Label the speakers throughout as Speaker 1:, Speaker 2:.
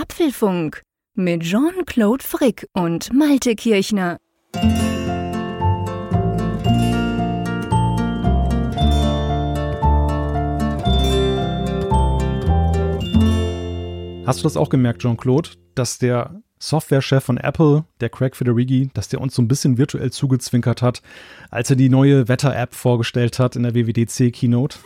Speaker 1: Apfelfunk mit Jean-Claude Frick und Malte Kirchner.
Speaker 2: Hast du das auch gemerkt, Jean-Claude, dass der Softwarechef von Apple, der Craig Federighi, dass der uns so ein bisschen virtuell zugezwinkert hat, als er die neue Wetter-App vorgestellt hat in der WWDC-Keynote?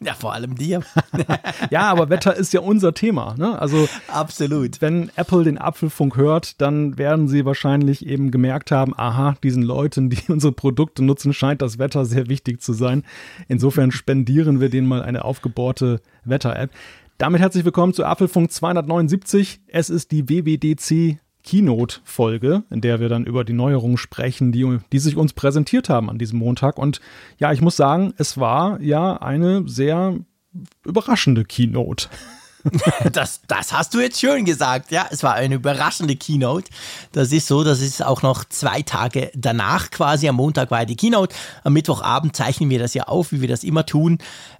Speaker 3: Ja, vor allem dir.
Speaker 2: ja, aber Wetter ist ja unser Thema. Ne? Also
Speaker 3: absolut.
Speaker 2: Wenn Apple den Apfelfunk hört, dann werden sie wahrscheinlich eben gemerkt haben, aha, diesen Leuten, die unsere Produkte nutzen, scheint das Wetter sehr wichtig zu sein. Insofern spendieren wir denen mal eine aufgebohrte Wetter-App. Damit herzlich willkommen zu Apfelfunk 279. Es ist die WWDC Keynote-Folge, in der wir dann über die Neuerungen sprechen, die, die sich uns präsentiert haben an diesem Montag. Und ja, ich muss sagen, es war ja eine sehr überraschende Keynote.
Speaker 3: Das, das hast du jetzt schön gesagt. Ja, es war eine überraschende Keynote. Das ist so, das ist auch noch zwei Tage danach quasi. Am Montag war die Keynote. Am Mittwochabend zeichnen wir das ja auf, wie wir das immer tun.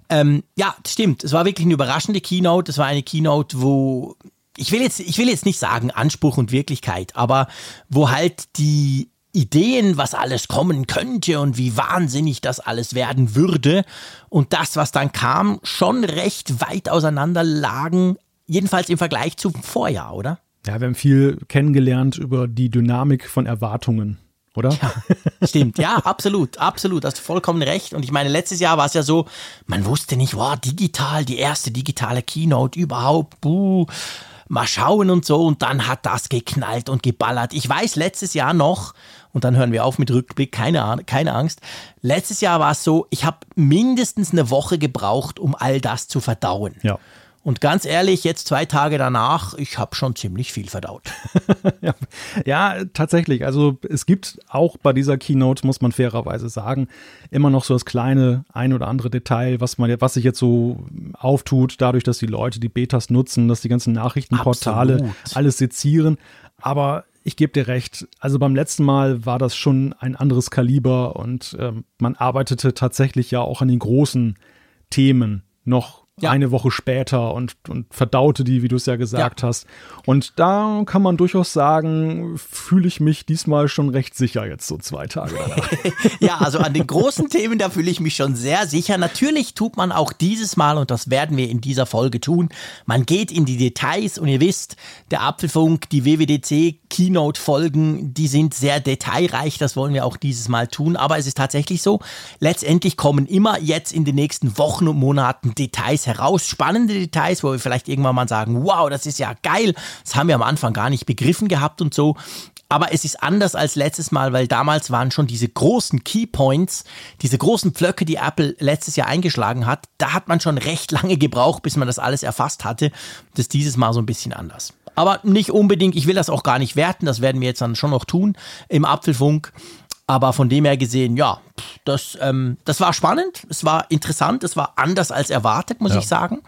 Speaker 3: Ähm, ja, stimmt. Es war wirklich eine überraschende Keynote. Es war eine Keynote, wo ich will jetzt, ich will jetzt nicht sagen Anspruch und Wirklichkeit, aber wo halt die Ideen, was alles kommen könnte und wie wahnsinnig das alles werden würde und das, was dann kam, schon recht weit auseinander lagen, jedenfalls im Vergleich zum Vorjahr, oder?
Speaker 2: Ja, wir haben viel kennengelernt über die Dynamik von Erwartungen oder?
Speaker 3: Ja, stimmt, ja, absolut, absolut, hast du vollkommen recht. Und ich meine, letztes Jahr war es ja so, man wusste nicht, wow, digital, die erste digitale Keynote überhaupt, buh, mal schauen und so. Und dann hat das geknallt und geballert. Ich weiß, letztes Jahr noch, und dann hören wir auf mit Rückblick, keine, keine Angst. Letztes Jahr war es so, ich habe mindestens eine Woche gebraucht, um all das zu verdauen.
Speaker 2: Ja.
Speaker 3: Und ganz ehrlich, jetzt zwei Tage danach, ich habe schon ziemlich viel verdaut.
Speaker 2: ja, ja, tatsächlich. Also es gibt auch bei dieser Keynote, muss man fairerweise sagen, immer noch so das kleine ein oder andere Detail, was man, was sich jetzt so auftut, dadurch, dass die Leute die Betas nutzen, dass die ganzen Nachrichtenportale Absolut. alles sezieren. Aber ich gebe dir recht. Also beim letzten Mal war das schon ein anderes Kaliber und ähm, man arbeitete tatsächlich ja auch an den großen Themen noch ja. eine Woche später und, und verdaute die, wie du es ja gesagt ja. hast. Und da kann man durchaus sagen, fühle ich mich diesmal schon recht sicher jetzt so zwei Tage
Speaker 3: ja, also an den großen Themen, da fühle ich mich schon sehr sicher. Natürlich tut man auch dieses Mal, und das werden wir in dieser Folge tun, man geht in die Details und ihr wisst, der Apfelfunk, die WWDC Keynote-Folgen, die sind sehr detailreich, das wollen wir auch dieses Mal tun. Aber es ist tatsächlich so, letztendlich kommen immer jetzt in den nächsten Wochen und Monaten Details heraus, spannende Details, wo wir vielleicht irgendwann mal sagen, wow, das ist ja geil, das haben wir am Anfang gar nicht begriffen gehabt und so. Aber es ist anders als letztes Mal, weil damals waren schon diese großen Keypoints, diese großen Pflöcke, die Apple letztes Jahr eingeschlagen hat. Da hat man schon recht lange gebraucht, bis man das alles erfasst hatte. Das ist dieses Mal so ein bisschen anders. Aber nicht unbedingt, ich will das auch gar nicht werten, das werden wir jetzt dann schon noch tun im Apfelfunk. Aber von dem her gesehen, ja, das, ähm, das war spannend, es war interessant, es war anders als erwartet, muss ja. ich sagen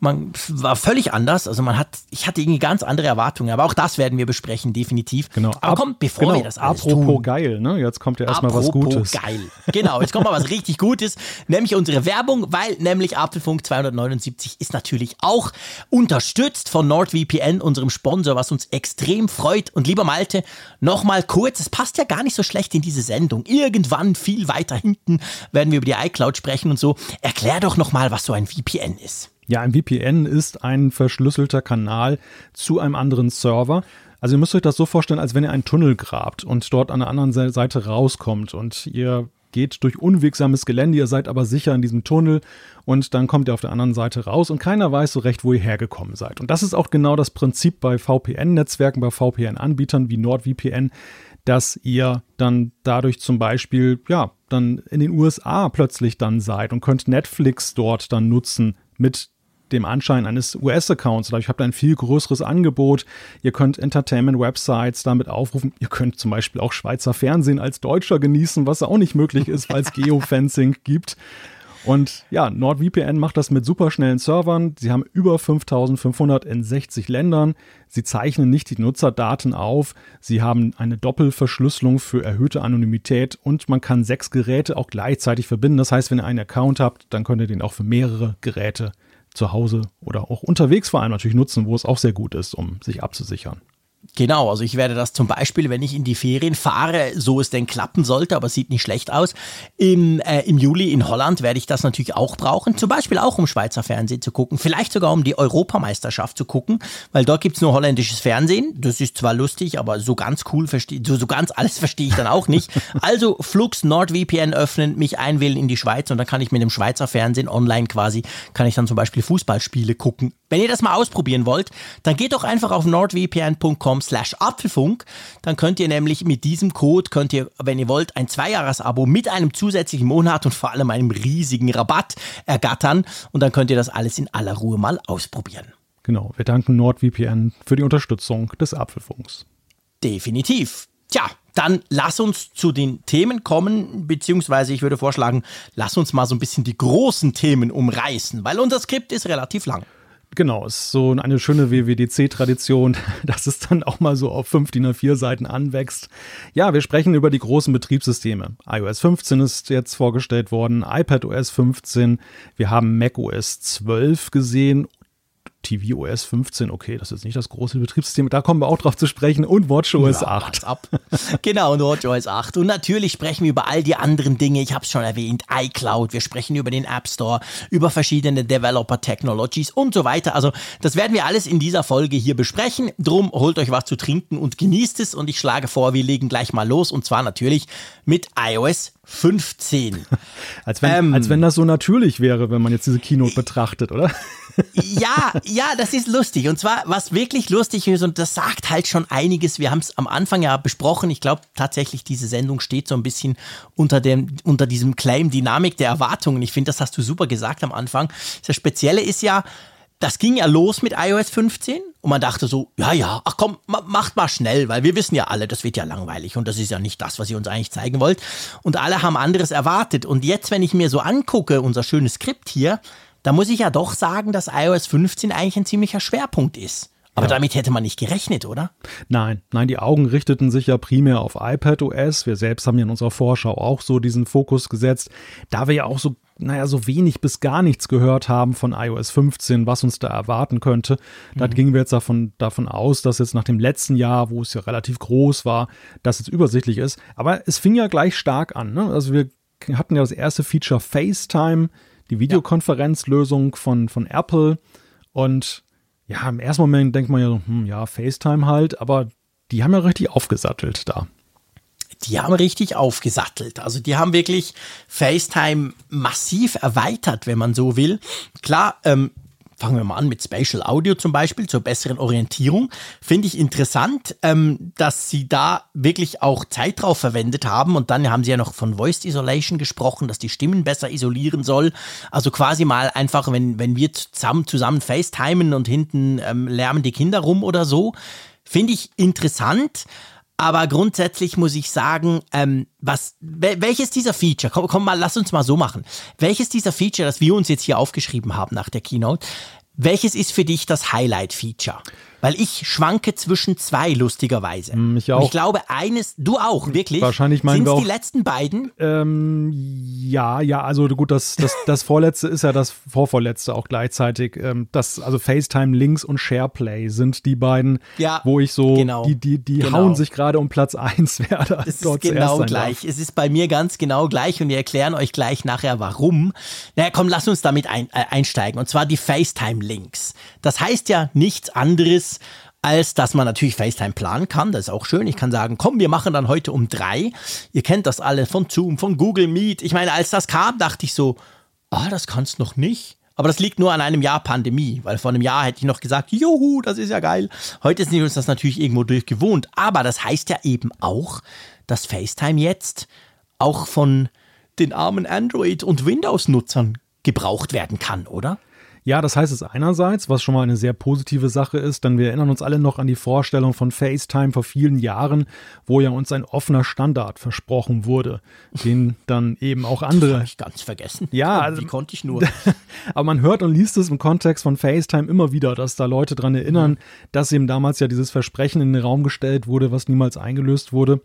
Speaker 3: man war völlig anders. Also man hat, ich hatte irgendwie ganz andere Erwartungen, aber auch das werden wir besprechen, definitiv.
Speaker 2: Genau.
Speaker 3: Aber komm, bevor
Speaker 2: genau.
Speaker 3: wir das alles
Speaker 2: Apropos
Speaker 3: tun.
Speaker 2: geil, ne? Jetzt kommt ja erstmal was Gutes.
Speaker 3: geil. Genau, jetzt kommt mal was richtig Gutes, nämlich unsere Werbung, weil nämlich Apfelfunk 279 ist natürlich auch unterstützt von NordVPN, unserem Sponsor, was uns extrem freut. Und lieber Malte, nochmal kurz, es passt ja gar nicht so schlecht in diese Sendung. Irgendwann viel weiter hinten werden wir über die iCloud sprechen und so. Erklär doch nochmal, was so ein VPN ist.
Speaker 2: Ja, ein VPN ist ein verschlüsselter Kanal zu einem anderen Server. Also ihr müsst euch das so vorstellen, als wenn ihr einen Tunnel grabt und dort an der anderen Seite rauskommt und ihr geht durch unwegsames Gelände, ihr seid aber sicher in diesem Tunnel und dann kommt ihr auf der anderen Seite raus und keiner weiß so recht, wo ihr hergekommen seid. Und das ist auch genau das Prinzip bei VPN-Netzwerken, bei VPN-Anbietern wie NordVPN, dass ihr dann dadurch zum Beispiel, ja, dann in den USA plötzlich dann seid und könnt Netflix dort dann nutzen mit dem Anschein eines US-Accounts. Ich habe da ein viel größeres Angebot. Ihr könnt Entertainment-Websites damit aufrufen. Ihr könnt zum Beispiel auch Schweizer Fernsehen als Deutscher genießen, was auch nicht möglich ist, weil es Geofencing gibt. Und ja, NordVPN macht das mit superschnellen Servern. Sie haben über 5500 in 60 Ländern. Sie zeichnen nicht die Nutzerdaten auf. Sie haben eine Doppelverschlüsselung für erhöhte Anonymität und man kann sechs Geräte auch gleichzeitig verbinden. Das heißt, wenn ihr einen Account habt, dann könnt ihr den auch für mehrere Geräte zu Hause oder auch unterwegs vor allem natürlich nutzen, wo es auch sehr gut ist, um sich abzusichern.
Speaker 3: Genau, also ich werde das zum Beispiel, wenn ich in die Ferien fahre, so es denn klappen sollte, aber sieht nicht schlecht aus, im, äh, im Juli in Holland werde ich das natürlich auch brauchen, zum Beispiel auch um Schweizer Fernsehen zu gucken, vielleicht sogar um die Europameisterschaft zu gucken, weil dort gibt's nur holländisches Fernsehen, das ist zwar lustig, aber so ganz cool verstehe, so, so ganz alles verstehe ich dann auch nicht. Also Flux NordVPN öffnen, mich einwählen in die Schweiz und dann kann ich mit dem Schweizer Fernsehen online quasi, kann ich dann zum Beispiel Fußballspiele gucken. Wenn ihr das mal ausprobieren wollt, dann geht doch einfach auf nordvpn.com patreon.com slash Apfelfunk. Dann könnt ihr nämlich mit diesem Code, könnt ihr, wenn ihr wollt, ein Zweijahres-Abo mit einem zusätzlichen Monat und vor allem einem riesigen Rabatt ergattern. Und dann könnt ihr das alles in aller Ruhe mal ausprobieren.
Speaker 2: Genau, wir danken NordVPN für die Unterstützung des Apfelfunks.
Speaker 3: Definitiv. Tja, dann lass uns zu den Themen kommen, beziehungsweise ich würde vorschlagen, lass uns mal so ein bisschen die großen Themen umreißen, weil unser Skript ist relativ lang.
Speaker 2: Genau, ist so eine schöne WWDC-Tradition, dass es dann auch mal so auf fünf DIN A4 Seiten anwächst. Ja, wir sprechen über die großen Betriebssysteme. iOS 15 ist jetzt vorgestellt worden, iPadOS 15, wir haben macOS 12 gesehen tvOS 15, okay, das ist nicht das große Betriebssystem, da kommen wir auch drauf zu sprechen und WatchOS ja, 8.
Speaker 3: Ab. genau, und WatchOS 8. Und natürlich sprechen wir über all die anderen Dinge, ich habe es schon erwähnt, iCloud, wir sprechen über den App Store, über verschiedene Developer Technologies und so weiter. Also das werden wir alles in dieser Folge hier besprechen. Drum holt euch was zu trinken und genießt es und ich schlage vor, wir legen gleich mal los und zwar natürlich mit iOS 15.
Speaker 2: als, wenn, ähm, als wenn das so natürlich wäre, wenn man jetzt diese Keynote betrachtet, oder?
Speaker 3: ja, ja, das ist lustig. Und zwar, was wirklich lustig ist, und das sagt halt schon einiges, wir haben es am Anfang ja besprochen, ich glaube tatsächlich, diese Sendung steht so ein bisschen unter, dem, unter diesem Claim Dynamik der Erwartungen. Ich finde, das hast du super gesagt am Anfang. Das Spezielle ist ja, das ging ja los mit iOS 15 und man dachte so, ja, ja, ach komm, macht mal schnell, weil wir wissen ja alle, das wird ja langweilig und das ist ja nicht das, was ihr uns eigentlich zeigen wollt. Und alle haben anderes erwartet. Und jetzt, wenn ich mir so angucke, unser schönes Skript hier, da muss ich ja doch sagen, dass iOS 15 eigentlich ein ziemlicher Schwerpunkt ist. Aber ja. damit hätte man nicht gerechnet, oder?
Speaker 2: Nein, nein, die Augen richteten sich ja primär auf iPadOS. Wir selbst haben ja in unserer Vorschau auch so diesen Fokus gesetzt, da wir ja auch so, naja, so wenig bis gar nichts gehört haben von iOS 15, was uns da erwarten könnte. Mhm. Da gingen wir jetzt davon, davon aus, dass jetzt nach dem letzten Jahr, wo es ja relativ groß war, dass es übersichtlich ist. Aber es fing ja gleich stark an. Ne? Also wir hatten ja das erste Feature FaceTime die Videokonferenzlösung von, von Apple. Und ja, im ersten Moment denkt man ja so, hm, ja, FaceTime halt, aber die haben ja richtig aufgesattelt da.
Speaker 3: Die haben richtig aufgesattelt. Also die haben wirklich FaceTime massiv erweitert, wenn man so will. Klar, ähm, fangen wir mal an mit Spatial Audio zum Beispiel zur besseren Orientierung. Finde ich interessant, ähm, dass sie da wirklich auch Zeit drauf verwendet haben und dann haben sie ja noch von Voice Isolation gesprochen, dass die Stimmen besser isolieren soll. Also quasi mal einfach, wenn, wenn wir zusammen, zusammen FaceTimen und hinten ähm, lärmen die Kinder rum oder so. Finde ich interessant. Aber grundsätzlich muss ich sagen, ähm, was, welches dieser Feature, komm, komm mal, lass uns mal so machen. Welches dieser Feature, das wir uns jetzt hier aufgeschrieben haben nach der Keynote, welches ist für dich das Highlight-Feature? Weil ich schwanke zwischen zwei, lustigerweise.
Speaker 2: Hm, ich auch.
Speaker 3: Und ich glaube, eines, du auch, wirklich.
Speaker 2: Wahrscheinlich meinen wir
Speaker 3: auch. die letzten beiden?
Speaker 2: Ähm, ja, ja, also gut, das, das, das vorletzte ist ja das vorvorletzte auch gleichzeitig. Ähm, das, also FaceTime Links und SharePlay sind die beiden, ja, wo ich so, genau, die, die, die genau. hauen sich gerade um Platz eins werde.
Speaker 3: Es ist genau gleich. Es ist bei mir ganz genau gleich und wir erklären euch gleich nachher, warum. Naja, komm, lass uns damit ein, äh, einsteigen. Und zwar die FaceTime Links. Das heißt ja nichts anderes, als dass man natürlich FaceTime planen kann. Das ist auch schön. Ich kann sagen, komm, wir machen dann heute um drei. Ihr kennt das alle von Zoom, von Google Meet. Ich meine, als das kam, dachte ich so, ah, das kannst noch nicht. Aber das liegt nur an einem Jahr Pandemie, weil vor einem Jahr hätte ich noch gesagt, juhu, das ist ja geil. Heute sind wir uns das natürlich irgendwo durchgewohnt. Aber das heißt ja eben auch, dass FaceTime jetzt auch von den armen Android- und Windows-Nutzern gebraucht werden kann, oder?
Speaker 2: Ja, das heißt es einerseits, was schon mal eine sehr positive Sache ist, denn wir erinnern uns alle noch an die Vorstellung von FaceTime vor vielen Jahren, wo ja uns ein offener Standard versprochen wurde, den dann eben auch andere. Das
Speaker 3: hab ich ganz vergessen.
Speaker 2: Ja,
Speaker 3: also, wie konnte ich nur?
Speaker 2: aber man hört und liest es im Kontext von FaceTime immer wieder, dass da Leute dran erinnern, mhm. dass eben damals ja dieses Versprechen in den Raum gestellt wurde, was niemals eingelöst wurde.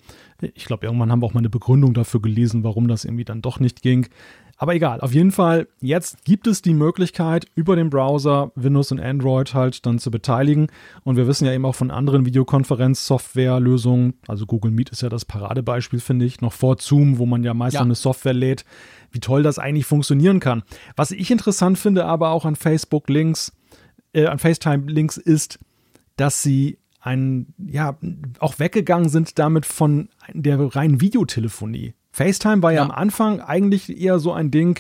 Speaker 2: Ich glaube, irgendwann haben wir auch mal eine Begründung dafür gelesen, warum das irgendwie dann doch nicht ging. Aber egal, auf jeden Fall, jetzt gibt es die Möglichkeit, über den Browser Windows und Android halt dann zu beteiligen. Und wir wissen ja eben auch von anderen Videokonferenz-Software-Lösungen, also Google Meet ist ja das Paradebeispiel, finde ich, noch vor Zoom, wo man ja meist ja. eine Software lädt, wie toll das eigentlich funktionieren kann. Was ich interessant finde, aber auch an Facebook-Links, äh, an FaceTime-Links ist, dass sie ein, ja, auch weggegangen sind damit von der reinen Videotelefonie. FaceTime war ja, ja am Anfang eigentlich eher so ein Ding,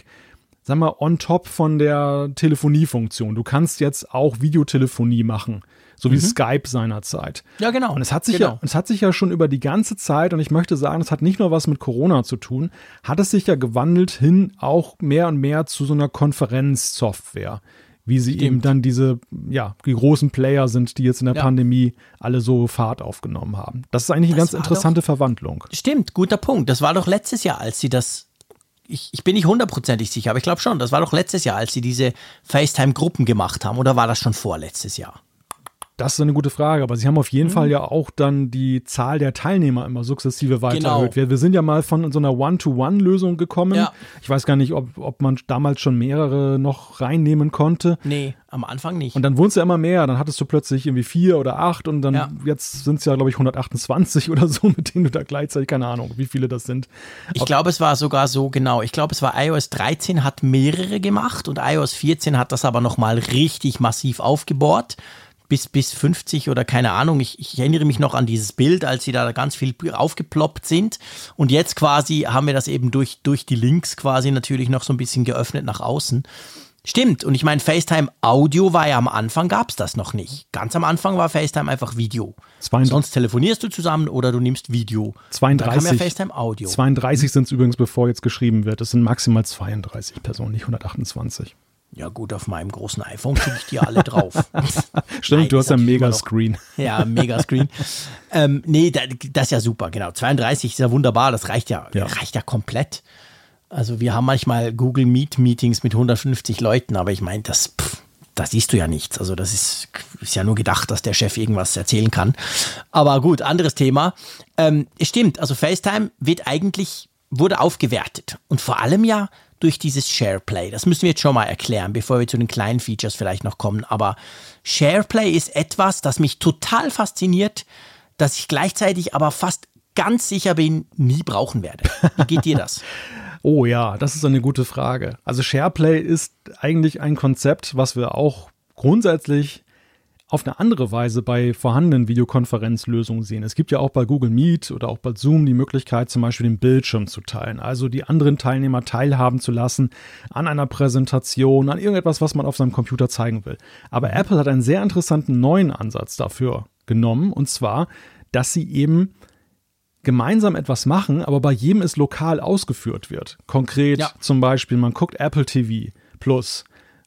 Speaker 2: sag mal, on top von der Telefoniefunktion. Du kannst jetzt auch Videotelefonie machen, so wie mhm. Skype seinerzeit.
Speaker 3: Ja, genau.
Speaker 2: Und es hat sich
Speaker 3: genau.
Speaker 2: ja, es hat sich ja schon über die ganze Zeit, und ich möchte sagen, es hat nicht nur was mit Corona zu tun, hat es sich ja gewandelt hin auch mehr und mehr zu so einer Konferenzsoftware wie sie Stimmt. eben dann diese, ja, die großen Player sind, die jetzt in der ja. Pandemie alle so Fahrt aufgenommen haben. Das ist eigentlich eine das ganz interessante doch, Verwandlung.
Speaker 3: Stimmt, guter Punkt. Das war doch letztes Jahr, als sie das ich, ich, bin nicht hundertprozentig sicher, aber ich glaube schon, das war doch letztes Jahr, als sie diese FaceTime-Gruppen gemacht haben, oder war das schon vorletztes Jahr?
Speaker 2: Das ist eine gute Frage, aber sie haben auf jeden mhm. Fall ja auch dann die Zahl der Teilnehmer immer sukzessive weiter genau. erhöht. Wir, wir, sind ja mal von so einer One-to-One-Lösung gekommen. Ja. Ich weiß gar nicht, ob, ob man damals schon mehrere noch reinnehmen konnte.
Speaker 3: Nee, am Anfang nicht.
Speaker 2: Und dann wurden es ja immer mehr. Dann hattest du plötzlich irgendwie vier oder acht und dann ja. jetzt sind es ja, glaube ich, 128 oder so, mit denen du da gleichzeitig, keine Ahnung, wie viele das sind.
Speaker 3: Ich glaube, es war sogar so genau. Ich glaube, es war iOS 13 hat mehrere gemacht und iOS 14 hat das aber nochmal richtig massiv aufgebohrt bis, bis 50 oder keine Ahnung. Ich, ich erinnere mich noch an dieses Bild, als sie da ganz viel aufgeploppt sind. Und jetzt quasi haben wir das eben durch, durch die Links quasi natürlich noch so ein bisschen geöffnet nach außen. Stimmt. Und ich meine, FaceTime Audio war ja am Anfang, gab es das noch nicht. Ganz am Anfang war FaceTime einfach Video. 32. Sonst telefonierst du zusammen oder du nimmst Video.
Speaker 2: 32.
Speaker 3: ja FaceTime Audio.
Speaker 2: 32 sind es übrigens, bevor jetzt geschrieben wird. Es sind maximal 32 Personen, nicht 128.
Speaker 3: Ja gut, auf meinem großen iPhone kriege ich die alle drauf.
Speaker 2: Stimmt, Nein, du hast ja einen Megascreen.
Speaker 3: Ja, Megascreen. ähm, nee, das ist ja super, genau. 32 ist ja wunderbar, das reicht ja, ja. reicht ja komplett. Also wir haben manchmal Google Meet Meetings mit 150 Leuten, aber ich meine, das, pff, da siehst du ja nichts. Also das ist, ist ja nur gedacht, dass der Chef irgendwas erzählen kann. Aber gut, anderes Thema. Ähm, es stimmt, also FaceTime wird eigentlich, wurde aufgewertet. Und vor allem ja durch dieses SharePlay. Das müssen wir jetzt schon mal erklären, bevor wir zu den kleinen Features vielleicht noch kommen. Aber SharePlay ist etwas, das mich total fasziniert, das ich gleichzeitig aber fast ganz sicher bin, nie brauchen werde. Wie geht dir das?
Speaker 2: oh ja, das ist eine gute Frage. Also SharePlay ist eigentlich ein Konzept, was wir auch grundsätzlich auf eine andere Weise bei vorhandenen Videokonferenzlösungen sehen. Es gibt ja auch bei Google Meet oder auch bei Zoom die Möglichkeit, zum Beispiel den Bildschirm zu teilen, also die anderen Teilnehmer teilhaben zu lassen an einer Präsentation, an irgendetwas, was man auf seinem Computer zeigen will. Aber Apple hat einen sehr interessanten neuen Ansatz dafür genommen, und zwar, dass sie eben gemeinsam etwas machen, aber bei jedem es lokal ausgeführt wird. Konkret ja. zum Beispiel, man guckt Apple TV Plus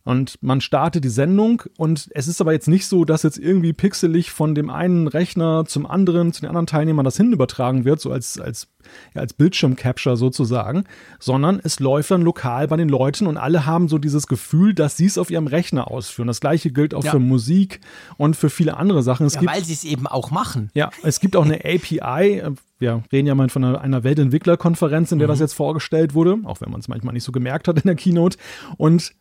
Speaker 2: und man startet die Sendung und es ist aber jetzt nicht so, dass jetzt irgendwie pixelig von dem einen Rechner zum anderen, zu den anderen Teilnehmern das hin übertragen wird, so als, als, ja, als Bildschirmcapture sozusagen, sondern es läuft dann lokal bei den Leuten und alle haben so dieses Gefühl, dass sie es auf ihrem Rechner ausführen. Das gleiche gilt auch ja. für Musik und für viele andere Sachen.
Speaker 3: Es ja, gibt, weil sie es eben auch machen.
Speaker 2: Ja, es gibt auch eine API, wir reden ja mal von einer, einer Weltentwicklerkonferenz, in der mhm. das jetzt vorgestellt wurde, auch wenn man es manchmal nicht so gemerkt hat in der Keynote. Und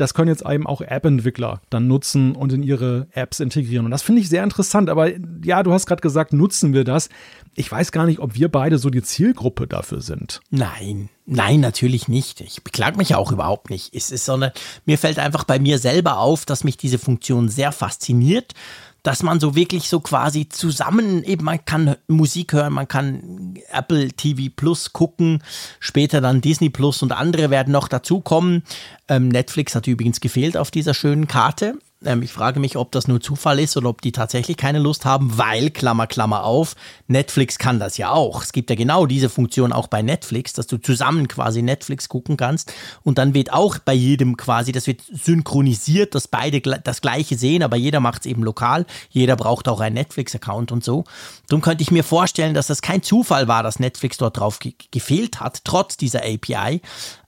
Speaker 2: das können jetzt eben auch App-Entwickler dann nutzen und in ihre Apps integrieren. Und das finde ich sehr interessant. Aber ja, du hast gerade gesagt, nutzen wir das. Ich weiß gar nicht, ob wir beide so die Zielgruppe dafür sind.
Speaker 3: Nein, nein, natürlich nicht. Ich beklage mich ja auch überhaupt nicht. Es ist so eine, mir fällt einfach bei mir selber auf, dass mich diese Funktion sehr fasziniert dass man so wirklich so quasi zusammen eben, man kann Musik hören, man kann Apple TV Plus gucken, später dann Disney Plus und andere werden noch dazukommen. Ähm, Netflix hat übrigens gefehlt auf dieser schönen Karte. Ähm, ich frage mich, ob das nur Zufall ist oder ob die tatsächlich keine Lust haben, weil, Klammer, Klammer auf, Netflix kann das ja auch. Es gibt ja genau diese Funktion auch bei Netflix, dass du zusammen quasi Netflix gucken kannst und dann wird auch bei jedem quasi, das wird synchronisiert, dass beide das gleiche sehen, aber jeder macht es eben lokal. Jeder braucht auch einen Netflix-Account und so. Darum könnte ich mir vorstellen, dass das kein Zufall war, dass Netflix dort drauf ge gefehlt hat, trotz dieser API.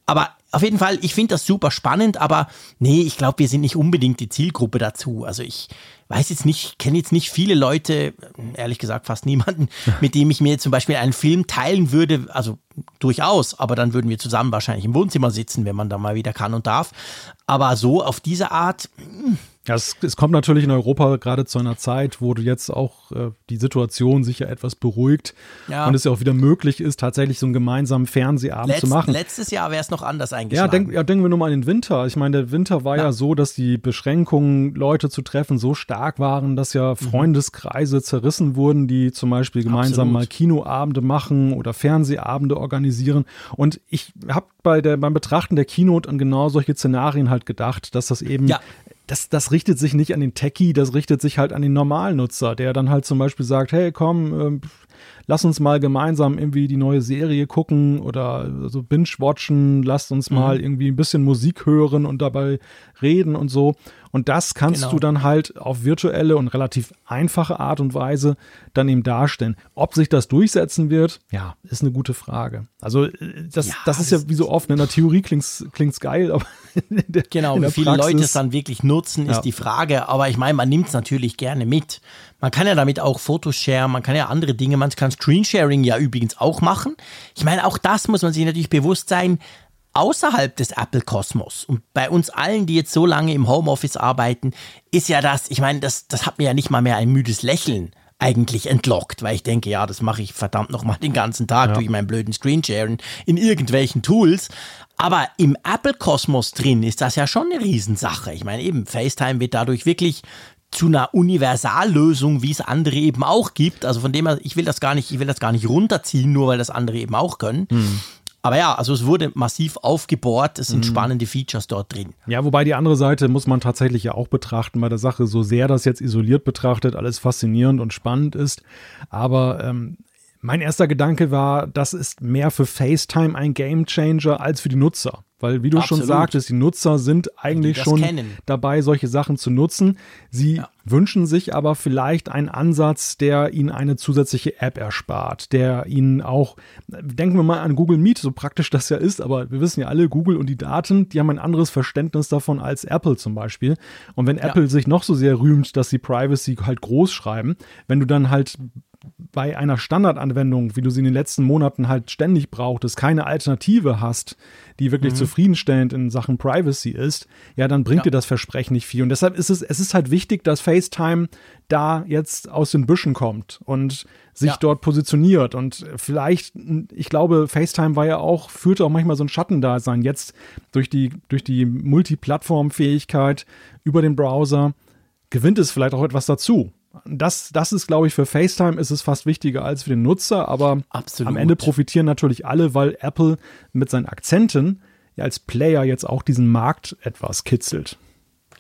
Speaker 3: Aber auf jeden Fall, ich finde das super spannend, aber nee, ich glaube, wir sind nicht unbedingt die Zielgruppe dazu. Also ich weiß jetzt nicht, kenne jetzt nicht viele Leute, ehrlich gesagt fast niemanden, mit dem ich mir zum Beispiel einen Film teilen würde, also durchaus, aber dann würden wir zusammen wahrscheinlich im Wohnzimmer sitzen, wenn man da mal wieder kann und darf. Aber so auf diese Art, hm,
Speaker 2: ja, es, es, kommt natürlich in Europa gerade zu einer Zeit, wo jetzt auch äh, die Situation sich ja etwas beruhigt ja. und es ja auch wieder möglich ist, tatsächlich so einen gemeinsamen Fernsehabend
Speaker 3: Letzt,
Speaker 2: zu machen.
Speaker 3: Letztes Jahr wäre es noch anders eingeschlagen.
Speaker 2: Ja, denk, ja, denken wir nur mal an den Winter. Ich meine, der Winter war ja. ja. so, dass die Beschränkungen, Leute zu treffen, so stark waren, dass ja mhm. Freundeskreise zerrissen wurden, die zum Beispiel gemeinsam Absolut. mal Kinoabende machen oder Fernsehabende organisieren. Und ich habe bei der, beim Betrachten der Keynote an genau solche Szenarien halt gedacht, dass das eben ja das, das richtet sich nicht an den Techie, das richtet sich halt an den Normalnutzer, der dann halt zum Beispiel sagt, hey, komm, äh, lass uns mal gemeinsam irgendwie die neue Serie gucken oder so binge-watchen, lasst uns mhm. mal irgendwie ein bisschen Musik hören und dabei reden und so. Und das kannst genau. du dann halt auf virtuelle und relativ einfache Art und Weise dann eben darstellen. Ob sich das durchsetzen wird, ja, ist eine gute Frage. Also äh, das, ja, das ist ja wie so oft, ne? in der Theorie klingt es geil, aber
Speaker 3: der, genau, wie viele Praxis, Leute es dann wirklich nutzen, ist ja. die Frage. Aber ich meine, man nimmt es natürlich gerne mit. Man kann ja damit auch Fotos share, man kann ja andere Dinge, man kann Screensharing ja übrigens auch machen. Ich meine, auch das muss man sich natürlich bewusst sein außerhalb des Apple-Kosmos und bei uns allen, die jetzt so lange im Homeoffice arbeiten, ist ja das, ich meine, das, das hat mir ja nicht mal mehr ein müdes Lächeln eigentlich entlockt, weil ich denke, ja, das mache ich verdammt nochmal den ganzen Tag ja. durch meinen blöden Screensharing in irgendwelchen Tools. Aber im Apple-Kosmos drin ist das ja schon eine Riesensache. Ich meine, eben, FaceTime wird dadurch wirklich zu einer Universallösung, wie es andere eben auch gibt. Also von dem her, ich will das gar nicht, ich will das gar nicht runterziehen, nur weil das andere eben auch können. Hm. Aber ja, also es wurde massiv aufgebohrt, es sind mhm. spannende Features dort drin.
Speaker 2: Ja, wobei die andere Seite muss man tatsächlich ja auch betrachten bei der Sache, so sehr das jetzt isoliert betrachtet, alles faszinierend und spannend ist. Aber ähm, mein erster Gedanke war, das ist mehr für FaceTime ein Gamechanger als für die Nutzer. Weil, wie du Absolut. schon sagtest, die Nutzer sind eigentlich schon kennen. dabei, solche Sachen zu nutzen. Sie ja. wünschen sich aber vielleicht einen Ansatz, der ihnen eine zusätzliche App erspart, der ihnen auch, denken wir mal an Google Meet, so praktisch das ja ist, aber wir wissen ja alle, Google und die Daten, die haben ein anderes Verständnis davon als Apple zum Beispiel. Und wenn ja. Apple sich noch so sehr rühmt, dass sie Privacy halt groß schreiben, wenn du dann halt bei einer Standardanwendung, wie du sie in den letzten Monaten halt ständig brauchtest, keine Alternative hast, die wirklich mhm. zufriedenstellend in Sachen Privacy ist, ja, dann bringt ja. dir das Versprechen nicht viel. Und deshalb ist es, es ist halt wichtig, dass FaceTime da jetzt aus den Büschen kommt und sich ja. dort positioniert. Und vielleicht, ich glaube, FaceTime war ja auch, führte auch manchmal so ein Schattendasein. Jetzt durch die, durch die Multiplattform-Fähigkeit über den Browser gewinnt es vielleicht auch etwas dazu. Das, das ist, glaube ich, für FaceTime ist es fast wichtiger als für den Nutzer, aber Absolut. am Ende profitieren natürlich alle, weil Apple mit seinen Akzenten ja als Player jetzt auch diesen Markt etwas kitzelt.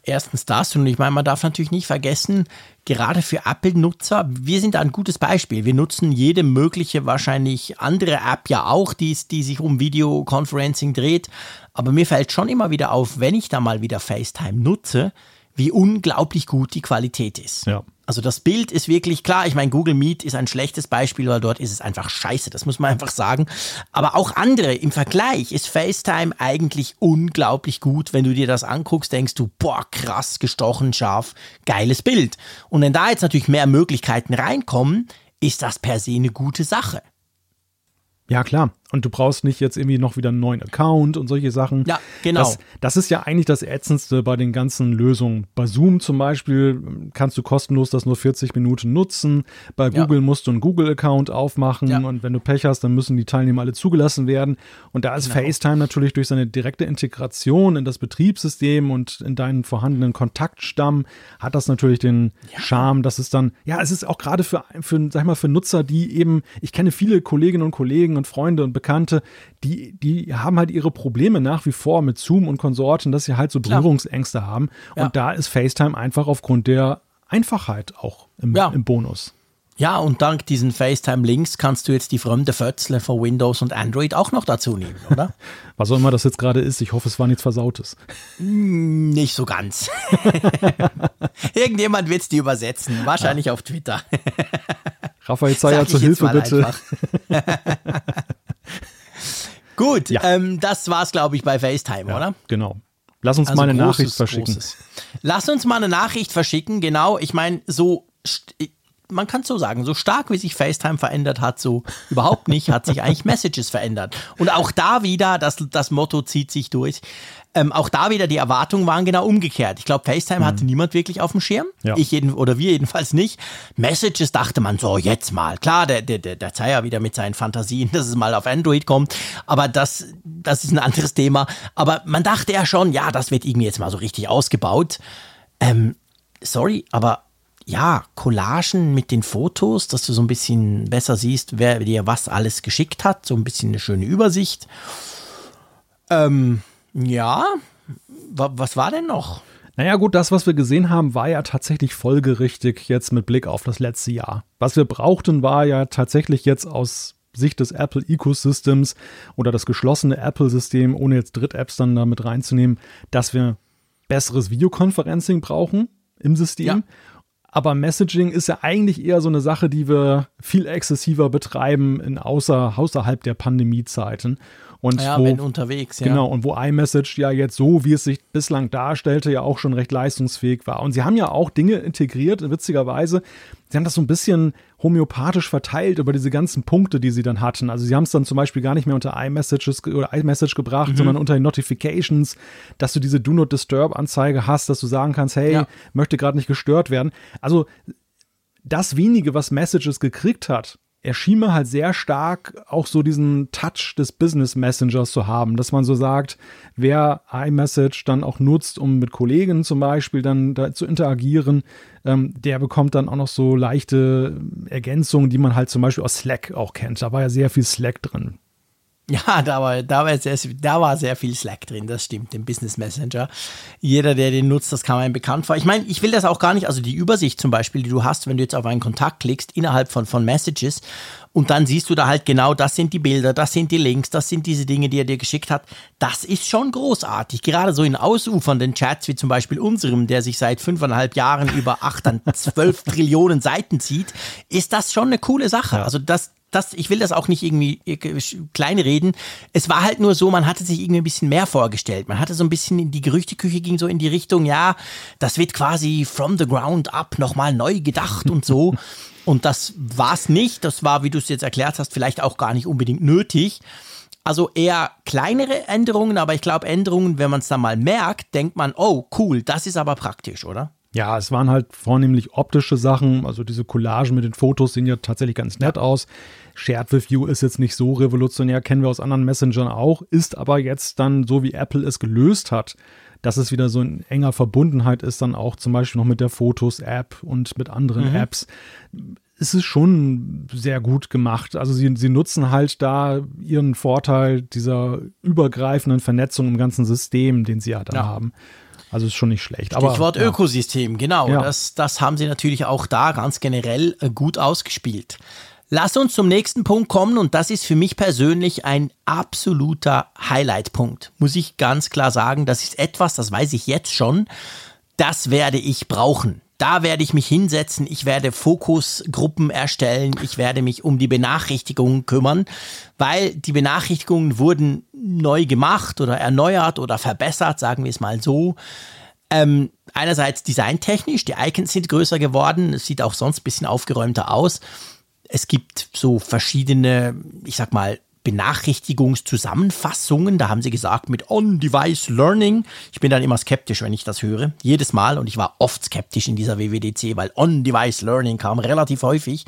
Speaker 3: Erstens das und ich meine, man darf natürlich nicht vergessen, gerade für Apple-Nutzer, wir sind ein gutes Beispiel. Wir nutzen jede mögliche, wahrscheinlich andere App ja auch, die, die sich um Videoconferencing dreht. Aber mir fällt schon immer wieder auf, wenn ich da mal wieder FaceTime nutze, wie unglaublich gut die Qualität ist. Ja. Also das Bild ist wirklich klar. Ich meine, Google Meet ist ein schlechtes Beispiel, weil dort ist es einfach scheiße. Das muss man einfach sagen. Aber auch andere im Vergleich ist FaceTime eigentlich unglaublich gut. Wenn du dir das anguckst, denkst du, boah, krass, gestochen, scharf, geiles Bild. Und wenn da jetzt natürlich mehr Möglichkeiten reinkommen, ist das per se eine gute Sache.
Speaker 2: Ja, klar. Und du brauchst nicht jetzt irgendwie noch wieder einen neuen Account und solche Sachen.
Speaker 3: Ja, genau.
Speaker 2: Das, das, ist ja eigentlich das Ätzendste bei den ganzen Lösungen. Bei Zoom zum Beispiel kannst du kostenlos das nur 40 Minuten nutzen. Bei Google ja. musst du einen Google-Account aufmachen ja. und wenn du Pech hast, dann müssen die Teilnehmer alle zugelassen werden. Und da ist genau. FaceTime natürlich durch seine direkte Integration in das Betriebssystem und in deinen vorhandenen Kontaktstamm hat das natürlich den ja. Charme, dass es dann, ja, es ist auch gerade für, für, sag mal, für Nutzer, die eben, ich kenne viele Kolleginnen und Kollegen und Freunde und Bekannte, die, die haben halt ihre Probleme nach wie vor mit Zoom und Konsorten, dass sie halt so Berührungsängste Klar. haben. Ja. Und da ist FaceTime einfach aufgrund der Einfachheit auch im, ja. im Bonus.
Speaker 3: Ja, und dank diesen FaceTime-Links kannst du jetzt die fremde Fötzle von Windows und Android auch noch dazu nehmen, oder?
Speaker 2: Was auch immer das jetzt gerade ist, ich hoffe, es war nichts Versautes.
Speaker 3: Hm, nicht so ganz. Irgendjemand wird es dir übersetzen, wahrscheinlich ja. auf Twitter.
Speaker 2: Raphael Zeyer zur Hilfe, bitte.
Speaker 3: Gut, ja. ähm, das war's, glaube ich, bei FaceTime, ja, oder?
Speaker 2: Genau. Lass uns also mal eine großes, Nachricht verschicken. Großes.
Speaker 3: Lass uns mal eine Nachricht verschicken, genau. Ich meine, so man kann es so sagen, so stark wie sich FaceTime verändert hat, so überhaupt nicht, hat sich eigentlich Messages verändert. Und auch da wieder, das, das Motto zieht sich durch. Ähm, auch da wieder, die Erwartungen waren genau umgekehrt. Ich glaube, FaceTime mhm. hatte niemand wirklich auf dem Schirm. Ja. Ich jeden, oder wir jedenfalls nicht. Messages dachte man so, jetzt mal. Klar, der, der, der, der Zeier wieder mit seinen Fantasien, dass es mal auf Android kommt. Aber das, das ist ein anderes Thema. Aber man dachte ja schon, ja, das wird irgendwie jetzt mal so richtig ausgebaut. Ähm, sorry, aber ja, Collagen mit den Fotos, dass du so ein bisschen besser siehst, wer dir was alles geschickt hat, so ein bisschen eine schöne Übersicht. Ähm, ja, was war denn noch?
Speaker 2: Naja gut, das, was wir gesehen haben, war ja tatsächlich folgerichtig jetzt mit Blick auf das letzte Jahr. Was wir brauchten, war ja tatsächlich jetzt aus Sicht des Apple Ecosystems oder das geschlossene Apple-System, ohne jetzt Dritt-Apps dann damit reinzunehmen, dass wir besseres Videoconferencing brauchen im System. Ja. Aber Messaging ist ja eigentlich eher so eine Sache, die wir viel exzessiver betreiben in außer, außerhalb der Pandemiezeiten. Und
Speaker 3: ja,
Speaker 2: wo,
Speaker 3: wenn unterwegs, ja.
Speaker 2: Genau, und wo iMessage ja jetzt so, wie es sich bislang darstellte, ja auch schon recht leistungsfähig war. Und sie haben ja auch Dinge integriert, witzigerweise. Sie haben das so ein bisschen homöopathisch verteilt über diese ganzen Punkte, die sie dann hatten. Also sie haben es dann zum Beispiel gar nicht mehr unter iMessages oder iMessage gebracht, mhm. sondern unter den Notifications, dass du diese Do Not Disturb Anzeige hast, dass du sagen kannst, hey, ja. möchte gerade nicht gestört werden. Also das wenige, was Messages gekriegt hat, er schien mir halt sehr stark auch so diesen Touch des Business Messengers zu haben, dass man so sagt, wer iMessage dann auch nutzt, um mit Kollegen zum Beispiel dann da zu interagieren, ähm, der bekommt dann auch noch so leichte Ergänzungen, die man halt zum Beispiel aus Slack auch kennt. Da war ja sehr viel Slack drin.
Speaker 3: Ja, da war, da, war sehr, da war sehr viel Slack drin, das stimmt, im Business Messenger. Jeder, der den nutzt, das kam einem bekannt vor. Ich meine, ich will das auch gar nicht, also die Übersicht zum Beispiel, die du hast, wenn du jetzt auf einen Kontakt klickst, innerhalb von, von Messages, und dann siehst du da halt genau, das sind die Bilder, das sind die Links, das sind diese Dinge, die er dir geschickt hat. Das ist schon großartig. Gerade so in ausufernden Chats, wie zum Beispiel unserem, der sich seit fünfeinhalb Jahren über acht an zwölf Trillionen Seiten zieht, ist das schon eine coole Sache. Also das, das, ich will das auch nicht irgendwie kleinreden. Es war halt nur so, man hatte sich irgendwie ein bisschen mehr vorgestellt. Man hatte so ein bisschen in die Gerüchteküche ging so in die Richtung, ja, das wird quasi from the ground up nochmal neu gedacht und so. Und das war es nicht. Das war, wie du es jetzt erklärt hast, vielleicht auch gar nicht unbedingt nötig. Also eher kleinere Änderungen, aber ich glaube Änderungen, wenn man es dann mal merkt, denkt man, oh cool, das ist aber praktisch, oder?
Speaker 2: Ja, es waren halt vornehmlich optische Sachen. Also diese Collagen mit den Fotos sehen ja tatsächlich ganz nett aus. Shared with You ist jetzt nicht so revolutionär, kennen wir aus anderen Messengern auch, ist aber jetzt dann so, wie Apple es gelöst hat, dass es wieder so in enger Verbundenheit ist, dann auch zum Beispiel noch mit der Fotos-App und mit anderen mhm. Apps. Es ist schon sehr gut gemacht. Also sie, sie nutzen halt da ihren Vorteil dieser übergreifenden Vernetzung im ganzen System, den sie ja da ja. haben. Also ist schon nicht schlecht.
Speaker 3: Stichwort aber, Ökosystem, genau. Ja. Das, das haben sie natürlich auch da ganz generell äh, gut ausgespielt. Lass uns zum nächsten Punkt kommen und das ist für mich persönlich ein absoluter Highlight-Punkt. Muss ich ganz klar sagen, das ist etwas, das weiß ich jetzt schon, das werde ich brauchen. Da werde ich mich hinsetzen, ich werde Fokusgruppen erstellen, ich werde mich um die Benachrichtigungen kümmern, weil die Benachrichtigungen wurden neu gemacht oder erneuert oder verbessert, sagen wir es mal so. Ähm, einerseits designtechnisch, die Icons sind größer geworden, es sieht auch sonst ein bisschen aufgeräumter aus. Es gibt so verschiedene, ich sag mal, Benachrichtigungszusammenfassungen. Da haben sie gesagt mit On-Device Learning. Ich bin dann immer skeptisch, wenn ich das höre. Jedes Mal. Und ich war oft skeptisch in dieser WWDC, weil On-Device Learning kam relativ häufig.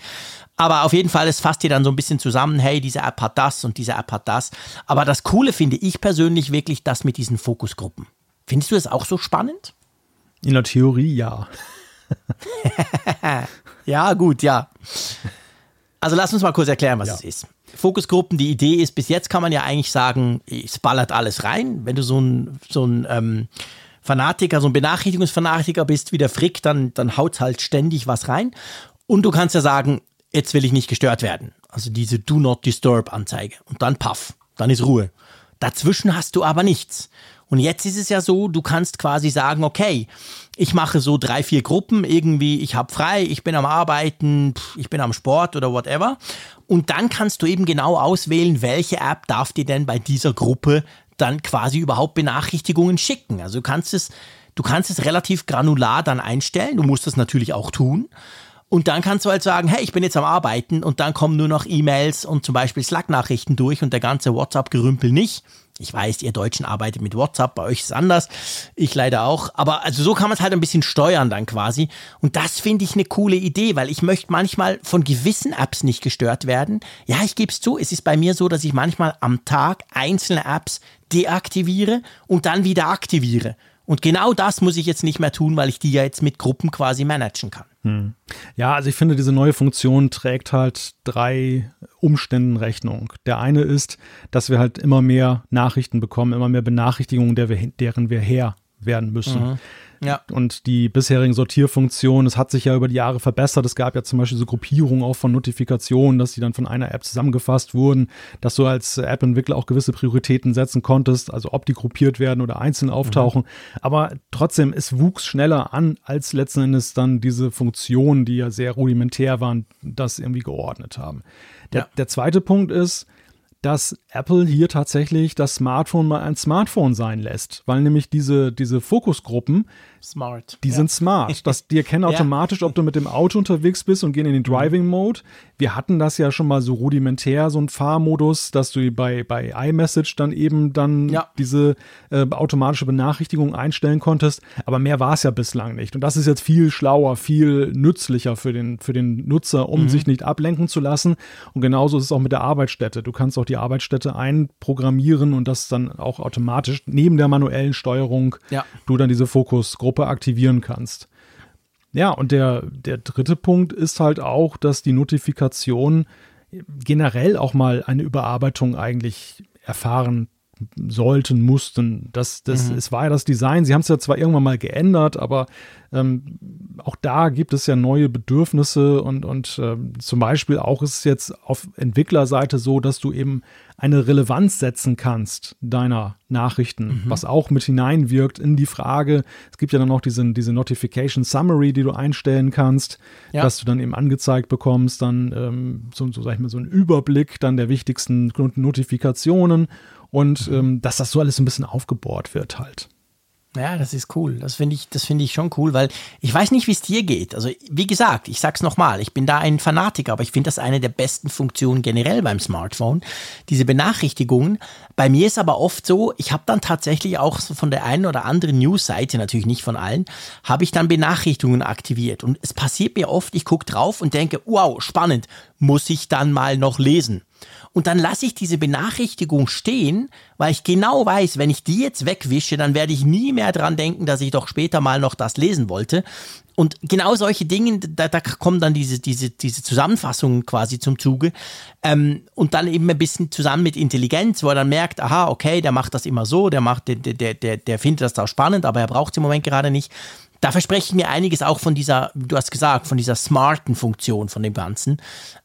Speaker 3: Aber auf jeden Fall, es fasst dir dann so ein bisschen zusammen, hey, diese App hat das und diese App hat das. Aber das Coole finde ich persönlich wirklich das mit diesen Fokusgruppen. Findest du das auch so spannend?
Speaker 2: In der Theorie ja.
Speaker 3: ja, gut, ja. Also lass uns mal kurz erklären, was ja. es ist. Fokusgruppen, die Idee ist, bis jetzt kann man ja eigentlich sagen, es ballert alles rein. Wenn du so ein, so ein ähm, Fanatiker, so ein Benachrichtigungsfanatiker bist wie der Frick, dann, dann haut halt ständig was rein. Und du kannst ja sagen, jetzt will ich nicht gestört werden. Also diese Do Not Disturb Anzeige. Und dann paff, dann ist Ruhe. Dazwischen hast du aber nichts. Und jetzt ist es ja so, du kannst quasi sagen, okay, ich mache so drei, vier Gruppen irgendwie, ich habe frei, ich bin am Arbeiten, ich bin am Sport oder whatever. Und dann kannst du eben genau auswählen, welche App darf dir denn bei dieser Gruppe dann quasi überhaupt Benachrichtigungen schicken. Also du kannst es, du kannst es relativ granular dann einstellen. Du musst das natürlich auch tun. Und dann kannst du halt sagen, hey, ich bin jetzt am Arbeiten und dann kommen nur noch E-Mails und zum Beispiel Slack-Nachrichten durch und der ganze WhatsApp-Gerümpel nicht. Ich weiß, ihr Deutschen arbeitet mit WhatsApp, bei euch ist es anders. Ich leider auch. Aber also so kann man es halt ein bisschen steuern dann quasi. Und das finde ich eine coole Idee, weil ich möchte manchmal von gewissen Apps nicht gestört werden. Ja, ich gebe es zu, es ist bei mir so, dass ich manchmal am Tag einzelne Apps deaktiviere und dann wieder aktiviere. Und genau das muss ich jetzt nicht mehr tun, weil ich die ja jetzt mit Gruppen quasi managen kann.
Speaker 2: Hm. Ja, also ich finde, diese neue Funktion trägt halt drei Umständen Rechnung. Der eine ist, dass wir halt immer mehr Nachrichten bekommen, immer mehr Benachrichtigungen, der wir, deren wir Herr werden müssen. Mhm. Ja. Und die bisherigen Sortierfunktionen, es hat sich ja über die Jahre verbessert. Es gab ja zum Beispiel so Gruppierungen auch von Notifikationen, dass die dann von einer App zusammengefasst wurden, dass du als App-Entwickler auch gewisse Prioritäten setzen konntest, also ob die gruppiert werden oder einzeln auftauchen. Mhm. Aber trotzdem, es wuchs schneller an, als letzten Endes dann diese Funktionen, die ja sehr rudimentär waren, das irgendwie geordnet haben. Der, ja. der zweite Punkt ist, dass Apple hier tatsächlich das Smartphone mal ein Smartphone sein lässt, weil nämlich diese, diese Fokusgruppen,
Speaker 3: smart.
Speaker 2: Die ja. sind smart. Das, die erkennen automatisch, ob du mit dem Auto unterwegs bist und gehen in den mhm. Driving Mode. Wir hatten das ja schon mal so rudimentär, so ein Fahrmodus, dass du bei, bei iMessage dann eben dann ja. diese äh, automatische Benachrichtigung einstellen konntest. Aber mehr war es ja bislang nicht. Und das ist jetzt viel schlauer, viel nützlicher für den, für den Nutzer, um mhm. sich nicht ablenken zu lassen. Und genauso ist es auch mit der Arbeitsstätte. Du kannst auch die Arbeitsstätte einprogrammieren und das dann auch automatisch neben der manuellen Steuerung ja. du dann diese Fokusgruppe Gruppe aktivieren kannst. Ja, und der, der dritte Punkt ist halt auch, dass die Notifikationen generell auch mal eine Überarbeitung eigentlich erfahren sollten, mussten. Das, das, mhm. Es war ja das Design. Sie haben es ja zwar irgendwann mal geändert, aber ähm, auch da gibt es ja neue Bedürfnisse und, und äh, zum Beispiel auch ist es jetzt auf Entwicklerseite so, dass du eben eine Relevanz setzen kannst deiner Nachrichten, mhm. was auch mit hineinwirkt in die Frage. Es gibt ja dann noch diese, diese Notification Summary, die du einstellen kannst, ja. dass du dann eben angezeigt bekommst, dann ähm, so, so, sag ich mal, so einen Überblick dann der wichtigsten Notifikationen und mhm. ähm, dass das so alles ein bisschen aufgebohrt wird halt.
Speaker 3: Ja, das ist cool. Das finde ich, das finde ich schon cool, weil ich weiß nicht, wie es dir geht. Also, wie gesagt, ich sag's nochmal, ich bin da ein Fanatiker, aber ich finde das eine der besten Funktionen generell beim Smartphone. Diese Benachrichtigungen. Bei mir ist aber oft so, ich habe dann tatsächlich auch so von der einen oder anderen News-Seite, natürlich nicht von allen, habe ich dann Benachrichtigungen aktiviert. Und es passiert mir oft, ich gucke drauf und denke, wow, spannend, muss ich dann mal noch lesen. Und dann lasse ich diese Benachrichtigung stehen, weil ich genau weiß, wenn ich die jetzt wegwische, dann werde ich nie mehr dran denken, dass ich doch später mal noch das lesen wollte. Und genau solche Dinge, da, da kommen dann diese, diese, diese Zusammenfassungen quasi zum Zuge. Ähm, und dann eben ein bisschen zusammen mit Intelligenz, wo er dann merkt, aha, okay, der macht das immer so, der macht, der, der, der, der findet das da spannend, aber er braucht es im Moment gerade nicht. Da verspreche ich mir einiges auch von dieser, du hast gesagt, von dieser smarten Funktion von dem Ganzen.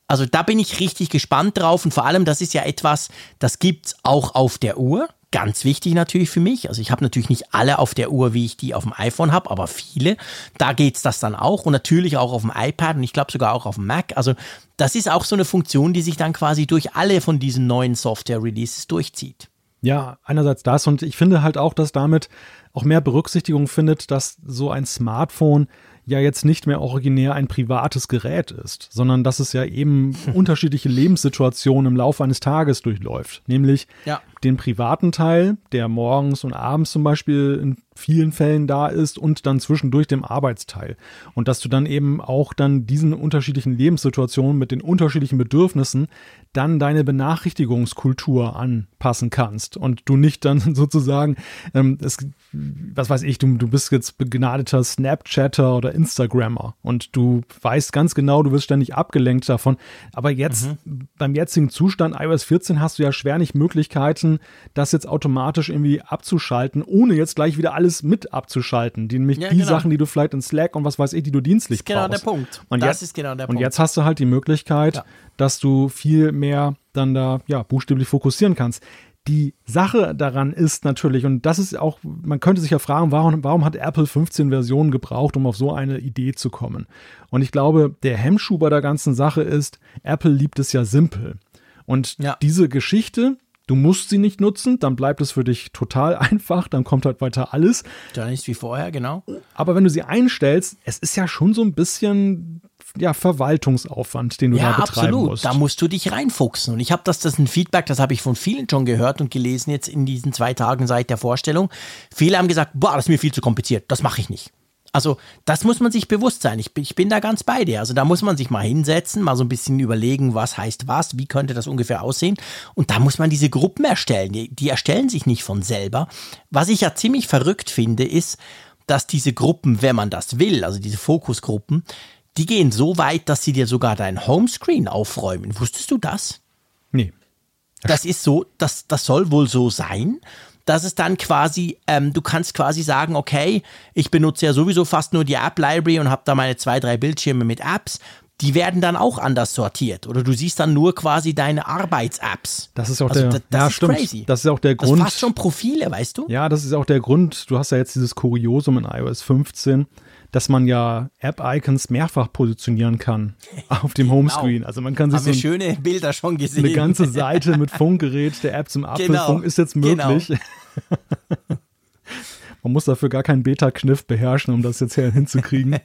Speaker 3: Also da bin ich richtig gespannt drauf und vor allem, das ist ja etwas, das gibt's auch auf der Uhr. Ganz wichtig natürlich für mich. Also ich habe natürlich nicht alle auf der Uhr, wie ich die auf dem iPhone habe, aber viele. Da geht's das dann auch und natürlich auch auf dem iPad und ich glaube sogar auch auf dem Mac. Also das ist auch so eine Funktion, die sich dann quasi durch alle von diesen neuen Software-Releases durchzieht.
Speaker 2: Ja, einerseits das und ich finde halt auch, dass damit auch mehr Berücksichtigung findet, dass so ein Smartphone ja jetzt nicht mehr originär ein privates Gerät ist, sondern dass es ja eben unterschiedliche Lebenssituationen im Laufe eines Tages durchläuft. Nämlich ja. Den privaten Teil, der morgens und abends zum Beispiel in vielen Fällen da ist und dann zwischendurch dem Arbeitsteil. Und dass du dann eben auch dann diesen unterschiedlichen Lebenssituationen mit den unterschiedlichen Bedürfnissen dann deine Benachrichtigungskultur anpassen kannst und du nicht dann sozusagen, ähm, es, was weiß ich, du, du bist jetzt begnadeter Snapchatter oder Instagrammer und du weißt ganz genau, du wirst ständig abgelenkt davon. Aber jetzt, mhm. beim jetzigen Zustand iOS 14 hast du ja schwer nicht Möglichkeiten, das jetzt automatisch irgendwie abzuschalten, ohne jetzt gleich wieder alles alles mit abzuschalten. Die, nämlich ja, die genau. Sachen, die du vielleicht in Slack und was weiß ich, die du dienstlich
Speaker 3: das ist genau
Speaker 2: brauchst.
Speaker 3: der Punkt.
Speaker 2: Und das jetzt, ist genau der Punkt. Und jetzt hast du halt die Möglichkeit, ja. dass du viel mehr dann da ja buchstäblich fokussieren kannst. Die Sache daran ist natürlich, und das ist auch, man könnte sich ja fragen, warum, warum hat Apple 15 Versionen gebraucht, um auf so eine Idee zu kommen? Und ich glaube, der Hemmschuh bei der ganzen Sache ist, Apple liebt es ja simpel. Und ja. diese Geschichte, du musst sie nicht nutzen, dann bleibt es für dich total einfach, dann kommt halt weiter alles.
Speaker 3: Dann ist wie vorher, genau.
Speaker 2: Aber wenn du sie einstellst, es ist ja schon so ein bisschen ja, Verwaltungsaufwand, den du ja, da betreiben absolut. musst.
Speaker 3: Da musst du dich reinfuchsen. Und ich habe das, das ist ein Feedback, das habe ich von vielen schon gehört und gelesen jetzt in diesen zwei Tagen seit der Vorstellung. Viele haben gesagt, boah, das ist mir viel zu kompliziert, das mache ich nicht. Also das muss man sich bewusst sein. Ich, ich, bin da ganz bei dir. Also da muss man sich mal hinsetzen, mal so ein bisschen überlegen, was heißt was, wie könnte das ungefähr aussehen. Und da muss man diese Gruppen erstellen. Die, die erstellen sich nicht von selber. Was ich ja ziemlich verrückt finde, ist, dass diese Gruppen, wenn man das will, also diese Fokusgruppen, die gehen so weit, dass sie dir sogar dein Homescreen aufräumen. Wusstest du das?
Speaker 2: Nee.
Speaker 3: Das ist so, das, das soll wohl so sein, dass es dann quasi, ähm, du kannst quasi sagen, okay, ich benutze ja sowieso fast nur die App Library und habe da meine zwei, drei Bildschirme mit Apps. Die werden dann auch anders sortiert. Oder du siehst dann nur quasi deine Arbeits-Apps.
Speaker 2: Das ist auch also der, das, das ja, ist stimmt. crazy. Das ist auch der Grund. Das
Speaker 3: fast schon Profile, weißt du?
Speaker 2: Ja, das ist auch der Grund. Du hast ja jetzt dieses Kuriosum in iOS 15 dass man ja App-Icons mehrfach positionieren kann auf dem genau. Homescreen. Genau. Also man kann sich
Speaker 3: Haben so schöne Bilder schon gesehen.
Speaker 2: Eine ganze Seite mit Funkgerät der App zum Apfelfunk genau. ist jetzt möglich. Genau. man muss dafür gar keinen Beta-Kniff beherrschen, um das jetzt hier hinzukriegen.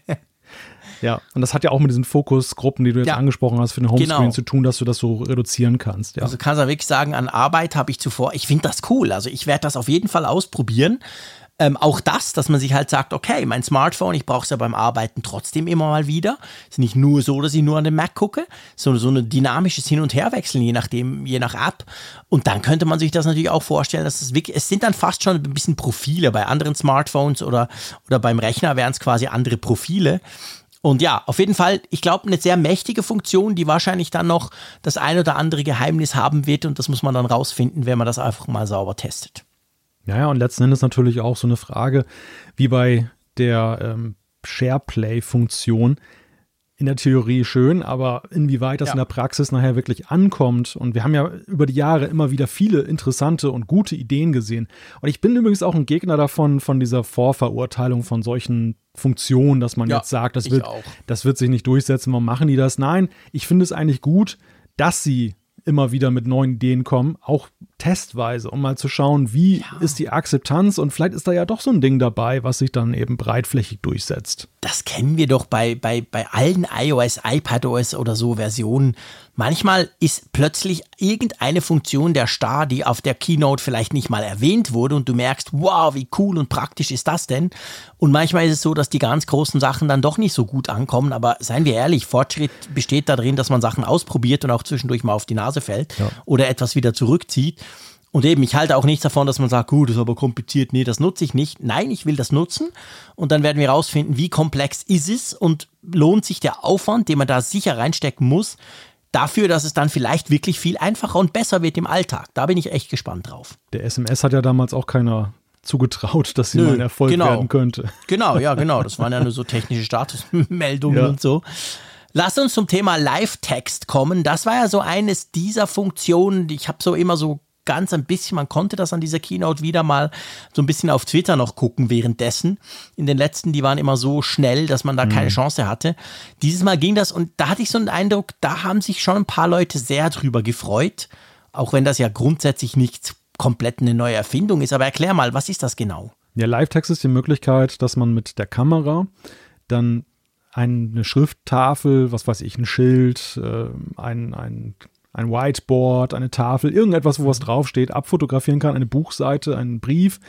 Speaker 2: Ja, und das hat ja auch mit diesen Fokusgruppen, die du jetzt ja. angesprochen hast, für den Homescreen genau. zu tun, dass du das so reduzieren kannst. Ja.
Speaker 3: Also kannst du wirklich sagen, an Arbeit habe ich zuvor, ich finde das cool. Also ich werde das auf jeden Fall ausprobieren. Ähm, auch das, dass man sich halt sagt, okay, mein Smartphone, ich brauche es ja beim Arbeiten trotzdem immer mal wieder. Ist nicht nur so, dass ich nur an den Mac gucke, sondern so ein dynamisches Hin- und Herwechseln, je nachdem, je nach App. Und dann könnte man sich das natürlich auch vorstellen, dass es wirklich, es sind dann fast schon ein bisschen Profile. Bei anderen Smartphones oder, oder beim Rechner wären es quasi andere Profile. Und ja, auf jeden Fall, ich glaube, eine sehr mächtige Funktion, die wahrscheinlich dann noch das ein oder andere Geheimnis haben wird. Und das muss man dann rausfinden, wenn man das einfach mal sauber testet.
Speaker 2: Ja, ja, und letzten Endes natürlich auch so eine Frage, wie bei der ähm, SharePlay-Funktion. In der Theorie schön, aber inwieweit das ja. in der Praxis nachher wirklich ankommt. Und wir haben ja über die Jahre immer wieder viele interessante und gute Ideen gesehen. Und ich bin übrigens auch ein Gegner davon, von dieser Vorverurteilung von solchen Funktionen, dass man ja, jetzt sagt, das wird, das wird sich nicht durchsetzen, warum machen die das? Nein, ich finde es eigentlich gut, dass sie immer wieder mit neuen Ideen kommen, auch testweise, um mal zu schauen, wie ja. ist die Akzeptanz und vielleicht ist da ja doch so ein Ding dabei, was sich dann eben breitflächig durchsetzt.
Speaker 3: Das kennen wir doch bei, bei, bei allen iOS, iPadOS oder so Versionen. Manchmal ist plötzlich irgendeine Funktion der Star, die auf der Keynote vielleicht nicht mal erwähnt wurde und du merkst, wow, wie cool und praktisch ist das denn? Und manchmal ist es so, dass die ganz großen Sachen dann doch nicht so gut ankommen, aber seien wir ehrlich, Fortschritt besteht darin, dass man Sachen ausprobiert und auch zwischendurch mal auf die Nase fällt ja. oder etwas wieder zurückzieht. Und eben, ich halte auch nichts davon, dass man sagt, gut, das ist aber kompliziert, nee, das nutze ich nicht. Nein, ich will das nutzen und dann werden wir rausfinden, wie komplex ist es und lohnt sich der Aufwand, den man da sicher reinstecken muss, dafür, dass es dann vielleicht wirklich viel einfacher und besser wird im Alltag. Da bin ich echt gespannt drauf.
Speaker 2: Der SMS hat ja damals auch keiner zugetraut, dass sie Nö, mal ein Erfolg genau. werden könnte.
Speaker 3: Genau, ja, genau. Das waren ja nur so technische Statusmeldungen ja. und so. Lass uns zum Thema Live-Text kommen. Das war ja so eines dieser Funktionen, die ich habe so immer so ganz ein bisschen, man konnte das an dieser Keynote wieder mal so ein bisschen auf Twitter noch gucken währenddessen. In den letzten, die waren immer so schnell, dass man da mhm. keine Chance hatte. Dieses Mal ging das und da hatte ich so einen Eindruck, da haben sich schon ein paar Leute sehr drüber gefreut, auch wenn das ja grundsätzlich nicht komplett eine neue Erfindung ist. Aber erklär mal, was ist das genau?
Speaker 2: Ja, Live-Text ist die Möglichkeit, dass man mit der Kamera dann eine Schrifttafel, was weiß ich, ein Schild, äh, ein, ein ein Whiteboard, eine Tafel, irgendetwas, wo was draufsteht, abfotografieren kann, eine Buchseite, einen Brief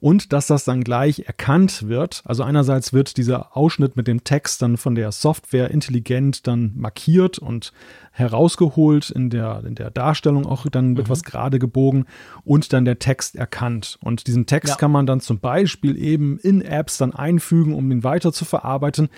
Speaker 2: und dass das dann gleich erkannt wird. Also einerseits wird dieser Ausschnitt mit dem Text dann von der Software intelligent dann markiert und herausgeholt in der, in der Darstellung auch dann mhm. etwas gerade gebogen und dann der Text erkannt. Und diesen Text ja. kann man dann zum Beispiel eben in Apps dann einfügen, um ihn weiter zu verarbeiten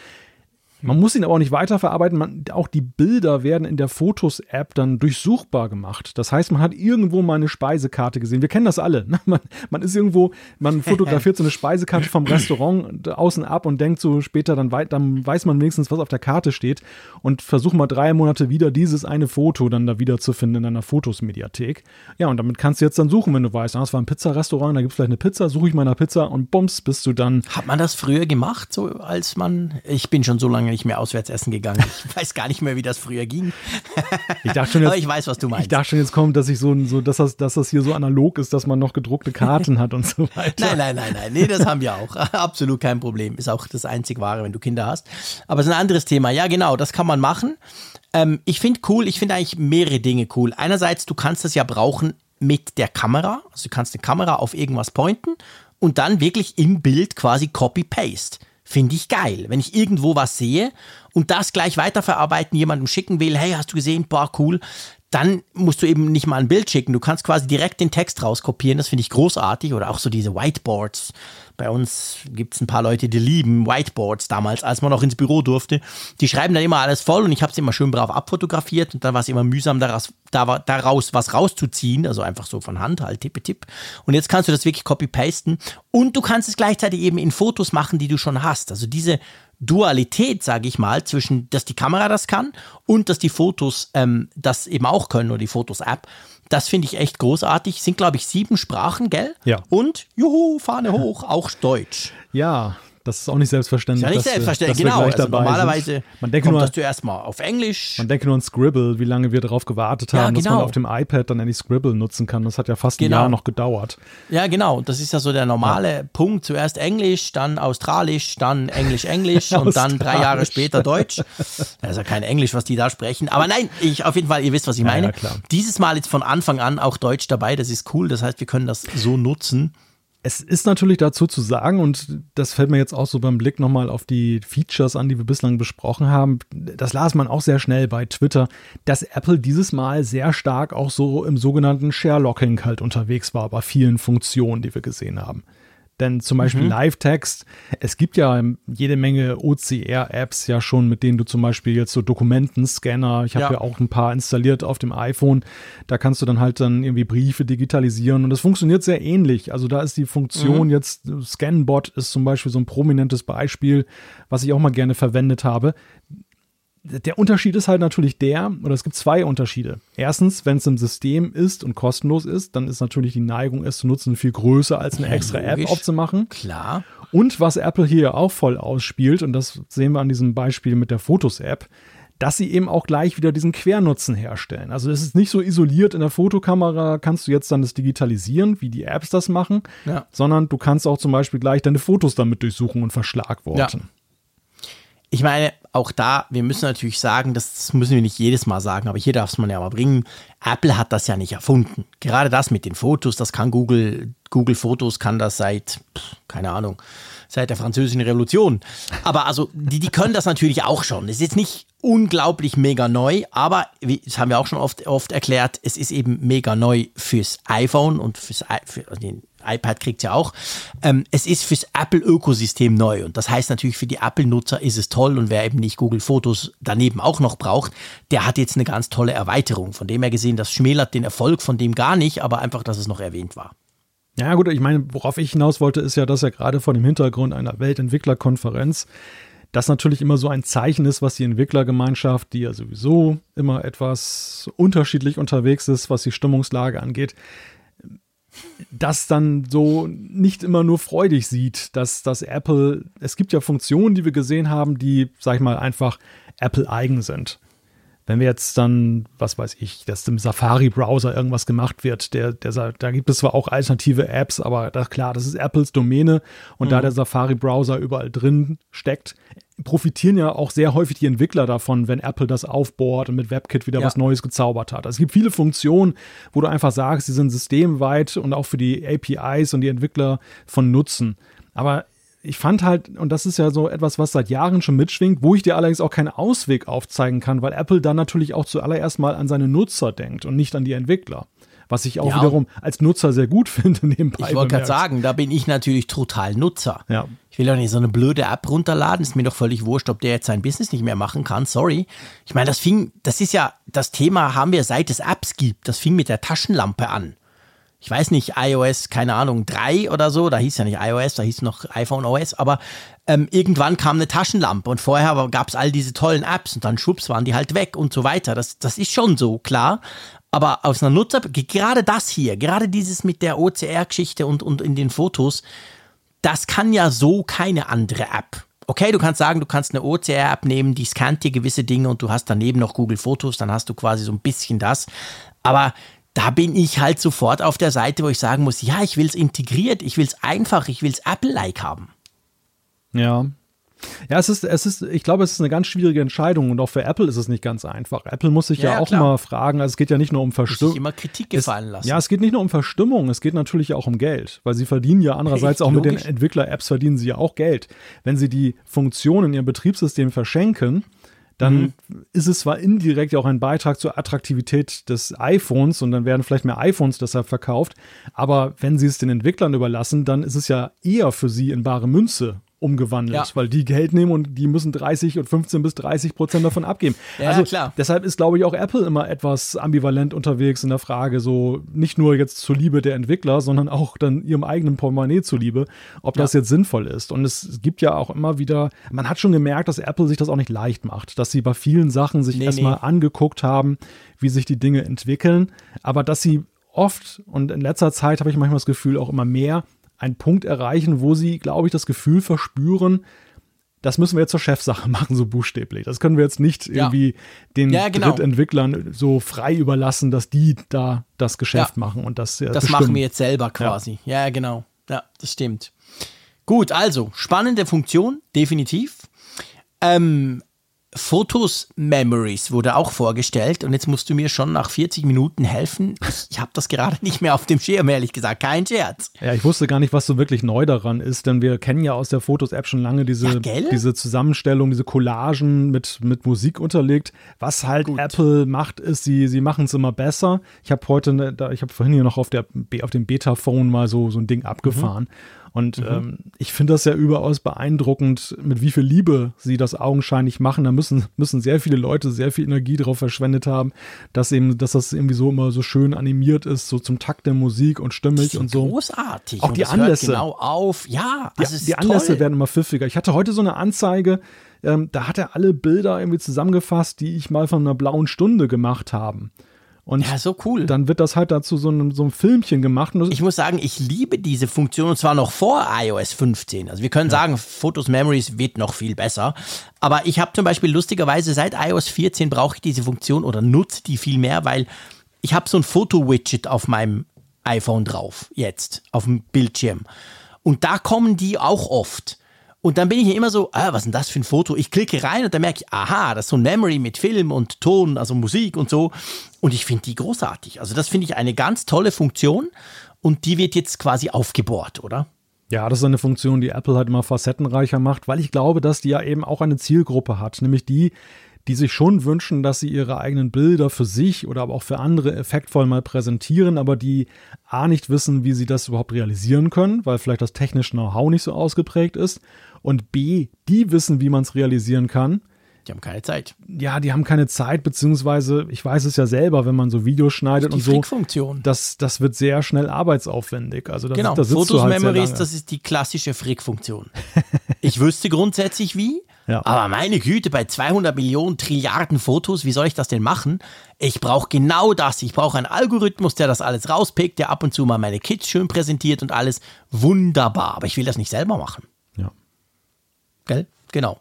Speaker 2: Man muss ihn aber auch nicht weiterverarbeiten. Man, auch die Bilder werden in der Fotos-App dann durchsuchbar gemacht. Das heißt, man hat irgendwo mal eine Speisekarte gesehen. Wir kennen das alle. Ne? Man, man, ist irgendwo, man fotografiert so eine Speisekarte vom Restaurant außen ab und denkt so später, dann, wei dann weiß man wenigstens, was auf der Karte steht und versucht mal drei Monate wieder dieses eine Foto dann da wieder zu finden in einer Fotos-Mediathek. Ja, und damit kannst du jetzt dann suchen, wenn du weißt, ah, es war ein Pizzarestaurant, da gibt es vielleicht eine Pizza, suche ich meiner Pizza und bums, bist du dann.
Speaker 3: Hat man das früher gemacht, so als man, ich bin schon so lange nicht mehr auswärts essen gegangen. Ich weiß gar nicht mehr, wie das früher ging.
Speaker 2: Ich dachte schon jetzt,
Speaker 3: Aber ich weiß, was du meinst.
Speaker 2: Ich dachte schon, jetzt kommt, dass ich so, so dass, das, dass das hier so analog ist, dass man noch gedruckte Karten hat und so weiter.
Speaker 3: Nein, nein, nein, nein. Nee, das haben wir auch. Absolut kein Problem. Ist auch das einzig Wahre, wenn du Kinder hast. Aber es ist ein anderes Thema. Ja, genau, das kann man machen. Ähm, ich finde cool, ich finde eigentlich mehrere Dinge cool. Einerseits, du kannst das ja brauchen mit der Kamera. Also du kannst eine Kamera auf irgendwas pointen und dann wirklich im Bild quasi Copy-Paste. Finde ich geil. Wenn ich irgendwo was sehe und das gleich weiterverarbeiten, jemandem schicken will, hey, hast du gesehen, boah, cool, dann musst du eben nicht mal ein Bild schicken. Du kannst quasi direkt den Text rauskopieren. Das finde ich großartig. Oder auch so diese Whiteboards. Bei uns gibt es ein paar Leute, die lieben Whiteboards damals, als man noch ins Büro durfte. Die schreiben dann immer alles voll und ich habe es immer schön brav abfotografiert und dann war es immer mühsam, daraus, daraus was rauszuziehen. Also einfach so von Hand halt, tippe, tipp. Und jetzt kannst du das wirklich copy-pasten und du kannst es gleichzeitig eben in Fotos machen, die du schon hast. Also diese Dualität, sage ich mal, zwischen, dass die Kamera das kann und dass die Fotos ähm, das eben auch können oder die Fotos-App. Das finde ich echt großartig. Sind, glaube ich, sieben Sprachen, gell?
Speaker 2: Ja.
Speaker 3: Und, juhu, Fahne hoch, auch Deutsch.
Speaker 2: Ja, das ist auch nicht selbstverständlich.
Speaker 3: Ist ja nicht
Speaker 2: dass,
Speaker 3: selbstverständlich,
Speaker 2: dass
Speaker 3: genau. Also normalerweise
Speaker 2: man denke
Speaker 3: kommt
Speaker 2: nur,
Speaker 3: das zuerst mal auf Englisch.
Speaker 2: Man denke nur an Scribble, wie lange wir darauf gewartet haben,
Speaker 3: Ja,
Speaker 2: dass man
Speaker 3: genau.
Speaker 2: auf dem iPad dann endlich Scribble nutzen kann. Das hat ja fast ein
Speaker 3: Genau.
Speaker 2: Jahr noch gedauert.
Speaker 3: Ja, genau. Das ist ja so der normale Punkt. Zuerst Englisch, dann Australisch, dann Englisch, Englisch und dann drei Jahre später Deutsch. Das ist ja kein Englisch, was die da sprechen. Aber nein, ich auf jeden Fall, ihr wisst, was ich
Speaker 2: Ja,
Speaker 3: meine.
Speaker 2: ja, klar.
Speaker 3: Dieses Mal jetzt von Anfang an auch Deutsch dabei. Das ist cool. Das heißt, wir können das so nutzen.
Speaker 2: Es ist natürlich dazu zu sagen, und das fällt mir jetzt auch so beim Blick nochmal auf die Features an, die wir bislang besprochen haben. Das las man auch sehr schnell bei Twitter, dass Apple dieses Mal sehr stark auch so im sogenannten Sherlocking halt unterwegs war bei vielen Funktionen, die wir gesehen haben. Denn zum Beispiel Live-Text, es gibt ja jede Menge OCR-Apps ja schon, mit denen du zum Beispiel jetzt so Dokumentenscanner, ich habe
Speaker 3: Ja.
Speaker 2: ja auch ein paar installiert auf dem iPhone, da kannst du dann halt dann irgendwie Briefe digitalisieren und das funktioniert sehr ähnlich. Also da ist die Funktion jetzt, Scanbot ist zum Beispiel so ein prominentes Beispiel, was ich auch mal gerne verwendet habe. Der Unterschied ist halt natürlich der, oder es gibt zwei Unterschiede. Erstens, wenn es im System ist und kostenlos ist, dann ist natürlich die Neigung, es zu nutzen, viel größer als eine
Speaker 3: Ja,
Speaker 2: extra App
Speaker 3: logisch.
Speaker 2: aufzumachen.
Speaker 3: Klar.
Speaker 2: Und was Apple hier auch voll ausspielt, und das sehen wir an diesem Beispiel mit der Fotos-App, dass sie eben auch gleich wieder diesen Quernutzen herstellen. Also es ist nicht so isoliert in der Fotokamera, kannst du jetzt dann das digitalisieren, wie die Apps das machen,
Speaker 3: Ja.
Speaker 2: sondern du kannst auch zum Beispiel gleich deine Fotos damit durchsuchen und verschlagworten.
Speaker 3: Ich meine, auch da, wir müssen natürlich sagen, das müssen wir nicht jedes Mal sagen, aber hier darf es man ja mal bringen. Apple hat das ja nicht erfunden. Gerade das mit den Fotos, das kann Google, Google Fotos kann das seit, keine Ahnung, seit der französischen Revolution. Aber also, die, die können das natürlich auch schon. Es ist jetzt nicht unglaublich mega neu, aber wie, das haben wir auch schon oft, oft erklärt, es ist eben mega neu fürs iPhone und fürs für, also den iPad kriegt ja auch. Ähm, es ist fürs Apple-Ökosystem neu und das heißt natürlich für die Apple-Nutzer ist es toll und wer eben nicht Google Fotos daneben auch noch braucht, der hat jetzt eine ganz tolle Erweiterung. Von dem her gesehen, das schmälert den Erfolg von dem gar nicht, aber einfach, dass es noch erwähnt war.
Speaker 2: Ja, gut, ich meine, worauf ich hinaus wollte, ist ja, dass ja gerade vor dem Hintergrund einer Weltentwicklerkonferenz das natürlich immer so ein Zeichen ist, was die Entwicklergemeinschaft, die ja sowieso immer etwas unterschiedlich unterwegs ist, was die Stimmungslage angeht, das dann so nicht immer nur freudig sieht, dass, dass Apple, es gibt ja Funktionen, die wir gesehen haben, die, sag ich mal, einfach Apple eigen sind. Wenn wir jetzt dann, was weiß ich, dass im Safari-Browser irgendwas gemacht wird, der, der, da gibt es zwar auch alternative Apps, aber das, klar, das ist Apples Domäne und da der Safari-Browser überall drin steckt, profitieren ja auch sehr häufig die Entwickler davon, wenn Apple das aufbohrt und mit WebKit wieder
Speaker 3: Ja.
Speaker 2: was Neues gezaubert hat. Also es gibt viele Funktionen, wo du einfach sagst, die sind systemweit und auch für die APIs und die Entwickler von Nutzen. Aber ich fand halt, und das ist ja so etwas, was seit Jahren schon mitschwingt, wo ich dir allerdings auch keinen Ausweg aufzeigen kann, weil Apple dann natürlich auch zuallererst mal an seine Nutzer denkt und nicht an die Entwickler. Was ich auch
Speaker 3: Ja.
Speaker 2: wiederum als Nutzer sehr gut finde nebenbei.
Speaker 3: Ich wollte gerade sagen, da bin ich natürlich total Nutzer.
Speaker 2: Ja.
Speaker 3: Ich will doch nicht so eine blöde App runterladen. Ist mir doch völlig wurscht, ob der jetzt sein Business nicht mehr machen kann. Sorry. Ich meine, das fing, das ist ja, das Thema haben wir seit es Apps gibt. Das fing mit der Taschenlampe an. Ich weiß nicht, iOS, keine Ahnung, 3 oder so, da hieß ja nicht iOS, da hieß noch iPhone OS, aber ähm, irgendwann kam eine Taschenlampe und vorher gab es all diese tollen Apps und dann schwupps waren die halt weg und so weiter. Das, das ist schon so, klar. Aber aus einer Nutzer, gerade das hier, gerade dieses mit der OCR-Geschichte und, und in den Fotos, das kann ja so keine andere App. Okay, du kannst sagen, du kannst eine OCR-App nehmen, die scannt dir gewisse Dinge und du hast daneben noch Google Fotos, dann hast du quasi so ein bisschen das. Aber da bin ich halt sofort auf der Seite, wo ich sagen muss, ja, ich will es integriert, ich will es einfach, ich will es Apple-like haben.
Speaker 2: Ja. Ja, es ist, es ist, ich glaube, es ist eine ganz schwierige Entscheidung und auch für Apple ist es nicht ganz einfach. Apple muss sich
Speaker 3: Ja,
Speaker 2: ja,
Speaker 3: ja,
Speaker 2: auch
Speaker 3: klar.
Speaker 2: mal fragen, also es geht ja nicht nur um Verstimmung.
Speaker 3: immer Kritik
Speaker 2: Es-
Speaker 3: gefallen lassen.
Speaker 2: Ja, es geht nicht nur um Verstimmung, es geht natürlich auch um Geld, weil sie verdienen ja andererseits auch mit den. Entwickler-Apps verdienen sie ja auch Geld. Wenn sie die Funktionen in ihrem Betriebssystem verschenken, dann
Speaker 3: Mhm.
Speaker 2: ist es zwar indirekt ja auch ein Beitrag zur Attraktivität des iPhones und dann werden vielleicht mehr iPhones deshalb verkauft, aber wenn sie es den Entwicklern überlassen, dann ist es ja eher für sie in bare Münze umgewandelt,
Speaker 3: Ja.
Speaker 2: weil die Geld nehmen und die müssen 30 und 15 bis 30 Prozent davon abgeben.
Speaker 3: Ja,
Speaker 2: also
Speaker 3: klar.
Speaker 2: deshalb ist, glaube ich, auch Apple immer etwas ambivalent unterwegs in der Frage, so nicht nur jetzt zur Liebe der Entwickler, sondern auch dann ihrem eigenen Portemonnaie zuliebe, ob das jetzt sinnvoll ist. Und es gibt ja auch immer wieder, man hat schon gemerkt, dass Apple sich das auch nicht leicht macht, dass sie bei vielen Sachen sich
Speaker 3: Nee,
Speaker 2: erstmal
Speaker 3: nee.
Speaker 2: angeguckt haben, wie sich die Dinge entwickeln, aber dass sie oft und in letzter Zeit habe ich manchmal das Gefühl auch immer mehr einen Punkt erreichen, wo sie, glaube ich, das Gefühl verspüren, das müssen wir jetzt zur Chefsache machen, so buchstäblich. Das können wir jetzt nicht
Speaker 3: Ja.
Speaker 2: irgendwie den
Speaker 3: Ja, genau.
Speaker 2: Drittentwicklern so frei überlassen, dass die da das Geschäft
Speaker 3: Ja.
Speaker 2: machen und das,
Speaker 3: Das
Speaker 2: bestimmen.
Speaker 3: machen wir jetzt selber quasi. Ja. genau. Ja, das stimmt. Gut, also spannende Funktion, definitiv. Ähm, Fotos Memories wurde auch vorgestellt und jetzt musst du mir schon nach 40 Minuten helfen. Ich, ich habe das gerade nicht mehr auf dem Schirm, ehrlich gesagt. Kein Scherz.
Speaker 2: Ja, ich wusste gar nicht, was so wirklich neu daran ist, denn wir kennen ja aus der Fotos-App schon lange diese,
Speaker 3: Ja,
Speaker 2: diese Zusammenstellung, diese Collagen mit, mit Musik unterlegt. Was halt Apple macht, ist, sie, sie machen es immer besser. Ich habe heute, ne, ich habe vorhin hier noch auf, der, auf dem Beta-Phone mal so, so ein Ding abgefahren. Und ähm, ich finde das ja überaus beeindruckend, mit wie viel Liebe sie das augenscheinlich machen. Da müssen, müssen sehr viele Leute sehr viel Energie drauf verschwendet haben, dass eben, dass das irgendwie so immer so schön animiert ist, so zum Takt der Musik und stimmig und so.
Speaker 3: Großartig.
Speaker 2: Auch
Speaker 3: und
Speaker 2: die Anlässe.
Speaker 3: Genau auf. Ja,
Speaker 2: Die,
Speaker 3: das ist
Speaker 2: die Anlässe
Speaker 3: toll.
Speaker 2: werden immer pfiffiger. Ich hatte heute so eine Anzeige, ähm, da hat er alle Bilder irgendwie zusammengefasst, die ich mal von einer blauen Stunde gemacht haben. Und
Speaker 3: Ja, so cool.
Speaker 2: dann wird das halt dazu so einem, so einem Filmchen gemacht.
Speaker 3: Ich muss sagen, ich liebe diese Funktion und zwar noch vor iOS 15. Also wir können sagen, Photos Memories wird noch viel besser. Aber ich habe zum Beispiel lustigerweise seit iOS 14 brauche ich diese Funktion oder nutze die viel mehr, weil ich habe so ein Foto-Widget auf meinem iPhone drauf, jetzt, auf dem Bildschirm. Und da kommen die auch oft. Und dann bin ich hier immer so, ah, was ist denn das für ein Foto? Ich klicke rein und dann merke ich, aha, das ist so ein Memory mit Film und Ton, also Musik und so. Und ich finde die großartig. Also das finde ich eine ganz tolle Funktion und die wird jetzt quasi aufgebohrt, oder?
Speaker 2: ja, das ist eine Funktion, die Apple halt immer facettenreicher macht, weil ich glaube, dass die ja eben auch eine Zielgruppe hat, nämlich die, die sich schon wünschen, dass sie ihre eigenen Bilder für sich oder aber auch für andere effektvoll mal präsentieren, aber die A nicht wissen, wie sie das überhaupt realisieren können, weil vielleicht das technische Know-how nicht so ausgeprägt ist und B, die wissen, wie man es realisieren kann.
Speaker 3: Die haben keine Zeit.
Speaker 2: Ja, die haben keine Zeit, beziehungsweise ich weiß es ja selber, wenn man so Videos schneidet und so, das, das wird sehr schnell arbeitsaufwendig. Also das,
Speaker 3: Genau,
Speaker 2: da
Speaker 3: Fotos
Speaker 2: halt
Speaker 3: Memories, das ist die klassische Frick-Funktion. ich wüsste grundsätzlich wie,
Speaker 2: Ja.
Speaker 3: aber meine Güte, bei 200 Millionen Trilliarden Fotos, wie soll ich das denn machen? Ich brauche genau das. Ich brauche einen Algorithmus, der das alles rauspickt, der ab und zu mal meine Kids schön präsentiert und alles. Wunderbar, aber ich will das nicht selber machen. Gell? Genau.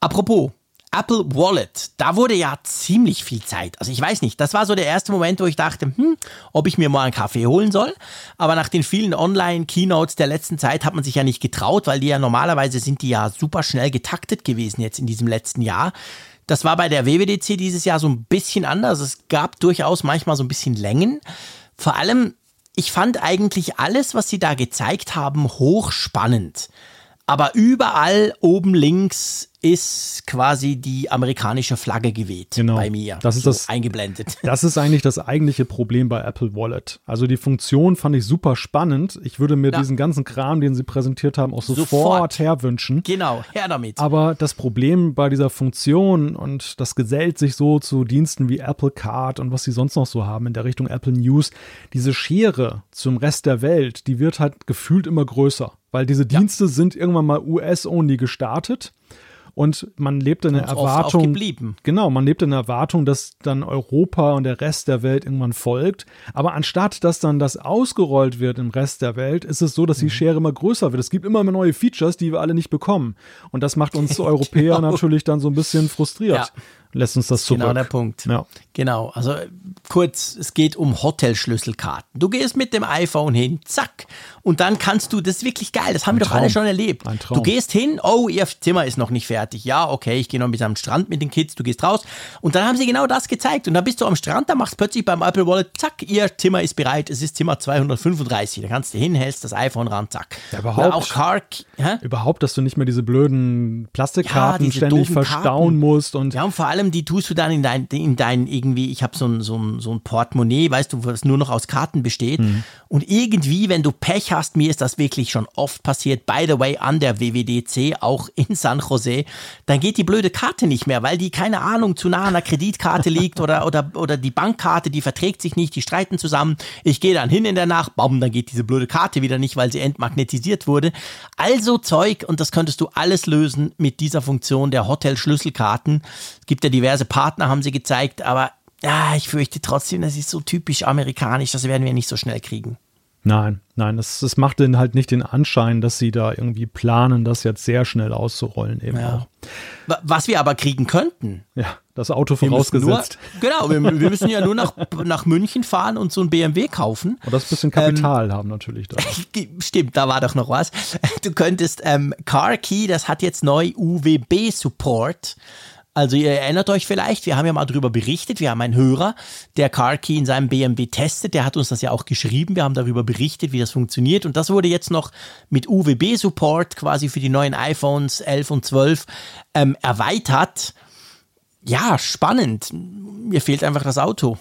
Speaker 3: Apropos, Apple Wallet, da wurde ja ziemlich viel Zeit. Also ich weiß nicht, das war so der erste Moment, wo ich dachte, hm, ob ich mir mal einen Kaffee holen soll. Aber nach den vielen Online-Keynotes der letzten Zeit hat man sich ja nicht getraut, weil die ja normalerweise sind die ja super schnell getaktet gewesen jetzt in diesem letzten Jahr. Das war bei der WWDC dieses Jahr so ein bisschen anders. Es gab durchaus manchmal so ein bisschen Längen. Vor allem, ich fand eigentlich alles, was sie da gezeigt haben, hochspannend. Aber überall oben links ist quasi die amerikanische Flagge geweht
Speaker 2: Genau.
Speaker 3: bei mir.
Speaker 2: Das ist
Speaker 3: so
Speaker 2: das-
Speaker 3: eingeblendet.
Speaker 2: Das ist eigentlich das eigentliche Problem bei Apple Wallet. Also die Funktion fand ich super spannend. Ich würde mir
Speaker 3: Ja.
Speaker 2: diesen ganzen Kram, den sie präsentiert haben, auch sofort,
Speaker 3: Sofort.
Speaker 2: herwünschen.
Speaker 3: Genau, her damit.
Speaker 2: Aber das Problem bei dieser Funktion und das gesellt sich so zu Diensten wie Apple Card und was sie sonst noch so haben in der Richtung Apple News, diese Schere zum Rest der Welt, die wird halt gefühlt immer größer, weil diese Dienste sind irgendwann mal US-only gestartet und man lebt in der
Speaker 3: Und oft auch
Speaker 2: Erwartung,
Speaker 3: geblieben.
Speaker 2: genau, man lebt in der Erwartung, dass dann Europa und der Rest der Welt irgendwann folgt. Aber anstatt dass dann das ausgerollt wird im Rest der Welt, ist es so,
Speaker 3: Mhm.
Speaker 2: dass die Schere immer größer wird. Es gibt immer mehr neue Features, die wir alle nicht bekommen. Und das macht uns Europäer
Speaker 3: Genau.
Speaker 2: natürlich dann so ein bisschen frustriert.
Speaker 3: Ja.
Speaker 2: Lässt uns das zurück.
Speaker 3: Genau der Punkt.
Speaker 2: Ja.
Speaker 3: Genau, also äh, kurz, es geht um Hotelschlüsselkarten. Du gehst mit dem iPhone hin, zack, und dann kannst du, das ist wirklich geil, das haben wir doch
Speaker 2: Traum.
Speaker 3: alle schon erlebt.
Speaker 2: Ein Traum.
Speaker 3: Du gehst hin, oh, ihr Zimmer ist noch nicht fertig. Ja, okay, ich gehe noch ein bisschen am Strand mit den Kids, du gehst raus. Und dann haben sie genau das gezeigt. Und dann bist du am Strand, da machst du plötzlich beim Apple Wallet, zack, ihr Zimmer ist bereit, es ist Zimmer 235. Da kannst du hin, hältst das iPhone ran, zack.
Speaker 2: Ja, überhaupt.
Speaker 3: Auch Car, hä?
Speaker 2: Überhaupt, dass du nicht mehr diese blöden Plastikkarten
Speaker 3: Ja, diese
Speaker 2: ständig verstauen
Speaker 3: Karten.
Speaker 2: musst und
Speaker 3: Ja, und vor allem, die tust du dann in dein, in dein irgendwie, ich habe so ein, so, ein, so ein Portemonnaie, weißt du, was nur noch aus Karten besteht.
Speaker 2: Mhm.
Speaker 3: Und irgendwie, wenn du Pech hast, mir ist das wirklich schon oft passiert, by the way, an der WWDC, auch in San Jose, dann geht die blöde Karte nicht mehr, weil die, keine Ahnung, zu nah an der Kreditkarte liegt oder, oder, oder die Bankkarte, die verträgt sich nicht, die streiten zusammen. Ich gehe dann hin in der Nacht, bam, dann geht diese blöde Karte wieder nicht, weil sie entmagnetisiert wurde. Also Zeug, und das könntest du alles lösen mit dieser Funktion der Hotel-Schlüsselkarten. Es gibt ja diverse Partner, haben sie gezeigt, aber ja, ich fürchte trotzdem, das ist so typisch amerikanisch, das werden wir nicht so schnell kriegen.
Speaker 2: Nein, nein, das, das macht denn halt nicht den Anschein, dass sie da irgendwie planen, das jetzt sehr schnell auszurollen eben
Speaker 3: Ja.
Speaker 2: auch.
Speaker 3: Wa- Was wir aber kriegen könnten,
Speaker 2: Ja, das Auto vorausgesetzt.
Speaker 3: Nur, genau, wir, wir müssen ja nur nach, nach München fahren und so ein BMW kaufen.
Speaker 2: Und das bisschen Kapital haben natürlich da.
Speaker 3: Stimmt, da war doch noch was. Du könntest ähm, Car Key, das hat jetzt neu UWB-Support. Also ihr erinnert euch vielleicht, wir haben ja mal darüber berichtet, wir haben einen Hörer, der Car Key in seinem BMW testet, der hat uns das ja auch geschrieben, wir haben darüber berichtet, wie das funktioniert und das wurde jetzt noch mit UWB-Support quasi für die neuen iPhones 11 und 12 ähm, erweitert. Ja, spannend. Mir fehlt einfach das Auto.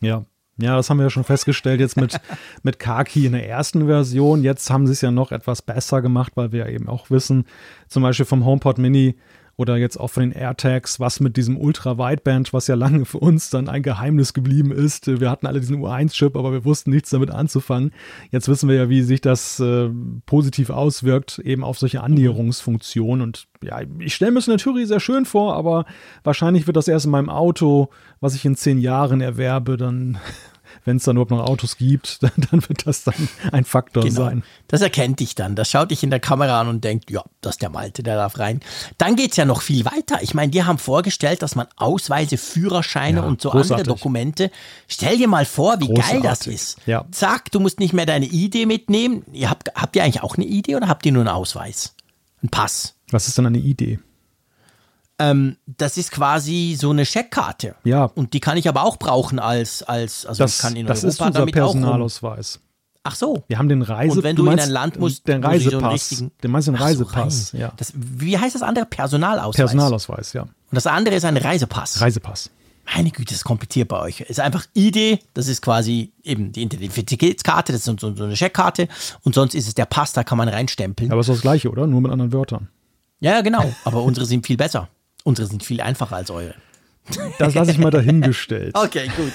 Speaker 2: Ja. Ja, das haben wir ja schon festgestellt jetzt mit, mit Kaki in der ersten Version. Jetzt haben sie es ja noch etwas besser gemacht, weil wir ja eben auch wissen, zum Beispiel vom HomePod Mini oder jetzt auch von den AirTags, was mit diesem Ultra-Wideband, was ja lange für uns dann ein Geheimnis geblieben ist. Wir hatten alle diesen U1-Chip, aber wir wussten nichts damit anzufangen. Jetzt wissen wir ja, wie sich das äh, positiv auswirkt, eben auf solche Annäherungsfunktionen. Und ja, ich stelle mir es in der Theorie sehr schön vor, aber wahrscheinlich wird das erst in meinem Auto, was ich in zehn Jahren erwerbe, dann wenn es dann überhaupt noch Autos gibt, dann, dann wird das dann ein Faktor
Speaker 3: Genau.
Speaker 2: sein.
Speaker 3: Das erkennt dich dann. Das schaut dich in der Kamera an und denkt, ja, das ist der Malte, der darf rein. Dann geht's ja noch viel weiter. Ich meine, die haben vorgestellt, dass man Ausweise, Führerscheine
Speaker 2: Ja,
Speaker 3: und so
Speaker 2: großartig.
Speaker 3: andere Dokumente. Stell dir mal vor, wie geil das
Speaker 2: Großartig.
Speaker 3: ist.
Speaker 2: Ja.
Speaker 3: Zack, du musst nicht mehr deine ID mitnehmen. Ihr habt, habt ihr eigentlich auch eine ID oder habt ihr nur einen Ausweis? Ein Pass.
Speaker 2: Was ist denn eine Idee?
Speaker 3: Ähm, das ist quasi so eine Scheckkarte.
Speaker 2: Ja.
Speaker 3: Und die kann ich aber auch brauchen als, als also
Speaker 2: Das,
Speaker 3: ich kann in
Speaker 2: das
Speaker 3: Europa
Speaker 2: ist unser
Speaker 3: damit auch rum.
Speaker 2: Personalausways.
Speaker 3: Ach so.
Speaker 2: Wir haben den Reise.
Speaker 3: Und wenn du in
Speaker 2: meinst,
Speaker 3: ein Land musst,
Speaker 2: den
Speaker 3: so
Speaker 2: Reisepass.
Speaker 3: richtigen-
Speaker 2: den meinst du den
Speaker 3: so,
Speaker 2: Reisepass?
Speaker 3: rein.
Speaker 2: ja.
Speaker 3: Das, wie heißt das andere? Personalausweis.
Speaker 2: Personalausweis, ja.
Speaker 3: Und das andere ist ein Reisepass.
Speaker 2: Reisepass.
Speaker 3: Meine Güte, das ist kompliziert bei euch. Es ist einfach ID, das ist quasi eben die Identitätskarte, das ist so, so eine Checkkarte. Und sonst ist es der Pass, da kann man reinstempeln.
Speaker 2: Aber es ist das Gleiche, oder? Nur mit anderen Wörtern.
Speaker 3: Ja, ja, genau. Aber unsere sind viel besser. Unsere sind viel einfacher als eure.
Speaker 2: Das lasse ich mal dahingestellt.
Speaker 3: Okay, gut.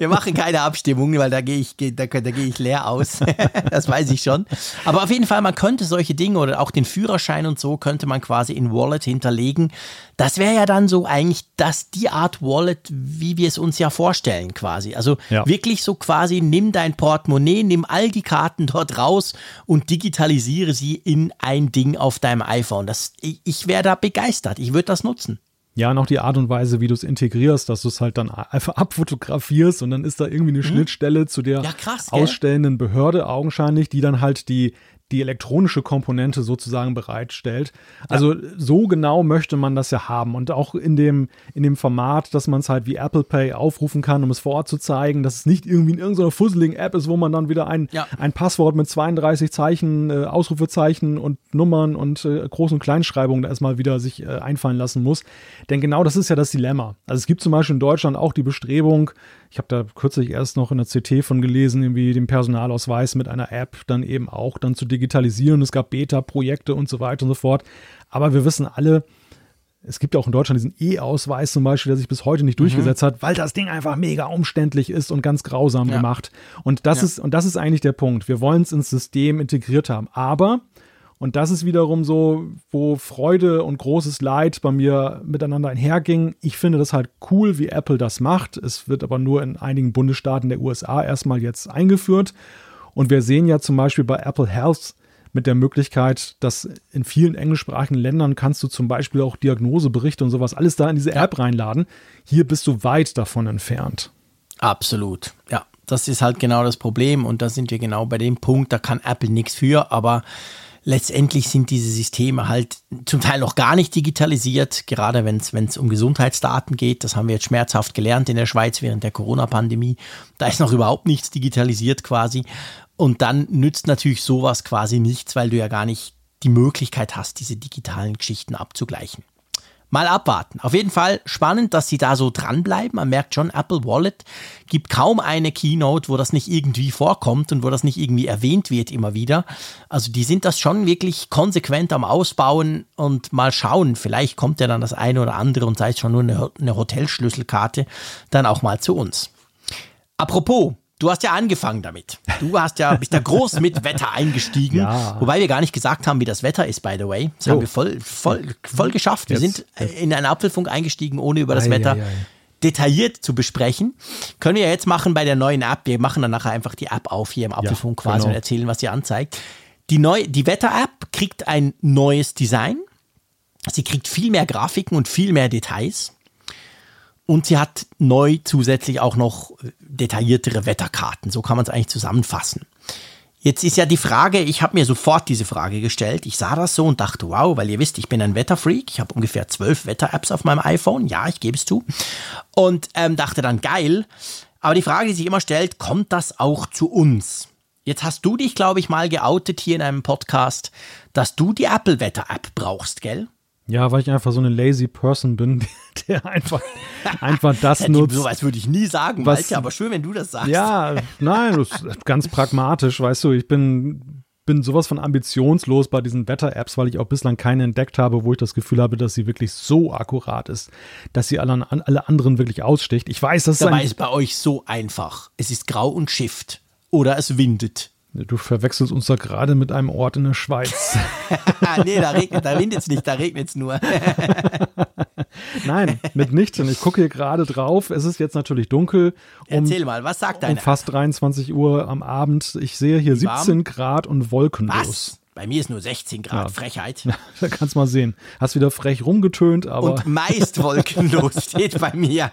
Speaker 3: Wir machen keine Abstimmung, weil da gehe ich, da, da gehe ich leer aus. das weiß ich schon. Aber auf jeden Fall, man könnte solche Dinge oder auch den Führerschein und so könnte man quasi in Wallet hinterlegen. Das wäre ja dann so eigentlich das, die Art Wallet, wie wir es uns ja vorstellen quasi. Also
Speaker 2: Ja.
Speaker 3: wirklich so quasi, nimm dein Portemonnaie, nimm all die Karten dort raus und digitalisiere sie in ein Ding auf deinem iPhone. Das, ich, ich wäre da begeistert. Ich würde das nutzen.
Speaker 2: Ja, und auch die Art und Weise, wie du es integrierst, dass du es halt dann einfach abfotografierst und dann ist da irgendwie eine Schnittstelle zu der
Speaker 3: Mhm. Ja, krass,
Speaker 2: ausstellenden Behörde augenscheinlich, die dann halt die die elektronische Komponente sozusagen bereitstellt. Also ja. so genau möchte man das ja haben. Und auch in dem, in dem Format, dass man es halt wie Apple Pay aufrufen kann, um es vor Ort zu zeigen, dass es nicht irgendwie in irgendeiner fusseligen App ist, wo man dann wieder ein, ja. ein Passwort mit 32 Zeichen, äh, Ausrufezeichen und Nummern und äh, Groß- und Kleinschreibungen da erstmal wieder sich äh, einfallen lassen muss. Denn genau das ist ja das Dilemma. Also es gibt zum Beispiel in Deutschland auch die Bestrebung, ich habe da kürzlich erst noch in der CT von gelesen, irgendwie den Personalausweis mit einer App dann eben auch dann zu digitalisieren. Es gab Beta-Projekte und so weiter und so fort. Aber wir wissen alle, es gibt ja auch in Deutschland diesen E-Ausweis zum Beispiel, der sich bis heute nicht mhm. durchgesetzt hat, weil das Ding einfach mega umständlich ist und ganz grausam ja. gemacht. Und das ja. ist, und das ist eigentlich der Punkt. Wir wollen es ins System integriert haben. Aber und das ist wiederum so, wo Freude und großes Leid bei mir miteinander einhergingen. Ich finde das halt cool, wie Apple das macht. Es wird aber nur in einigen Bundesstaaten der USA erstmal jetzt eingeführt. Und wir sehen ja zum Beispiel bei Apple Health mit der Möglichkeit, dass in vielen englischsprachigen Ländern kannst du zum Beispiel auch Diagnoseberichte und sowas alles da in diese App reinladen. Hier bist du weit davon entfernt.
Speaker 3: Absolut, ja. Das ist halt genau das Problem und da sind wir genau bei dem Punkt, da kann Apple nichts für, aber letztendlich sind diese Systeme halt zum Teil noch gar nicht digitalisiert, gerade wenn es um Gesundheitsdaten geht. Das haben wir jetzt schmerzhaft gelernt in der Schweiz während der Corona-Pandemie. Da ist noch überhaupt nichts digitalisiert quasi. Und dann nützt natürlich sowas quasi nichts, weil du ja gar nicht die Möglichkeit hast, diese digitalen Geschichten abzugleichen. Mal abwarten. Auf jeden Fall spannend, dass sie da so dranbleiben. Man merkt schon, Apple Wallet gibt kaum eine Keynote, wo das nicht irgendwie vorkommt und wo das nicht irgendwie erwähnt wird immer wieder. Also die sind das schon wirklich konsequent am Ausbauen und mal schauen. Vielleicht kommt ja dann das eine oder andere und sei es schon nur eine, Hotelschlüsselkarte, dann auch mal zu uns. Apropos, Du hast ja angefangen damit. Du hast ja, bist ja groß mit Wetter eingestiegen. Ja. Wobei wir gar nicht gesagt haben, wie das Wetter ist, by the way. Das oh. haben wir voll, voll, voll geschafft. Wir jetzt, sind in einen Apfelfunk eingestiegen, ohne über das ei, Wetter ei, ei. detailliert zu besprechen. Können wir jetzt machen bei der neuen App. Wir machen dann nachher einfach die App auf hier im Apfelfunk ja, quasi genau. und erzählen, was sie anzeigt. Die, neu, die Wetter-App kriegt ein neues Design. Sie kriegt viel mehr Grafiken und viel mehr Details. Und sie hat neu zusätzlich auch noch detailliertere Wetterkarten. So kann man es eigentlich zusammenfassen. Jetzt ist ja die Frage, ich habe mir sofort diese Frage gestellt. Ich sah das so und dachte, wow, weil ihr wisst, ich bin ein Wetterfreak. Ich habe ungefähr zwölf Wetter-Apps auf meinem iPhone. Ja, ich gebe es zu. Und ähm, dachte dann, geil. Aber die Frage, die sich immer stellt, kommt das auch zu uns? Jetzt hast du dich, glaube ich, mal geoutet hier in einem Podcast, dass du die Apple-Wetter-App brauchst, gell?
Speaker 2: Ja, weil ich einfach so eine lazy Person bin, der einfach, einfach das nutzt.
Speaker 3: So was würde ich nie sagen, was, Malte, aber schön, wenn du das sagst.
Speaker 2: Ja, nein, das ist ganz pragmatisch, weißt du, ich bin, bin sowas von ambitionslos bei diesen Wetter-Apps, weil ich auch bislang keine entdeckt habe, wo ich das Gefühl habe, dass sie wirklich so akkurat ist, dass sie alle, alle anderen wirklich aussticht. Ich weiß, das
Speaker 3: Dabei ist bei euch so einfach. Es ist grau und Shift oder es windet.
Speaker 2: Du verwechselst uns da gerade mit einem Ort in der Schweiz.
Speaker 3: nee, da regnet, da windet es nicht, da regnet es nur.
Speaker 2: Nein, mitnichten. Ich gucke hier gerade drauf. Es ist jetzt natürlich dunkel.
Speaker 3: Um, Erzähl mal, was sagt deine?
Speaker 2: Um fast 23 Uhr am Abend. Ich sehe hier 17 Grad und wolkenlos. Was?
Speaker 3: Bei mir ist nur 16 Grad, ja. Frechheit.
Speaker 2: da kannst du mal sehen. Hast wieder frech rumgetönt, aber.
Speaker 3: Und meist wolkenlos steht bei mir.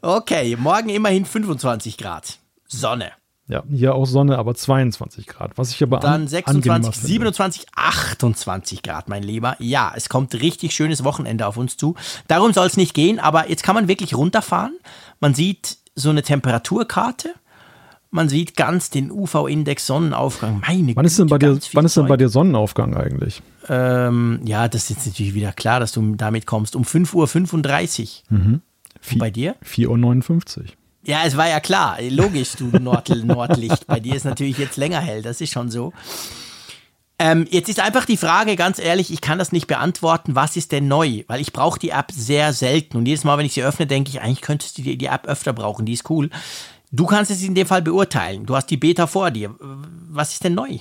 Speaker 3: Okay, morgen immerhin 25 Grad. Sonne.
Speaker 2: Ja, hier auch Sonne, aber 22 Grad. Was ich aber
Speaker 3: Dann 26, 27, 28 Grad, mein Lieber. Ja, es kommt richtig schönes Wochenende auf uns zu. Darum soll es nicht gehen, aber jetzt kann man wirklich runterfahren. Man sieht so eine Temperaturkarte. Man sieht ganz den UV-Index Sonnenaufgang.
Speaker 2: Meine wann ist denn bei dir, wann ist denn bei dir Sonnenaufgang eigentlich?
Speaker 3: Ähm, ja, das ist jetzt natürlich wieder klar, dass du damit kommst. Um 5.35 Uhr. Mhm. Und bei dir?
Speaker 2: 4.59 Uhr.
Speaker 3: Ja, es war ja klar. Logisch, du Nord Nordlicht. Bei dir ist natürlich jetzt länger hell, das ist schon so. Ähm, jetzt ist einfach die Frage, ganz ehrlich, ich kann das nicht beantworten, was ist denn neu? Weil ich brauche die App sehr selten. Und jedes Mal, wenn ich sie öffne, denke ich, eigentlich könntest du die, die App öfter brauchen, die ist cool. Du kannst es in dem Fall beurteilen. Du hast die Beta vor dir. Was ist denn neu?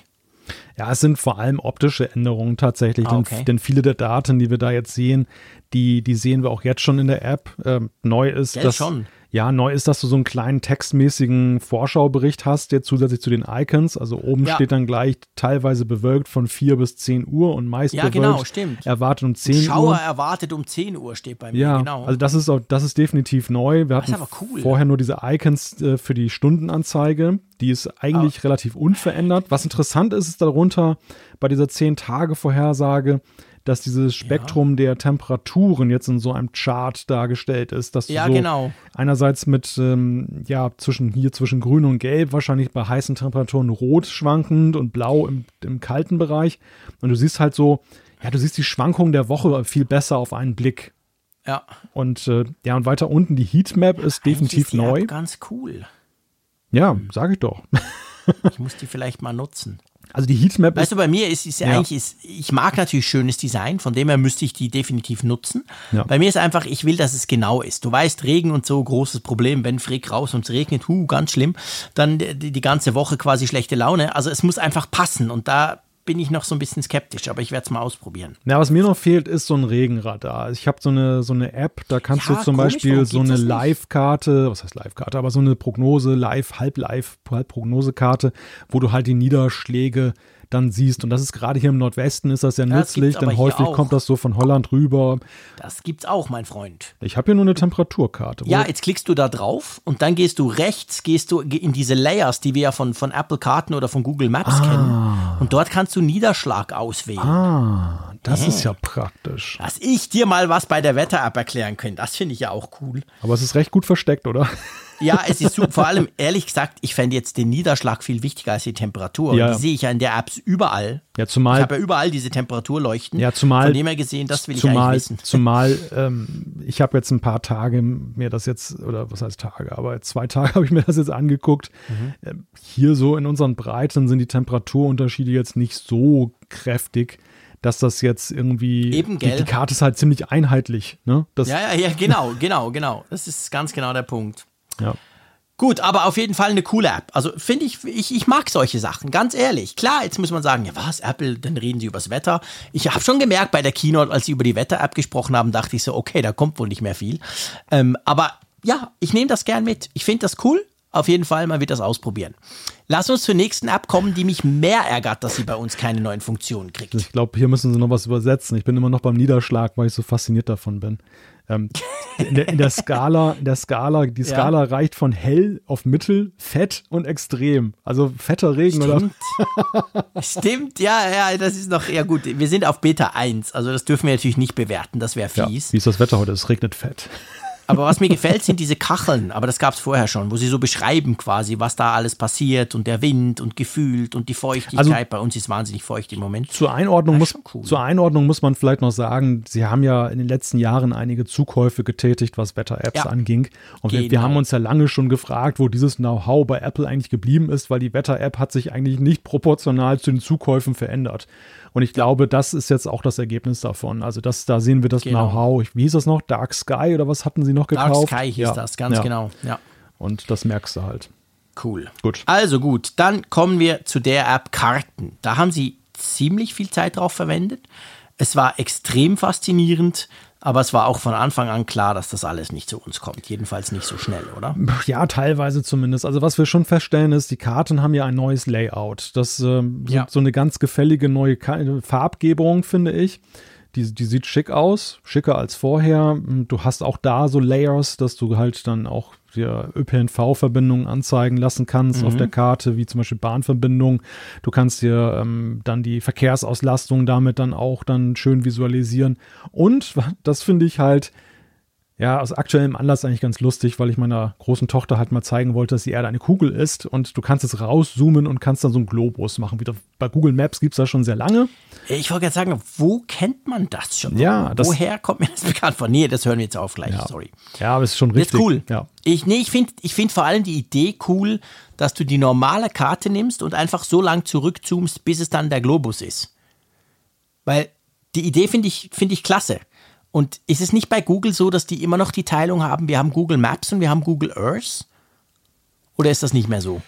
Speaker 2: Ja, es sind vor allem optische Änderungen tatsächlich, ah, okay. denn, denn, viele der Daten, die wir da jetzt sehen, die, die sehen wir auch jetzt schon in der App. Ähm, neu ist,
Speaker 3: dass, schon.
Speaker 2: Ja, neu ist, dass du so einen kleinen textmäßigen Vorschaubericht hast, der zusätzlich zu den Icons. Also oben
Speaker 3: Ja.
Speaker 2: steht dann gleich teilweise bewölkt von 4 bis 10 Uhr und meist
Speaker 3: Ja,
Speaker 2: bewölkt
Speaker 3: genau, stimmt.
Speaker 2: erwartet um 10
Speaker 3: Schauer
Speaker 2: Uhr.
Speaker 3: erwartet um 10 Uhr steht bei mir,
Speaker 2: Ja,
Speaker 3: genau.
Speaker 2: also das ist auch, das ist definitiv neu. Wir hatten
Speaker 3: cool.
Speaker 2: vorher nur diese Icons äh, für die Stundenanzeige. Die ist eigentlich
Speaker 3: Ah.
Speaker 2: relativ unverändert. Was interessant ist, ist darunter bei dieser 10-Tage-Vorhersage, dass dieses Spektrum der Temperaturen jetzt in so einem Chart dargestellt ist, dass du
Speaker 3: Ja,
Speaker 2: so
Speaker 3: genau.
Speaker 2: einerseits mit ähm, ja zwischen hier zwischen Grün und Gelb wahrscheinlich bei heißen Temperaturen rot schwankend und blau im, im kalten Bereich und du siehst halt so ja du siehst die Schwankungen der Woche viel besser auf einen Blick
Speaker 3: ja.
Speaker 2: und äh, ja, und weiter unten, die Heatmap ist
Speaker 3: Eigentlich
Speaker 2: definitiv
Speaker 3: ist die
Speaker 2: neu.
Speaker 3: App ganz cool.
Speaker 2: Ja, sage ich doch.
Speaker 3: Ich muss die vielleicht mal nutzen.
Speaker 2: Also die Heatmap
Speaker 3: Weißt
Speaker 2: ist.
Speaker 3: du, bei mir ist es Ja. eigentlich, ist, ich mag natürlich schönes Design, von dem her müsste ich die definitiv nutzen.
Speaker 2: Ja.
Speaker 3: Bei mir ist einfach, ich will, dass es genau ist. Du weißt, Regen und so, großes Problem, wenn Frick raus und es regnet, hu, ganz schlimm, dann die, die ganze Woche quasi schlechte Laune. Also es muss einfach passen und da bin ich noch so ein bisschen skeptisch, aber ich werde es mal ausprobieren.
Speaker 2: Ja, was mir noch fehlt, ist so ein Regenradar. Ich habe so eine, so eine App, da kannst
Speaker 3: Ja,
Speaker 2: du zum
Speaker 3: komisch,
Speaker 2: Beispiel so eine? Live-Karte, was heißt Live-Karte, aber so eine Prognose, Live, Halb-Live, Halb-Prognosekarte, wo du halt die Niederschläge dann siehst. Und das ist gerade hier im Nordwesten ist das ja
Speaker 3: das
Speaker 2: nützlich, denn häufig kommt das so von Holland rüber.
Speaker 3: Das gibt's auch, mein Freund.
Speaker 2: Ich habe hier nur eine Temperaturkarte.
Speaker 3: Ja, jetzt klickst du da drauf und dann gehst du rechts, gehst du in diese Layers, die wir ja von, von Apple Karten oder von Google Maps kennen. Und dort kannst du Niederschlag auswählen.
Speaker 2: ah, das ist ja praktisch.
Speaker 3: Dass ich dir mal was bei der Wetter-App erklären könnte, das finde ich ja auch cool.
Speaker 2: Aber es ist recht gut versteckt, oder?
Speaker 3: Ja, es ist super. Vor allem, ehrlich gesagt, ich fände jetzt den Niederschlag viel wichtiger als die Temperatur.
Speaker 2: Ja.
Speaker 3: Und die sehe ich ja in der App überall.
Speaker 2: Ja,
Speaker 3: Ich
Speaker 2: zumal
Speaker 3: habe ja überall diese Temperaturleuchten.
Speaker 2: Ja, zumal-
Speaker 3: Von dem her gesehen, das will ich
Speaker 2: zumal,
Speaker 3: eigentlich wissen.
Speaker 2: Zumal ähm, ich habe jetzt ein paar Tage mir das jetzt, oder was heißt Tage, aber zwei Tage habe ich mir das jetzt angeguckt.
Speaker 3: Mhm.
Speaker 2: Ähm, hier so in unseren Breiten sind die Temperaturunterschiede jetzt nicht so kräftig, dass das jetzt irgendwie.
Speaker 3: Eben,
Speaker 2: die,
Speaker 3: gell?
Speaker 2: die Karte ist halt ziemlich einheitlich. Ne? Das,
Speaker 3: Ja, ja, ja, genau, genau, genau. Das ist ganz genau der Punkt.
Speaker 2: Ja.
Speaker 3: Gut, aber auf jeden Fall eine coole App. Also finde ich, ich, ich mag solche Sachen, ganz ehrlich. Klar, jetzt muss man sagen, ja was, Apple, dann reden sie übers Wetter. Ich habe schon gemerkt bei der Keynote, als sie über die Wetter-App gesprochen haben, dachte ich so, okay, da kommt wohl nicht mehr viel. Ähm, aber ja, ich nehme das gern mit. Ich finde das cool. Auf jeden Fall, man wird das ausprobieren. Lass uns zur nächsten App kommen, die mich mehr ärgert, dass sie bei uns keine neuen Funktionen kriegt.
Speaker 2: Ich glaube, hier müssen sie noch was übersetzen. Ich bin immer noch beim Niederschlag, weil ich so fasziniert davon bin. Ähm, in, der, in der Skala, in der Skala, die Skala reicht von hell auf mittel, fett und extrem. Also fetter Regen oder
Speaker 3: Stimmt. Stimmt, ja, ja, das ist noch eher gut. Wir sind auf Beta 1, also das dürfen wir natürlich nicht bewerten, das wäre
Speaker 2: ja,
Speaker 3: fies.
Speaker 2: wie ist das Wetter heute? Es regnet fett.
Speaker 3: Aber was mir gefällt, sind diese Kacheln, aber das gab es vorher schon, wo sie so beschreiben quasi, was da alles passiert und der Wind und gefühlt und die Feuchtigkeit.
Speaker 2: Also-
Speaker 3: Bei uns ist wahnsinnig feucht im Moment.
Speaker 2: Zur Einordnung,
Speaker 3: Das
Speaker 2: muss,
Speaker 3: cool.
Speaker 2: zur Einordnung muss man vielleicht noch sagen, sie haben ja in den letzten Jahren einige Zukäufe getätigt, was Wetter-Apps
Speaker 3: Ja.
Speaker 2: anging. Und wir, wir
Speaker 3: Genau.
Speaker 2: haben uns ja lange schon gefragt, wo dieses Know-how bei Apple eigentlich geblieben ist, weil die Wetter-App hat sich eigentlich nicht proportional zu den Zukäufen verändert. Und ich glaube, das ist jetzt auch das Ergebnis davon. Also das, da sehen wir das
Speaker 3: Genau.
Speaker 2: Know-how. Wie hieß das noch? Dark Sky oder was hatten sie noch
Speaker 3: Dark
Speaker 2: gekauft?
Speaker 3: Sky hieß
Speaker 2: Ja.
Speaker 3: das, ganz
Speaker 2: ja.
Speaker 3: genau. Ja,
Speaker 2: Und das merkst du halt.
Speaker 3: cool.
Speaker 2: Gut.
Speaker 3: Also gut, dann kommen wir zu der App Karten. Da haben sie ziemlich viel Zeit drauf verwendet. Es war extrem faszinierend, aber es war auch von Anfang an klar, dass das alles nicht zu uns kommt. Jedenfalls nicht so schnell, oder?
Speaker 2: Ja, teilweise zumindest. Also was wir schon feststellen ist, die Karten haben ja ein neues Layout. Das ähm,
Speaker 3: Ja.
Speaker 2: so eine ganz gefällige neue Ka Farbgebung, finde ich. Die, die sieht schick aus, schicker als vorher. Du hast auch da so Layers, dass du halt dann auch dir ÖPNV-Verbindungen anzeigen lassen kannst auf der Karte, wie zum Beispiel Bahnverbindungen. Du kannst dir ähm, dann die Verkehrsauslastung damit dann auch dann schön visualisieren. Und das finde ich halt ja, aus aktuellem Anlass eigentlich ganz lustig, weil ich meiner großen Tochter halt mal zeigen wollte, dass die Erde eine Kugel ist und du kannst jetzt rauszoomen und kannst dann so einen Globus machen. Wieder bei Google Maps gibt es das schon sehr lange.
Speaker 3: Ich wollte gerade sagen, wo kennt man das schon?
Speaker 2: Ja, das-
Speaker 3: Woher kommt mir das bekannt vor? Nee, das hören wir jetzt auf gleich,
Speaker 2: Ja.
Speaker 3: sorry.
Speaker 2: Ja, aber es ist schon
Speaker 3: Das
Speaker 2: richtig.
Speaker 3: ist cool.
Speaker 2: Ja.
Speaker 3: Ich, nee, ich finde ich find vor allem die Idee cool, dass du die normale Karte nimmst und einfach so lang zurückzoomst, bis es dann der Globus ist. Weil die Idee finde ich, find ich klasse. Und ist es nicht bei Google so, dass die immer noch die Teilung haben, wir haben Google Maps und wir haben Google Earth? Oder ist das nicht mehr so?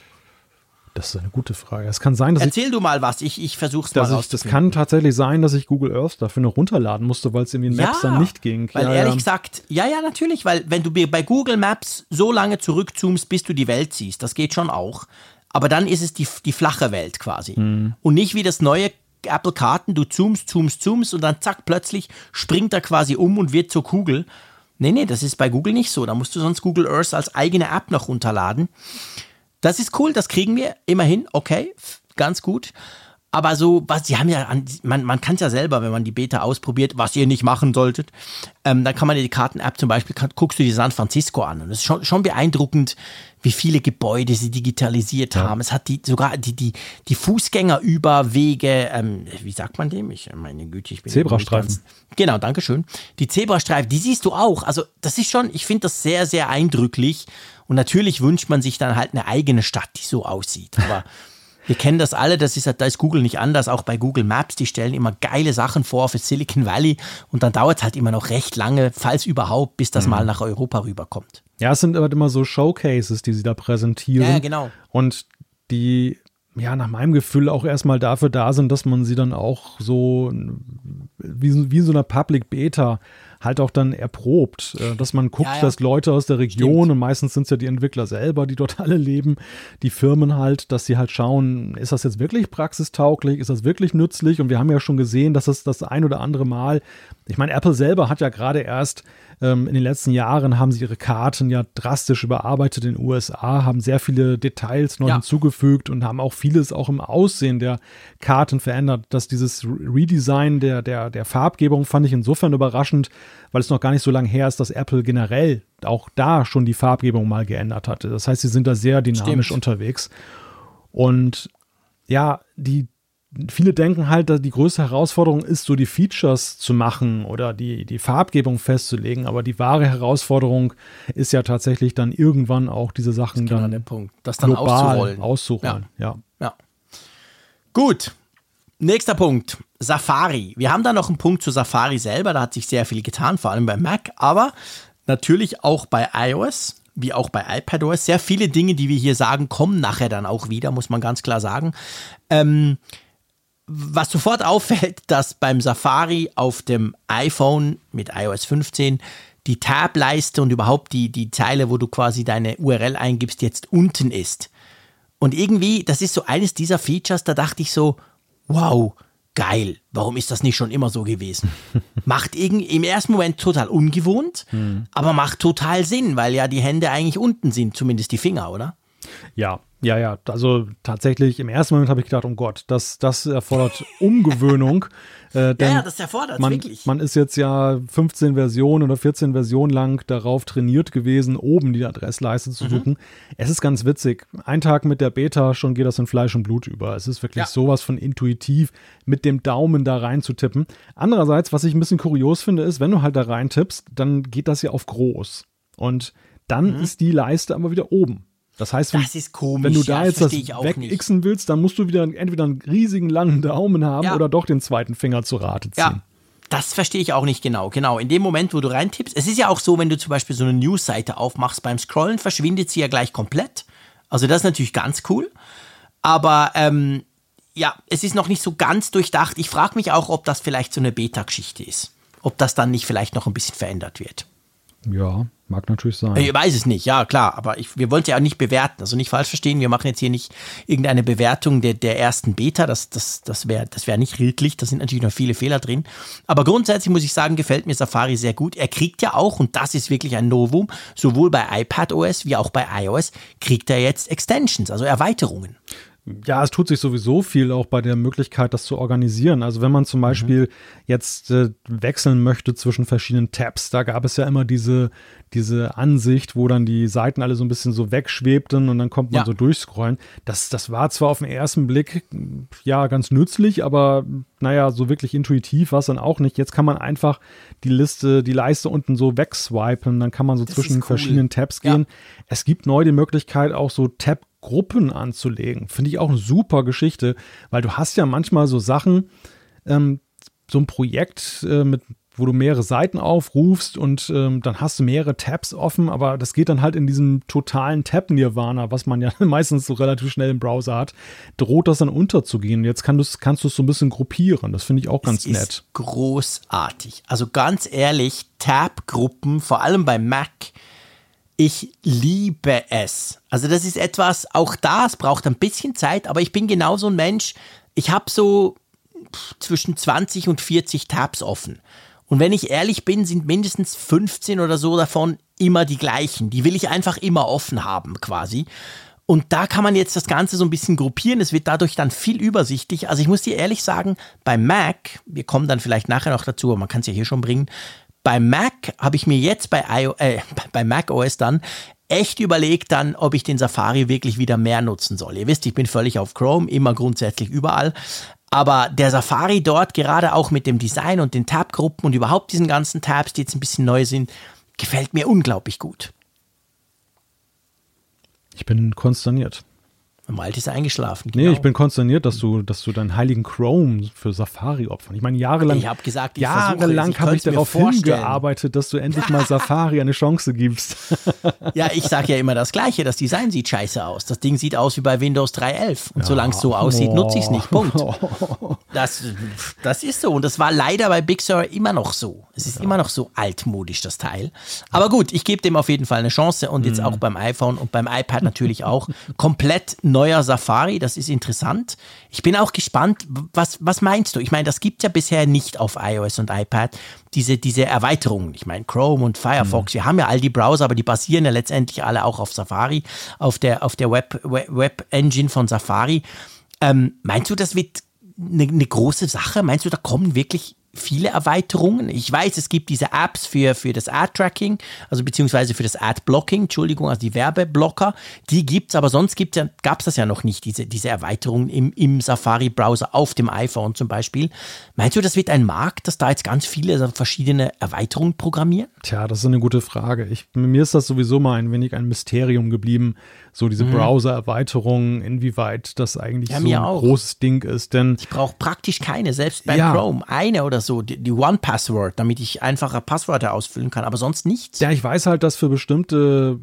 Speaker 2: Das ist eine gute Frage. Es kann sein, dass
Speaker 3: Erzähl
Speaker 2: ich,
Speaker 3: du mal was, ich, ich versuch's mal
Speaker 2: ich, das kann tatsächlich sein, dass ich Google Earth dafür noch runterladen musste, weil es in Maps
Speaker 3: Ja,
Speaker 2: dann nicht ging.
Speaker 3: Weil
Speaker 2: ja,
Speaker 3: ehrlich
Speaker 2: ja.
Speaker 3: gesagt, ja, ja, natürlich, weil wenn du bei Google Maps so lange zurückzoomst, bis du die Welt siehst, das geht schon auch. Aber dann ist es die, die flache Welt quasi.
Speaker 2: Mhm.
Speaker 3: Und nicht wie das neue Apple Karten, du zoomst, zoomst, zoomst und dann zack, plötzlich springt er quasi um und wird zur Kugel. Nee, nee, das ist bei Google nicht so. Da musst du sonst Google Earth als eigene App noch runterladen. Das ist cool, das kriegen wir immerhin, okay, ganz gut. Aber so, was, sie haben ja, an, man, man kann es ja selber, wenn man die Beta ausprobiert, was ihr nicht machen solltet, ähm, dann kann man ja die Karten-App zum Beispiel, kann, guckst du die San Francisco an und es ist schon, schon beeindruckend, wie viele Gebäude sie digitalisiert haben. Es hat die, sogar die, die, die Fußgängerüberwege, ähm, wie sagt man dem? Ich, meine Güte, ich bin
Speaker 2: Zebrastreifen.
Speaker 3: Genau, danke schön. Die Zebrastreifen, die siehst du auch. Also, das ist schon, ich finde das sehr, sehr eindrücklich. Und natürlich wünscht man sich dann halt eine eigene Stadt, die so aussieht. Aber wir kennen das alle, das ist, da ist Google nicht anders, auch bei Google Maps, die stellen immer geile Sachen vor für Silicon Valley und dann dauert es halt immer noch recht lange, falls überhaupt, bis
Speaker 2: Mhm.
Speaker 3: das mal nach Europa rüberkommt.
Speaker 2: Ja, es sind aber immer so Showcases, die sie da präsentieren.
Speaker 3: Ja, genau.
Speaker 2: Und die, ja, nach meinem Gefühl auch erstmal dafür da sind, dass man sie dann auch so wie, so- wie in so einer Public Beta halt auch dann erprobt, äh, dass man guckt,
Speaker 3: Ja, ja.
Speaker 2: dass Leute aus der Region
Speaker 3: Stimmt.
Speaker 2: und meistens sind es ja die Entwickler selber, die dort alle leben, die Firmen halt, dass sie halt schauen, ist das jetzt wirklich praxistauglich, ist das wirklich nützlich und wir haben ja schon gesehen, dass es das ein oder andere Mal, ich meine, Apple selber hat ja gerade erst ähm, in den letzten Jahren haben sie ihre Karten ja drastisch überarbeitet in den USA, haben sehr viele Details neu
Speaker 3: Ja.
Speaker 2: hinzugefügt und haben auch vieles auch im Aussehen der Karten verändert. Dass dieses Re- Redesign der, der, der Farbgebung fand ich insofern überraschend, weil es noch gar nicht so lange her ist, dass Apple generell auch da schon die Farbgebung mal geändert hatte. Das heißt, sie sind da sehr dynamisch
Speaker 3: Stimmt.
Speaker 2: unterwegs. Und ja, die viele denken halt, dass die größte Herausforderung ist, so die Features zu machen oder die, die Farbgebung festzulegen. Aber die wahre Herausforderung ist ja tatsächlich dann irgendwann auch diese Sachen
Speaker 3: Genau
Speaker 2: dann
Speaker 3: der Punkt. Das dann
Speaker 2: global
Speaker 3: auszurollen.
Speaker 2: auszurollen. Ja.
Speaker 3: Ja. Gut. Nächster Punkt. Safari. Wir haben da noch einen Punkt zu Safari selber. Da hat sich sehr viel getan, vor allem bei Mac, aber natürlich auch bei iOS, wie auch bei iPadOS. Sehr viele Dinge, die wir hier sagen, kommen nachher dann auch wieder, muss man ganz klar sagen. Ähm, was sofort auffällt, dass beim Safari auf dem iPhone mit iOS 15 die Tab-Leiste und überhaupt die, die Zeile, wo du quasi deine URL eingibst, jetzt unten ist. Und irgendwie, das ist so eines dieser Features, da dachte ich so, wow, geil, warum ist das nicht schon immer so gewesen? macht im ersten Moment total ungewohnt, aber macht total Sinn, weil ja die Hände eigentlich unten sind, zumindest die Finger, oder?
Speaker 2: Ja, ja, ja. Also tatsächlich, im ersten Moment habe ich gedacht, oh Gott, das, das erfordert Umgewöhnung. Äh, denn
Speaker 3: ja, das erfordert
Speaker 2: man,
Speaker 3: wirklich.
Speaker 2: man ist jetzt ja 15 Versionen oder 14 Versionen lang darauf trainiert gewesen, oben die Adressleiste
Speaker 3: Mhm.
Speaker 2: zu suchen. Es ist ganz witzig. Ein Tag mit der Beta, schon geht das in Fleisch und Blut über. Es ist wirklich
Speaker 3: Ja.
Speaker 2: sowas von intuitiv, mit dem Daumen da rein zu tippen. Andererseits, was ich ein bisschen kurios finde, ist, wenn du halt da rein tippst, dann geht das ja auf groß. Und dann ist die Leiste aber wieder oben. Das heißt, wenn.
Speaker 3: Das ist komisch,
Speaker 2: wenn du
Speaker 3: ja,
Speaker 2: da
Speaker 3: das
Speaker 2: jetzt das wegixen willst, dann musst du wieder entweder einen riesigen langen Daumen haben
Speaker 3: Ja.
Speaker 2: oder doch den zweiten Finger zu Rate ziehen.
Speaker 3: Ja, das verstehe ich auch nicht genau. Genau, in dem Moment, wo du reintippst, es ist ja auch so, wenn du zum Beispiel so eine Newsseite aufmachst, beim Scrollen verschwindet sie ja gleich komplett. Also das ist natürlich ganz cool. Aber ähm, ja, es ist noch nicht so ganz durchdacht. Ich frage mich auch, ob das vielleicht so eine Beta-Geschichte ist. Ob das dann nicht vielleicht noch ein bisschen verändert wird.
Speaker 2: Ja, mag natürlich sein.
Speaker 3: Ich weiß es nicht, ja klar, aber ich, wir wollen es ja auch nicht bewerten, also nicht falsch verstehen, wir machen jetzt hier nicht irgendeine Bewertung der, der ersten Beta, das, das, das wäre das wär nicht redlich, da sind natürlich noch viele Fehler drin, aber grundsätzlich muss ich sagen, gefällt mir Safari sehr gut. Er kriegt ja auch, und das ist wirklich ein Novum, sowohl bei iPadOS wie auch bei iOS, kriegt er jetzt Extensions, also Erweiterungen.
Speaker 2: Ja, es tut sich sowieso viel auch bei der Möglichkeit, das zu organisieren. Also wenn man zum Beispiel jetzt äh, wechseln möchte zwischen verschiedenen Tabs, da gab es ja immer diese, diese Ansicht, wo dann die Seiten alle so ein bisschen so wegschwebten und dann kommt man
Speaker 3: Ja.
Speaker 2: so durchscrollen. Das, das war zwar auf den ersten Blick ja ganz nützlich, aber naja, so wirklich intuitiv war es dann auch nicht. Jetzt kann man einfach die Liste, die Leiste unten so wegswipen, dann kann man so
Speaker 3: Das
Speaker 2: zwischen
Speaker 3: cool.
Speaker 2: verschiedenen Tabs
Speaker 3: Ja.
Speaker 2: gehen. Es gibt neu die Möglichkeit, auch so Tab-Gruppen anzulegen. Finde ich auch eine super Geschichte, weil du hast ja manchmal so Sachen, ähm, so ein Projekt äh, mit wo du mehrere Seiten aufrufst und ähm, dann hast du mehrere Tabs offen, aber das geht dann halt in diesem totalen Tab-Nirvana, was man ja meistens so relativ schnell im Browser hat, droht das dann unterzugehen. Jetzt kann kannst du es so ein bisschen gruppieren. Das finde ich auch ganz
Speaker 3: es
Speaker 2: nett.
Speaker 3: Ist großartig. Also ganz ehrlich, Tab-Gruppen, vor allem bei Mac, ich liebe es. Also das ist etwas, auch das braucht ein bisschen Zeit, aber ich bin genauso ein Mensch. Ich habe so zwischen 20 und 40 Tabs offen. Und wenn ich ehrlich bin, sind mindestens 15 oder so davon immer die gleichen. Die will ich einfach immer offen haben, quasi. Und da kann man jetzt das Ganze so ein bisschen gruppieren. Es wird dadurch dann viel übersichtlich. Also ich muss dir ehrlich sagen, bei Mac, wir kommen dann vielleicht nachher noch dazu, aber man kann es ja hier schon bringen. Bei Mac habe ich mir jetzt bei, IO, äh, bei Mac OS dann echt überlegt dann, ob ich den Safari wirklich wieder mehr nutzen soll. Ihr wisst, ich bin völlig auf Chrome, immer grundsätzlich überall. Aber der Safari dort, gerade auch mit dem Design und den Tab-Gruppen und überhaupt diesen ganzen Tabs, die jetzt ein bisschen neu sind, gefällt mir unglaublich gut.
Speaker 2: Ich bin konsterniert.
Speaker 3: Malte ist eingeschlafen.
Speaker 2: Genau. Nee, ich bin konsterniert, dass du, dass du deinen heiligen Chrome für Safari opfern. Ich meine, jahrelang,
Speaker 3: ich habe gesagt, ich
Speaker 2: jahrelang habe ich darauf hingearbeitet, dass du endlich mal Safari eine Chance gibst.
Speaker 3: ja, ich sage ja immer das Gleiche. Das Design sieht scheiße aus. Das Ding sieht aus wie bei Windows 3.11. Und ja. solange es so aussieht, oh. nutze ich es nicht. Punkt. Das, das ist so. Und das war leider bei Big Sur immer noch so. Es ist ja. immer noch so altmodisch, das Teil. Aber gut, ich gebe dem auf jeden Fall eine Chance. Und jetzt mhm. auch beim iPhone und beim iPad natürlich auch. Komplett neuer Safari, das ist interessant. Ich bin auch gespannt, was, was meinst du? Ich meine, das gibt ja bisher nicht auf iOS und iPad, diese, diese Erweiterungen. Ich meine, Chrome und Firefox, mhm. wir haben ja all die Browser, aber die basieren ja letztendlich alle auch auf Safari, auf der, auf der Web, Web, Web Engine von Safari. Ähm, meinst du, das wird eine, eine große Sache? Meinst du, da kommen wirklich viele Erweiterungen. Ich weiß, es gibt diese Apps für, für das Ad-Tracking, also beziehungsweise für das Ad-Blocking, Entschuldigung, also die Werbeblocker. Die gibt's, aber sonst gibt's ja, gab's das ja noch nicht, diese, diese Erweiterungen im, im Safari-Browser auf dem iPhone zum Beispiel. Meinst du, das wird ein Markt, dass da jetzt ganz viele verschiedene Erweiterungen programmieren?
Speaker 2: Tja, das ist eine gute Frage. Ich, mir ist das sowieso mal ein wenig ein Mysterium geblieben, so diese mhm. Browser-Erweiterungen, inwieweit das eigentlich ja, so ein auch. großes Ding ist. Denn
Speaker 3: ich brauche praktisch keine, selbst bei ja. Chrome, eine oder so, die, die One-Password, damit ich einfache Passwörter ausfüllen kann, aber sonst nichts.
Speaker 2: Ja, ich weiß halt, dass für bestimmte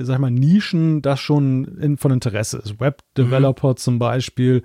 Speaker 2: sag ich mal, Nischen das schon in, von Interesse ist. Web-Developer mhm. zum Beispiel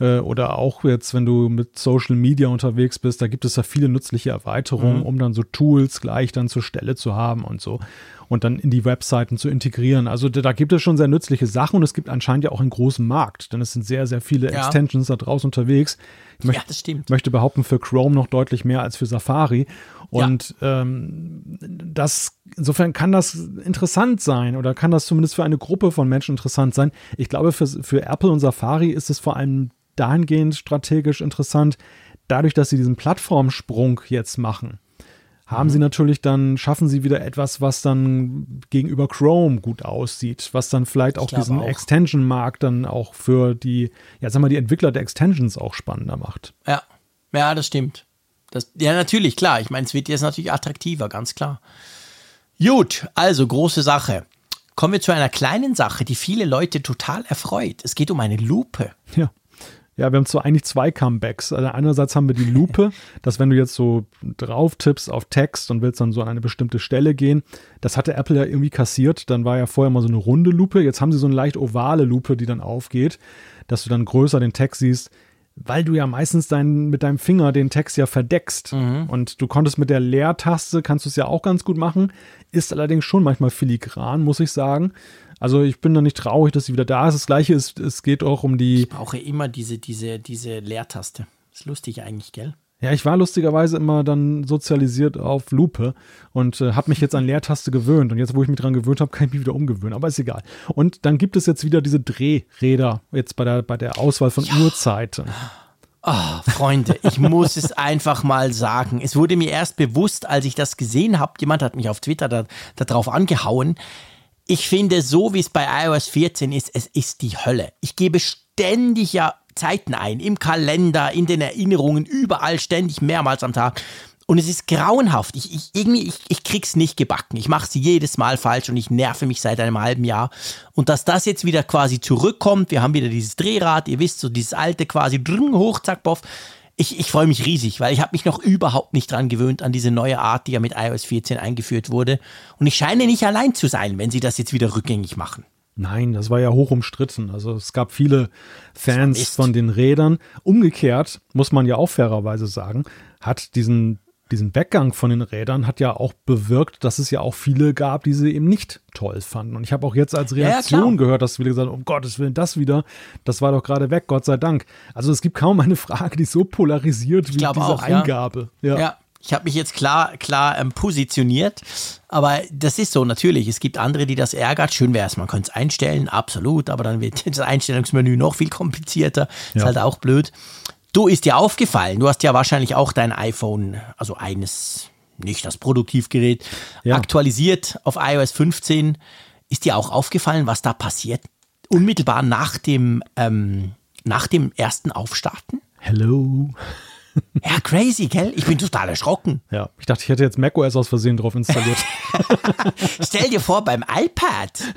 Speaker 2: äh, oder auch jetzt, wenn du mit Social Media unterwegs bist, da gibt es ja viele nützliche Erweiterungen, mhm. um dann so Tools gleich dann zur Stelle zu haben und so und dann in die Webseiten zu integrieren. Also da, da gibt es schon sehr nützliche Sachen und es gibt anscheinend ja auch einen großen Markt, denn es sind sehr, sehr viele ja. Extensions da draußen unterwegs. Ich möcht, ja, das stimmt. möchte behaupten, für Chrome noch deutlich mehr als für Safari. Und ja. ähm, das, insofern kann das interessant sein oder kann das zumindest für eine Gruppe von Menschen interessant sein. Ich glaube, für, für Apple und Safari ist es vor allem dahingehend strategisch interessant, dadurch, dass sie diesen Plattformsprung jetzt machen haben mhm. sie natürlich dann, schaffen sie wieder etwas, was dann gegenüber Chrome gut aussieht, was dann vielleicht auch diesen Extension-Markt dann auch für die, ja, sag mal, die Entwickler der Extensions auch spannender macht.
Speaker 3: Ja, ja, das stimmt. Das, ja, natürlich, klar. Ich meine, es wird jetzt natürlich attraktiver, ganz klar. Gut, also große Sache. Kommen wir zu einer kleinen Sache, die viele Leute total erfreut. Es geht um eine Lupe.
Speaker 2: Ja. Ja, wir haben zwar eigentlich zwei Comebacks. Also einerseits haben wir die Lupe, dass wenn du jetzt so drauf tippst auf Text und willst dann so an eine bestimmte Stelle gehen, das hatte Apple ja irgendwie kassiert. Dann war ja vorher mal so eine runde Lupe. Jetzt haben sie so eine leicht ovale Lupe, die dann aufgeht, dass du dann größer den Text siehst, weil du ja meistens dein, mit deinem Finger den Text ja verdeckst. Mhm. Und du konntest mit der Leertaste, kannst du es ja auch ganz gut machen, ist allerdings schon manchmal filigran, muss ich sagen. Also ich bin da nicht traurig, dass sie wieder da ist. Das gleiche ist, es geht auch um die.
Speaker 3: Ich brauche immer diese, diese, diese Leertaste. Ist lustig eigentlich, gell?
Speaker 2: Ja, ich war lustigerweise immer dann sozialisiert auf Lupe und äh, habe mich jetzt an Leertaste gewöhnt. Und jetzt, wo ich mich dran gewöhnt habe, kann ich mich wieder umgewöhnen. Aber ist egal. Und dann gibt es jetzt wieder diese Drehräder, jetzt bei der, bei der Auswahl von ja. Uhrzeiten.
Speaker 3: Oh, Freunde, ich muss es einfach mal sagen. Es wurde mir erst bewusst, als ich das gesehen habe. Jemand hat mich auf Twitter da, darauf angehauen ich finde, so wie es bei iOS 14 ist, es ist die Hölle. Ich gebe ständig ja Zeiten ein, im Kalender, in den Erinnerungen, überall ständig mehrmals am Tag. Und es ist grauenhaft. Ich, ich, irgendwie, ich, ich krieg's nicht gebacken. Ich mache es jedes Mal falsch und ich nerve mich seit einem halben Jahr. Und dass das jetzt wieder quasi zurückkommt, wir haben wieder dieses Drehrad, ihr wisst, so dieses alte quasi, drrng, hoch, zack, boff. Ich, ich freue mich riesig, weil ich habe mich noch überhaupt nicht dran gewöhnt an diese neue Art, die ja mit iOS 14 eingeführt wurde. Und ich scheine nicht allein zu sein, wenn sie das jetzt wieder rückgängig machen.
Speaker 2: Nein, das war ja hoch umstritten. Also es gab viele Fans von den Rädern. Umgekehrt, muss man ja auch fairerweise sagen, hat diesen, diesen Weggang von den Rädern hat ja auch bewirkt, dass es ja auch viele gab, die sie eben nicht toll fanden. Und ich habe auch jetzt als
Speaker 3: Ja, ja,
Speaker 2: Reaktion
Speaker 3: klar.
Speaker 2: gehört, dass viele gesagt haben, um Gottes Willen, das wieder, das war doch gerade weg, Gott sei Dank. Also es gibt kaum eine Frage, die so polarisiert wie diese
Speaker 3: auch, ja.
Speaker 2: Eingabe.
Speaker 3: Ja. Ich habe mich jetzt klar, klar ähm, positioniert, aber das ist so natürlich. Es gibt andere, die das ärgert. Schön wäre es, man könnte es einstellen, absolut, aber dann wird das Einstellungsmenü noch viel komplizierter. Ist
Speaker 2: Ja.
Speaker 3: halt auch blöd. Du ist dir aufgefallen, du hast ja wahrscheinlich auch dein iPhone, also eines, nicht das Produktivgerät,
Speaker 2: Ja.
Speaker 3: aktualisiert auf iOS 15. Ist dir auch aufgefallen, was da passiert? Unmittelbar nach dem, ähm, nach dem ersten Aufstarten?
Speaker 2: Hello.
Speaker 3: Ja, crazy, gell? Ich bin total erschrocken.
Speaker 2: Ja, ich dachte, ich hätte jetzt macOS aus Versehen drauf installiert.
Speaker 3: Stell dir vor, beim iPad,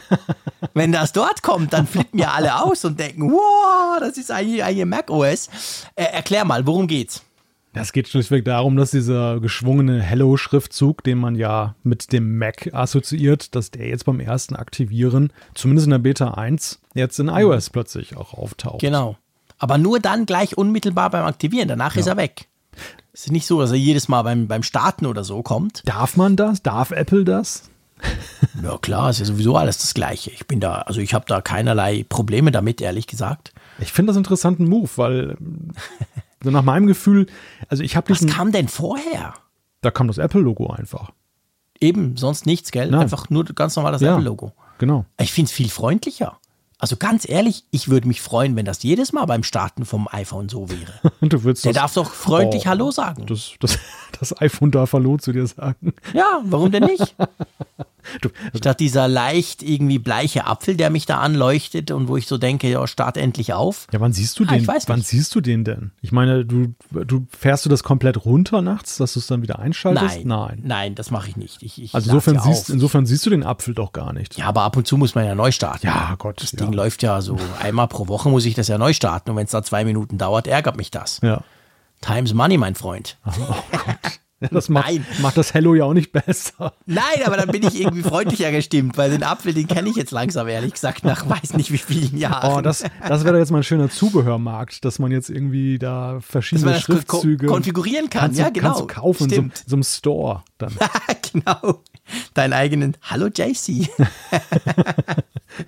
Speaker 3: wenn das dort kommt, dann flippen ja alle aus und denken, wow, das ist eigentlich, eigentlich macOS. Äh, erklär mal, worum geht's?
Speaker 2: Es geht schlichtweg darum, dass dieser geschwungene Hello-Schriftzug, den man ja mit dem Mac assoziiert, dass der jetzt beim ersten Aktivieren, zumindest in der Beta 1, jetzt in iOS plötzlich auch auftaucht.
Speaker 3: Genau. Aber nur dann gleich unmittelbar beim Aktivieren, danach ist er weg. Es ist nicht so, dass er jedes Mal beim, beim Starten oder so kommt.
Speaker 2: Darf man das? Darf Apple das?
Speaker 3: Ja klar, ist ja sowieso alles das Gleiche. Ich bin da, also ich habe da keinerlei Probleme damit, ehrlich gesagt.
Speaker 2: Ich finde das einen interessanten Move, weil so nach meinem Gefühl, also ich habe
Speaker 3: Was kam denn vorher?
Speaker 2: da kam das Apple-Logo einfach.
Speaker 3: Eben, sonst nichts, gell?
Speaker 2: Nein.
Speaker 3: Einfach nur ganz normal das
Speaker 2: Ja.
Speaker 3: Apple-Logo.
Speaker 2: Genau.
Speaker 3: Ich finde es viel freundlicher. Also ganz ehrlich, ich würde mich freuen, wenn das jedes Mal beim Starten vom iPhone so wäre.
Speaker 2: Du würdest
Speaker 3: Der
Speaker 2: das,
Speaker 3: darf doch freundlich
Speaker 2: Oh.
Speaker 3: Hallo sagen.
Speaker 2: das, das, das iPhone darf Hallo zu dir sagen.
Speaker 3: Ja, warum denn nicht?
Speaker 2: Du,
Speaker 3: Statt dieser leicht irgendwie bleiche Apfel, der mich da anleuchtet und wo ich so denke, ja, start endlich auf.
Speaker 2: Ja, wann siehst du
Speaker 3: Ah,
Speaker 2: den?
Speaker 3: ich weiß
Speaker 2: wann
Speaker 3: nicht.
Speaker 2: siehst du den denn? Ich meine, du, du fährst du das komplett runter nachts, dass du es dann wieder einschaltest?
Speaker 3: Nein,
Speaker 2: Nein.
Speaker 3: nein, das mache ich nicht. Ich, ich
Speaker 2: Also insofern
Speaker 3: ja
Speaker 2: siehst, insofern siehst du den Apfel doch gar nicht.
Speaker 3: Ja, aber ab und zu muss man ja neu starten.
Speaker 2: Ja, Gott.
Speaker 3: Das
Speaker 2: ja.
Speaker 3: Ding läuft ja so einmal pro Woche muss ich das ja neu starten und wenn es da zwei Minuten dauert, ärgert mich das.
Speaker 2: Ja.
Speaker 3: Times Money, mein Freund.
Speaker 2: Ja, Das macht,
Speaker 3: Nein.
Speaker 2: macht das Hello ja auch nicht besser.
Speaker 3: Nein, aber dann bin ich irgendwie freundlicher gestimmt, weil den Apfel, den kenne ich jetzt langsam, ehrlich gesagt, nach weiß nicht wie vielen Jahren.
Speaker 2: Oh, das, das wäre doch jetzt mal ein schöner Zubehörmarkt, dass man jetzt irgendwie da verschiedene
Speaker 3: das ko-
Speaker 2: Schriftzüge
Speaker 3: konfigurieren kann.
Speaker 2: kannst,
Speaker 3: ja, genau.
Speaker 2: kannst du kaufen in so, so einem Store dann.
Speaker 3: genau. Deinen eigenen Hallo JC.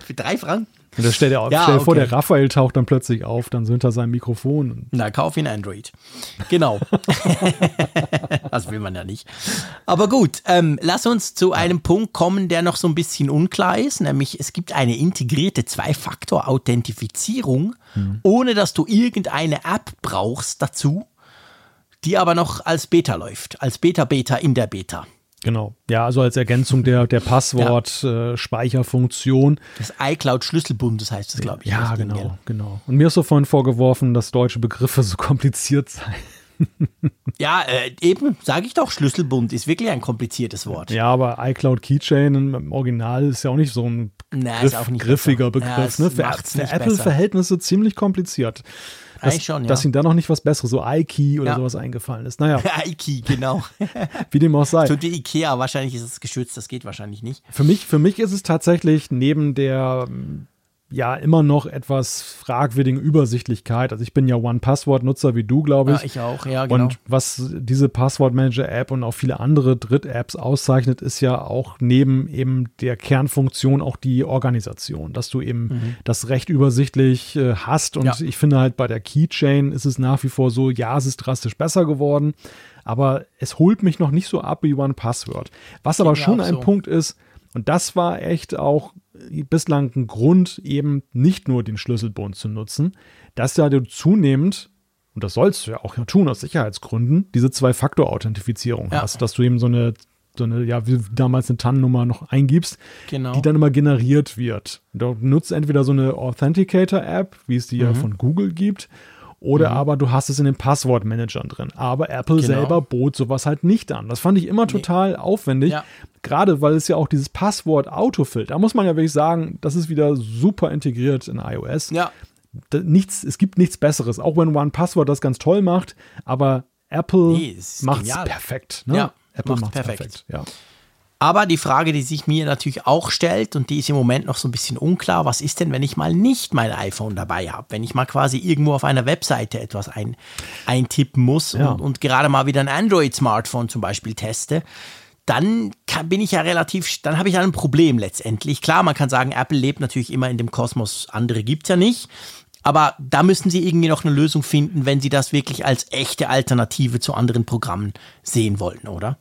Speaker 3: Für drei Franken.
Speaker 2: Und da stell dir,
Speaker 3: Ja,
Speaker 2: stell dir vor,
Speaker 3: okay.
Speaker 2: der Raphael taucht dann plötzlich auf, dann so hinter seinem Mikrofon.
Speaker 3: Na, kauf ihn Android. Genau. das will man ja nicht. Aber gut, ähm, lass uns zu einem Punkt kommen, der noch so ein bisschen unklar ist, nämlich es gibt eine integrierte Zwei-Faktor-Authentifizierung, ohne dass du irgendeine App brauchst dazu, die aber noch als Beta läuft, als Beta-Beta in der Beta.
Speaker 2: Genau. Ja, also als Ergänzung der, der Passwort-Speicherfunktion.
Speaker 3: Das iCloud-Schlüsselbundes heißt das, glaube ich.
Speaker 2: Ja,
Speaker 3: das Ding,
Speaker 2: genau, genau. Und mir ist so vorhin vorgeworfen, dass deutsche Begriffe so kompliziert seien.
Speaker 3: Ja, äh, eben, sage ich doch, Schlüsselbund ist wirklich ein kompliziertes Wort.
Speaker 2: Ja, aber iCloud Keychain im Original ist ja auch nicht so ein
Speaker 3: Na,
Speaker 2: Griff,
Speaker 3: ist auch nicht
Speaker 2: griffiger
Speaker 3: besser. Ja,
Speaker 2: Begriff.
Speaker 3: es
Speaker 2: ne? Für, für. Apple-Verhältnisse ziemlich kompliziert. Dass,
Speaker 3: Eigentlich schon, ja.
Speaker 2: dass ihnen da noch nicht was Besseres, so iKey oder
Speaker 3: Ja.
Speaker 2: sowas eingefallen ist. Naja,
Speaker 3: Ike, genau.
Speaker 2: wie dem auch sei.
Speaker 3: So wie Ikea, wahrscheinlich ist es geschützt, das geht wahrscheinlich nicht.
Speaker 2: Für mich, für mich ist es tatsächlich neben der ja immer noch etwas fragwürdigen Übersichtlichkeit. Also ich bin ja One-Password-Nutzer wie du, glaube ich.
Speaker 3: Ja, ich auch, ja, genau.
Speaker 2: Und was diese Passwortmanager-App und auch viele andere Dritt-Apps auszeichnet, ist ja auch neben eben der Kernfunktion auch die Organisation, dass du eben das recht übersichtlich äh, hast. Und
Speaker 3: Mhm. Ja.
Speaker 2: ich finde halt bei der Keychain ist es nach wie vor so, ja, es ist drastisch besser geworden, aber es holt mich noch nicht so ab wie One Password. Was aber schon
Speaker 3: auch
Speaker 2: ein
Speaker 3: so.
Speaker 2: Punkt ist, und das war echt auch bislang ein Grund, eben nicht nur den Schlüsselbund zu nutzen, dass ja du zunehmend, und das sollst du ja auch tun aus Sicherheitsgründen, diese Zwei-Faktor-Authentifizierung
Speaker 3: Ja.
Speaker 2: hast, dass du eben so eine, so eine, ja, wie damals eine TAN-Nummer noch eingibst,
Speaker 3: Genau.
Speaker 2: die dann immer generiert wird. Du nutzt entweder so eine Authenticator-App, wie es die
Speaker 3: Mhm.
Speaker 2: ja von Google gibt, oder aber du hast es in den Passwortmanagern drin. Aber Apple
Speaker 3: Genau.
Speaker 2: selber bot sowas halt nicht an. Das fand ich immer total aufwendig.
Speaker 3: Ja.
Speaker 2: Gerade weil es ja auch dieses Passwort autofillt. Da muss man ja wirklich sagen, das ist wieder super integriert in iOS.
Speaker 3: Ja.
Speaker 2: nichts, es gibt nichts Besseres, auch wenn One Password das ganz toll macht, aber Apple
Speaker 3: Nee, es
Speaker 2: macht's
Speaker 3: genial.
Speaker 2: perfekt. Ne?
Speaker 3: Ja,
Speaker 2: Apple
Speaker 3: macht's perfekt.
Speaker 2: perfekt. Ja.
Speaker 3: Aber die Frage, die sich mir natürlich auch stellt, und die ist im Moment noch so ein bisschen unklar, was ist denn, wenn ich mal nicht mein iPhone dabei habe? Wenn ich mal quasi irgendwo auf einer Webseite etwas ein, eintippen muss
Speaker 2: Ja.
Speaker 3: und, und gerade mal wieder ein Android-Smartphone zum Beispiel teste, dann kann, bin ich ja relativ, dann habe ich ja ein Problem letztendlich. Klar, man kann sagen, Apple lebt natürlich immer in dem Kosmos, andere gibt's ja nicht. Aber da müssen sie irgendwie noch eine Lösung finden, wenn sie das wirklich als echte Alternative zu anderen Programmen sehen wollen, oder?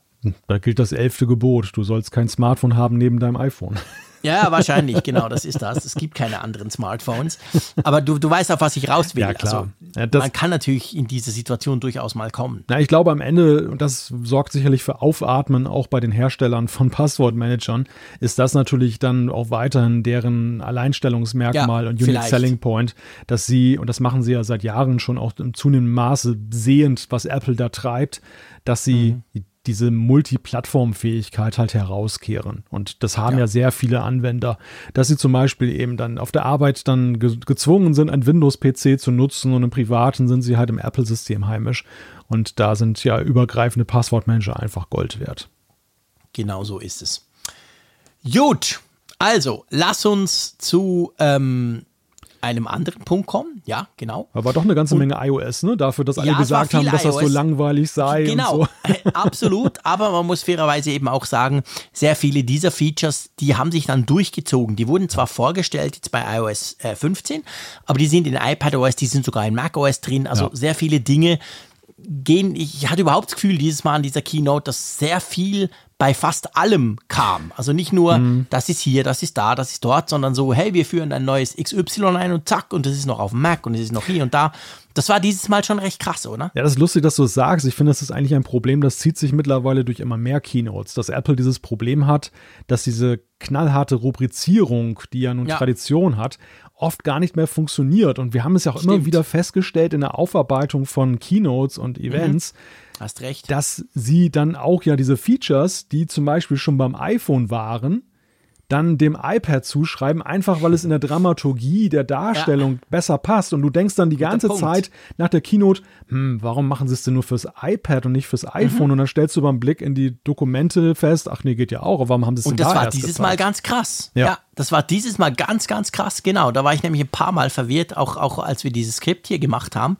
Speaker 2: Da gilt das elfte Gebot. Du sollst kein Smartphone haben neben deinem iPhone.
Speaker 3: Ja, wahrscheinlich, genau, das ist das. Es gibt keine anderen Smartphones. Aber du, du weißt, auf was ich raus will.
Speaker 2: Ja, klar.
Speaker 3: Also,
Speaker 2: Ja, das-
Speaker 3: man kann natürlich in diese Situation durchaus mal kommen.
Speaker 2: Na, ich glaube am Ende, und das sorgt sicherlich für Aufatmen auch bei den Herstellern von Passwortmanagern, ist das natürlich dann auch weiterhin deren Alleinstellungsmerkmal
Speaker 3: Ja,
Speaker 2: und Unique
Speaker 3: vielleicht.
Speaker 2: Selling Point, dass sie, und das machen sie ja seit Jahren schon auch im zunehmenden Maße sehend, was Apple da treibt, dass sie
Speaker 3: Mhm.
Speaker 2: Diese Multiplattformfähigkeit halt herauskehren. Und das haben ja.
Speaker 3: Ja.
Speaker 2: sehr viele Anwender, dass sie zum Beispiel eben dann auf der Arbeit dann ge gezwungen sind, ein Windows-PC zu nutzen und im Privaten sind sie halt im Apple-System heimisch. Und da sind ja übergreifende Passwortmanager einfach Gold wert.
Speaker 3: Genau so ist es. Gut, also lass uns zu ähm, einem anderen Punkt kommen. Ja, genau.
Speaker 2: Aber doch eine ganze Menge iOS, ne? Dafür, dass alle
Speaker 3: Ja, es war
Speaker 2: gesagt haben, dass das so
Speaker 3: iOS.
Speaker 2: langweilig sei
Speaker 3: Genau,
Speaker 2: und so.
Speaker 3: absolut. Aber man muss fairerweise eben auch sagen, sehr viele dieser Features, die haben sich dann durchgezogen. Die wurden zwar vorgestellt jetzt bei iOS äh, 15, aber die sind in iPadOS, die sind sogar in macOS drin. Also
Speaker 2: Ja.
Speaker 3: sehr viele Dinge gehen. Ich hatte überhaupt das Gefühl dieses Mal in dieser Keynote, dass sehr viel bei fast allem kam. Also nicht nur,
Speaker 2: Mhm.
Speaker 3: das ist hier, das ist da, das ist dort, sondern so, hey, wir führen ein neues XY ein und zack, und das ist noch auf dem Mac und es ist noch hier und da. Das war dieses Mal schon recht krass, oder?
Speaker 2: Ja, das ist lustig, dass du es sagst. Ich finde, das ist eigentlich ein Problem, das zieht sich mittlerweile durch immer mehr Keynotes, dass Apple dieses Problem hat, dass diese knallharte Rubrizierung, die ja nun
Speaker 3: Ja.
Speaker 2: Tradition hat, oft gar nicht mehr funktioniert. Und wir haben es ja auch immer
Speaker 3: Stimmt.
Speaker 2: wieder festgestellt in der Aufarbeitung von Keynotes und
Speaker 3: Mhm.
Speaker 2: Events,
Speaker 3: Hast recht.
Speaker 2: dass sie dann auch ja diese Features, die zum Beispiel schon beim iPhone waren, dann dem iPad zuschreiben, einfach weil es in der Dramaturgie der Darstellung besser passt. Und du denkst dann die ganze. Zeit nach der Keynote, hm, warum machen sie es denn nur fürs iPad und nicht fürs iPhone?
Speaker 3: Mhm.
Speaker 2: Und dann stellst du beim Blick in die Dokumente fest, ach nee, geht ja auch, aber warum haben sie es
Speaker 3: Und das
Speaker 2: da
Speaker 3: war dieses
Speaker 2: gezeigt?
Speaker 3: Mal ganz krass.
Speaker 2: Ja.
Speaker 3: Ja. das war dieses Mal ganz, ganz krass. Genau, da war ich nämlich ein paar Mal verwirrt, auch, auch als wir dieses Skript hier gemacht haben.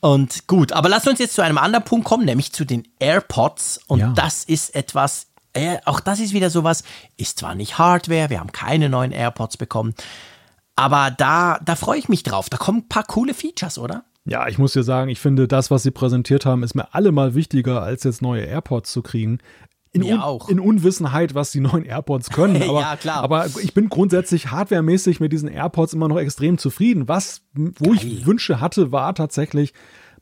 Speaker 3: Und gut, aber lass uns jetzt zu einem anderen Punkt kommen, nämlich zu den AirPods. Und
Speaker 2: Ja.
Speaker 3: das ist etwas, äh, auch das ist wieder sowas, ist zwar nicht Hardware, wir haben keine neuen AirPods bekommen, aber da, da freue ich mich drauf. Da kommen ein paar coole Features, oder?
Speaker 2: Ja, ich muss dir sagen, ich finde, das, was sie präsentiert haben, ist mir allemal wichtiger, als jetzt neue AirPods zu kriegen. In, Un
Speaker 3: auch.
Speaker 2: in Unwissenheit, was die neuen AirPods können. Aber,
Speaker 3: Ja, klar.
Speaker 2: aber ich bin grundsätzlich hardwaremäßig mit diesen AirPods immer noch extrem zufrieden. Was, wo ich Wünsche hatte, war tatsächlich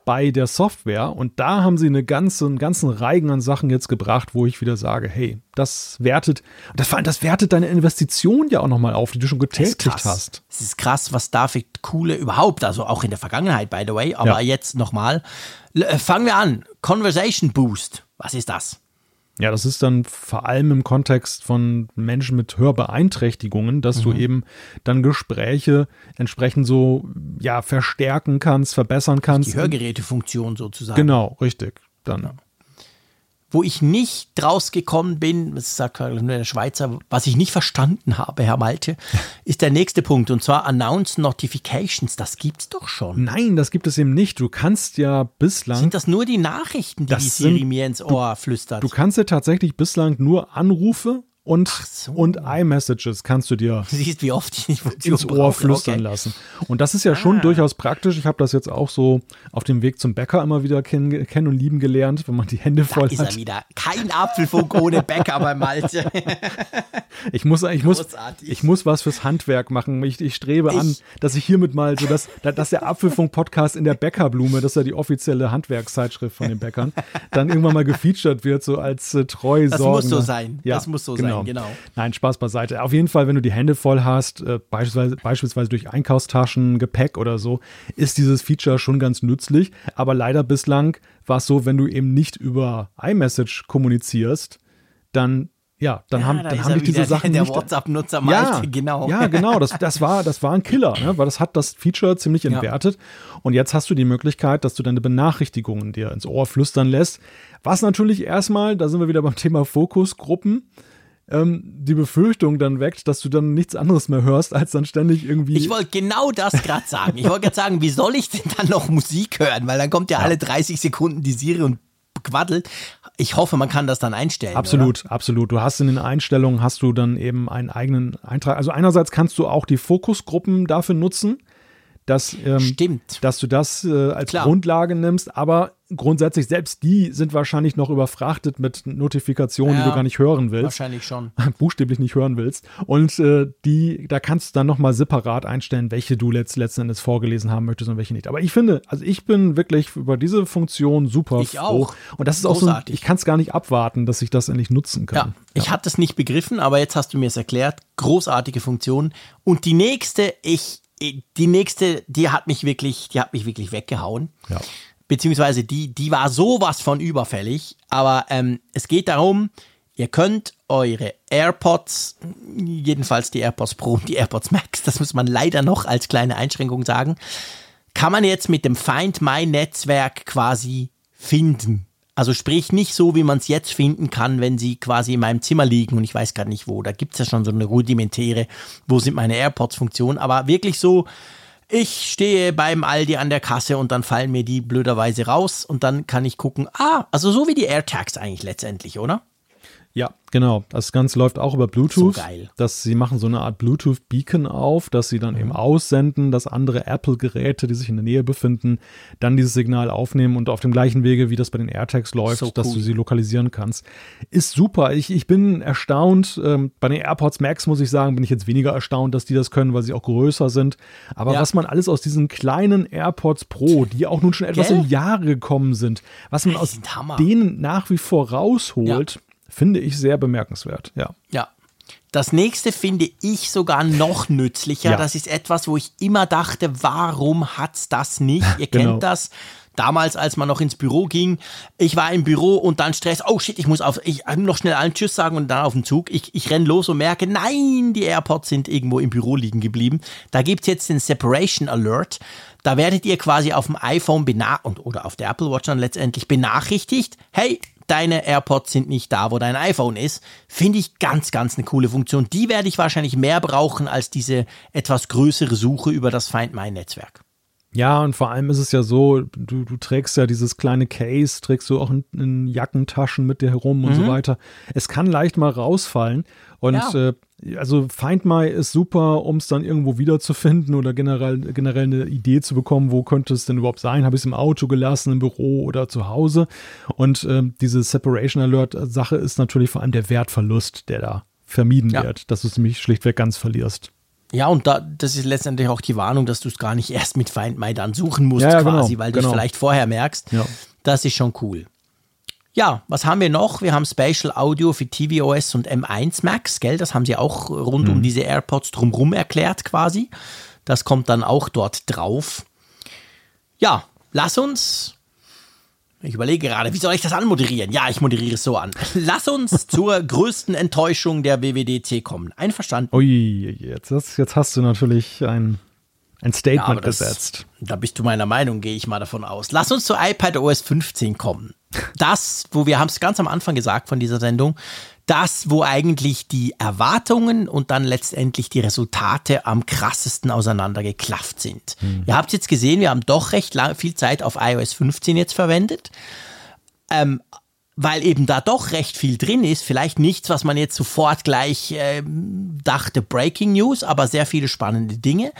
Speaker 2: bei der Software. Und da haben sie eine ganze, einen ganzen Reigen an Sachen jetzt gebracht, wo ich wieder sage, hey, das wertet, das, vor allem, das wertet deine Investition ja auch nochmal auf, die du schon getätigt hast.
Speaker 3: Es ist krass, was da für coole überhaupt, also auch in der Vergangenheit, by the way, aber
Speaker 2: Ja.
Speaker 3: jetzt nochmal. Äh, Fangen wir an. Conversation Boost. Was ist das?
Speaker 2: Ja, das ist dann vor allem im Kontext von Menschen mit Hörbeeinträchtigungen, dass du eben dann Gespräche entsprechend so ja verstärken kannst, verbessern kannst.
Speaker 3: Die Hörgerätefunktion sozusagen.
Speaker 2: Genau, richtig. Dann
Speaker 3: Wo ich nicht draus gekommen bin, das sagt nur der Schweizer, was ich nicht verstanden habe, Herr Malte, ist der nächste Punkt und zwar Announce Notifications. Das gibt's doch schon.
Speaker 2: Nein, das gibt es eben nicht. Du kannst ja bislang
Speaker 3: Sind das nur die Nachrichten, die
Speaker 2: Das
Speaker 3: die Siri
Speaker 2: sind-
Speaker 3: mir ins Ohr flüstert?
Speaker 2: du kannst ja tatsächlich bislang nur Anrufe und,
Speaker 3: so.
Speaker 2: und iMessages kannst du dir
Speaker 3: Du siehst, wie oft ich
Speaker 2: ins Ohr
Speaker 3: brauche.
Speaker 2: flüstern
Speaker 3: Okay.
Speaker 2: lassen. Und das ist ja
Speaker 3: Ah.
Speaker 2: schon durchaus praktisch. Ich habe das jetzt auch so auf dem Weg zum Bäcker immer wieder kennen, kennen und lieben gelernt, wenn man die Hände voll
Speaker 3: Ist
Speaker 2: hat.
Speaker 3: er wieder. Kein Apfelfunk ohne Bäcker bei Malte.
Speaker 2: Ich muss, ich muss, ich muss was fürs Handwerk machen. Ich, ich strebe an,
Speaker 3: Ich-
Speaker 2: dass ich hiermit mal so, dass, dass der Apfelfunk-Podcast in der Bäckerblume, das ist ja die offizielle Handwerkszeitschrift von den Bäckern, dann irgendwann mal gefeatured wird, so als äh, treu
Speaker 3: Das muss so sein. Das muss so sein, genau.
Speaker 2: Nein, Spaß beiseite. Auf jeden Fall, wenn du die Hände voll hast, äh, beispielsweise, beispielsweise durch Einkaufstaschen, Gepäck oder so, ist dieses Feature schon ganz nützlich. Aber leider bislang war es so, wenn du eben nicht über iMessage kommunizierst, dann ja, dann
Speaker 3: Ja,
Speaker 2: haben,
Speaker 3: da
Speaker 2: dann haben dich diese Sachen
Speaker 3: der
Speaker 2: nicht.
Speaker 3: WhatsApp-Nutzer
Speaker 2: ja,
Speaker 3: genau.
Speaker 2: Ja, genau. Das, das, war, das war ein Killer, ne? weil das hat das Feature ziemlich
Speaker 3: Ja.
Speaker 2: entwertet. Und jetzt hast du die Möglichkeit, dass du deine Benachrichtigungen dir ins Ohr flüstern lässt. Was natürlich erstmal, da sind wir wieder beim Thema Fokusgruppen, ähm, die Befürchtung dann weckt, dass du dann nichts anderes mehr hörst, als dann ständig irgendwie.
Speaker 3: Ich wollte genau das gerade sagen. Ich wollte gerade sagen, wie soll ich denn dann noch Musik hören? Weil dann kommt ja, alle 30 Sekunden die Siri und quaddelt. Ich hoffe, man kann das dann einstellen.
Speaker 2: Absolut, absolut. Du hast in den Einstellungen hast du dann eben einen eigenen Eintrag. Also einerseits kannst du auch die Fokusgruppen dafür nutzen, dass, ähm,
Speaker 3: Stimmt.
Speaker 2: dass du das äh, als
Speaker 3: Klar.
Speaker 2: Grundlage nimmst, aber grundsätzlich selbst die sind wahrscheinlich noch überfrachtet mit Notifikationen, die
Speaker 3: Ja,
Speaker 2: du gar nicht hören willst.
Speaker 3: Wahrscheinlich schon.
Speaker 2: buchstäblich nicht hören willst. Und äh, die, da kannst du dann nochmal separat einstellen, welche du letzt, letzten Endes vorgelesen haben möchtest und welche nicht. Aber ich finde, also ich bin wirklich über diese Funktion super
Speaker 3: Ich
Speaker 2: froh.
Speaker 3: auch.
Speaker 2: Und das ist auch so,
Speaker 3: Großartig.
Speaker 2: ich kann es gar nicht abwarten, dass ich das endlich nutzen
Speaker 3: Ja,
Speaker 2: kann.
Speaker 3: ich hatte es nicht begriffen, aber jetzt hast du mir es erklärt. Großartige Funktion. Und die nächste, ich, die nächste, die hat mich wirklich, die hat mich wirklich weggehauen.
Speaker 2: Ja.
Speaker 3: Beziehungsweise die, die war sowas von überfällig. Aber ähm, es geht darum, ihr könnt eure AirPods, jedenfalls die AirPods Pro und die AirPods Max, das muss man leider noch als kleine Einschränkung sagen, kann man jetzt mit dem Find My Netzwerk quasi finden. Also sprich nicht so, wie man es jetzt finden kann, wenn sie quasi in meinem Zimmer liegen und ich weiß gar nicht wo. Da gibt es ja schon so eine rudimentäre, wo sind meine AirPods-Funktion, aber wirklich so, ich stehe beim Aldi an der Kasse und dann fallen mir die blöderweise raus und dann kann ich gucken, ah, also so wie die AirTags eigentlich letztendlich, oder?
Speaker 2: Ja, genau. Das Ganze läuft auch über Bluetooth.
Speaker 3: So geil.
Speaker 2: Dass sie machen so eine Art Bluetooth-Beacon auf, dass sie dann eben
Speaker 3: Mhm.
Speaker 2: aussenden, dass andere Apple-Geräte, die sich in der Nähe befinden, dann dieses Signal aufnehmen und auf dem gleichen Wege, wie das bei den AirTags läuft,
Speaker 3: So
Speaker 2: dass
Speaker 3: cool.
Speaker 2: du sie lokalisieren kannst. Ist super. Ich, ich bin erstaunt. Ähm, bei den AirPods Max muss ich sagen, bin ich jetzt weniger erstaunt, dass die das können, weil sie auch größer sind. Aber
Speaker 3: Ja.
Speaker 2: was man alles aus diesen kleinen AirPods Pro, die auch nun schon etwas
Speaker 3: Gell?
Speaker 2: in Jahre gekommen sind, was man aus
Speaker 3: Hammer.
Speaker 2: denen nach wie vor rausholt, finde ich sehr bemerkenswert. Ja.
Speaker 3: Ja. Das nächste finde ich sogar noch nützlicher.
Speaker 2: Ja.
Speaker 3: Das ist etwas, wo ich immer dachte, warum hat's das nicht? Ihr
Speaker 2: Genau.
Speaker 3: kennt das. Damals, als man noch ins Büro ging, ich war im Büro und dann Stress, oh shit, ich muss auf, ich noch schnell allen Tschüss sagen und dann auf den Zug. Ich, ich renn los und merke, nein, die AirPods sind irgendwo im Büro liegen geblieben. Da gibt's jetzt den Separation Alert. Da werdet ihr quasi auf dem iPhone bena und, oder auf der Apple Watch dann letztendlich benachrichtigt, hey, deine AirPods sind nicht da, wo dein iPhone ist. Finde ich ganz, ganz eine coole Funktion. Die werde ich wahrscheinlich mehr brauchen als diese etwas größere Suche über das Find My Netzwerk.
Speaker 2: Ja, und vor allem ist es ja so, du, du trägst ja dieses kleine Case, trägst du auch in, in Jackentaschen mit dir herum und so weiter. Es kann leicht mal rausfallen. Und
Speaker 3: Ja.
Speaker 2: äh, also Find My ist super, um es dann irgendwo wiederzufinden oder generell, generell eine Idee zu bekommen, wo könnte es denn überhaupt sein? Habe ich es im Auto gelassen, im Büro oder zu Hause? Und ähm, diese Separation Alert Sache ist natürlich vor allem der Wertverlust, der da vermieden
Speaker 3: Ja.
Speaker 2: wird, dass du es nämlich schlichtweg ganz verlierst.
Speaker 3: Ja, und da, das ist letztendlich auch die Warnung, dass du es gar nicht erst mit Find My dann suchen musst,
Speaker 2: Ja, ja, genau,
Speaker 3: quasi, weil du es
Speaker 2: genau.
Speaker 3: vielleicht vorher merkst.
Speaker 2: Ja.
Speaker 3: Das ist schon cool. Ja, was haben wir noch? Wir haben Spatial Audio für tvOS und M1 Max, gell? Das haben sie auch rund
Speaker 2: Mhm.
Speaker 3: um diese AirPods drumrum erklärt quasi. Das kommt dann auch dort drauf. Ja, lass uns. Ich überlege gerade, wie soll ich das anmoderieren? Ja, ich moderiere es so an. Lass uns zur größten Enttäuschung der WWDC kommen. Einverstanden?
Speaker 2: Ui, jetzt, hast- jetzt hast du natürlich ein, ein
Speaker 3: Ja,
Speaker 2: Statement
Speaker 3: aber das-
Speaker 2: gesetzt.
Speaker 3: Da bist du meiner Meinung, gehe ich mal davon aus. Lass uns zu iPad OS 15 kommen. Das, wo wir haben es ganz am Anfang gesagt von dieser Sendung, das, wo eigentlich die Erwartungen und dann letztendlich die Resultate am krassesten auseinandergeklafft sind. Ihr habt jetzt gesehen, wir haben doch recht lang, viel Zeit auf iOS 15 jetzt verwendet. Ähm, weil eben da doch recht viel drin ist. Vielleicht nichts, was man jetzt sofort gleich ähm, dachte, Breaking News, aber sehr viele spannende Dinge.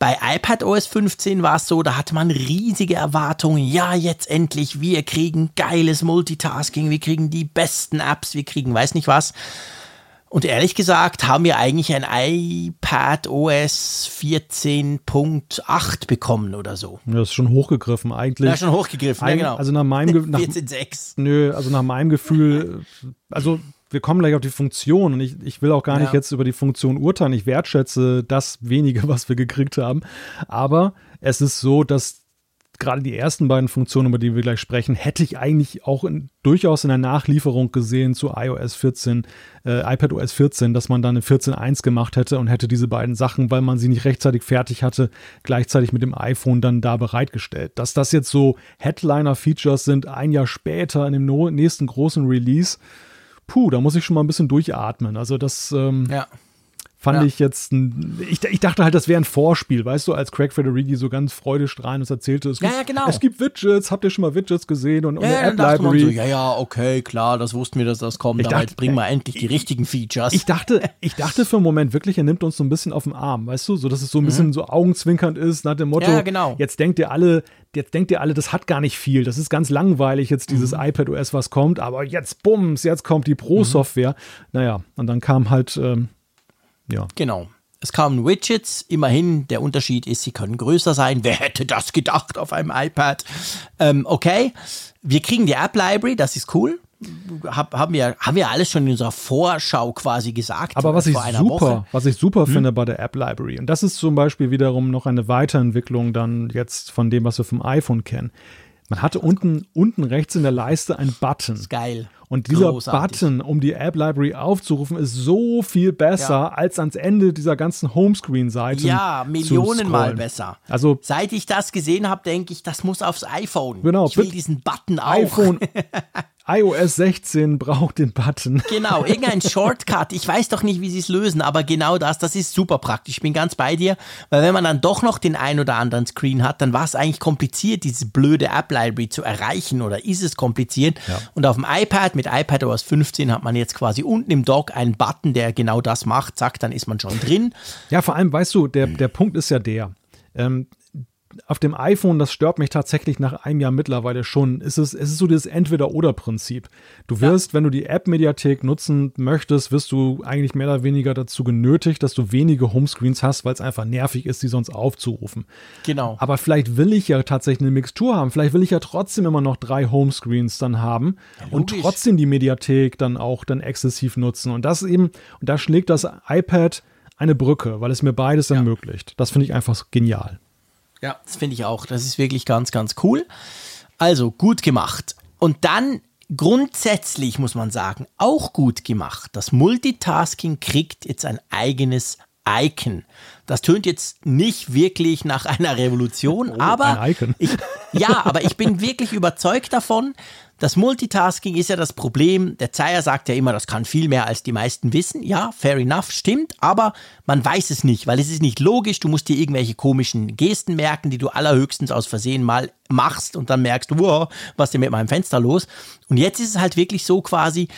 Speaker 3: Bei iPad OS 15 war es so, da hatte man riesige Erwartungen. Ja, jetzt endlich, wir kriegen geiles Multitasking, wir kriegen die besten Apps, wir kriegen weiß nicht was. Und ehrlich gesagt haben wir eigentlich ein iPad OS 14.8 bekommen oder so.
Speaker 2: Das ist schon hochgegriffen eigentlich.
Speaker 3: Ja, schon hochgegriffen, ja
Speaker 2: Eig-
Speaker 3: genau.
Speaker 2: Also nach meinem, Ge nach,
Speaker 3: 14.6.
Speaker 2: nö, also nach meinem Gefühl, also wir kommen gleich auf die Funktion und ich, ich will auch gar nicht
Speaker 3: Ja.
Speaker 2: jetzt über die Funktion urteilen. Ich wertschätze das wenige, was wir gekriegt haben. Aber es ist so, dass gerade die ersten beiden Funktionen, über die wir gleich sprechen, hätte ich eigentlich auch in, durchaus in der Nachlieferung gesehen zu iOS 14, äh, iPadOS 14, dass man dann eine 14.1 gemacht hätte und hätte diese beiden Sachen, weil man sie nicht rechtzeitig fertig hatte, gleichzeitig mit dem iPhone dann da bereitgestellt. Dass das jetzt so Headliner-Features sind, ein Jahr später in dem nächsten großen Release, puh, da muss ich schon mal ein bisschen durchatmen. Also das ähm, ja fand ja. ich jetzt, ein, ich, ich, dachte halt, das wäre ein Vorspiel, weißt du, als Craig Federighi so ganz freudestrahlend uns erzählte, es,
Speaker 3: ja, ja, genau.
Speaker 2: es gibt Widgets, habt ihr schon mal Widgets gesehen und,
Speaker 3: und
Speaker 2: eine
Speaker 3: App-Library. So, ja, ja, okay, klar, das wussten wir, dass das kommt, ich aber dachte, jetzt bringen wir endlich die richtigen Features.
Speaker 2: Ich dachte, ich dachte für einen Moment wirklich, er nimmt uns so ein bisschen auf den Arm, weißt du, so dass es so ein mhm. bisschen so augenzwinkernd ist, nach dem Motto,
Speaker 3: ja, genau.
Speaker 2: jetzt denkt ihr alle, jetzt denkt ihr alle, das hat gar nicht viel, das ist ganz langweilig jetzt dieses mhm. iPad OS, was kommt, aber jetzt bums, jetzt kommt die Pro-Software. Mhm. Naja, und dann kam halt, ähm, ja.
Speaker 3: Genau. Es kamen Widgets, immerhin, der Unterschied ist, sie können größer sein. Wer hätte das gedacht auf einem iPad? Ähm, okay, wir kriegen die App Library, das ist cool. Hab, haben, wir, haben wir alles schon in unserer Vorschau quasi gesagt.
Speaker 2: Aber was ich super, was ich super hm? finde bei der App Library, und das ist zum Beispiel wiederum noch eine Weiterentwicklung dann jetzt von dem, was wir vom iPhone kennen. Man hatte unten, unten rechts in der Leiste einen Button. Das
Speaker 3: ist geil.
Speaker 2: Und dieser Großartig. Button, um die App Library aufzurufen, ist so viel besser, ja. als ans Ende dieser ganzen Homescreen-Seite.
Speaker 3: Ja, Millionenmal besser. Also, Seit ich das gesehen habe, denke ich, das muss aufs iPhone. Genau. Ich will diesen Button auch.
Speaker 2: iPhone, iOS 16 braucht den Button.
Speaker 3: Genau, irgendein Shortcut. Ich weiß doch nicht, wie sie es lösen, aber genau das, das ist super praktisch. Ich bin ganz bei dir, weil wenn man dann doch noch den ein oder anderen Screen hat, dann war es eigentlich kompliziert, diese blöde App Library zu erreichen oder ist es kompliziert. Ja. Und auf dem iPad mit iPadOS 15 hat man jetzt quasi unten im Dock einen Button, der genau das macht. Zack, dann ist man schon drin.
Speaker 2: Ja, vor allem, weißt du, der, der Punkt ist ja der. Ähm, auf dem iPhone, das stört mich tatsächlich nach einem Jahr mittlerweile schon. Es ist, es ist so dieses Entweder-Oder-Prinzip. Du wirst, ja. wenn du die App-Mediathek nutzen möchtest, wirst du eigentlich mehr oder weniger dazu genötigt, dass du wenige Homescreens hast, weil es einfach nervig ist, die sonst aufzurufen.
Speaker 3: Genau.
Speaker 2: Aber vielleicht will ich ja tatsächlich eine Mixtur haben. Vielleicht will ich ja trotzdem immer noch drei Homescreens dann haben ja, und trotzdem die Mediathek dann auch dann exzessiv nutzen. Und das eben, und da schlägt das iPad eine Brücke, weil es mir beides ja. ermöglicht. Das finde ich einfach genial.
Speaker 3: Ja, das finde ich auch. Das ist wirklich ganz, ganz cool. Also gut gemacht. Und dann grundsätzlich muss man sagen, auch gut gemacht. Das Multitasking kriegt jetzt ein eigenes Icon. Das tönt jetzt nicht wirklich nach einer Revolution, oh, aber ich, ja, aber ich bin wirklich überzeugt davon, das Multitasking ist ja das Problem. Der Zeier sagt ja immer, das kann viel mehr als die meisten wissen. Ja, fair enough, stimmt, aber man weiß es nicht, weil es ist nicht logisch. Du musst dir irgendwelche komischen Gesten merken, die du allerhöchstens aus Versehen mal machst und dann merkst, wow, was ist denn mit meinem Fenster los? Und jetzt ist es halt wirklich so quasi,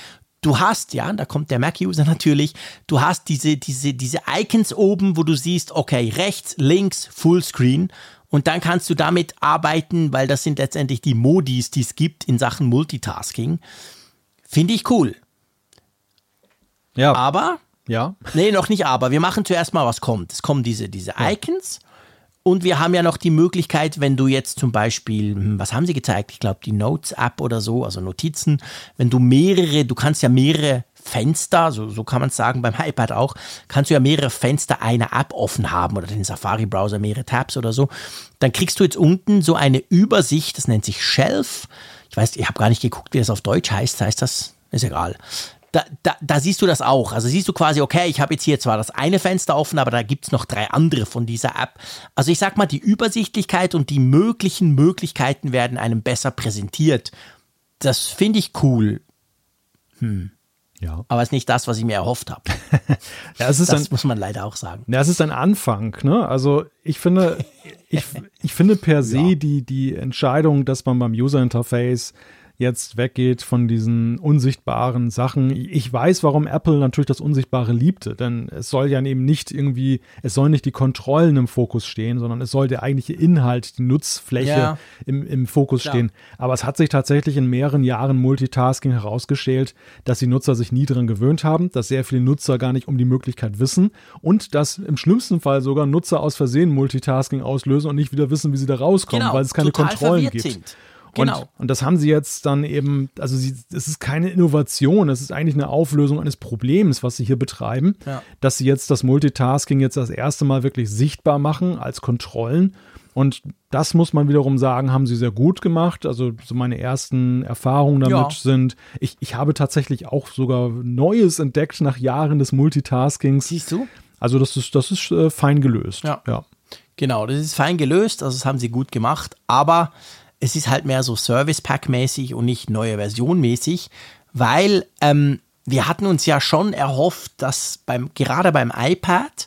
Speaker 3: du hast, ja, da kommt der Mac-User natürlich, du hast diese, diese, diese Icons oben, wo du siehst, okay, rechts, links, Fullscreen und dann kannst du damit arbeiten, weil das sind letztendlich die Modis, die es gibt in Sachen Multitasking. Finde ich cool.
Speaker 2: Ja.
Speaker 3: Aber.
Speaker 2: Ja.
Speaker 3: Nee, noch nicht aber. Wir machen zuerst mal, was kommt. Es kommen diese, diese Icons. Und wir haben ja noch die Möglichkeit, wenn du jetzt zum Beispiel, hm, was haben sie gezeigt? Ich glaube, die Notes-App oder so, also Notizen, wenn du mehrere, du kannst ja mehrere Fenster, so, so kann man es sagen, beim iPad auch, kannst du ja mehrere Fenster einer App offen haben oder den Safari-Browser, mehrere Tabs oder so. Dann kriegst du jetzt unten so eine Übersicht, das nennt sich Shelf. Ich weiß, ich habe gar nicht geguckt, wie das auf Deutsch heißt. Heißt das? Ist egal. Da, da, da, siehst du das auch. Also siehst du quasi, okay, ich habe jetzt hier zwar das eine Fenster offen, aber da gibt es noch drei andere von dieser App. Also ich sag mal, die Übersichtlichkeit und die möglichen Möglichkeiten werden einem besser präsentiert. Das finde ich cool. Hm.
Speaker 2: Ja.
Speaker 3: Aber es ist nicht das, was ich mir erhofft habe.
Speaker 2: ja, es ist
Speaker 3: das
Speaker 2: ein,
Speaker 3: muss man leider auch sagen.
Speaker 2: Ja, es ist ein Anfang. Ne? Also ich finde, ich, ich finde per se ja. die, die Entscheidung, dass man beim User Interface jetzt weggeht von diesen unsichtbaren Sachen. Ich weiß, warum Apple natürlich das Unsichtbare liebte, denn es soll ja eben nicht irgendwie, es soll nicht die Kontrollen im Fokus stehen, sondern es soll der eigentliche Inhalt, die Nutzfläche ja. im, im Fokus Klar. stehen. Aber es hat sich tatsächlich in mehreren Jahren Multitasking herausgestellt, dass die Nutzer sich nie daran gewöhnt haben, dass sehr viele Nutzer gar nicht um die Möglichkeit wissen und dass im schlimmsten Fall sogar Nutzer aus Versehen Multitasking auslösen und nicht wieder wissen, wie sie da rauskommen, genau, weil es keine Kontrollen gibt. Sind.
Speaker 3: Genau.
Speaker 2: Und, und das haben sie jetzt dann eben, also es ist keine Innovation, es ist eigentlich eine Auflösung eines Problems, was sie hier betreiben,
Speaker 3: Ja.
Speaker 2: dass sie jetzt das Multitasking jetzt das erste Mal wirklich sichtbar machen als Kontrollen. Und das muss man wiederum sagen, haben sie sehr gut gemacht. Also so meine ersten Erfahrungen damit
Speaker 3: Ja.
Speaker 2: sind, ich, ich habe tatsächlich auch sogar Neues entdeckt nach Jahren des Multitaskings.
Speaker 3: Siehst du?
Speaker 2: Also das ist, das ist äh, fein gelöst.
Speaker 3: Ja.
Speaker 2: ja.
Speaker 3: Genau, das ist fein gelöst, also das haben sie gut gemacht, aber es ist halt mehr so Service Pack mäßig und nicht neue Version mäßig, weil ähm, wir hatten uns ja schon erhofft, dass beim gerade beim iPad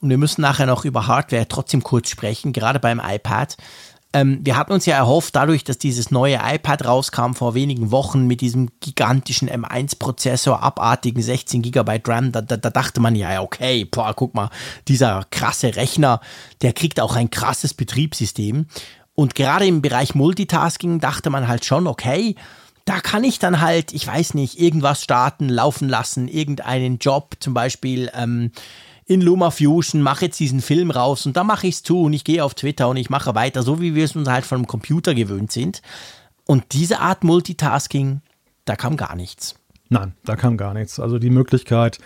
Speaker 3: und wir müssen nachher noch über Hardware trotzdem kurz sprechen, gerade beim iPad. Ähm, wir hatten uns ja erhofft, dadurch, dass dieses neue iPad rauskam vor wenigen Wochen mit diesem gigantischen M1-Prozessor, abartigen 16 GB RAM, da, da, da dachte man ja, okay, boah, guck mal, dieser krasse Rechner, der kriegt auch ein krasses Betriebssystem. Und gerade im Bereich Multitasking dachte man halt schon, okay, da kann ich dann halt, ich weiß nicht, irgendwas starten, laufen lassen, irgendeinen Job, zum Beispiel ähm, in LumaFusion, mache jetzt diesen Film raus und dann mache ich es zu und ich gehe auf Twitter und ich mache weiter, so wie wir es uns halt vom Computer gewöhnt sind. Und diese Art Multitasking, da kam gar nichts.
Speaker 2: Nein, da kam gar nichts. Also die Möglichkeit,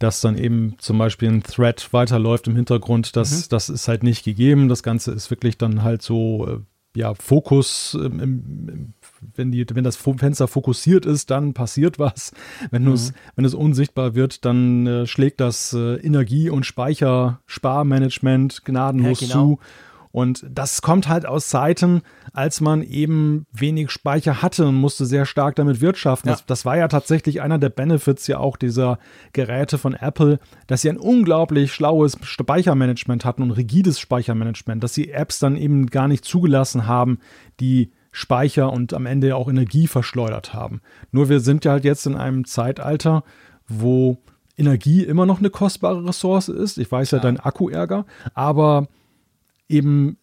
Speaker 2: dass dann eben zum Beispiel ein Thread weiterläuft im Hintergrund, das, das ist halt nicht gegeben. Das Ganze ist wirklich dann halt so, äh, ja, Fokus, ähm, im, im, wenn, die, wenn das Fenster fokussiert ist, dann passiert was. Wenn, du's- wenn es unsichtbar wird, dann äh, schlägt das äh, Energie- und Speichersparmanagement gnadenlos
Speaker 3: Ja, genau.
Speaker 2: zu. Und das kommt halt aus Zeiten, als man eben wenig Speicher hatte und musste sehr stark damit wirtschaften.
Speaker 3: Ja.
Speaker 2: Das, das war ja tatsächlich einer der Benefits ja auch dieser Geräte von Apple, dass sie ein unglaublich schlaues Speichermanagement hatten und rigides Speichermanagement, dass sie Apps dann eben gar nicht zugelassen haben, die Speicher und am Ende auch Energie verschleudert haben. Nur wir sind ja halt jetzt in einem Zeitalter, wo Energie immer noch eine kostbare Ressource ist. Ich weiß ja, dein Akku ärger, aber eben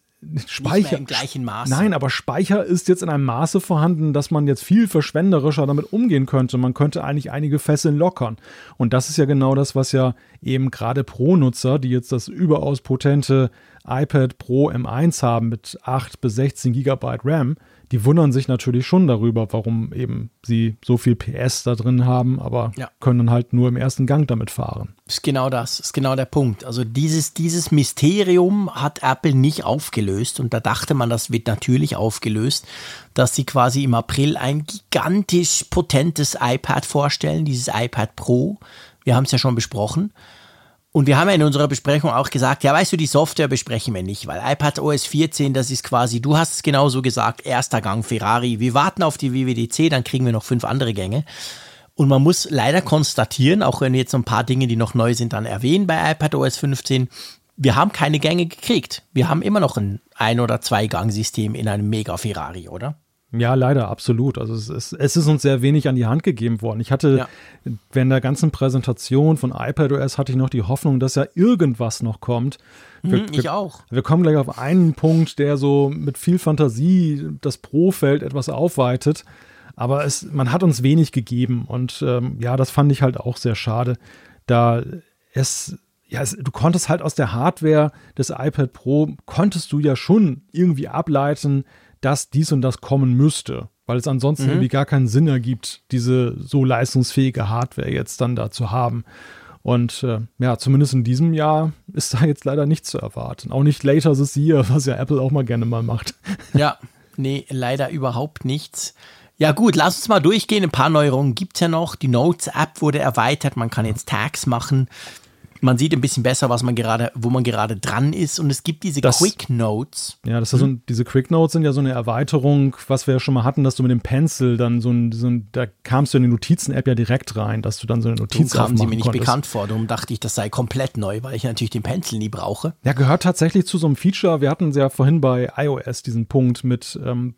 Speaker 2: Speicher.
Speaker 3: im gleichen Maße.
Speaker 2: Nein, aber Speicher ist jetzt in einem Maße vorhanden, dass man jetzt viel verschwenderischer damit umgehen könnte. Man könnte eigentlich einige Fesseln lockern. Und das ist ja genau das, was ja eben gerade Pro-Nutzer, die jetzt das überaus potente iPad Pro M1 haben mit 8 bis 16 Gigabyte RAM, die wundern sich natürlich schon darüber, warum eben sie so viel PS da drin haben, aber
Speaker 3: Ja.
Speaker 2: können dann halt nur im ersten Gang damit fahren.
Speaker 3: Ist genau das, ist genau der Punkt. Also dieses, dieses Mysterium hat Apple nicht aufgelöst und da dachte man, das wird natürlich aufgelöst, dass sie quasi im April ein gigantisch potentes iPad vorstellen, dieses iPad Pro. Wir haben es ja schon besprochen. Und wir haben ja in unserer Besprechung auch gesagt, ja, weißt du, die Software besprechen wir nicht, weil iPad OS 14, das ist quasi, du hast es genauso gesagt, erster Gang Ferrari. Wir warten auf die WWDC, dann kriegen wir noch fünf andere Gänge. Und man muss leider konstatieren, auch wenn wir jetzt so ein paar Dinge, die noch neu sind, dann erwähnen bei iPad OS 15, wir haben keine Gänge gekriegt. Wir haben immer noch ein Ein- oder Zwei-Gang-System in einem Mega-Ferrari, oder?
Speaker 2: Ja, leider, absolut. Also es ist, es ist uns sehr wenig an die Hand gegeben worden. Ich hatte
Speaker 3: Ja.
Speaker 2: während der ganzen Präsentation von iPadOS hatte ich noch die Hoffnung, dass ja irgendwas noch kommt. Wir,
Speaker 3: Hm, ich
Speaker 2: wir,
Speaker 3: auch.
Speaker 2: wir kommen gleich auf einen Punkt, der so mit viel Fantasie das Pro-Feld etwas aufweitet. Aber es, man hat uns wenig gegeben und ähm, ja, das fand ich halt auch sehr schade, da es ja, es, du konntest halt aus der Hardware des iPad Pro, konntest du ja schon irgendwie ableiten, dass dies und das kommen müsste, weil es ansonsten
Speaker 3: Mhm.
Speaker 2: irgendwie gar keinen Sinn ergibt, diese so leistungsfähige Hardware jetzt dann da zu haben. Und äh, ja, zumindest in diesem Jahr ist da jetzt leider nichts zu erwarten. Auch nicht Later this year, was ja Apple auch mal gerne mal macht.
Speaker 3: Ja, nee, leider überhaupt nichts. Ja gut, lass uns mal durchgehen. Ein paar Neuerungen gibt's ja noch. Die Notes-App wurde erweitert. Man kann jetzt Tags machen. Man sieht ein bisschen besser, was man gerade, wo man gerade dran ist. Und es gibt diese
Speaker 2: Das-
Speaker 3: Quick Notes.
Speaker 2: Ja, das ist so ein, diese Quick Notes sind ja so eine Erweiterung, was wir ja schon mal hatten, dass du mit dem Pencil dann so ein, so ein da kamst du in die Notizen-App ja direkt rein, dass du dann so eine Notiz
Speaker 3: kamen sie mir nicht
Speaker 2: konntest.
Speaker 3: bekannt vor. Darum dachte ich, das sei komplett neu, weil ich natürlich den Pencil nie brauche.
Speaker 2: Ja, gehört tatsächlich zu so einem Feature. Wir hatten ja vorhin bei iOS diesen Punkt mit ähm,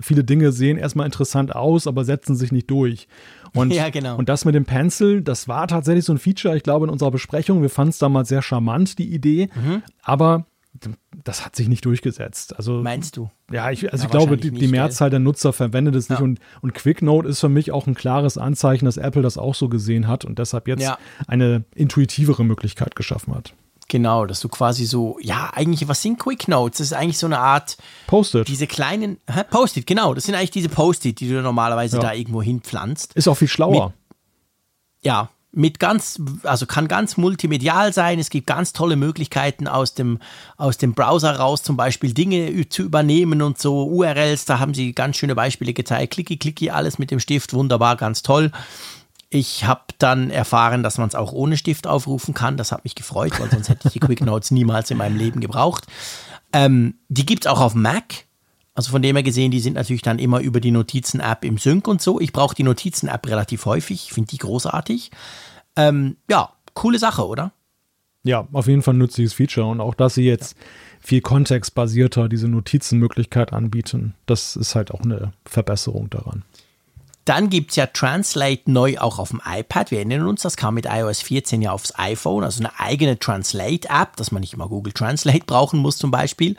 Speaker 2: viele Dinge sehen erstmal interessant aus, aber setzen sich nicht durch. Und,
Speaker 3: Ja, genau.
Speaker 2: und das mit dem Pencil, das war tatsächlich so ein Feature, ich glaube, in unserer Besprechung. Wir fanden es damals sehr charmant, die Idee,
Speaker 3: Mhm.
Speaker 2: aber das hat sich nicht durchgesetzt. Also
Speaker 3: Meinst du?
Speaker 2: Ja, ich, also
Speaker 3: Ja,
Speaker 2: ich glaube, die, die
Speaker 3: nicht,
Speaker 2: Mehrzahl der Nutzer verwendet es nicht
Speaker 3: Ja.
Speaker 2: und, und QuickNote ist für mich auch ein klares Anzeichen, dass Apple das auch so gesehen hat und deshalb jetzt
Speaker 3: Ja.
Speaker 2: eine intuitivere Möglichkeit geschaffen hat.
Speaker 3: Genau, dass du quasi so, ja, eigentlich, was sind Quick Notes? Das ist eigentlich so eine Art.
Speaker 2: Post-it.
Speaker 3: Diese kleinen? Post-it, genau. Das sind eigentlich diese Post-it, die du normalerweise
Speaker 2: Ja.
Speaker 3: da irgendwo hinpflanzt.
Speaker 2: Ist auch viel schlauer.
Speaker 3: ja, mit ganz, also kann ganz multimedial sein. Es gibt ganz tolle Möglichkeiten aus dem, aus dem Browser raus, zum Beispiel Dinge zu übernehmen und so URLs. Da haben sie ganz schöne Beispiele gezeigt. Klicki, klicki, alles mit dem Stift, wunderbar, ganz toll. Ich habe dann erfahren, dass man es auch ohne Stift aufrufen kann. Das hat mich gefreut, weil sonst hätte ich die Quick Notes niemals in meinem Leben gebraucht. Ähm, die gibt es auch auf Mac. Also von dem her gesehen, die sind natürlich dann immer über die Notizen-App im Sync und so. Ich brauche die Notizen-App relativ häufig. Ich finde die großartig. Ähm, ja, coole Sache, oder?
Speaker 2: Ja, auf jeden Fall ein nützliches Feature. Und auch, dass sie jetzt viel kontextbasierter diese Notizenmöglichkeit anbieten, das ist halt auch eine Verbesserung daran.
Speaker 3: Dann gibt es ja Translate neu auch auf dem iPad. Wir erinnern uns, das kam mit iOS 14 ja aufs iPhone, also eine eigene Translate-App, dass man nicht immer Google Translate brauchen muss zum Beispiel.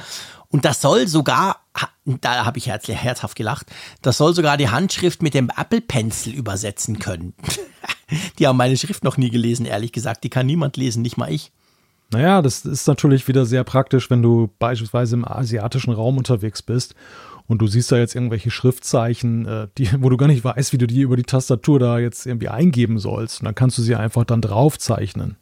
Speaker 3: Und das soll sogar, da habe ich herzlich, herzhaft gelacht, das soll sogar die Handschrift mit dem Apple Pencil übersetzen können. die haben meine Schrift noch nie gelesen, ehrlich gesagt. Die kann niemand lesen, nicht mal ich.
Speaker 2: Naja, das ist natürlich wieder sehr praktisch, wenn du beispielsweise im asiatischen Raum unterwegs bist und du siehst da jetzt irgendwelche Schriftzeichen, äh, die, wo du gar nicht weißt, wie du die über die Tastatur da jetzt irgendwie eingeben sollst. Und dann kannst du sie einfach dann draufzeichnen.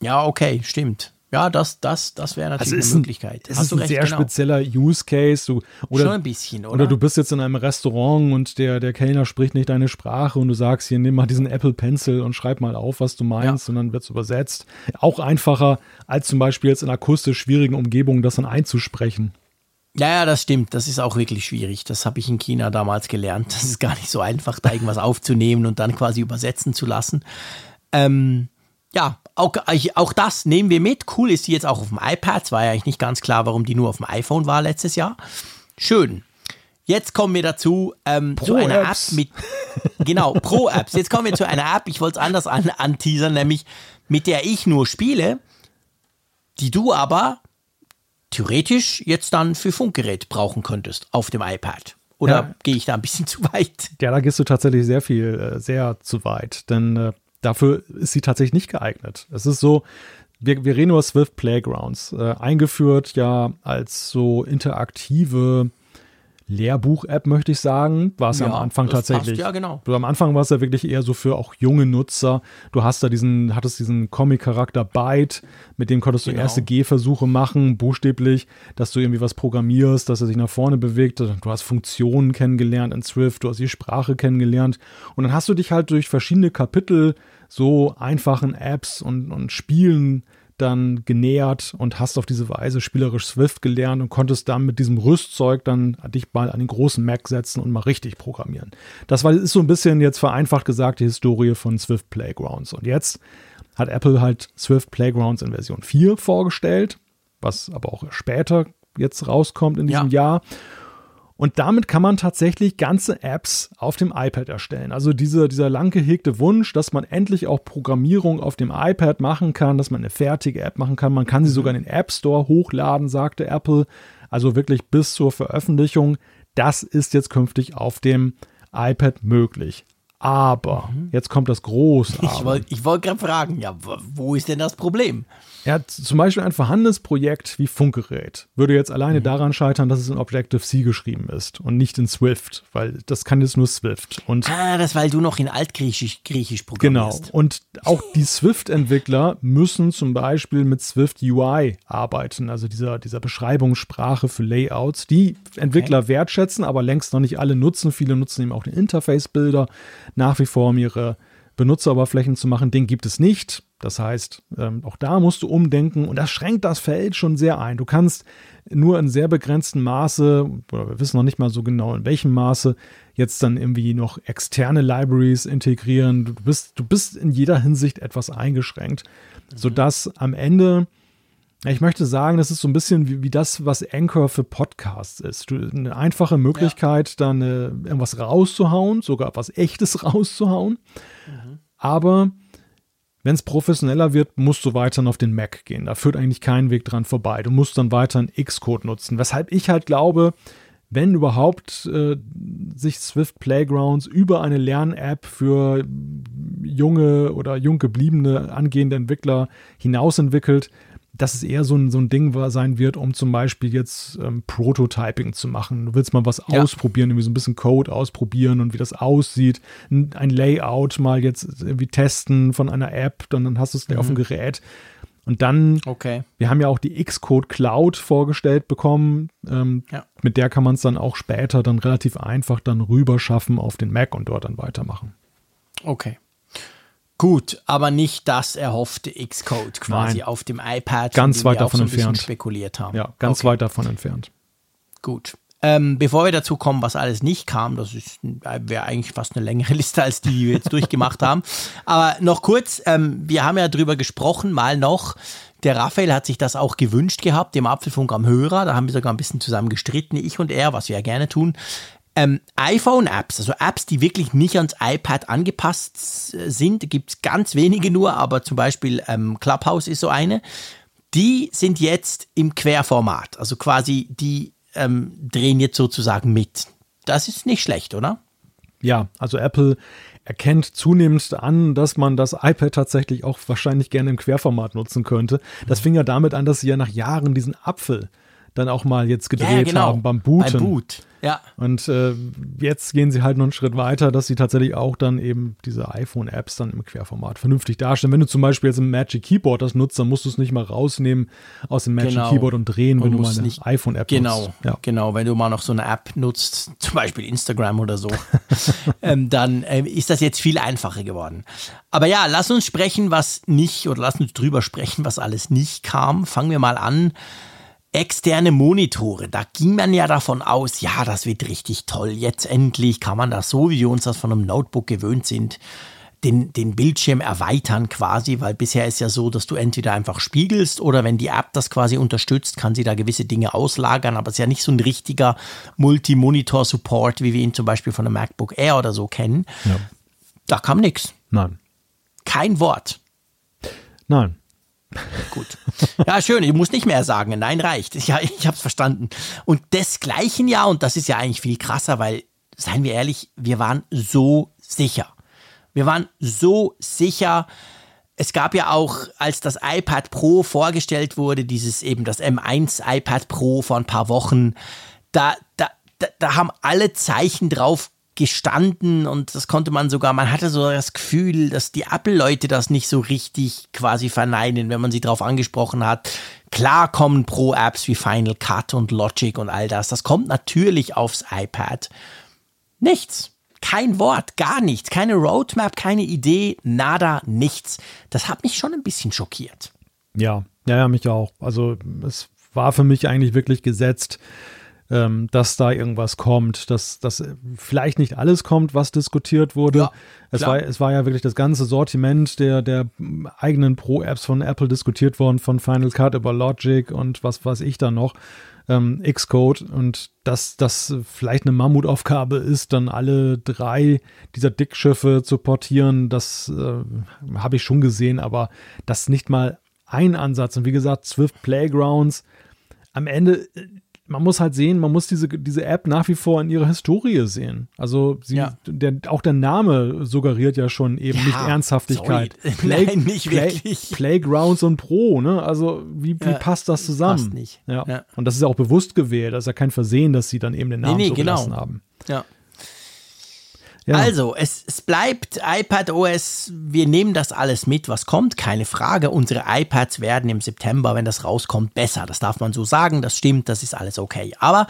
Speaker 3: Ja, okay, stimmt. Ja, das, das, das wäre natürlich eine Möglichkeit.
Speaker 2: Es
Speaker 3: Hast
Speaker 2: ist
Speaker 3: du
Speaker 2: ein
Speaker 3: recht,
Speaker 2: sehr
Speaker 3: genau.
Speaker 2: spezieller Use Case. Du, oder,
Speaker 3: Schon ein bisschen, oder?
Speaker 2: Oder du bist jetzt in einem Restaurant und der, der Kellner spricht nicht deine Sprache und du sagst hier, nimm mal diesen Apple Pencil und schreib mal auf, was du meinst
Speaker 3: Ja.
Speaker 2: und dann wird es übersetzt. Auch einfacher, als zum Beispiel jetzt in akustisch schwierigen Umgebungen das dann einzusprechen.
Speaker 3: Ja, ja, das stimmt. Das ist auch wirklich schwierig. Das habe ich in China damals gelernt. Das ist gar nicht so einfach, da irgendwas aufzunehmen und dann quasi übersetzen zu lassen. Ähm, ja, auch, auch das nehmen wir mit. Cool ist die jetzt auch auf dem iPad. Es war ja eigentlich nicht ganz klar, warum die nur auf dem iPhone war letztes Jahr. Schön. Jetzt kommen wir dazu ähm, zu einer App
Speaker 2: Pro-Apps.
Speaker 3: mit genau Pro-Apps. Jetzt kommen wir zu einer App. Ich wollte es anders an, anteasern, nämlich mit der ich nur spiele, die du aber theoretisch jetzt dann für Funkgerät brauchen könntest auf dem iPad. Oder
Speaker 2: Ja.
Speaker 3: gehe ich da ein bisschen zu weit?
Speaker 2: Ja, da gehst du tatsächlich sehr viel, äh, sehr zu weit, denn äh, dafür ist sie tatsächlich nicht geeignet. Es ist so, wir, wir reden über Swift Playgrounds, äh, eingeführt ja als so interaktive Lehrbuch-App, möchte ich sagen, war es ja,
Speaker 3: Ja,
Speaker 2: am Anfang tatsächlich.
Speaker 3: passt, ja, genau.
Speaker 2: Du, am Anfang war es ja wirklich eher so für auch junge Nutzer. Du hast da diesen, hattest diesen Comic-Charakter Byte, mit dem konntest du
Speaker 3: Genau.
Speaker 2: erste Gehversuche machen, buchstäblich, dass du irgendwie was programmierst, dass er sich nach vorne bewegt. Du hast Funktionen kennengelernt in Swift, du hast die Sprache kennengelernt. Und dann hast du dich halt durch verschiedene Kapitel so einfachen Apps und, und Spielen dann genähert und hast auf diese Weise spielerisch Swift gelernt und konntest dann mit diesem Rüstzeug dann dich mal an den großen Mac setzen und mal richtig programmieren. Das war, ist so ein bisschen jetzt vereinfacht gesagt die Historie von Swift Playgrounds. Und jetzt hat Apple halt Swift Playgrounds in Version 4 vorgestellt, was aber auch später jetzt rauskommt in diesem Jahr. Und damit kann man tatsächlich ganze Apps auf dem iPad erstellen. Also diese, dieser lang gehegte Wunsch, dass man endlich auch Programmierung auf dem iPad machen kann, dass man eine fertige App machen kann. Man kann sie sogar in den App Store hochladen, sagte Apple. Also wirklich bis zur Veröffentlichung. Das ist jetzt künftig auf dem iPad möglich. Aber, jetzt kommt das große
Speaker 3: Ich wollte wollt gerade fragen, ja, wo ist denn das Problem?
Speaker 2: Ja, z- zum Beispiel ein vorhandenes Projekt wie Funkgerät würde jetzt alleine daran scheitern, dass es in Objective-C geschrieben ist und nicht in Swift, weil das kann jetzt nur Swift. Und
Speaker 3: Ah, das weil du noch in Altgriechisch Griechisch
Speaker 2: genau.
Speaker 3: programmierst.
Speaker 2: Und auch die Swift-Entwickler müssen zum Beispiel mit Swift UI arbeiten, also dieser, dieser Beschreibungssprache für Layouts, die Entwickler wertschätzen, aber längst noch nicht alle nutzen. Viele nutzen eben auch den Interface-Builder nach wie vor, um ihre Benutzeroberflächen zu machen. Den gibt es nicht. Das heißt, ähm, auch da musst du umdenken und das schränkt das Feld schon sehr ein. Du kannst nur in sehr begrenztem Maße, oder wir wissen noch nicht mal so genau in welchem Maße, jetzt dann irgendwie noch externe Libraries integrieren. Du bist, du bist in jeder Hinsicht etwas eingeschränkt, sodass am Ende Ich möchte sagen, das ist so ein bisschen wie, wie das, was Anchor für Podcasts ist. Eine einfache Möglichkeit, dann äh, irgendwas rauszuhauen, sogar was Echtes rauszuhauen. Aber wenn es professioneller wird, musst du weiterhin auf den Mac gehen. Da führt eigentlich kein Weg dran vorbei. Du musst dann weiterhin Xcode nutzen. Weshalb ich halt glaube, wenn überhaupt äh, sich Swift Playgrounds über eine Lern-App für junge oder jung gebliebene angehende Entwickler hinaus entwickelt, dass es eher so ein, so ein Ding sein wird, um zum Beispiel jetzt ähm, Prototyping zu machen. Du willst mal was ja. ausprobieren, irgendwie so ein bisschen Code ausprobieren und wie das aussieht, ein, ein Layout mal jetzt irgendwie testen von einer App, dann, dann hast du es mhm. auf dem Gerät. Und dann,
Speaker 3: okay.
Speaker 2: wir haben ja auch die Xcode Cloud vorgestellt bekommen. Ähm, ja. Mit der kann man es dann auch später dann relativ einfach dann rüber schaffen auf den Mac und dort dann weitermachen.
Speaker 3: Okay. Gut, aber nicht das erhoffte Xcode quasi Nein. auf dem iPad,
Speaker 2: ganz weit davon so entfernt.
Speaker 3: spekuliert haben.
Speaker 2: Ja, ganz okay. weit davon entfernt.
Speaker 3: Gut. Ähm, bevor wir dazu kommen, was alles nicht kam, das wäre eigentlich fast eine längere Liste als die, die wir jetzt durchgemacht haben. Aber noch kurz, ähm, wir haben ja drüber gesprochen, mal noch. Der Raphael hat sich das auch gewünscht gehabt, dem Apfelfunk am Hörer. Da haben wir sogar ein bisschen zusammen gestritten, ich und er, was wir ja gerne tun. Ähm, iPhone-Apps, also Apps, die wirklich nicht ans iPad angepasst sind, gibt es ganz wenige nur, aber zum Beispiel ähm, Clubhouse ist so eine. Die sind jetzt im Querformat, also quasi die ähm, drehen jetzt sozusagen mit. Das ist nicht schlecht, oder?
Speaker 2: Ja, also Apple erkennt zunehmend an, dass man das iPad tatsächlich auch wahrscheinlich gerne im Querformat nutzen könnte. Das fing ja damit an, dass sie ja nach Jahren diesen Apfel dann auch mal jetzt gedreht ja, genau. haben beim Booten. Beim
Speaker 3: Boot. Ja.
Speaker 2: Und äh, jetzt gehen sie halt noch einen Schritt weiter, dass sie tatsächlich auch dann eben diese iPhone-Apps dann im Querformat vernünftig darstellen. Wenn du zum Beispiel jetzt ein Magic Keyboard das nutzt, dann musst du es nicht mal rausnehmen aus dem Magic genau. Keyboard und drehen, wenn und du mal eine iPhone-App
Speaker 3: genau,
Speaker 2: nutzt.
Speaker 3: Genau, ja. genau. Wenn du mal noch so eine App nutzt, zum Beispiel Instagram oder so, ähm, dann ähm, ist das jetzt viel einfacher geworden. Aber ja, lass uns sprechen, was nicht, oder lass uns drüber sprechen, was alles nicht kam. Fangen wir mal an externe Monitore, da ging man ja davon aus, ja, das wird richtig toll. Jetzt endlich kann man das so, wie wir uns das von einem Notebook gewöhnt sind, den, den Bildschirm erweitern quasi, weil bisher ist ja so, dass du entweder einfach spiegelst oder wenn die App das quasi unterstützt, kann sie da gewisse Dinge auslagern, aber es ist ja nicht so ein richtiger Multi-Monitor-Support, wie wir ihn zum Beispiel von einem MacBook Air oder so kennen. Ja. Da kam nichts.
Speaker 2: Nein.
Speaker 3: Kein Wort.
Speaker 2: Nein.
Speaker 3: Gut. Ja, schön. Ich muss nicht mehr sagen. Nein, reicht. Ja, ich habe es verstanden. Und desgleichen ja, und das ist ja eigentlich viel krasser, weil, seien wir ehrlich, wir waren so sicher. Wir waren so sicher. Es gab ja auch, als das iPad Pro vorgestellt wurde, dieses eben das M1 iPad Pro vor ein paar Wochen, da, da, da, da haben alle Zeichen drauf gestanden und das konnte man sogar, man hatte so das Gefühl, dass die Apple-Leute das nicht so richtig quasi verneinen, wenn man sie darauf angesprochen hat. Klar kommen Pro-Apps wie Final Cut und Logic und all das. Das kommt natürlich aufs iPad. Nichts. Kein Wort, gar nichts. Keine Roadmap, keine Idee, nada, nichts. Das hat mich schon ein bisschen schockiert.
Speaker 2: Ja, ja, ja, mich auch. Also es war für mich eigentlich wirklich gesetzt ähm, dass da irgendwas kommt, dass, dass vielleicht nicht alles kommt, was diskutiert wurde. Ja, es, war, es war ja wirklich das ganze Sortiment der, der eigenen Pro-Apps von Apple diskutiert worden, von Final Cut über Logic und was weiß ich da noch. Ähm, Xcode und dass das vielleicht eine Mammutaufgabe ist, dann alle drei dieser Dickschiffe zu portieren, das äh, habe ich schon gesehen, aber das nicht mal ein Ansatz. Und wie gesagt, Swift Playgrounds, am Ende, äh, man muss halt sehen, man muss diese, diese App nach wie vor in ihrer Historie sehen. Also sie, ja. der, auch der Name suggeriert ja schon eben ja, nicht Ernsthaftigkeit.
Speaker 3: Play, Nein, nicht Play, wirklich.
Speaker 2: Playgrounds und Pro, ne? Also wie, wie ja, passt das zusammen? Passt
Speaker 3: nicht.
Speaker 2: Ja. Und das ist ja auch bewusst gewählt. Das ist ja kein Versehen, dass sie dann eben den Namen nee, nee, so
Speaker 3: genau.
Speaker 2: gelassen haben.
Speaker 3: Ja. Ja. Also, es, es bleibt iPad OS. Wir nehmen das alles mit, was kommt, keine Frage. Unsere iPads werden im September, wenn das rauskommt, besser. Das darf man so sagen. Das stimmt, das ist alles okay. Aber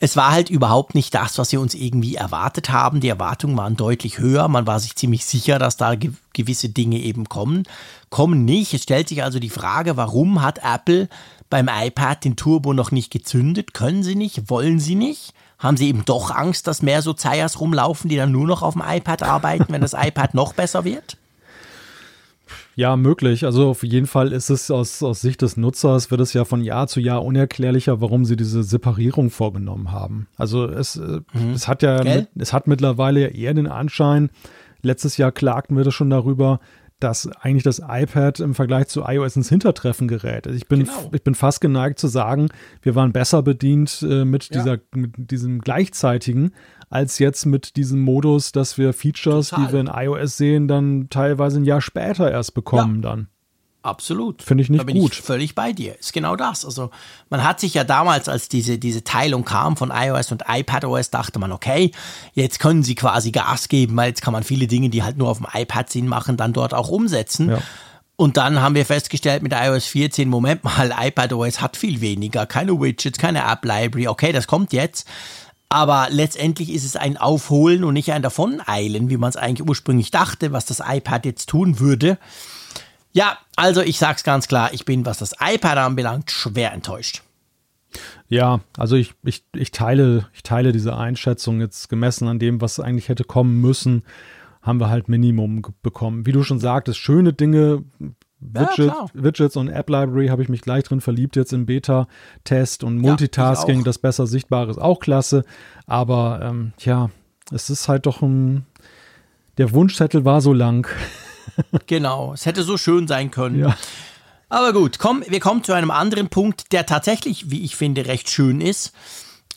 Speaker 3: es war halt überhaupt nicht das, was wir uns irgendwie erwartet haben. Die Erwartungen waren deutlich höher. Man war sich ziemlich sicher, dass da ge gewisse Dinge eben kommen. Kommen nicht. Es stellt sich also die Frage, warum hat Apple beim iPad den Turbo noch nicht gezündet? Können sie nicht? Wollen sie nicht? Haben sie eben doch Angst, dass mehr so Zeiers rumlaufen, die dann nur noch auf dem iPad arbeiten, wenn das iPad noch besser wird?
Speaker 2: Ja, möglich. Also auf jeden Fall ist es aus, aus Sicht des Nutzers, wird es ja von Jahr zu Jahr unerklärlicher, warum sie diese Separierung vorgenommen haben. Also es, äh, mhm. es hat ja, mit, es hat mittlerweile ja eher den Anschein, letztes Jahr klagten wir das schon darüber, dass eigentlich das iPad im Vergleich zu iOS ins Hintertreffen gerät. Also ich bin, genau. ich bin fast geneigt zu sagen, wir waren besser bedient äh, mit, ja. dieser, mit diesem gleichzeitigen, als jetzt mit diesem Modus, dass wir Features, Total. die wir in iOS sehen, dann teilweise ein Jahr später erst bekommen ja. dann.
Speaker 3: Absolut.
Speaker 2: Finde ich nicht
Speaker 3: da bin
Speaker 2: gut.
Speaker 3: Ich völlig bei dir. Ist genau das. Also man hat sich ja damals, als diese, diese Teilung kam von iOS und iPadOS, dachte man, okay, jetzt können sie quasi Gas geben, weil jetzt kann man viele Dinge, die halt nur auf dem iPad Sinn machen, dann dort auch umsetzen.
Speaker 2: Ja.
Speaker 3: Und dann haben wir festgestellt mit iOS 14, Moment mal, iPadOS hat viel weniger, keine Widgets, keine App Library. Okay, das kommt jetzt. Aber letztendlich ist es ein Aufholen und nicht ein Davoneilen, wie man es eigentlich ursprünglich dachte, was das iPad jetzt tun würde. Ja, also ich sag's ganz klar, ich bin, was das iPad anbelangt, schwer enttäuscht.
Speaker 2: Ja, also ich, ich, ich, teile, ich teile diese Einschätzung jetzt gemessen an dem, was eigentlich hätte kommen müssen, haben wir halt Minimum bekommen. Wie du schon sagtest, schöne Dinge, Widget,
Speaker 3: klar.
Speaker 2: Widgets und App Library habe ich mich gleich drin verliebt jetzt im Beta-Test und Multitasking,
Speaker 3: auch.
Speaker 2: das besser sichtbar ist auch klasse. Aber ähm, ja, es ist halt doch ein. Der Wunschzettel war so lang.
Speaker 3: Genau, es hätte so schön sein können.
Speaker 2: Ja.
Speaker 3: Aber gut, komm, wir kommen zu einem anderen Punkt, der tatsächlich, wie ich finde, recht schön ist.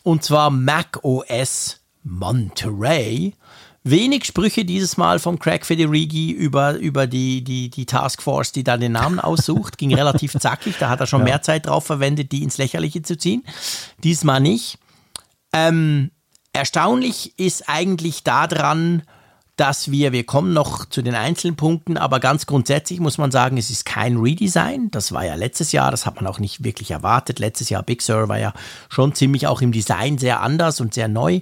Speaker 3: Und zwar Mac OS Monterey. Wenig Sprüche dieses Mal vom Craig Federighi über, über die, die, die Taskforce, die da den Namen aussucht. Ging relativ zackig, da hat er schon
Speaker 2: Ja.
Speaker 3: mehr Zeit drauf verwendet, die ins Lächerliche zu ziehen. Diesmal nicht. Ähm, erstaunlich ist eigentlich daran, dass wir, wir kommen noch zu den einzelnen Punkten, aber ganz grundsätzlich muss man sagen, es ist kein Redesign. Das war ja letztes Jahr, das hat man auch nicht wirklich erwartet. Letztes Jahr Big Sur war ja schon ziemlich auch im Design sehr anders und sehr neu.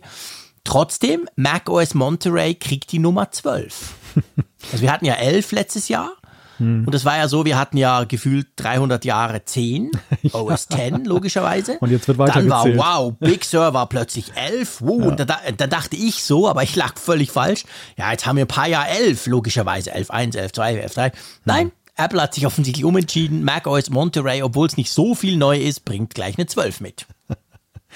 Speaker 3: Trotzdem, macOS Monterey kriegt die Nummer 12. Also wir hatten ja 11 letztes Jahr. Und das war ja so, wir hatten ja gefühlt 300 Jahre 10, OS 10 logischerweise.
Speaker 2: Und jetzt wird
Speaker 3: Dann war, wow, Big Sur war plötzlich 11. Wow, und da, da, da dachte ich so, aber ich lag völlig falsch. Ja, jetzt haben wir ein paar Jahre 11, logischerweise. 11, 1, 11, 2, 11, 3. Nein, Apple hat sich offensichtlich umentschieden. macOS Monterey, obwohl es nicht so viel neu ist, bringt gleich eine 12 mit.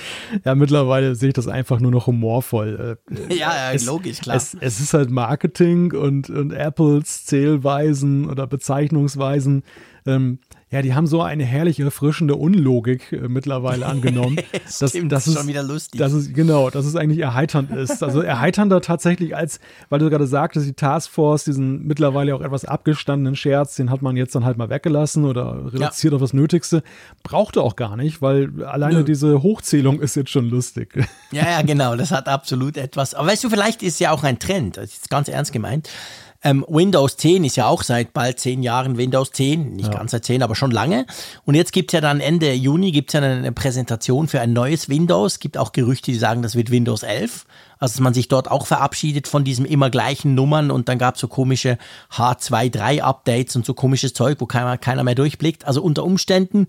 Speaker 2: Ja, mittlerweile sehe ich das einfach nur noch humorvoll. Äh,
Speaker 3: Ja, ja, logisch, klar.
Speaker 2: Es, es ist halt Marketing und, und Apples Zählweisen oder Bezeichnungsweisen. Ähm, ja, die haben so eine herrliche, erfrischende Unlogik äh, mittlerweile angenommen.
Speaker 3: Stimmt, das ist schon wieder lustig.
Speaker 2: Dass es, genau, dass es eigentlich erheiternd ist. Also erheiternder tatsächlich als, weil du gerade sagtest, die Taskforce, diesen mittlerweile auch etwas abgestandenen Scherz, den hat man jetzt dann halt mal weggelassen oder reduziert auf das Nötigste. Brauchte auch gar nicht, weil alleine
Speaker 3: Nö.
Speaker 2: diese Hochzählung ist jetzt schon lustig.
Speaker 3: Ja, ja, genau, das hat absolut etwas. Aber weißt du, vielleicht ist ja auch ein Trend, das ist ganz ernst gemeint. Ähm, Windows 10 ist ja auch seit bald zehn Jahren Windows 10, nicht ganz seit zehn, aber schon lange. Und jetzt gibt's ja dann Ende Juni gibt's ja eine Präsentation für ein neues Windows. Gibt auch Gerüchte, die sagen, das wird Windows 11. Also dass man sich dort auch verabschiedet von diesem immer gleichen Nummern und dann gab's so komische H2.3-Updates und so komisches Zeug, wo keiner, keiner mehr durchblickt. Also unter Umständen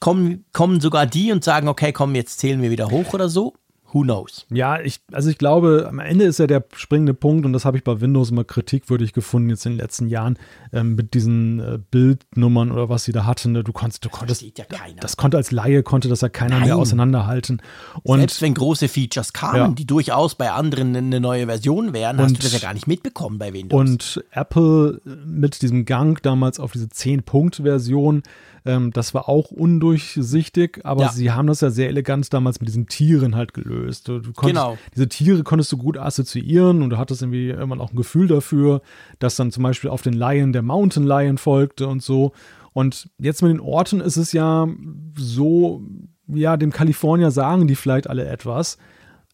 Speaker 3: kommen, kommen sogar die und sagen, okay, komm, jetzt zählen wir wieder hoch oder so. Who knows?
Speaker 2: Ja, ich, also ich glaube, am Ende ist ja der springende Punkt, und das habe ich bei Windows immer kritikwürdig gefunden, jetzt in den letzten Jahren, ähm, mit diesen äh, Bildnummern oder was sie da hatten. ne, Du konntest, du konntest,
Speaker 3: ja keiner.
Speaker 2: das konnte als Laie, konnte das ja keiner mehr
Speaker 3: Nein.
Speaker 2: auseinanderhalten. Und
Speaker 3: Selbst wenn große Features kamen,
Speaker 2: Ja.
Speaker 3: die durchaus bei anderen eine neue Version wären, hast
Speaker 2: Und-
Speaker 3: du das ja gar nicht mitbekommen bei Windows.
Speaker 2: Und Apple mit diesem Gang damals auf diese 10-Punkt-Version, ähm, das war auch undurchsichtig, aber
Speaker 3: Ja.
Speaker 2: sie haben das ja sehr elegant damals mit diesen Tieren halt gelöst. Du, du konntest,
Speaker 3: Genau.
Speaker 2: Diese Tiere konntest du gut assoziieren und du hattest irgendwie irgendwann auch ein Gefühl dafür, dass dann zum Beispiel auf den Lion der Mountain Lion folgte und so. Und jetzt mit den Orten ist es ja so, ja, dem Kalifornier sagen die vielleicht alle etwas.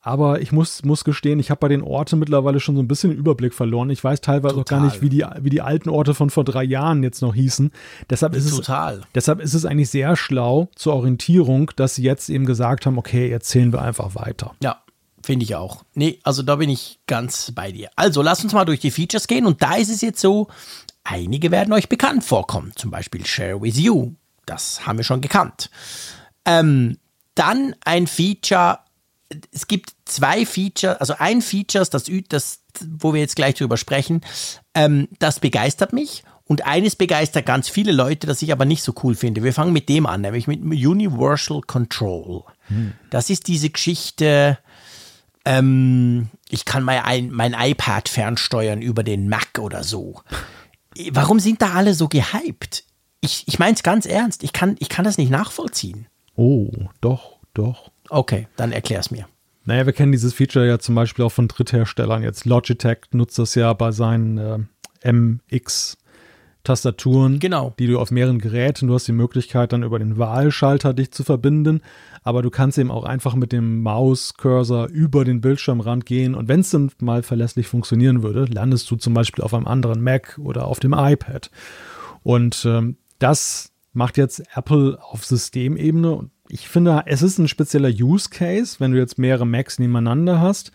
Speaker 2: Aber ich muss, muss gestehen, ich habe bei den Orten mittlerweile schon so ein bisschen den Überblick verloren. Ich weiß teilweise auch gar
Speaker 3: Total.
Speaker 2: nicht, wie die, wie die alten Orte von vor drei Jahren jetzt noch hießen. Deshalb ist, es,
Speaker 3: Total.
Speaker 2: deshalb ist es eigentlich sehr schlau zur Orientierung, dass sie jetzt eben gesagt haben, okay, jetzt zählen wir einfach weiter.
Speaker 3: Ja, finde ich auch. Nee, also da bin ich ganz bei dir. Also lass uns mal durch die Features gehen und da ist es jetzt so, einige werden euch bekannt vorkommen. Zum Beispiel Share with You. Das haben wir schon gekannt. Ähm, dann ein Feature, es gibt zwei Feature, also ein Feature, das, das wo wir jetzt gleich drüber sprechen, ähm, das begeistert mich. Und eines begeistert ganz viele Leute, das ich aber nicht so cool finde. Wir fangen mit dem an, nämlich mit Universal Control. Das ist diese Geschichte, ähm, ich kann mein, ein, mein iPad fernsteuern über den Mac oder so. Warum sind da alle so gehypt? Ich, ich meine es ganz ernst, ich kann, ich kann das nicht nachvollziehen.
Speaker 2: Oh, doch, doch.
Speaker 3: Okay, dann erklär's mir.
Speaker 2: Naja, wir kennen dieses Feature ja zum Beispiel auch von Drittherstellern. Jetzt Logitech nutzt das ja bei seinen äh, MX Tastaturen,
Speaker 3: Genau.
Speaker 2: die du auf mehreren Geräten, du hast die Möglichkeit dann über den Wahlschalter dich zu verbinden, aber du kannst eben auch einfach mit dem Mauscursor über den Bildschirmrand gehen und wenn es dann mal verlässlich funktionieren würde, landest du zum Beispiel auf einem anderen Mac oder auf dem iPad. Und ähm, das macht jetzt Apple auf Systemebene und ich finde, es ist ein spezieller Use Case, wenn du jetzt mehrere Macs nebeneinander hast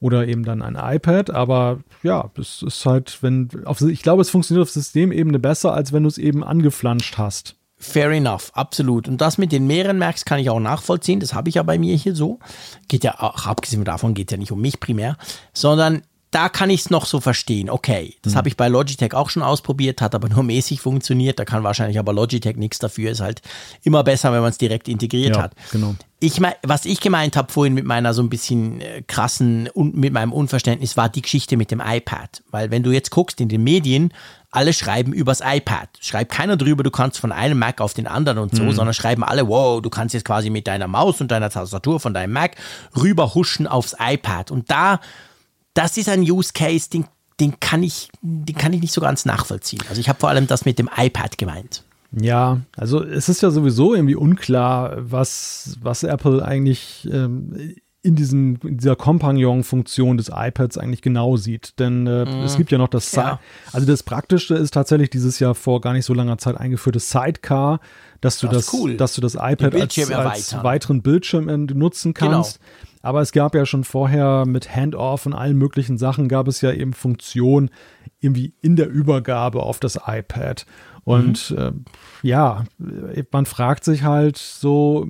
Speaker 2: oder eben dann ein iPad, aber ja, es ist halt, wenn, auf, ich glaube, es funktioniert auf Systemebene besser, als wenn du es eben angeflanscht hast.
Speaker 3: Fair enough, absolut. Und das mit den mehreren Macs kann ich auch nachvollziehen. Das habe ich ja bei mir hier so. Geht ja auch, abgesehen davon geht ja nicht um mich primär, sondern da kann ich es noch so verstehen. Okay, das habe ich bei Logitech auch schon ausprobiert, hat aber nur mäßig funktioniert. Da kann wahrscheinlich aber Logitech nichts dafür. Ist halt immer besser, wenn man es direkt integriert
Speaker 2: Ja,
Speaker 3: hat.
Speaker 2: genau.
Speaker 3: Ich mein, was ich gemeint habe vorhin mit meiner so ein bisschen äh, krassen und mit meinem Unverständnis war die Geschichte mit dem iPad, weil wenn du jetzt guckst in den Medien, alle schreiben übers iPad. Schreibt keiner drüber, du kannst von einem Mac auf den anderen und so, sondern schreiben alle, wow, du kannst jetzt quasi mit deiner Maus und deiner Tastatur von deinem Mac rüber huschen aufs iPad. Und da, das ist ein Use Case, den, den kann ich, den kann ich nicht so ganz nachvollziehen. Also ich habe vor allem das mit dem iPad gemeint.
Speaker 2: Ja, also es ist ja sowieso irgendwie unklar, was, was Apple eigentlich ähm, in, diesen, in dieser Kompagnon-Funktion des iPads eigentlich genau sieht. Denn äh, es gibt ja noch das.
Speaker 3: Ja.
Speaker 2: also das Praktische ist tatsächlich dieses Jahr vor gar nicht so langer Zeit eingeführtes Sidecar, dass du
Speaker 3: Das
Speaker 2: das,
Speaker 3: cool.
Speaker 2: dass du das iPad als, als weiteren Bildschirm nutzen
Speaker 3: Genau.
Speaker 2: kannst. Aber es gab ja schon vorher mit Handoff und allen möglichen Sachen gab es ja eben Funktionen irgendwie in der Übergabe auf das iPad. Und
Speaker 3: Mhm.
Speaker 2: äh, ja, man fragt sich halt so,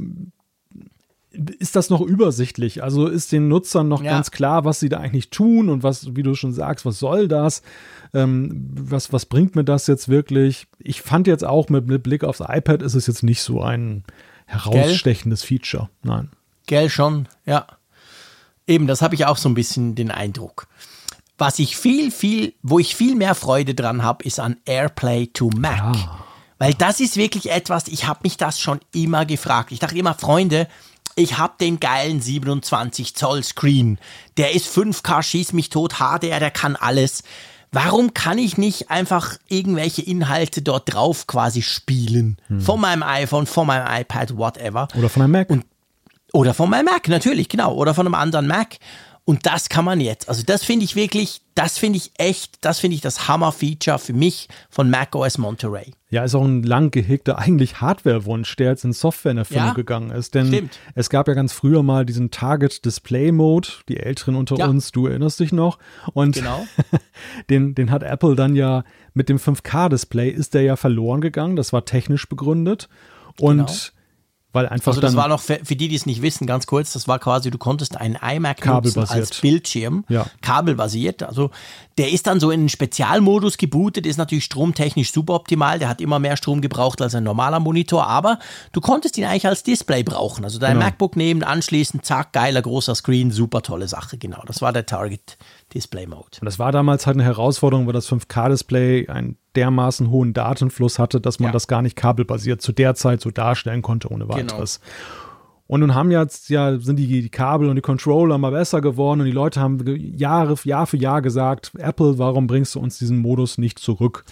Speaker 2: ist das noch übersichtlich? Also ist den Nutzern noch
Speaker 3: Ja.
Speaker 2: ganz klar, was sie da eigentlich tun und was, wie du schon sagst, was soll das? Ähm, was, was bringt mir das jetzt wirklich? Ich fand jetzt auch mit, mit Blick aufs iPad ist es jetzt nicht so ein herausstechendes Feature. Nein.
Speaker 3: Gell, schon, ja. Eben, das habe ich auch so ein bisschen den Eindruck. Was ich viel, viel, wo ich viel mehr Freude dran habe, ist an AirPlay to Mac. Weil das ist wirklich etwas, ich habe mich das schon immer gefragt. Ich dachte immer, Freunde, ich habe den geilen 27 Zoll Screen. Der ist 5K, schieß mich tot, HDR, der kann alles. Warum kann ich nicht einfach irgendwelche Inhalte dort drauf quasi spielen? Von meinem iPhone, von meinem iPad, whatever.
Speaker 2: Oder von einem Mac.
Speaker 3: Und oder von meinem Mac, natürlich, genau. Oder von einem anderen Mac. Und das kann man jetzt. Also das finde ich wirklich, das finde ich echt, das finde ich das Hammer-Feature für mich von macOS Monterey.
Speaker 2: Ja, ist auch ein lang gehegter eigentlich Hardware-Wunsch, der jetzt in Software in Erfüllung
Speaker 3: Ja,
Speaker 2: gegangen ist. Denn
Speaker 3: stimmt.
Speaker 2: es gab ja ganz früher mal diesen Target Display Mode, die Älteren unter
Speaker 3: Ja.
Speaker 2: uns, du erinnerst dich noch. Und
Speaker 3: Genau.
Speaker 2: den, den hat Apple dann ja mit dem 5K-Display ist der ja verloren gegangen. Das war technisch begründet. Und
Speaker 3: Genau.
Speaker 2: Weil einfach
Speaker 3: Also das war noch, für, für die, die es nicht wissen, ganz kurz, das war quasi, du konntest einen iMac nutzen als Bildschirm,
Speaker 2: Ja.
Speaker 3: kabelbasiert. Also der ist dann so in einen Spezialmodus gebootet, ist natürlich stromtechnisch super optimal, der hat immer mehr Strom gebraucht als ein normaler Monitor, aber du konntest ihn eigentlich als Display brauchen. Also dein
Speaker 2: Genau.
Speaker 3: MacBook nehmen, anschließen, zack, geiler großer Screen, super tolle Sache, genau. Das war der Target Display Mode.
Speaker 2: Und das war damals halt eine Herausforderung, weil das 5K-Display einen dermaßen hohen Datenfluss hatte, dass man
Speaker 3: Ja.
Speaker 2: das gar nicht kabelbasiert zu der Zeit so darstellen konnte ohne
Speaker 3: Genau.
Speaker 2: weiteres. Und nun haben jetzt ja sind die, die Kabel und die Controller mal besser geworden und die Leute haben Jahre Jahr für Jahr gesagt, Apple, warum bringst du uns diesen Modus nicht zurück?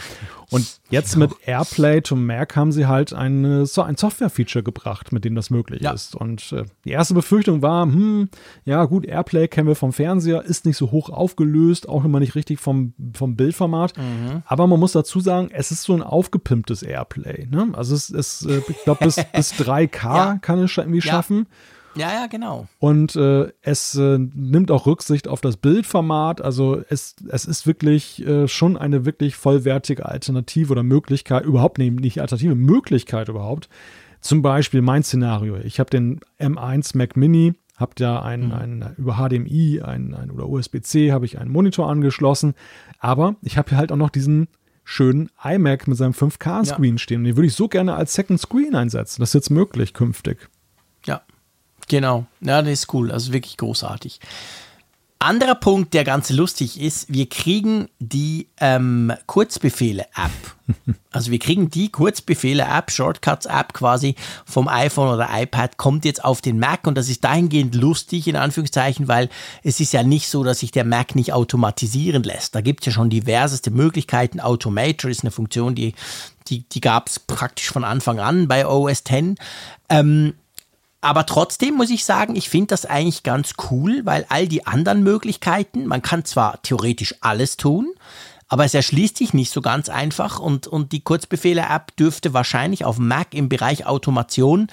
Speaker 2: Und jetzt mit AirPlay to Mac haben sie halt eine, so ein Software-Feature gebracht, mit dem das möglich
Speaker 3: Ja.
Speaker 2: ist. Und äh, die erste Befürchtung war, hm, ja gut, AirPlay kennen wir vom Fernseher, ist nicht so hoch aufgelöst, auch immer nicht richtig vom, vom Bildformat.
Speaker 3: Mhm.
Speaker 2: Aber man muss dazu sagen, es ist so ein aufgepimptes AirPlay. Ne? Also es ist, äh, ich glaube, bis, bis 3K
Speaker 3: Ja.
Speaker 2: kann es irgendwie schaffen.
Speaker 3: Ja, ja, genau.
Speaker 2: Und äh, es äh, nimmt auch Rücksicht auf das Bildformat. Also es, es ist wirklich äh, schon eine wirklich vollwertige Alternative oder Möglichkeit, überhaupt nicht, nicht Alternative, Möglichkeit überhaupt. Zum Beispiel mein Szenario. Ich habe den M1 Mac Mini, habe da ein, ein, über HDMI ein, ein, oder USB-C habe ich einen Monitor angeschlossen. Aber ich habe hier halt auch noch diesen schönen iMac mit seinem 5K-Screen stehen. Und den würde ich so gerne als Second Screen einsetzen. Das ist jetzt möglich künftig.
Speaker 3: Genau. Ja, das ist cool. Also wirklich großartig. anderer Punkt, der ganz lustig ist, wir kriegen die ähm, Kurzbefehle-App. Also wir kriegen die Kurzbefehle-App, Shortcuts-App quasi vom iPhone oder iPad, kommt jetzt auf den Mac und das ist dahingehend lustig, in Anführungszeichen, weil es ist ja nicht so, dass sich der Mac nicht automatisieren lässt. Da gibt es ja schon diverseste Möglichkeiten. Automator ist eine Funktion, die, die, die gab es praktisch von Anfang an bei OS X. Ähm, aber trotzdem muss ich sagen, ich finde das eigentlich ganz cool, weil all die anderen Möglichkeiten, man kann zwar theoretisch alles tun, aber es erschließt sich nicht so ganz einfach und, und die Kurzbefehle-App dürfte wahrscheinlich auf Mac im Bereich Automation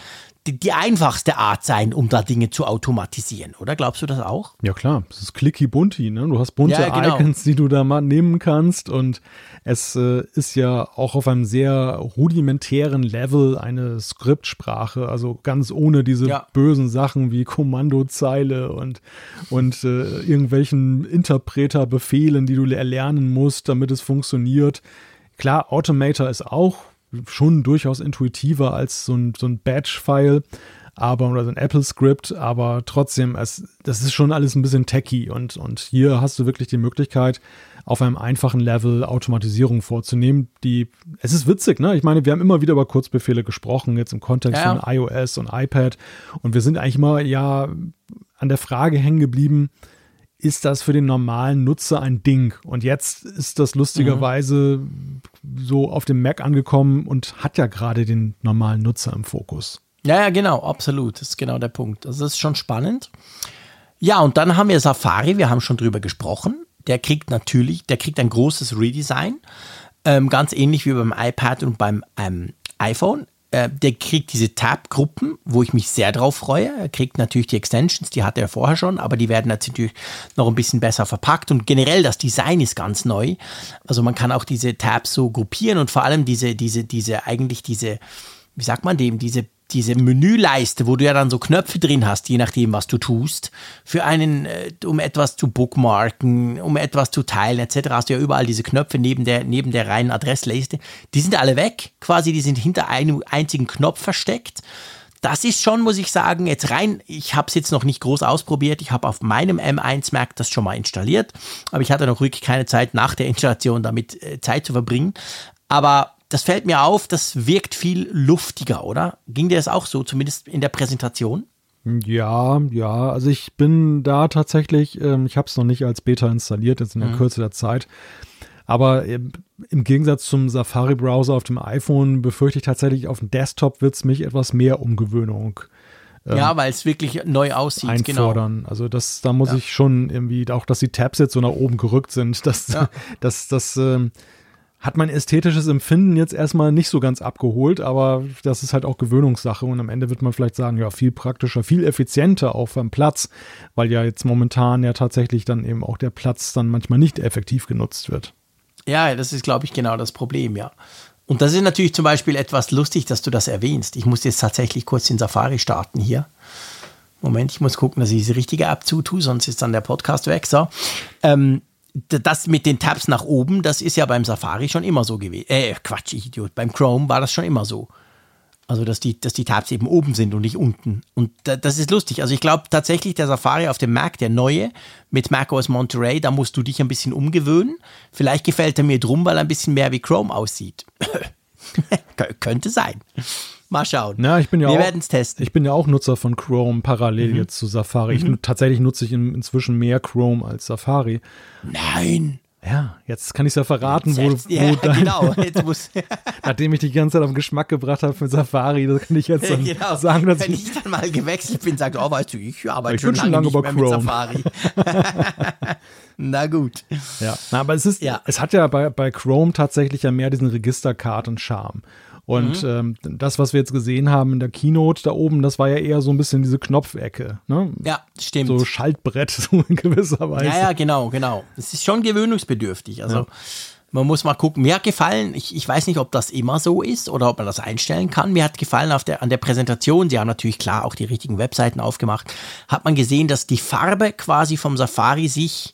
Speaker 3: die, die, einfachste Art sein, um da Dinge zu automatisieren, oder? Glaubst du das auch?
Speaker 2: Ja klar, es ist clicky bunti, ne? Du hast bunte ja, genau. Icons, die du da mal nehmen kannst und es äh, ist ja auch auf einem sehr rudimentären Level eine Skriptsprache, also ganz ohne diese ja. bösen Sachen wie Kommandozeile und, und äh, irgendwelchen Interpreterbefehlen, die du erlernen musst, damit es funktioniert. Klar, Automator ist auch schon durchaus intuitiver als so ein, so ein Batch-File, aber oder so ein Apple-Script, aber trotzdem, es, das ist schon alles ein bisschen techy und, und hier hast du wirklich die Möglichkeit, auf einem einfachen Level Automatisierung vorzunehmen. Die, es ist witzig, ne? Ich meine, wir haben immer wieder über Kurzbefehle gesprochen, jetzt im Kontext ja. von iOS und iPad. Und wir sind eigentlich immer ja an der Frage hängen geblieben, ist das für den normalen Nutzer ein Ding? Und jetzt ist das lustigerweise mhm. so auf dem Mac angekommen und hat ja gerade den normalen Nutzer im Fokus.
Speaker 3: Ja, ja, genau, absolut. Das ist genau der Punkt. Also das ist schon spannend. Ja, und dann haben wir Safari, wir haben schon drüber gesprochen. Der kriegt natürlich, der kriegt ein großes Redesign. Ähm, ganz ähnlich wie beim iPad und beim ähm, iPhone. Äh, der kriegt diese Tab-Gruppen, wo ich mich sehr drauf freue. Er kriegt natürlich die Extensions, die hatte er vorher schon, aber die werden natürlich noch ein bisschen besser verpackt und generell das Design ist ganz neu. Also man kann auch diese Tabs so gruppieren und vor allem diese, diese, diese, eigentlich diese, wie sagt man dem, diese diese Menüleiste, wo du ja dann so Knöpfe drin hast, je nachdem, was du tust, für einen, äh, um etwas zu bookmarken, um etwas zu teilen, etc., hast du ja überall diese Knöpfe neben der, neben der reinen Adressliste. Die sind alle weg, quasi, die sind hinter einem einzigen Knopf versteckt. Das ist schon, muss ich sagen, jetzt rein, ich habe es jetzt noch nicht groß ausprobiert. Ich habe auf meinem M1 Mac das schon mal installiert, aber ich hatte noch wirklich keine Zeit nach der Installation damit äh, Zeit zu verbringen. Aber das fällt mir auf, das wirkt viel luftiger, oder? Ging dir das auch so, zumindest in der Präsentation?
Speaker 2: Ja, ja, also ich bin da tatsächlich, ähm, ich habe es noch nicht als Beta installiert, jetzt in der mhm. Kürze der Zeit. Aber im Gegensatz zum Safari-Browser auf dem iPhone befürchte ich tatsächlich, auf dem Desktop wird es mich etwas mehr Umgewöhnung
Speaker 3: ähm, ja, weil es wirklich neu aussieht.
Speaker 2: Genau. Einfordern. Genau. Also das, da muss ja. ich schon irgendwie, auch dass die Tabs jetzt so nach oben gerückt sind, dass ja. das, das, ähm, hat mein ästhetisches Empfinden jetzt erstmal nicht so ganz abgeholt, aber das ist halt auch Gewöhnungssache und am Ende wird man vielleicht sagen, ja, viel praktischer, viel effizienter auf dem Platz, weil ja jetzt momentan ja tatsächlich dann eben auch der Platz dann manchmal nicht effektiv genutzt wird.
Speaker 3: Ja, das ist, glaube ich, genau das Problem, ja. Und das ist natürlich zum Beispiel etwas lustig, dass du das erwähnst. Ich muss jetzt tatsächlich kurz den Safari starten hier. Moment, ich muss gucken, dass ich diese richtige App zutue, sonst ist dann der Podcast weg. So. Ähm, das mit den Tabs nach oben, das ist ja beim Safari schon immer so gewesen. Äh, Quatsch, ich Idiot. Beim Chrome war das schon immer so. Also, dass die, dass die Tabs eben oben sind und nicht unten. Und das ist lustig. Also, ich glaube tatsächlich, der Safari auf dem Mac, der neue, mit macOS Monterey, da musst du dich ein bisschen umgewöhnen. Vielleicht gefällt er mir drum, weil er ein bisschen mehr wie Chrome aussieht. Könnte sein. Mal schauen.
Speaker 2: Ja, ich bin ja
Speaker 3: Wir
Speaker 2: werden
Speaker 3: es testen.
Speaker 2: Ich bin ja auch Nutzer von Chrome parallel mhm. jetzt zu Safari. Ich, mhm. tatsächlich nutze ich in, inzwischen mehr Chrome als Safari.
Speaker 3: Nein.
Speaker 2: Ja, jetzt kann ich es ja verraten, wo, wo
Speaker 3: ja, dann, genau. Jetzt muss,
Speaker 2: nachdem ich die ganze Zeit auf den Geschmack gebracht habe für Safari, das kann ich jetzt dann genau. sagen, dass
Speaker 3: Wenn ich, dann mal gewechselt bin, sagt, oh, weißt du, ich arbeite
Speaker 2: ich schon, lange, lange über Chrome.
Speaker 3: Safari. Na gut.
Speaker 2: Ja, Na, aber es ist, ja. es hat ja bei, bei Chrome tatsächlich ja mehr diesen Registerkarten-Charme. Und mhm. ähm, das, was wir jetzt gesehen haben in der Keynote da oben, das war ja eher so ein bisschen diese Knopfecke. Ne?
Speaker 3: Ja, stimmt.
Speaker 2: So Schaltbrett so in gewisser Weise.
Speaker 3: Ja, ja, genau, genau. Es ist schon gewöhnungsbedürftig. Also ja. man muss mal gucken. Mir hat gefallen, ich, ich weiß nicht, ob das immer so ist oder ob man das einstellen kann. Mir hat gefallen auf der, an der Präsentation, sie haben natürlich klar auch die richtigen Webseiten aufgemacht, hat man gesehen, dass die Farbe quasi vom Safari sich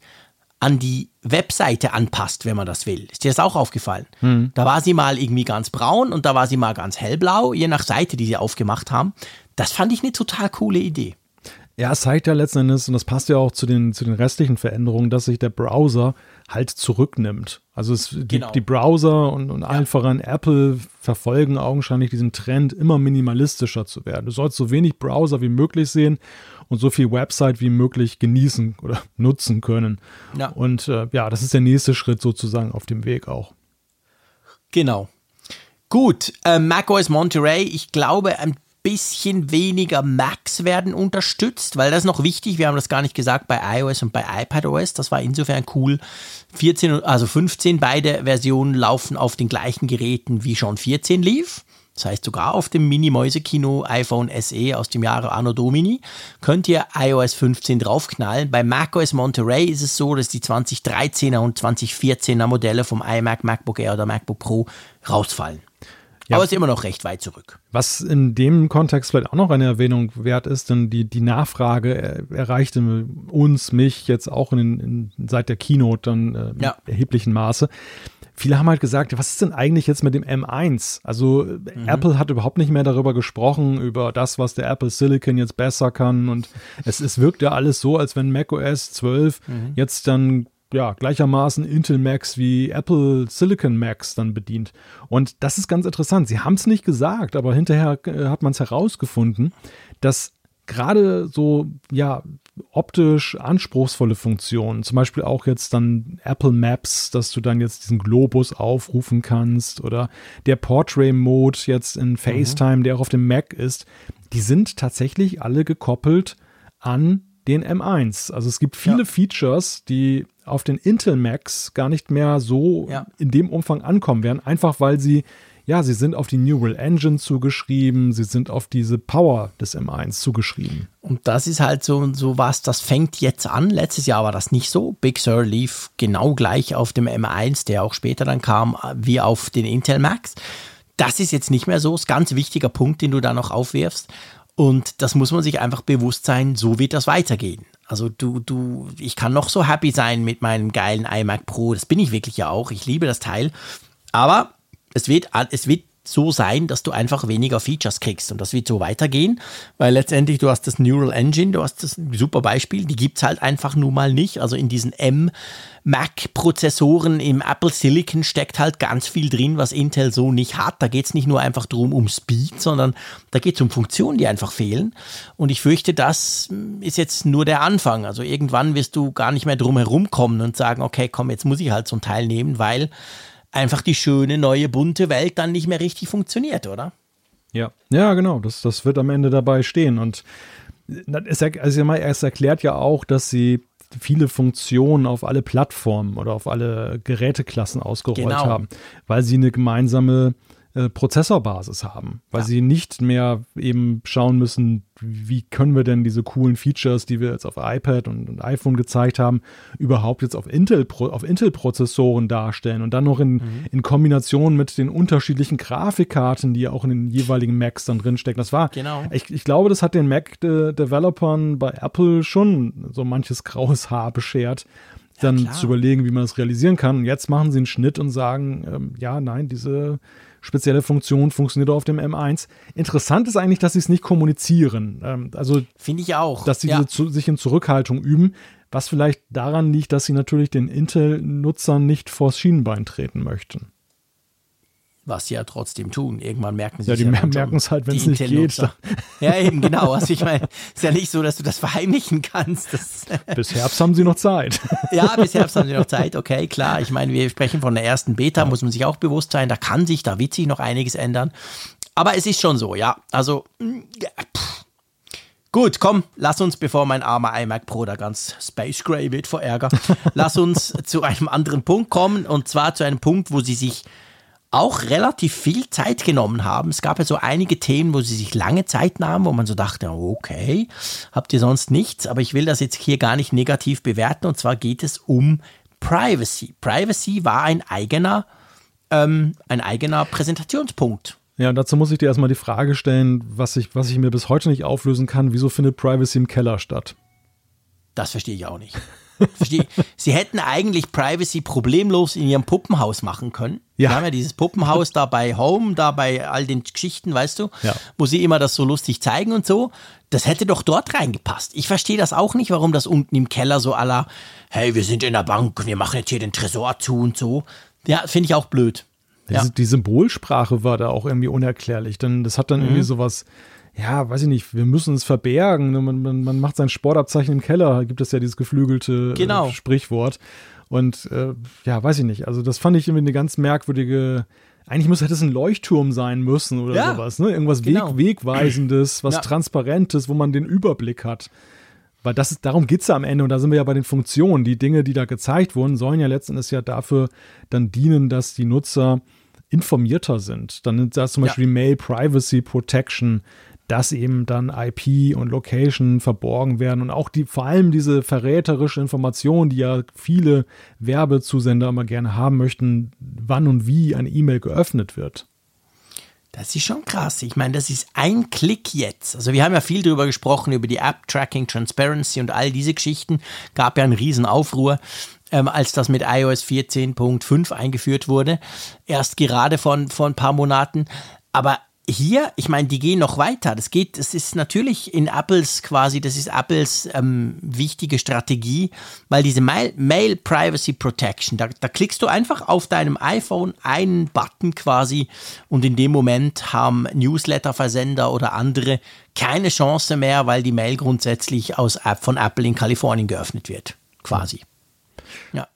Speaker 3: an die Webseite anpasst, wenn man das will. Ist dir das auch aufgefallen? Mhm. Da war sie mal irgendwie ganz braun und da war sie mal ganz hellblau, je nach Seite, die sie aufgemacht haben. Das fand ich eine total coole Idee.
Speaker 2: Ja, es zeigt ja letzten Endes, und das passt ja auch zu den, zu den restlichen Veränderungen, dass sich der Browser halt zurücknimmt. Also es, genau. die, die, Browser und, und ja. allen voran Apple verfolgen augenscheinlich diesen Trend, immer minimalistischer zu werden. Du sollst so wenig Browser wie möglich sehen und so viel Website wie möglich genießen oder nutzen können. Ja. Und äh, ja, das ist der nächste Schritt sozusagen auf dem Weg auch.
Speaker 3: Genau. Gut, äh, macOS Monterey, ich glaube, ein bisschen weniger Macs werden unterstützt, weil das ist noch wichtig. Wir haben das gar nicht gesagt bei iOS und bei iPadOS. Das war insofern cool. 14, also 15, beide Versionen laufen auf den gleichen Geräten wie schon 14 lief. Das heißt, sogar auf dem Mini-Mäuse-Kino iPhone SE aus dem Jahre Anno Domini könnt ihr iOS 15 draufknallen. Bei macOS Monterey ist es so, dass die 2013er und 2014er Modelle vom iMac, MacBook Air oder MacBook Pro rausfallen. Ja. Aber es ist immer noch recht weit zurück.
Speaker 2: Was in dem Kontext vielleicht auch noch eine Erwähnung wert ist, denn die, die Nachfrage erreichte uns, mich jetzt auch in, in, seit der Keynote dann äh, ja. erheblichen Maße. Viele haben halt gesagt, was ist denn eigentlich jetzt mit dem M1? Also mhm. Apple hat überhaupt nicht mehr darüber gesprochen, über das, was der Apple Silicon jetzt besser kann. Und es, es wirkt ja alles so, als wenn macOS 12 mhm. jetzt dann ja, gleichermaßen Intel Macs wie Apple Silicon Macs dann bedient. Und das ist ganz interessant. Sie haben es nicht gesagt, aber hinterher äh, hat man es herausgefunden, dass gerade so, ja, optisch anspruchsvolle Funktionen, zum Beispiel auch jetzt dann Apple Maps, dass du dann jetzt diesen Globus aufrufen kannst oder der Portrait Mode jetzt in mhm. FaceTime, mhm. der auch auf dem Mac ist, die sind tatsächlich alle gekoppelt an den M1. Also es gibt viele ja. Features, die auf den Intel Macs gar nicht mehr so ja. in dem Umfang ankommen werden, einfach weil sie ja, sie sind auf die Neural Engine zugeschrieben, sie sind auf diese Power des M1 zugeschrieben.
Speaker 3: Und das ist halt so, so was, das fängt jetzt an. Letztes Jahr war das nicht so. Big Sur lief genau gleich auf dem M1, der auch später dann kam, wie auf den Intel Macs. Das ist jetzt nicht mehr so. Das ist ein ganz wichtiger Punkt, den du da noch aufwirfst. Und das muss man sich einfach bewusst sein, so wird das weitergehen. Also du, du, ich kann noch so happy sein mit meinem geilen iMac Pro. Das bin ich wirklich ja auch. Ich liebe das Teil. Aber es wird, es wird so sein, dass du einfach weniger Features kriegst. Und das wird so weitergehen, weil letztendlich du hast das Neural Engine, du hast das super Beispiel, die gibt es halt einfach nun mal nicht. Also in diesen M-Mac-Prozessoren im Apple Silicon steckt halt ganz viel drin, was Intel so nicht hat. Da geht es nicht nur einfach darum, um Speed, sondern da geht es um Funktionen, die einfach fehlen. Und ich fürchte, das ist jetzt nur der Anfang. Also irgendwann wirst du gar nicht mehr drum herum kommen und sagen, okay, komm, jetzt muss ich halt so ein Teil nehmen, weil einfach die schöne, neue, bunte Welt dann nicht mehr richtig funktioniert, oder?
Speaker 2: Ja, ja, genau. Das, das wird am Ende dabei stehen. Und es, also es erklärt ja auch, dass sie viele Funktionen auf alle Plattformen oder auf alle Geräteklassen ausgerollt genau. haben, weil sie eine gemeinsame äh, Prozessorbasis haben, weil ja. sie nicht mehr eben schauen müssen, wie können wir denn diese coolen Features, die wir jetzt auf iPad und, und iPhone gezeigt haben, überhaupt jetzt auf Intel auf Intel Prozessoren darstellen und dann noch in, mhm. in Kombination mit den unterschiedlichen Grafikkarten, die auch in den jeweiligen Macs dann drinstecken. Das war, genau. ich, ich glaube, das hat den Mac De Developern bei Apple schon so manches graues Haar beschert, dann ja, zu überlegen, wie man das realisieren kann. Und jetzt machen sie einen Schnitt und sagen, ähm, ja, nein, diese spezielle Funktion funktioniert auf dem M1. Interessant ist eigentlich, dass sie es nicht kommunizieren. Ähm, also
Speaker 3: finde ich auch,
Speaker 2: dass sie ja. zu, sich in Zurückhaltung üben, was vielleicht daran liegt, dass sie natürlich den Intel-Nutzern nicht vors Schienenbein treten möchten
Speaker 3: was sie ja trotzdem tun. Irgendwann merken sie
Speaker 2: ja, die ja merken es halt, wenn es nicht geht.
Speaker 3: Ja, eben, genau. Also ich meine, ist ja nicht so, dass du das verheimlichen kannst. Das
Speaker 2: bis Herbst haben sie noch Zeit.
Speaker 3: Ja, bis Herbst haben sie noch Zeit, okay, klar. Ich meine, wir sprechen von der ersten Beta, muss man sich auch bewusst sein. Da kann sich, da wird sich noch einiges ändern. Aber es ist schon so, ja. Also, ja, Gut, komm, lass uns, bevor mein armer iMac Pro da ganz Space Gray wird vor Ärger, lass uns zu einem anderen Punkt kommen und zwar zu einem Punkt, wo sie sich auch relativ viel Zeit genommen haben. Es gab ja so einige Themen, wo sie sich lange Zeit nahmen, wo man so dachte, okay, habt ihr sonst nichts, aber ich will das jetzt hier gar nicht negativ bewerten und zwar geht es um Privacy. Privacy war ein eigener, ähm, ein eigener Präsentationspunkt.
Speaker 2: Ja, dazu muss ich dir erstmal die Frage stellen, was ich, was ich mir bis heute nicht auflösen kann, wieso findet Privacy im Keller statt?
Speaker 3: Das verstehe ich auch nicht. Verstehe. Sie hätten eigentlich Privacy problemlos in ihrem Puppenhaus machen können. Ja. Wir haben ja dieses Puppenhaus da bei Home, da bei all den Geschichten, weißt du,
Speaker 2: Ja.
Speaker 3: wo sie immer das so lustig zeigen und so. Das hätte doch dort reingepasst. Ich verstehe das auch nicht, warum das unten im Keller so aller, hey, wir sind in der Bank, wir machen jetzt hier den Tresor zu und so. Ja, finde ich auch blöd. Ja.
Speaker 2: Die Symbolsprache war da auch irgendwie unerklärlich, denn das hat dann
Speaker 3: Mhm.
Speaker 2: irgendwie sowas, ja, weiß ich nicht, wir müssen es verbergen. Man, man, man macht sein Sportabzeichen im Keller, gibt es ja dieses geflügelte äh,
Speaker 3: Genau.
Speaker 2: Sprichwort. Und äh, ja, weiß ich nicht. Also, das fand ich irgendwie eine ganz merkwürdige. Eigentlich muss, hätte es ein Leuchtturm sein müssen oder
Speaker 3: Ja,
Speaker 2: sowas, ne? Irgendwas
Speaker 3: genau.
Speaker 2: Weg, Wegweisendes, was
Speaker 3: Ja.
Speaker 2: Transparentes, wo man den Überblick hat. Weil das ist, darum geht's ja am Ende und da sind wir ja bei den Funktionen. Die Dinge, die da gezeigt wurden, sollen ja letzten Endes ja dafür dann dienen, dass die Nutzer informierter sind. Dann ist das zum
Speaker 3: Ja.
Speaker 2: Beispiel Mail Privacy Protection, dass eben dann IP und Location verborgen werden und auch die, vor allem diese verräterische Information, die ja viele Werbezusender immer gerne haben möchten, wann und wie eine E-Mail geöffnet wird.
Speaker 3: Das ist schon krass. Ich meine, das ist ein Klick jetzt. Also wir haben ja viel darüber gesprochen, über die App-Tracking, Transparency und all diese Geschichten. Gab ja einen riesen Aufruhr, ähm, als das mit iOS 14.5 eingeführt wurde. Erst gerade von, von ein paar Monaten. Aber hier, ich meine, die gehen noch weiter. Das geht, es ist natürlich in Apples quasi, das ist Apples ähm, wichtige Strategie, weil diese Mail, Mail Privacy Protection, da, da klickst du einfach auf deinem iPhone einen Button quasi und in dem Moment haben Newsletter-Versender oder andere keine Chance mehr, weil die Mail grundsätzlich aus von Apple in Kalifornien geöffnet wird. Quasi. Ja.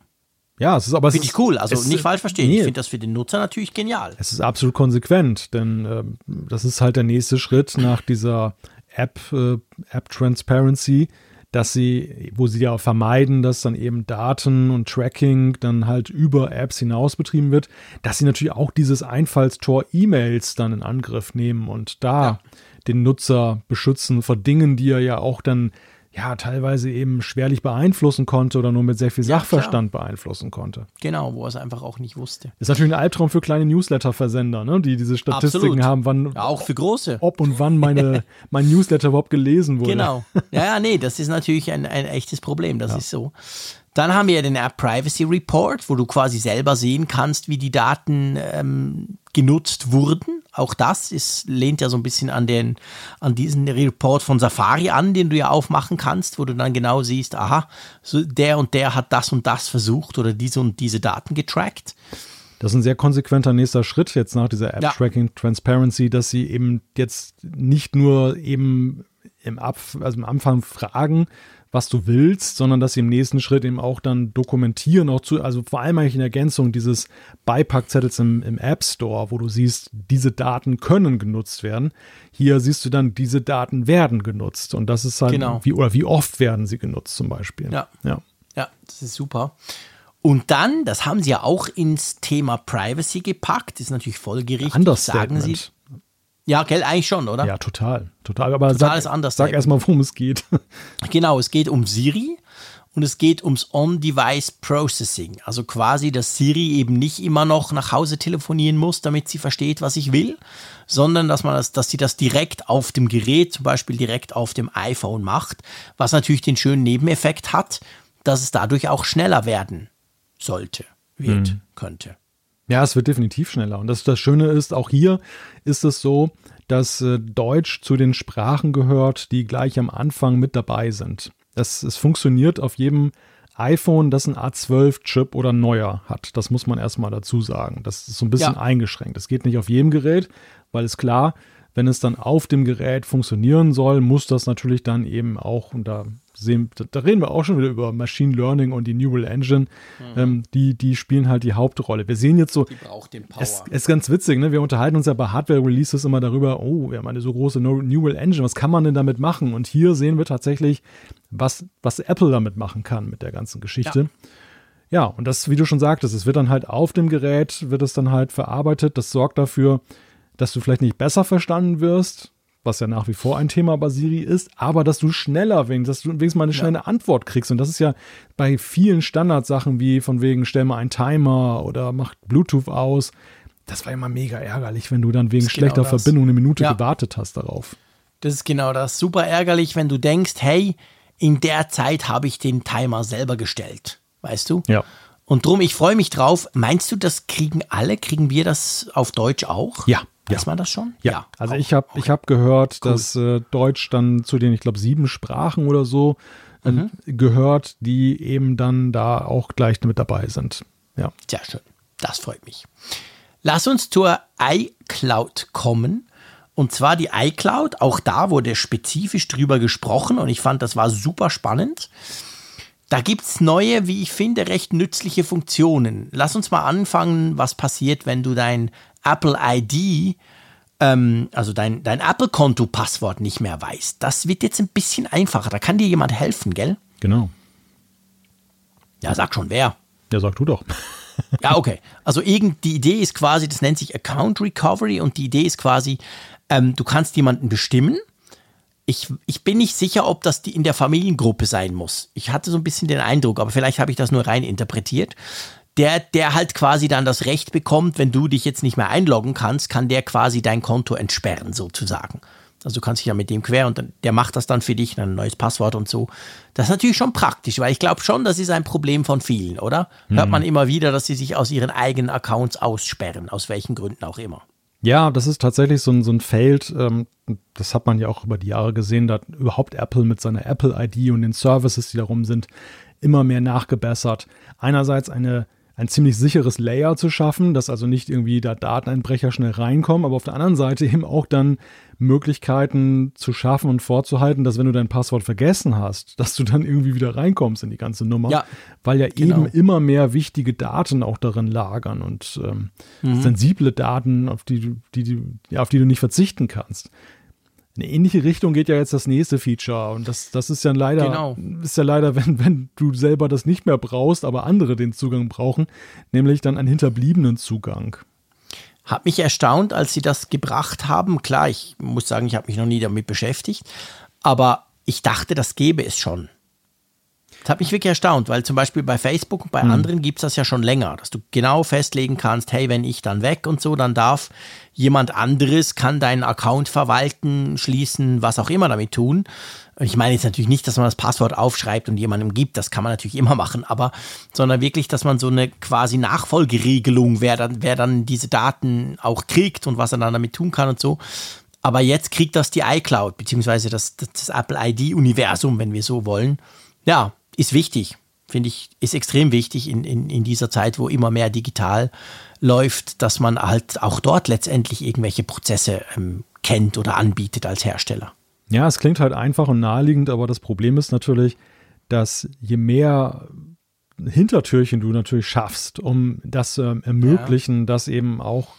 Speaker 2: Ja, es ist aber
Speaker 3: Finde ich cool. Also nicht falsch verstehen.
Speaker 2: nee,
Speaker 3: Ich finde das für den Nutzer natürlich genial.
Speaker 2: Es ist absolut konsequent, denn ähm, das ist halt der nächste Schritt nach dieser App, äh, App Transparency, dass sie, wo sie ja vermeiden, dass dann eben Daten und Tracking dann halt über Apps hinaus betrieben wird, dass sie natürlich auch dieses Einfallstor E-Mails dann in Angriff nehmen und da den Nutzer beschützen vor Dingen, die er ja auch dann ja teilweise eben schwerlich beeinflussen konnte oder nur mit sehr viel
Speaker 3: Ja,
Speaker 2: Sachverstand beeinflussen konnte.
Speaker 3: Genau, wo er es einfach auch nicht wusste.
Speaker 2: Ist natürlich ein Albtraum für kleine Newsletter-Versender, ne? die diese Statistiken
Speaker 3: Absolut.
Speaker 2: haben, wann,
Speaker 3: Ja, auch für große.
Speaker 2: ob und wann meine, mein Newsletter überhaupt gelesen wurde.
Speaker 3: Genau. Ja, ja, nee, das ist natürlich ein, ein echtes Problem. Das ist so. Dann haben wir den App Privacy Report, wo du quasi selber sehen kannst, wie die Daten ähm, genutzt wurden. Auch das ist, lehnt ja so ein bisschen an, den, an diesen Report von Safari an, den du ja aufmachen kannst, wo du dann genau siehst, aha, so der und der hat das und das versucht oder diese und diese Daten getrackt.
Speaker 2: Das ist ein sehr konsequenter nächster Schritt jetzt nach dieser
Speaker 3: Ja.
Speaker 2: App-Tracking Transparency, dass sie eben jetzt nicht nur eben im, Ab also im Anfang fragen, was du willst, sondern dass sie im nächsten Schritt eben auch dann dokumentieren, auch zu, also vor allem eigentlich in Ergänzung dieses Beipackzettels im, im App Store, wo du siehst, diese Daten können genutzt werden. Hier siehst du dann, diese Daten werden genutzt. Und das ist halt,
Speaker 3: Genau.
Speaker 2: wie, oder wie oft werden sie genutzt zum Beispiel.
Speaker 3: Ja.
Speaker 2: ja.
Speaker 3: Ja, das ist super. Und dann, das haben sie ja auch ins Thema Privacy gepackt, ist natürlich folgerichtig, sagen sie. Ja, gell, eigentlich schon, oder?
Speaker 2: Ja, total. Total. Aber
Speaker 3: Totales
Speaker 2: sag, sag erstmal, worum es geht.
Speaker 3: Genau, es geht um Siri und es geht ums On-Device Processing. Also quasi, dass Siri eben nicht immer noch nach Hause telefonieren muss, damit sie versteht, was ich will, sondern dass man das, dass sie das direkt auf dem Gerät, zum Beispiel direkt auf dem iPhone macht, was natürlich den schönen Nebeneffekt hat, dass es dadurch auch schneller werden sollte, wird, könnte.
Speaker 2: Ja, es wird definitiv schneller. Und das, das Schöne ist, auch hier ist es so, dass äh, Deutsch zu den Sprachen gehört, die gleich am Anfang mit dabei sind. Das, es funktioniert auf jedem iPhone, das ein A12-Chip oder neuer hat. Das muss man erstmal dazu sagen. Das ist so ein bisschen
Speaker 3: Ja.
Speaker 2: eingeschränkt. Es geht nicht auf jedem Gerät, weil es klar, wenn es dann auf dem Gerät funktionieren soll, muss das natürlich dann eben auch, und da sehen, da- reden wir auch schon wieder über Machine Learning und die Neural Engine, ähm, die, die spielen halt die Hauptrolle. Wir sehen jetzt so,
Speaker 3: Die braucht den Power.
Speaker 2: es es ist ganz witzig, ne? Wir unterhalten uns ja bei Hardware-Releases immer darüber, oh, wir haben eine so große Neu- Neural Engine, was kann man denn damit machen? Und hier sehen wir tatsächlich, was, was Apple damit machen kann mit der ganzen Geschichte. Ja. und das, wie du schon sagtest, es wird dann halt auf dem Gerät, wird es dann halt verarbeitet. Das sorgt dafür, dass du vielleicht nicht besser verstanden wirst, was ja nach wie vor ein Thema bei Siri ist, aber dass du schneller wenigstens, dass du wenigstens mal eine schnelle Antwort kriegst. Und das ist ja bei vielen Standardsachen wie von wegen, stell mal einen Timer oder mach Bluetooth aus. Das war immer mega ärgerlich, wenn du dann wegen
Speaker 3: genau
Speaker 2: schlechter
Speaker 3: das.
Speaker 2: Verbindung eine Minute
Speaker 3: Ja.
Speaker 2: gewartet hast darauf.
Speaker 3: Das ist genau das. Super ärgerlich, wenn du denkst, hey, in der Zeit habe ich den Timer selber gestellt. Weißt du?
Speaker 2: Ja.
Speaker 3: Und drum, ich freue mich drauf. Meinst du, das kriegen alle? Kriegen wir das auf Deutsch auch?
Speaker 2: Ja.
Speaker 3: Weiß
Speaker 2: ja.
Speaker 3: man das schon?
Speaker 2: Ja, ja also auch. ich habe ich hab gehört, cool. dass äh, Deutsch dann zu den, ich glaube, sieben Sprachen oder so äh, mhm. gehört, die eben dann da auch gleich mit dabei sind. Ja.
Speaker 3: Sehr schön. Das freut mich. Lass uns zur iCloud kommen. Und zwar die iCloud, auch da wurde spezifisch drüber gesprochen und ich fand, das war super spannend. Da gibt es neue, wie ich finde, recht nützliche Funktionen. Lass uns mal anfangen, was passiert, wenn du dein Apple ID, ähm, also dein, dein Apple-Konto-Passwort nicht mehr weißt. Das wird jetzt ein bisschen einfacher. Da kann dir jemand helfen, gell?
Speaker 2: Genau.
Speaker 3: Ja, sag schon wer.
Speaker 2: Ja, sag du doch.
Speaker 3: ja, okay. Also irgend, die Idee ist quasi, das nennt sich Account Recovery und die Idee ist quasi, ähm, du kannst jemanden bestimmen. Ich, ich bin nicht sicher, ob das die in der Familiengruppe sein muss. Ich hatte so ein bisschen den Eindruck, aber vielleicht habe ich das nur rein interpretiert. Der, der halt quasi dann das Recht bekommt, wenn du dich jetzt nicht mehr einloggen kannst, kann der quasi dein Konto entsperren, sozusagen. Also du kannst dich ja mit dem quer und der macht das dann für dich, ein neues Passwort und so. Das ist natürlich schon praktisch, weil ich glaube schon, das ist ein Problem von vielen, oder? Mhm. Hört man immer wieder, dass sie sich aus ihren eigenen Accounts aussperren, aus welchen Gründen auch immer.
Speaker 2: Ja, das ist tatsächlich so ein, so ein Feld, ähm, das hat man ja auch über die Jahre gesehen, da hat überhaupt Apple mit seiner Apple-ID und den Services, die darum sind, immer mehr nachgebessert. Einerseits eine ein ziemlich sicheres Layer zu schaffen, dass also nicht irgendwie da Dateneinbrecher schnell reinkommen, aber auf der anderen Seite eben auch dann Möglichkeiten zu schaffen und vorzuhalten, dass wenn du dein Passwort vergessen hast, dass du dann irgendwie wieder reinkommst in die ganze Nummer, ja, weil ja genau. eben immer mehr wichtige Daten auch darin lagern und ähm, mhm. sensible Daten, auf die, die, die, ja, auf die du nicht verzichten kannst eine ähnliche Richtung geht ja jetzt das nächste Feature. Und das, das ist ja leider, genau. ist ja leider, wenn, wenn du selber das nicht mehr brauchst, aber andere den Zugang brauchen, nämlich dann einen hinterbliebenen Zugang.
Speaker 3: Hat mich erstaunt, als sie das gebracht haben. Klar, ich muss sagen, ich habe mich noch nie damit beschäftigt, aber ich dachte, das gäbe es schon. Das hat mich wirklich erstaunt, weil zum Beispiel bei Facebook und bei mhm. anderen gibt es das ja schon länger, dass du genau festlegen kannst, hey, wenn ich dann weg und so, dann darf jemand anderes, kann deinen Account verwalten, schließen, was auch immer damit tun. Ich meine jetzt natürlich nicht, dass man das Passwort aufschreibt und jemandem gibt, das kann man natürlich immer machen, aber sondern wirklich, dass man so eine quasi Nachfolgeregelung, wer dann, wer dann diese Daten auch kriegt und was er dann damit tun kann und so. Aber jetzt kriegt das die iCloud, beziehungsweise das, das Apple ID-Universum, wenn wir so wollen. Ja, ist wichtig, finde ich, ist extrem wichtig in, in, in dieser Zeit, wo immer mehr digital läuft, dass man halt auch dort letztendlich irgendwelche Prozesse ähm, kennt oder anbietet als Hersteller.
Speaker 2: Ja, es klingt halt einfach und naheliegend, aber das Problem ist natürlich, dass je mehr Hintertürchen du natürlich schaffst, um das zu ähm, ermöglichen, ja. dass eben auch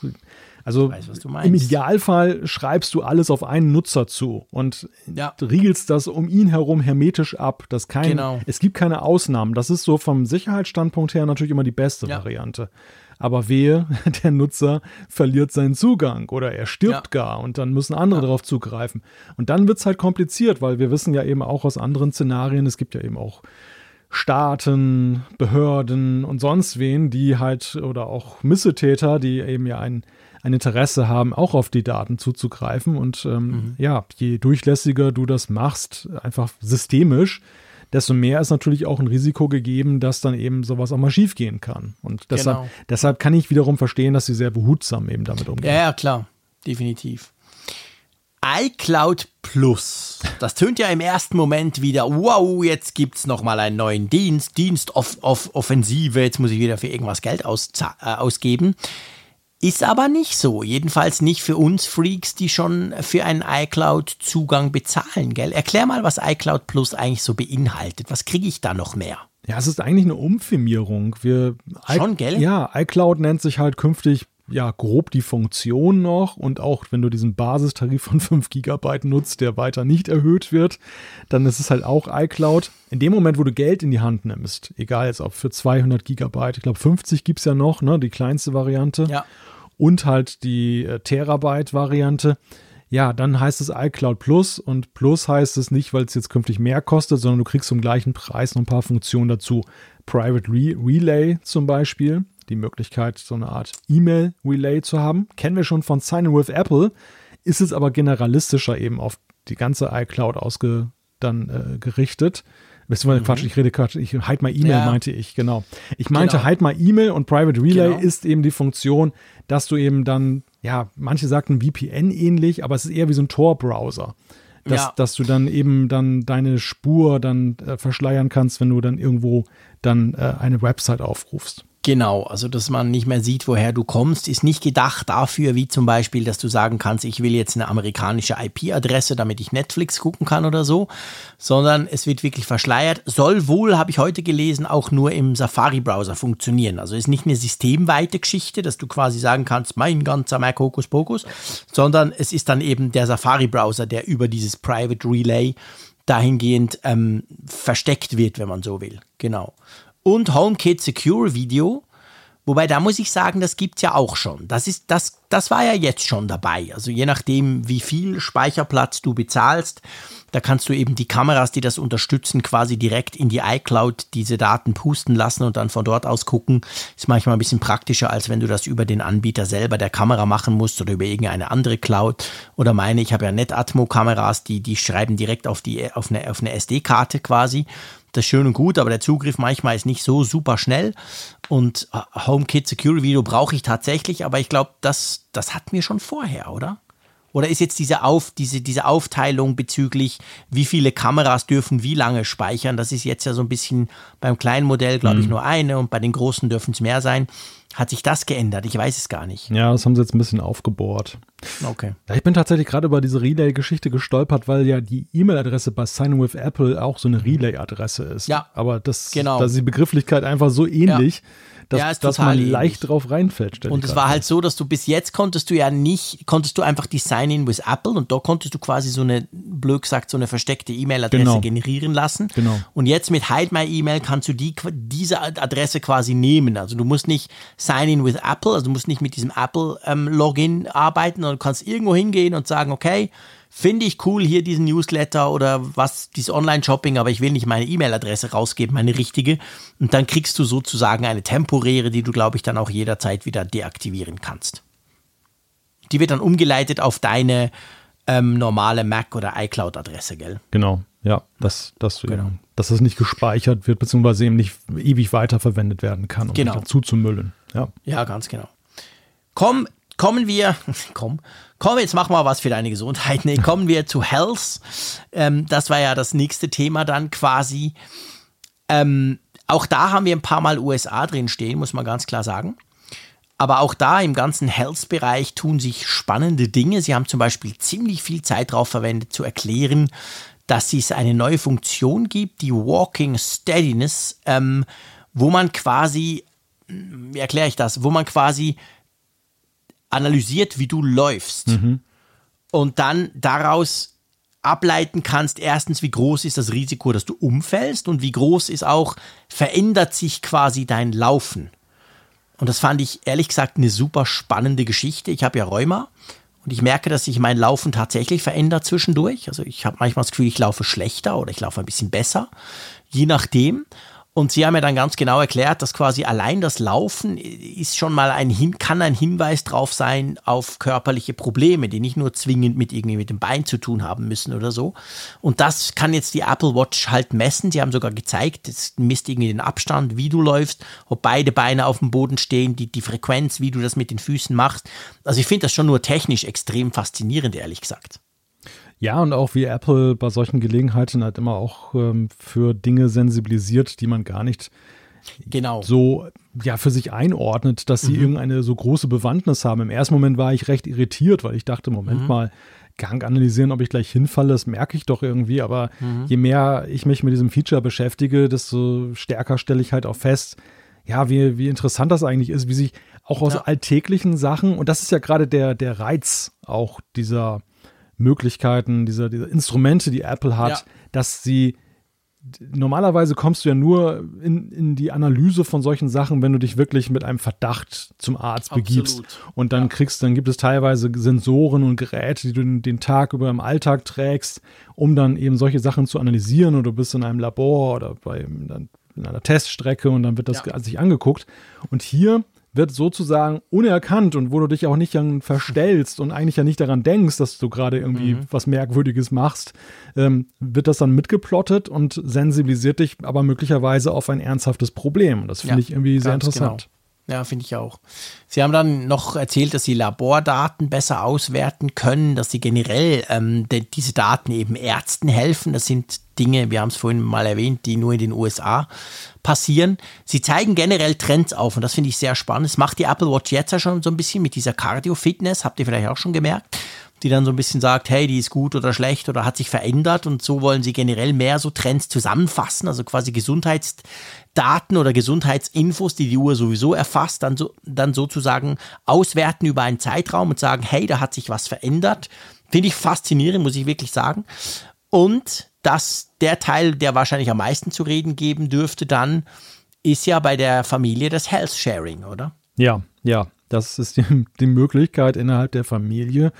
Speaker 2: also weiß, im Idealfall schreibst du alles auf einen Nutzer zu und ja. riegelst das um ihn herum hermetisch ab. Dass kein, genau. Es gibt keine Ausnahmen. Das ist so vom Sicherheitsstandpunkt her natürlich immer die beste ja. Variante. Aber wehe, der Nutzer verliert seinen Zugang oder er stirbt ja. gar und dann müssen andere ja. darauf zugreifen. Und dann wird es halt kompliziert, weil wir wissen ja eben auch aus anderen Szenarien, es gibt ja eben auch Staaten, Behörden und sonst wen, die halt oder auch Missetäter, die eben ja ein ein Interesse haben, auch auf die Daten zuzugreifen. Und ähm, mhm. ja, je durchlässiger du das machst, einfach systemisch, desto mehr ist natürlich auch ein Risiko gegeben, dass dann eben sowas auch mal schiefgehen kann. Und deshalb, genau. deshalb kann ich wiederum verstehen, dass sie sehr behutsam eben damit umgehen.
Speaker 3: Ja, ja, klar, definitiv iCloud Plus. Das tönt ja im ersten Moment wieder, wow, jetzt gibt es nochmal einen neuen Dienst, Dienst auf, auf Offensive, jetzt muss ich wieder für irgendwas Geld aus, äh, ausgeben. Ist aber nicht so. Jedenfalls nicht für uns Freaks, die schon für einen iCloud-Zugang bezahlen, gell? Erklär mal, was iCloud Plus eigentlich so beinhaltet. Was kriege ich da noch mehr?
Speaker 2: Ja, es ist eigentlich eine Umfirmierung. Wir,
Speaker 3: schon, gell?
Speaker 2: Ja, iCloud nennt sich halt künftig ja, grob die Funktion noch und auch wenn du diesen Basistarif von 5 GB nutzt, der weiter nicht erhöht wird, dann ist es halt auch iCloud. In dem Moment, wo du Geld in die Hand nimmst, egal jetzt ob für 200 GB, ich glaube 50 gibt es ja noch, ne, die kleinste Variante. Ja und halt die äh, Terabyte-Variante, ja, dann heißt es iCloud Plus und Plus heißt es nicht, weil es jetzt künftig mehr kostet, sondern du kriegst zum gleichen Preis noch ein paar Funktionen dazu. Private Re Relay zum Beispiel, die Möglichkeit, so eine Art E-Mail-Relay zu haben. Kennen wir schon von Sign In with Apple, ist es aber generalistischer eben auf die ganze iCloud ausge dann äh, gerichtet. Beziehungsweise mhm. Quatsch, ich rede Quatsch, ich hide my E-Mail ja. meinte ich, genau. Ich meinte genau. hide my E-Mail und Private Relay genau. ist eben die Funktion, dass du eben dann, ja, manche sagten VPN ähnlich, aber es ist eher wie so ein Tor-Browser. Dass, ja. dass du dann eben dann deine Spur dann äh, verschleiern kannst, wenn du dann irgendwo dann äh, eine Website aufrufst.
Speaker 3: Genau, also dass man nicht mehr sieht, woher du kommst, ist nicht gedacht dafür, wie zum Beispiel, dass du sagen kannst, ich will jetzt eine amerikanische IP-Adresse, damit ich Netflix gucken kann oder so, sondern es wird wirklich verschleiert. Soll wohl, habe ich heute gelesen, auch nur im Safari-Browser funktionieren. Also ist nicht eine systemweite Geschichte, dass du quasi sagen kannst, mein ganzer Mac Hokus Pokus, sondern es ist dann eben der Safari-Browser, der über dieses Private Relay dahingehend ähm, versteckt wird, wenn man so will. Genau und HomeKit Secure Video. Wobei da muss ich sagen, das gibt es ja auch schon. Das, ist, das, das war ja jetzt schon dabei. Also je nachdem, wie viel Speicherplatz du bezahlst, da kannst du eben die Kameras, die das unterstützen, quasi direkt in die iCloud diese Daten pusten lassen und dann von dort aus gucken. Ist manchmal ein bisschen praktischer, als wenn du das über den Anbieter selber der Kamera machen musst oder über irgendeine andere Cloud. Oder meine, ich habe ja Netatmo-Kameras, die, die schreiben direkt auf, die, auf eine, auf eine SD-Karte quasi. Das ist schön und gut, aber der Zugriff manchmal ist nicht so super schnell. Und äh, HomeKit Security Video brauche ich tatsächlich, aber ich glaube, das, das hatten wir schon vorher, oder? Oder ist jetzt diese, Auf, diese, diese Aufteilung bezüglich, wie viele Kameras dürfen wie lange speichern? Das ist jetzt ja so ein bisschen beim kleinen Modell, glaube ich, mhm. nur eine und bei den großen dürfen es mehr sein. Hat sich das geändert? Ich weiß es gar nicht.
Speaker 2: Ja, das haben sie jetzt ein bisschen aufgebohrt.
Speaker 3: Okay.
Speaker 2: Ich bin tatsächlich gerade über diese Relay-Geschichte gestolpert, weil ja die E-Mail-Adresse bei Sign with Apple auch so eine Relay-Adresse ist.
Speaker 3: Ja.
Speaker 2: Aber das, genau. da ist die Begrifflichkeit einfach so ähnlich. Ja dass, ja, dass man ähnlich. leicht drauf reinfällt.
Speaker 3: Und es war halt so, dass du bis jetzt konntest du ja nicht, konntest du einfach die Sign-in with Apple und da konntest du quasi so eine, blöd gesagt, so eine versteckte E-Mail-Adresse genau. generieren lassen.
Speaker 2: Genau.
Speaker 3: Und jetzt mit Hide My E-Mail kannst du die, diese Adresse quasi nehmen. Also du musst nicht Sign-in with Apple, also du musst nicht mit diesem Apple-Login ähm, arbeiten, sondern du kannst irgendwo hingehen und sagen, okay, finde ich cool hier diesen Newsletter oder was, dieses Online-Shopping, aber ich will nicht meine E-Mail-Adresse rausgeben, meine richtige. Und dann kriegst du sozusagen eine temporäre, die du, glaube ich, dann auch jederzeit wieder deaktivieren kannst. Die wird dann umgeleitet auf deine ähm, normale Mac- oder iCloud-Adresse, gell?
Speaker 2: Genau, ja, dass, dass, genau. eben, dass es nicht gespeichert wird, beziehungsweise eben nicht ewig weiterverwendet werden kann, um
Speaker 3: genau.
Speaker 2: dazu zu müllen. Ja.
Speaker 3: ja, ganz genau. Komm, kommen wir, komm, komm, jetzt mach mal was für deine Gesundheit. Nee, kommen wir zu Health. Ähm, das war ja das nächste Thema dann quasi. Ähm, auch da haben wir ein paar Mal USA drin stehen, muss man ganz klar sagen. Aber auch da im ganzen Health-Bereich tun sich spannende Dinge. Sie haben zum Beispiel ziemlich viel Zeit darauf verwendet, zu erklären, dass es eine neue Funktion gibt, die Walking Steadiness, ähm, wo man quasi, wie erkläre ich das, wo man quasi analysiert, wie du läufst mhm. und dann daraus ableiten kannst, erstens, wie groß ist das Risiko, dass du umfällst und wie groß ist auch, verändert sich quasi dein Laufen. Und das fand ich ehrlich gesagt eine super spannende Geschichte. Ich habe ja Rheuma und ich merke, dass sich mein Laufen tatsächlich verändert zwischendurch. Also ich habe manchmal das Gefühl, ich laufe schlechter oder ich laufe ein bisschen besser, je nachdem. Und sie haben mir dann ganz genau erklärt, dass quasi allein das Laufen ist schon mal ein Hin kann ein Hinweis drauf sein auf körperliche Probleme, die nicht nur zwingend mit irgendwie mit dem Bein zu tun haben müssen oder so. Und das kann jetzt die Apple Watch halt messen. Sie haben sogar gezeigt, es misst irgendwie den Abstand, wie du läufst, ob beide Beine auf dem Boden stehen, die, die Frequenz, wie du das mit den Füßen machst. Also ich finde das schon nur technisch extrem faszinierend, ehrlich gesagt.
Speaker 2: Ja, und auch wie Apple bei solchen Gelegenheiten halt immer auch ähm, für Dinge sensibilisiert, die man gar nicht
Speaker 3: genau.
Speaker 2: so ja für sich einordnet, dass sie mhm. irgendeine so große Bewandtnis haben. Im ersten Moment war ich recht irritiert, weil ich dachte, Moment mhm. mal, Gang analysieren, ob ich gleich hinfalle, das merke ich doch irgendwie. Aber mhm. je mehr ich mich mit diesem Feature beschäftige, desto stärker stelle ich halt auch fest, ja, wie, wie interessant das eigentlich ist, wie sich auch aus ja. alltäglichen Sachen, und das ist ja gerade der, der Reiz auch dieser Möglichkeiten, diese, diese Instrumente, die Apple hat, ja. dass sie normalerweise kommst du ja nur in, in die Analyse von solchen Sachen, wenn du dich wirklich mit einem Verdacht zum Arzt Absolut. begibst. Und dann ja. kriegst, dann gibt es teilweise Sensoren und Geräte, die du den, den Tag über im Alltag trägst, um dann eben solche Sachen zu analysieren. Oder du bist in einem Labor oder bei in einer Teststrecke und dann wird das ja. sich angeguckt. Und hier wird sozusagen unerkannt und wo du dich auch nicht verstellst und eigentlich ja nicht daran denkst, dass du gerade irgendwie mhm. was Merkwürdiges machst, ähm, wird das dann mitgeplottet und sensibilisiert dich aber möglicherweise auf ein ernsthaftes Problem. Das finde ja, ich irgendwie sehr interessant.
Speaker 3: Genau. Ja, finde ich auch. Sie haben dann noch erzählt, dass Sie Labordaten besser auswerten können, dass Sie generell ähm, de, diese Daten eben Ärzten helfen. Das sind Dinge, wir haben es vorhin mal erwähnt, die nur in den USA passieren. Sie zeigen generell Trends auf und das finde ich sehr spannend. Das macht die Apple Watch jetzt ja schon so ein bisschen mit dieser Cardio-Fitness, habt ihr vielleicht auch schon gemerkt die dann so ein bisschen sagt, hey, die ist gut oder schlecht oder hat sich verändert und so wollen sie generell mehr so Trends zusammenfassen, also quasi Gesundheitsdaten oder Gesundheitsinfos, die die Uhr sowieso erfasst, dann, so, dann sozusagen auswerten über einen Zeitraum und sagen, hey, da hat sich was verändert. Finde ich faszinierend, muss ich wirklich sagen. Und dass der Teil, der wahrscheinlich am meisten zu reden geben dürfte, dann ist ja bei der Familie das Health Sharing, oder?
Speaker 2: Ja, ja. Das ist die, die Möglichkeit innerhalb der Familie,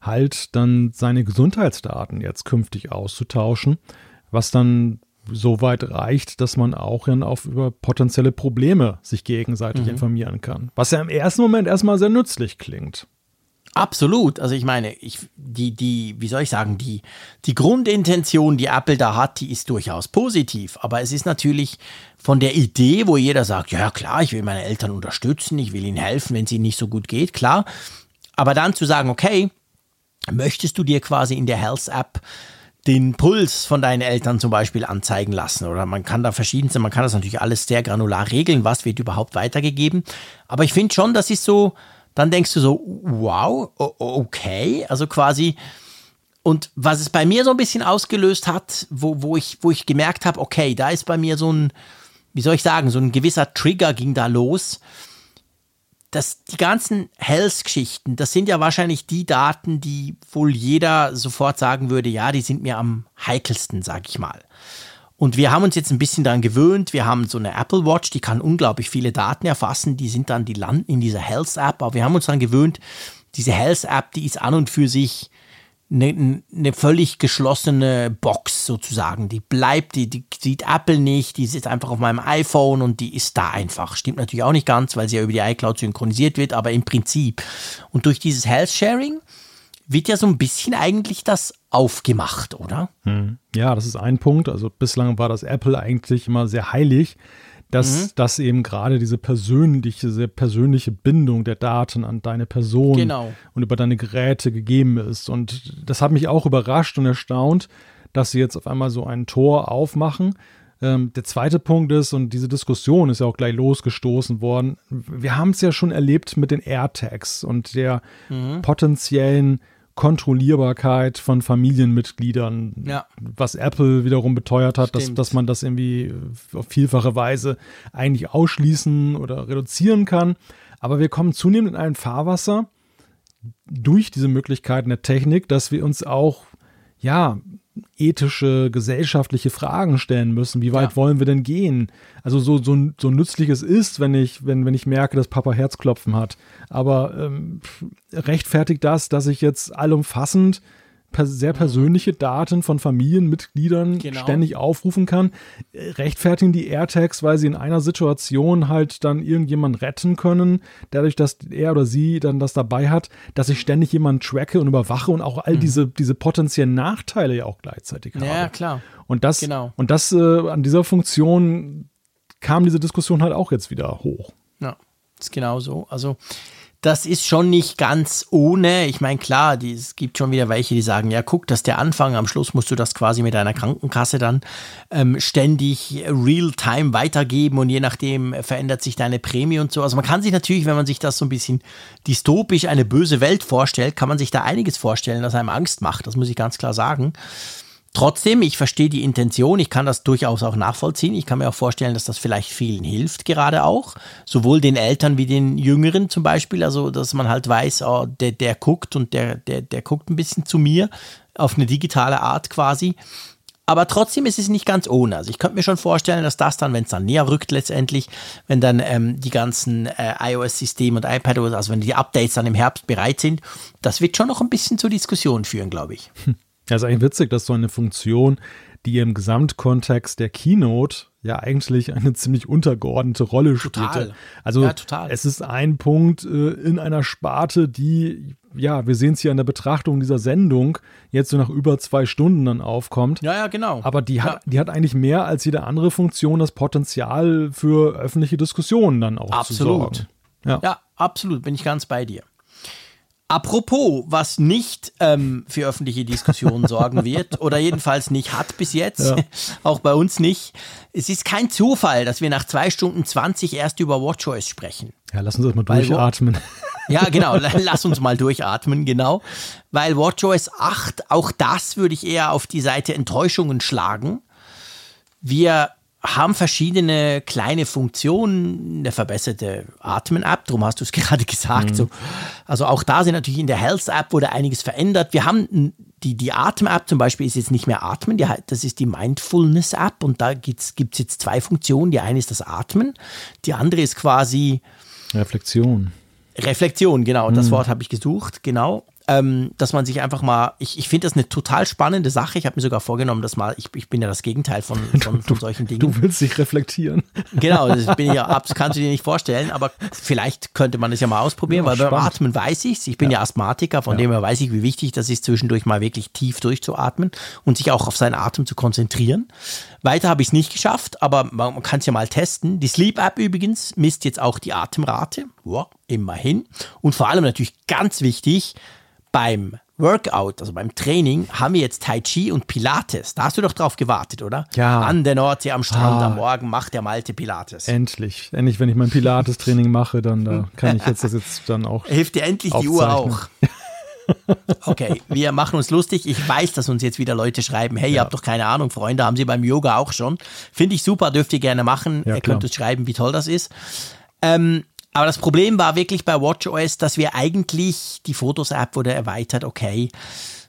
Speaker 2: halt dann seine Gesundheitsdaten jetzt künftig auszutauschen, was dann so weit reicht, dass man auch dann auf über potenzielle Probleme sich gegenseitig mhm. informieren kann. Was ja im ersten Moment erstmal sehr nützlich klingt.
Speaker 3: Absolut. Also ich meine, ich, die, die, wie soll ich sagen, die, die Grundintention, die Apple da hat, die ist durchaus positiv. Aber es ist natürlich von der Idee, wo jeder sagt, ja klar, ich will meine Eltern unterstützen, ich will ihnen helfen, wenn es ihnen nicht so gut geht, klar. Aber dann zu sagen, okay, möchtest du dir quasi in der Health App den Puls von deinen Eltern zum Beispiel anzeigen lassen. Oder man kann da verschiedenste, man kann das natürlich alles sehr granular regeln, was wird überhaupt weitergegeben. Aber ich finde schon, das ist so, dann denkst du so, wow, okay, also quasi. Und was es bei mir so ein bisschen ausgelöst hat, wo, wo, ich, wo ich gemerkt habe, okay, da ist bei mir so ein, wie soll ich sagen, so ein gewisser Trigger ging da los das, die ganzen Health-Geschichten, das sind ja wahrscheinlich die Daten, die wohl jeder sofort sagen würde, ja, die sind mir am heikelsten, sag ich mal. Und wir haben uns jetzt ein bisschen daran gewöhnt. Wir haben so eine Apple Watch, die kann unglaublich viele Daten erfassen. Die sind dann, die landen in dieser Health App. Aber wir haben uns daran gewöhnt, diese Health App, die ist an und für sich eine, eine völlig geschlossene Box sozusagen. Die bleibt, die, die sieht Apple nicht, die sitzt einfach auf meinem iPhone und die ist da einfach. Stimmt natürlich auch nicht ganz, weil sie ja über die iCloud synchronisiert wird, aber im Prinzip. Und durch dieses Health Sharing wird ja so ein bisschen eigentlich das aufgemacht, oder?
Speaker 2: Hm. Ja, das ist ein Punkt. Also bislang war das Apple eigentlich immer sehr heilig dass, mhm. dass eben gerade diese persönliche, sehr persönliche Bindung der Daten an deine Person genau. und über deine Geräte gegeben ist. Und das hat mich auch überrascht und erstaunt, dass sie jetzt auf einmal so ein Tor aufmachen. Ähm, der zweite Punkt ist, und diese Diskussion ist ja auch gleich losgestoßen worden, wir haben es ja schon erlebt mit den AirTags und der mhm. potenziellen Kontrollierbarkeit von Familienmitgliedern, ja. was Apple wiederum beteuert hat, dass, dass man das irgendwie auf vielfache Weise eigentlich ausschließen oder reduzieren kann. Aber wir kommen zunehmend in ein Fahrwasser durch diese Möglichkeiten der Technik, dass wir uns auch ja ethische, gesellschaftliche Fragen stellen müssen. Wie weit ja. wollen wir denn gehen? Also so, so, so nützlich es ist, wenn ich, wenn, wenn ich merke, dass Papa Herzklopfen hat. Aber ähm, rechtfertigt das, dass ich jetzt allumfassend sehr persönliche Daten von Familienmitgliedern genau. ständig aufrufen kann, rechtfertigen die AirTags, weil sie in einer Situation halt dann irgendjemanden retten können, dadurch, dass er oder sie dann das dabei hat, dass ich ständig jemanden tracke und überwache und auch all mhm. diese, diese potenziellen Nachteile ja auch gleichzeitig habe.
Speaker 3: Ja, klar.
Speaker 2: Und das, genau. und das äh, an dieser Funktion kam diese Diskussion halt auch jetzt wieder hoch.
Speaker 3: Ja, ist genau so. Also das ist schon nicht ganz ohne. Ich meine, klar, die, es gibt schon wieder welche, die sagen, ja, guck, das ist der Anfang, am Schluss musst du das quasi mit deiner Krankenkasse dann ähm, ständig real-time weitergeben und je nachdem verändert sich deine Prämie und so. Also man kann sich natürlich, wenn man sich das so ein bisschen dystopisch eine böse Welt vorstellt, kann man sich da einiges vorstellen, das einem Angst macht. Das muss ich ganz klar sagen. Trotzdem, ich verstehe die Intention, ich kann das durchaus auch nachvollziehen. Ich kann mir auch vorstellen, dass das vielleicht vielen hilft, gerade auch. Sowohl den Eltern wie den Jüngeren zum Beispiel. Also, dass man halt weiß, oh, der, der guckt und der, der, der guckt ein bisschen zu mir auf eine digitale Art quasi. Aber trotzdem ist es nicht ganz ohne. Also ich könnte mir schon vorstellen, dass das dann, wenn es dann näher rückt letztendlich, wenn dann ähm, die ganzen äh, iOS-Systeme und iPadOS, also wenn die Updates dann im Herbst bereit sind, das wird schon noch ein bisschen zur Diskussion führen, glaube ich.
Speaker 2: Ja, ist eigentlich witzig, dass so eine Funktion, die im Gesamtkontext der Keynote ja eigentlich eine ziemlich untergeordnete Rolle
Speaker 3: Total.
Speaker 2: spielte. Also
Speaker 3: Ja, total.
Speaker 2: es ist ein Punkt äh, in einer Sparte, die, ja, wir sehen es hier an der Betrachtung dieser Sendung, jetzt so nach über zwei Stunden dann aufkommt.
Speaker 3: Ja, ja, genau.
Speaker 2: Aber die hat,
Speaker 3: Ja.
Speaker 2: die hat eigentlich mehr als jede andere Funktion das Potenzial für öffentliche Diskussionen dann auch
Speaker 3: Absolut.
Speaker 2: zu sorgen. Ja.
Speaker 3: Ja, absolut, bin ich ganz bei dir. Apropos, was nicht ähm, für öffentliche Diskussionen sorgen wird oder jedenfalls nicht hat bis jetzt,
Speaker 2: Ja.
Speaker 3: auch bei uns nicht. Es ist kein Zufall, dass wir nach zwei Stunden 20 erst über WatchOS sprechen.
Speaker 2: ja, lass uns das mal
Speaker 3: Weil
Speaker 2: durchatmen.
Speaker 3: Ja, genau. Lass uns mal durchatmen, genau. Weil WatchOS 8, auch das würde ich eher auf die Seite Enttäuschungen schlagen. Wir haben verschiedene kleine Funktionen, eine verbesserte Atmen-App, darum hast du es gerade gesagt. So. Also auch da sind natürlich in der Health-App wurde einiges verändert. Wir haben die, die Atem-App zum Beispiel ist jetzt nicht mehr Atmen, die, das ist die Mindfulness-App und da gibt es jetzt zwei Funktionen. Die eine ist das Atmen, die andere ist quasi
Speaker 2: Reflexion.
Speaker 3: Reflexion, genau, das Wort habe ich gesucht, genau. Ähm, dass man sich einfach mal, ich, ich finde das eine total spannende Sache. Ich habe mir sogar vorgenommen, dass mal, ich, ich bin ja das Gegenteil von, von, von solchen Dingen.
Speaker 2: Du willst dich reflektieren.
Speaker 3: Genau, das bin ich ja, das kannst du dir nicht vorstellen, aber vielleicht könnte man es ja mal ausprobieren,
Speaker 2: Ja,
Speaker 3: weil beim
Speaker 2: spannend.
Speaker 3: Atmen weiß ich's. Ich bin ja, Asthmatiker, von dem her weiß ich, wie wichtig das ist, zwischendurch mal wirklich tief durchzuatmen und sich auch auf seinen Atem zu konzentrieren. Weiter habe ich es nicht geschafft, aber man, man kann es ja mal testen. Die Sleep App übrigens misst jetzt auch die Atemrate. Ja, immerhin. Und vor allem natürlich ganz wichtig, beim Workout, also beim Training, haben wir jetzt Tai Chi und Pilates. Da hast du doch drauf gewartet, oder?
Speaker 2: Ja.
Speaker 3: An der Nordsee am Strand
Speaker 2: Ah.
Speaker 3: am Morgen macht der Malte Pilates.
Speaker 2: Endlich. Endlich, wenn ich mein Pilates-Training mache, dann da kann ich jetzt das jetzt dann auch.
Speaker 3: Hilft dir endlich die Uhr
Speaker 2: Aufzeichnen.
Speaker 3: auch. Okay, wir machen uns lustig. Ich weiß, dass uns jetzt wieder Leute schreiben, hey, ihr habt doch keine Ahnung, Freunde, haben sie beim Yoga auch schon. Finde ich super, dürft ihr gerne machen.
Speaker 2: Ja,
Speaker 3: ihr
Speaker 2: klar.
Speaker 3: könnt uns schreiben, wie toll das ist. Ähm, aber das Problem war wirklich bei WatchOS, dass wir eigentlich, die Fotos-App wurde erweitert, okay.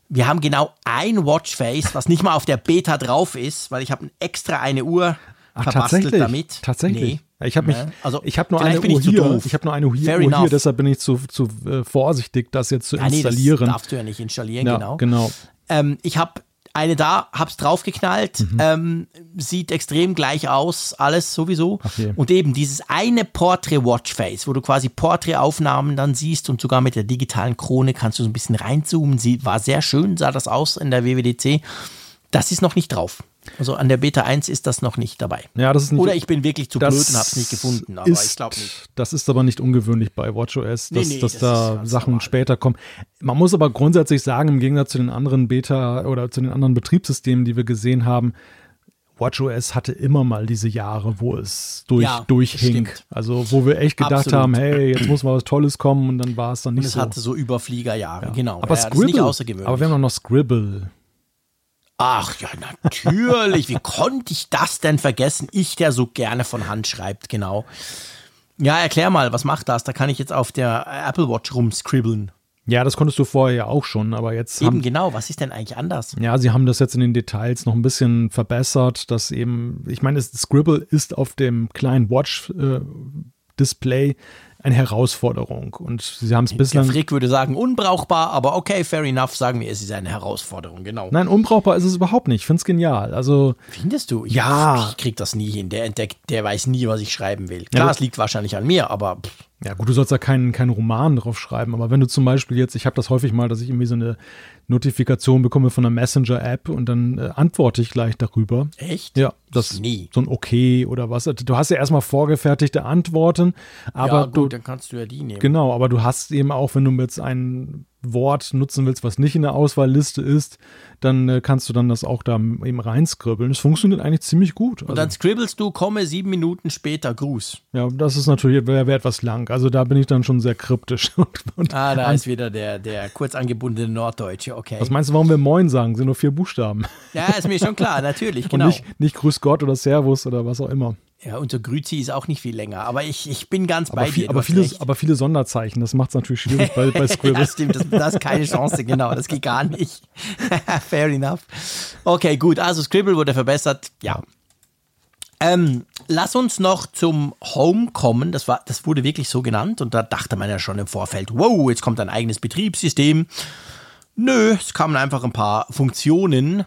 Speaker 3: Wir haben genau ein Watchface, was nicht mal auf der Beta drauf ist, weil ich habe extra eine Uhr
Speaker 2: Ach,
Speaker 3: verbastelt
Speaker 2: tatsächlich.
Speaker 3: damit.
Speaker 2: Tatsächlich.
Speaker 3: Nee.
Speaker 2: Ich habe mich,
Speaker 3: Ja, also
Speaker 2: ich habe nur
Speaker 3: vielleicht
Speaker 2: eine
Speaker 3: bin
Speaker 2: Uhr hier. Ich habe nur eine Uhr hier, deshalb bin ich zu, zu äh, vorsichtig, das jetzt zu
Speaker 3: nee,
Speaker 2: installieren.
Speaker 3: das darfst du ja nicht installieren,
Speaker 2: ja,
Speaker 3: genau.
Speaker 2: genau.
Speaker 3: Ähm, ich habe eine da, hab's draufgeknallt,
Speaker 2: Mhm.
Speaker 3: ähm, sieht extrem gleich aus, alles sowieso.
Speaker 2: Okay.
Speaker 3: Und eben dieses eine Portrait-Watchface, wo du quasi Porträtaufnahmen dann siehst und sogar mit der digitalen Krone kannst du so ein bisschen reinzoomen. Sie war sehr schön, sah das aus in der WWDC. Das ist noch nicht drauf. Also an der Beta 1 ist das noch nicht dabei.
Speaker 2: Ja, das ist nicht,
Speaker 3: Oder ich bin wirklich zu blöd und hab's nicht gefunden, aber
Speaker 2: ist,
Speaker 3: ich glaube nicht.
Speaker 2: Das ist aber nicht ungewöhnlich bei WatchOS, dass,
Speaker 3: Nee, nee,
Speaker 2: dass
Speaker 3: das
Speaker 2: da Sachen
Speaker 3: normal.
Speaker 2: später kommen. Man muss aber grundsätzlich sagen, im Gegensatz zu den anderen Beta oder zu den anderen Betriebssystemen, die wir gesehen haben, WatchOS hatte immer mal diese Jahre, wo es durch,
Speaker 3: Ja,
Speaker 2: durchhing.
Speaker 3: stimmt.
Speaker 2: Also wo wir echt gedacht
Speaker 3: Absolut.
Speaker 2: haben, hey, jetzt muss mal was Tolles kommen und dann war es dann
Speaker 3: Und
Speaker 2: nicht
Speaker 3: es
Speaker 2: so.
Speaker 3: hatte so Überfliegerjahre, genau.
Speaker 2: aber
Speaker 3: ja,
Speaker 2: Scribble, aber wir haben auch noch Scribble.
Speaker 3: Ach ja, natürlich. Wie konnte ich das denn vergessen? Ich, der so gerne von Hand schreibt, genau. Ja, erklär mal, was macht das? Da kann ich jetzt auf der Apple Watch rumscribbeln.
Speaker 2: Ja, das konntest du vorher ja auch schon, aber jetzt
Speaker 3: Eben
Speaker 2: haben,
Speaker 3: genau, was ist denn eigentlich anders?
Speaker 2: Ja, sie haben das jetzt in den Details noch ein bisschen verbessert, dass eben, ich meine, das Scribble ist auf dem kleinen Watch-Display eine Herausforderung und sie haben es
Speaker 3: Der
Speaker 2: bislang.
Speaker 3: Frick würde sagen, unbrauchbar, aber okay, fair enough, sagen wir, es ist eine Herausforderung, genau.
Speaker 2: Nein, unbrauchbar ist es überhaupt nicht. Ich finde es genial. Also,
Speaker 3: Findest du? Ich,
Speaker 2: Ja.
Speaker 3: Ich krieg das nie hin. Der entdeckt, der weiß nie, was ich schreiben will. Klar,
Speaker 2: Ja,
Speaker 3: es liegt wahrscheinlich an mir, aber pff,
Speaker 2: ja gut, du sollst da keinen, keinen Roman drauf schreiben, aber wenn du zum Beispiel jetzt, ich habe das häufig mal, dass ich irgendwie so eine Notifikation bekomme von einer Messenger-App und dann äh, antworte ich gleich darüber.
Speaker 3: echt?
Speaker 2: Ja, das
Speaker 3: Nie.
Speaker 2: so ein Okay oder was. Du hast ja erstmal vorgefertigte Antworten, aber
Speaker 3: ja,
Speaker 2: du,
Speaker 3: gut, dann kannst du ja die nehmen.
Speaker 2: Genau, aber du hast eben auch, wenn du jetzt ein Wort nutzen willst, was nicht in der Auswahlliste ist, dann äh, kannst du dann das auch da eben reinskribbeln. Das funktioniert eigentlich ziemlich gut.
Speaker 3: Und
Speaker 2: Also,
Speaker 3: dann scribbelst du, komme sieben Minuten später, Gruß.
Speaker 2: ja, das ist natürlich, wäre wär etwas lang. Also da bin ich dann schon sehr kryptisch. Und, und
Speaker 3: Ah, da
Speaker 2: an-
Speaker 3: ist wieder der, der kurz angebundene Norddeutsche, okay.
Speaker 2: was meinst du, warum wir Moin sagen? Sind nur vier Buchstaben.
Speaker 3: Ja, ist mir schon klar, natürlich,
Speaker 2: Und
Speaker 3: genau.
Speaker 2: nicht, nicht Grüß Gott oder Servus oder was auch immer.
Speaker 3: Ja, unser Grüzi ist auch nicht viel länger, aber ich, ich bin ganz
Speaker 2: Aber,
Speaker 3: bei
Speaker 2: viel,
Speaker 3: dir.
Speaker 2: aber, viele,
Speaker 3: recht.
Speaker 2: aber viele Sonderzeichen, das macht es natürlich schwierig bei, bei Scribble.
Speaker 3: Ja, stimmt, das, das ist keine Chance, genau, das geht gar nicht. Fair enough. Okay, gut, also Scribble wurde verbessert, ja. Ähm, lass uns noch zum Home kommen. Das, war, das wurde wirklich so genannt und da dachte man ja schon im Vorfeld, wow, jetzt kommt ein eigenes Betriebssystem. Nö, es kamen einfach ein paar Funktionen.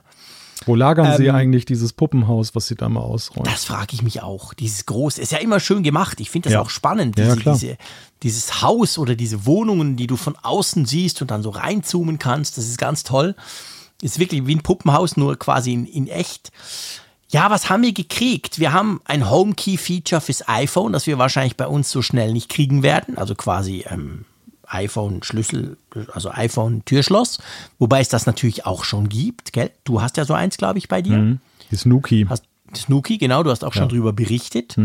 Speaker 2: Wo lagern Sie eigentlich dieses Puppenhaus, was Sie da mal ausräumen?
Speaker 3: Das frage ich mich auch. Dieses große, ist ja immer schön gemacht. Ich finde das
Speaker 2: Ja.
Speaker 3: auch spannend.
Speaker 2: Ja,
Speaker 3: Diese,
Speaker 2: klar.
Speaker 3: diese, dieses Haus oder diese Wohnungen, die du von außen siehst und dann so reinzoomen kannst, das ist ganz toll. Ist wirklich wie ein Puppenhaus, nur quasi in, in echt. Ja, was haben wir gekriegt? Wir haben ein HomeKey-Feature fürs iPhone, das wir wahrscheinlich bei uns so schnell nicht kriegen werden. Also quasi ähm, iPhone-Schlüssel, also iPhone-Türschloss. Wobei es das natürlich auch schon gibt, gell? Du hast ja so eins, glaube ich, bei dir.
Speaker 2: Mhm. Die Snooki.
Speaker 3: Hast Snooki, genau, du hast auch schon drüber berichtet.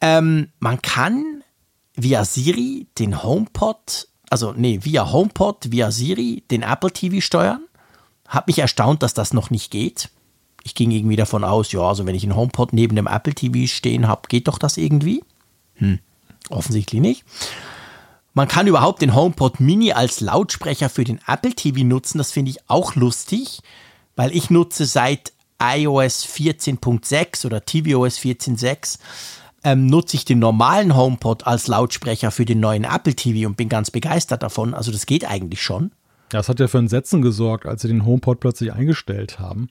Speaker 3: Ähm, man kann via Siri den HomePod, also nee, via HomePod, via Siri den Apple TV steuern. Hat mich erstaunt, dass das noch nicht geht. Ich ging irgendwie davon aus, ja, also wenn ich einen HomePod neben dem Apple TV stehen habe, geht doch das irgendwie. Hm, offensichtlich nicht. Man kann überhaupt den HomePod Mini als Lautsprecher für den Apple TV nutzen. Das finde ich auch lustig, weil ich nutze seit iOS 14.6 oder tvOS 14.6 ähm, nutze ich den normalen HomePod als Lautsprecher für den neuen Apple TV und bin ganz begeistert davon. Also das geht eigentlich schon.
Speaker 2: Das hat ja für Entsetzen gesorgt, als sie den HomePod plötzlich eingestellt haben.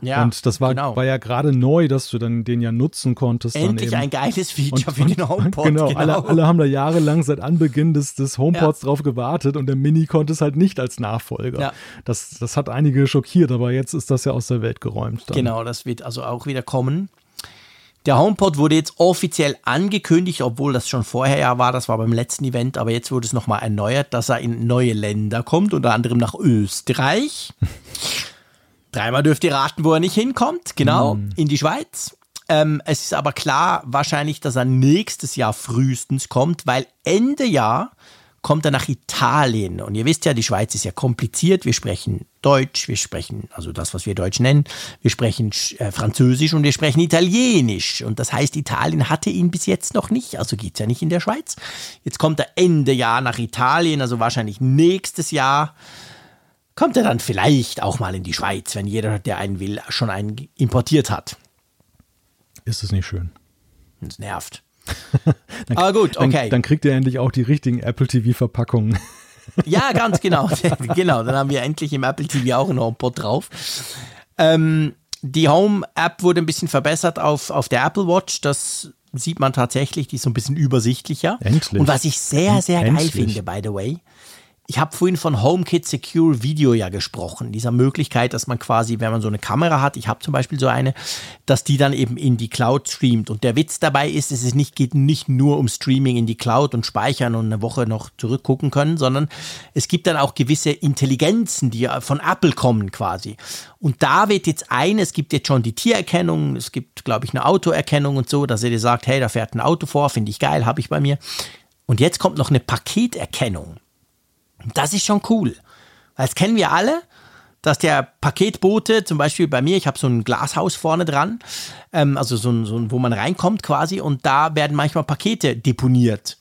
Speaker 3: Ja,
Speaker 2: und das war,
Speaker 3: genau.
Speaker 2: war ja gerade neu, dass du dann den ja nutzen konntest.
Speaker 3: Endlich ein geiles Feature
Speaker 2: Und-
Speaker 3: für den HomePod.
Speaker 2: Genau, Alle, alle haben da jahrelang seit Anbeginn des, des HomePods drauf gewartet und der Mini konnte es halt nicht als Nachfolger.
Speaker 3: Ja.
Speaker 2: Das, das hat einige schockiert, aber jetzt ist das ja aus der Welt geräumt. Dann.
Speaker 3: Genau, das wird also auch wieder kommen. Der HomePod wurde jetzt offiziell angekündigt, obwohl das schon vorher ja war, das war beim letzten Event, aber jetzt wurde es nochmal erneuert, dass er in neue Länder kommt, unter anderem nach Österreich. Dreimal dürft ihr raten, wo er nicht hinkommt. Genau, in die Schweiz. Ähm, es ist aber klar, wahrscheinlich, dass er nächstes Jahr frühestens kommt, weil Ende Jahr kommt er nach Italien. Und ihr wisst ja, die Schweiz ist ja kompliziert. Wir sprechen Deutsch, wir sprechen, also das, was wir Deutsch nennen, wir sprechen äh, Französisch und wir sprechen Italienisch. Und das heißt, Italien hatte ihn bis jetzt noch nicht, also geht's ja nicht in der Schweiz. Jetzt kommt er Ende Jahr nach Italien, also wahrscheinlich nächstes Jahr kommt er dann vielleicht auch mal in die Schweiz, wenn jeder, der einen will, schon einen importiert hat.
Speaker 2: Ist es nicht schön.
Speaker 3: Das nervt. Aber gut, okay.
Speaker 2: Dann, dann kriegt ihr endlich auch die richtigen Apple TV-Verpackungen.
Speaker 3: Ja, ganz genau. genau, dann haben wir endlich im Apple TV auch einen HomePod drauf. Ähm, die Home-App wurde ein bisschen verbessert auf, auf der Apple Watch. Das sieht man tatsächlich, die ist so ein bisschen übersichtlicher.
Speaker 2: Endlich.
Speaker 3: Und was ich sehr, sehr geil
Speaker 2: Endlich.
Speaker 3: finde, by the way, ich habe vorhin von HomeKit Secure Video ja gesprochen, dieser Möglichkeit, dass man quasi, wenn man so eine Kamera hat, ich habe zum Beispiel so eine, dass die dann eben in die Cloud streamt. Und der Witz dabei ist, es ist nicht, geht nicht nur um Streaming in die Cloud und speichern und eine Woche noch zurückgucken können, sondern es gibt dann auch gewisse Intelligenzen, die von Apple kommen quasi. Und da wird jetzt ein, es gibt jetzt schon die Tiererkennung, es gibt, glaube ich, eine Autoerkennung und so, dass er dir sagt, hey, da fährt ein Auto vor, finde ich geil, habe ich bei mir. Und jetzt kommt noch eine Paketerkennung. Das ist schon cool. Das kennen wir alle, dass der Paketbote, zum Beispiel bei mir, ich habe so ein Glashaus vorne dran, ähm, also so ein, so ein, wo man reinkommt quasi, und da werden manchmal Pakete deponiert.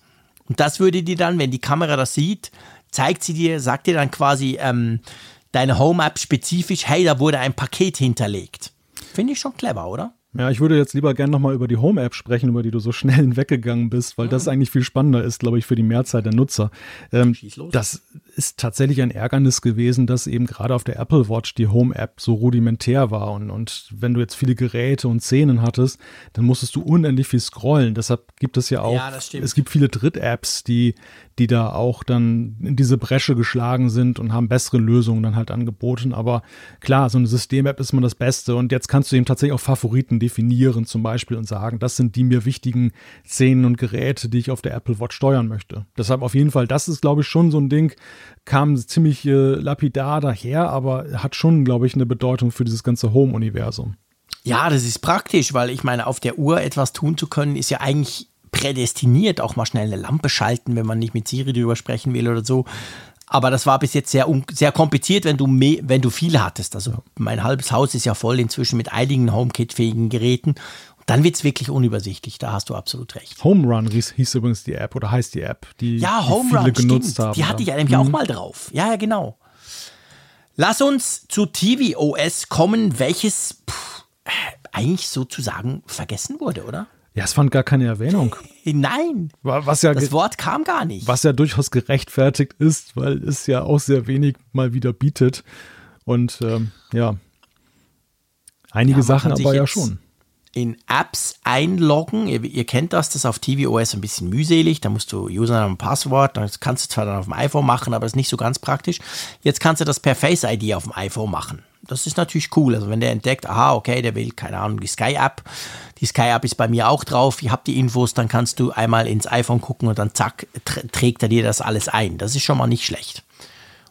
Speaker 3: Und das würde dir dann, wenn die Kamera das sieht, zeigt sie dir, sagt dir dann quasi ähm, deine Home-App spezifisch, hey, da wurde ein Paket hinterlegt. Finde ich schon clever, oder?
Speaker 2: Ja, ich würde jetzt lieber gerne nochmal über die Home-App sprechen, über die du so schnell hinweggegangen bist, weil das eigentlich viel spannender ist, glaube ich, für die Mehrzahl der Nutzer. Ähm,
Speaker 3: Schieß los.
Speaker 2: das ist tatsächlich ein Ärgernis gewesen, dass eben gerade auf der Apple Watch die Home-App so rudimentär war. Und, und wenn du jetzt viele Geräte und Szenen hattest, dann musstest du unendlich viel scrollen. Deshalb gibt es ja auch,
Speaker 3: Ja,
Speaker 2: es gibt viele Dritt-Apps, die, die da auch dann in diese Bresche geschlagen sind und haben bessere Lösungen dann halt angeboten. Aber klar, so eine System-App ist immer das Beste. Und jetzt kannst du eben tatsächlich auch Favoriten definieren zum Beispiel und sagen, das sind die mir wichtigen Szenen und Geräte, die ich auf der Apple Watch steuern möchte. Deshalb auf jeden Fall, das ist, glaube ich, schon so ein Ding, kam ziemlich äh, lapidar daher, aber hat schon, glaube ich, eine Bedeutung für dieses ganze Home-Universum.
Speaker 3: Ja, das ist praktisch, weil ich meine, auf der Uhr etwas tun zu können, ist ja eigentlich prädestiniert, auch mal schnell eine Lampe schalten, wenn man nicht mit Siri drüber sprechen will oder so. Aber das war bis jetzt sehr, sehr kompliziert, wenn du, wenn du viele hattest. Also mein halbes Haus ist ja voll inzwischen mit einigen HomeKit-fähigen Geräten. Dann wird es wirklich unübersichtlich, da hast du absolut recht.
Speaker 2: Home Run hieß, hieß übrigens die App oder heißt die App, die,
Speaker 3: Ja,
Speaker 2: die
Speaker 3: Home
Speaker 2: viele
Speaker 3: Run,
Speaker 2: genutzt
Speaker 3: stimmt.
Speaker 2: haben.
Speaker 3: Die hatte ich
Speaker 2: ja.
Speaker 3: ja nämlich auch mal drauf. Ja, ja, genau. Lass uns zu tvOS kommen, welches pff, eigentlich sozusagen vergessen wurde, oder?
Speaker 2: Ja, es fand gar keine Erwähnung.
Speaker 3: Nein,
Speaker 2: Was ja,
Speaker 3: das Wort kam gar nicht.
Speaker 2: was ja durchaus gerechtfertigt ist, weil es ja auch sehr wenig mal wieder bietet. Und ähm, ja, einige
Speaker 3: Ja,
Speaker 2: Sachen aber ja schon.
Speaker 3: In Apps einloggen. Ihr, ihr kennt das, das ist auf tvOS ein bisschen mühselig. Da musst du Username und Passwort, das kannst du zwar dann auf dem iPhone machen, aber das ist nicht so ganz praktisch. Jetzt kannst du das per Face ID auf dem iPhone machen. Das ist natürlich cool. Also wenn der entdeckt, aha, okay, der will, keine Ahnung, die Sky-App. Die Sky-App ist bei mir auch drauf. Ich habe die Infos, dann kannst du einmal ins iPhone gucken und dann zack, tr- trägt er dir das alles ein. Das ist schon mal nicht schlecht.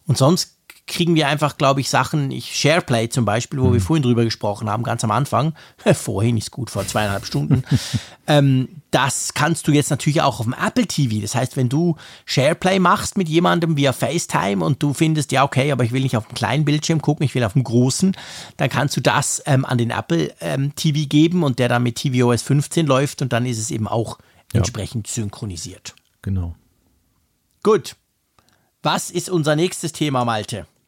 Speaker 3: Und sonst kriegen wir einfach, glaube ich, Sachen, ich SharePlay zum Beispiel, wo wir vorhin drüber gesprochen haben, ganz am Anfang, vorhin ist gut, vor zweieinhalb Stunden, ähm, das kannst du jetzt natürlich auch auf dem Apple TV. Das heißt, wenn du SharePlay machst mit jemandem via FaceTime und du findest, ja, okay, aber ich will nicht auf dem kleinen Bildschirm gucken, ich will auf dem großen, dann kannst du das ähm, an den Apple ähm, TV geben und der dann mit tvOS 15 läuft und dann ist es eben auch
Speaker 2: Ja.
Speaker 3: entsprechend synchronisiert.
Speaker 2: Genau.
Speaker 3: Gut. Was ist unser nächstes Thema, Malte?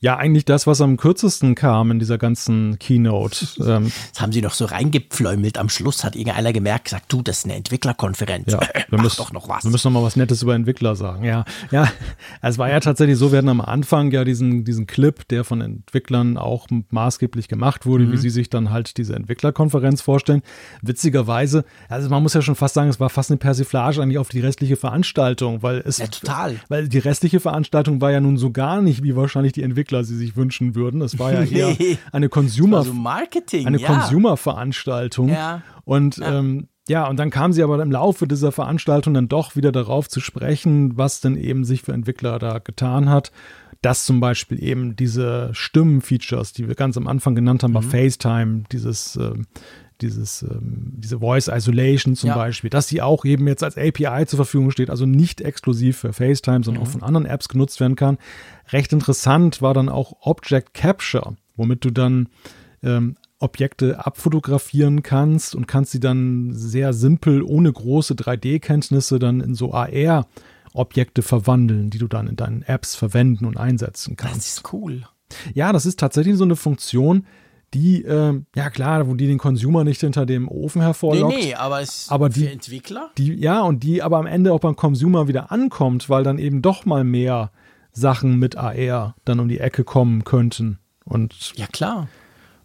Speaker 2: Ja, eigentlich das, was am kürzesten kam in dieser ganzen Keynote. ähm,
Speaker 3: Das haben sie noch so reingepfläumelt. Am Schluss hat irgendeiner gemerkt, gesagt, du, das ist eine Entwicklerkonferenz.
Speaker 2: Ja, wir müssen,
Speaker 3: doch noch was.
Speaker 2: Wir müssen noch mal was Nettes über Entwickler sagen. Ja, ja. Es war ja tatsächlich so, wir hatten am Anfang ja diesen, diesen Clip, der von Entwicklern auch maßgeblich gemacht wurde,
Speaker 3: Mhm.
Speaker 2: wie sie sich dann halt diese Entwicklerkonferenz vorstellen. Witzigerweise, also man muss ja schon fast sagen, es war fast eine Persiflage eigentlich auf die restliche Veranstaltung, weil es,
Speaker 3: Ja, total.
Speaker 2: weil die restliche Veranstaltung war ja nun so gar nicht, wie wahrscheinlich die Entwickler sie sich wünschen würden. Es war ja eher eine Consumer,
Speaker 3: also Marketing,
Speaker 2: eine
Speaker 3: ja.
Speaker 2: Consumer-Veranstaltung.
Speaker 3: Ja.
Speaker 2: Und ja. Ähm, ja, und dann kam sie aber im Laufe dieser Veranstaltung dann doch wieder darauf zu sprechen, was denn eben sich für Entwickler da getan hat. Dass zum Beispiel eben diese Stimmen-Features, die wir ganz am Anfang genannt haben, bei FaceTime, dieses, ähm, dieses, ähm, diese Voice Isolation zum
Speaker 3: Ja.
Speaker 2: Beispiel, dass die auch eben jetzt als API zur Verfügung steht, also nicht exklusiv für FaceTime, sondern auch von anderen Apps genutzt werden kann. Recht interessant war dann auch Object Capture, womit du dann ähm, Objekte abfotografieren kannst und kannst sie dann sehr simpel, ohne große 3D-Kenntnisse dann in so AR-Objekte verwandeln, die du dann in deinen Apps verwenden und einsetzen kannst.
Speaker 3: Das ist cool.
Speaker 2: Ja, das ist tatsächlich so eine Funktion, die, äh, ja klar, wo die den Consumer nicht hinter dem Ofen
Speaker 3: Nee,
Speaker 2: hervorlockt.
Speaker 3: nee, aber es
Speaker 2: Aber
Speaker 3: für
Speaker 2: die-
Speaker 3: Entwickler?
Speaker 2: Die, ja, und die aber am Ende auch beim Consumer wieder ankommt, weil dann eben doch mal mehr Sachen mit AR dann um die Ecke kommen könnten. Und
Speaker 3: Ja, klar.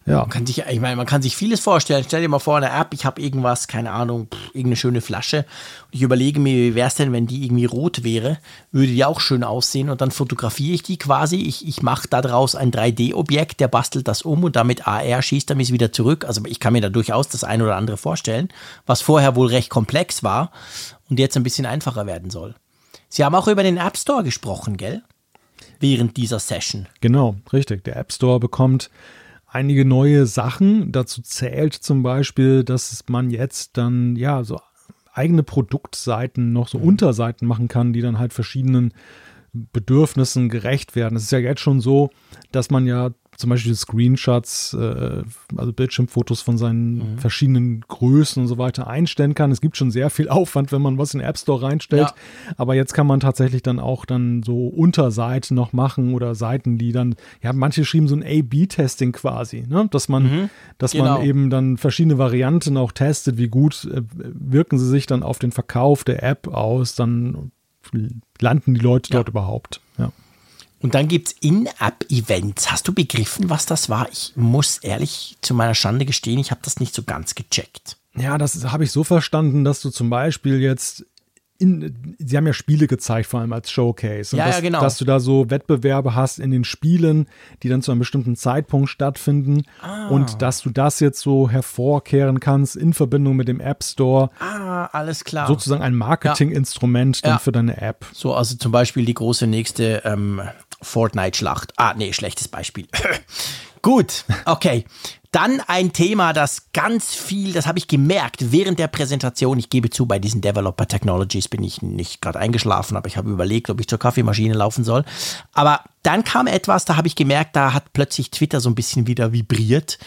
Speaker 2: ja,
Speaker 3: Man kann sich, ich meine, man kann sich vieles vorstellen. Stell dir mal vor, eine App, ich habe irgendwas, keine Ahnung, pff, irgendeine schöne Flasche. Und ich überlege mir, wie wäre es denn, wenn die irgendwie rot wäre? Würde die auch schön aussehen und dann fotografiere ich die quasi. Ich, ich mache daraus ein 3D-Objekt, der bastelt das um und damit AR schießt er mich wieder zurück. Also ich kann mir da durchaus das eine oder andere vorstellen, was vorher wohl recht komplex war und jetzt ein bisschen einfacher werden soll. Sie haben auch über den App Store gesprochen, gell? Während dieser Session.
Speaker 2: Genau, richtig. Der App Store bekommt einige neue Sachen. Dazu zählt zum Beispiel, dass man jetzt dann ja so eigene Produktseiten, noch so Unterseiten machen kann, die dann halt verschiedenen Bedürfnissen gerecht werden. Es ist ja jetzt schon so, dass man ja zum Beispiel Screenshots, äh, also Bildschirmfotos von seinen verschiedenen Größen und so weiter einstellen kann. Es gibt schon sehr viel Aufwand, wenn man was in den App Store reinstellt.
Speaker 3: Ja.
Speaker 2: Aber jetzt kann man tatsächlich dann auch dann so Unterseiten noch machen oder Seiten, die dann, ja, manche schrieben so ein A-B-Testing quasi, ne? dass man, dass
Speaker 3: genau.
Speaker 2: man eben dann verschiedene Varianten auch testet, wie gut äh, wirken sie sich dann auf den Verkauf der App aus, dann landen die Leute
Speaker 3: Ja.
Speaker 2: dort überhaupt.
Speaker 3: Und dann gibt's In-App-Events. Hast du begriffen, was das war? Ich muss ehrlich zu meiner Schande gestehen, ich habe das nicht so ganz gecheckt.
Speaker 2: Ja, das habe ich so verstanden, dass du zum Beispiel jetzt in, sie haben ja Spiele gezeigt, vor allem als Showcase. Und
Speaker 3: Ja,
Speaker 2: dass,
Speaker 3: ja, genau.
Speaker 2: Dass du da so Wettbewerbe hast in den Spielen, die dann zu einem bestimmten Zeitpunkt stattfinden.
Speaker 3: Ah.
Speaker 2: Und dass du das jetzt so hervorkehren kannst in Verbindung mit dem App Store.
Speaker 3: Ah, alles klar.
Speaker 2: Sozusagen ein Marketinginstrument dann
Speaker 3: Ja.
Speaker 2: für deine App.
Speaker 3: So, also zum Beispiel die große nächste ähm, Fortnite-Schlacht. Ah, nee, schlechtes Beispiel. Gut, okay. Dann ein Thema, das ganz viel, das habe ich gemerkt während der Präsentation. Ich gebe zu, bei diesen Developer Technologies bin ich nicht gerade eingeschlafen, aber ich habe überlegt, ob ich zur Kaffeemaschine laufen soll. Aber dann kam etwas, da habe ich gemerkt, da hat plötzlich Twitter so ein bisschen wieder vibriert.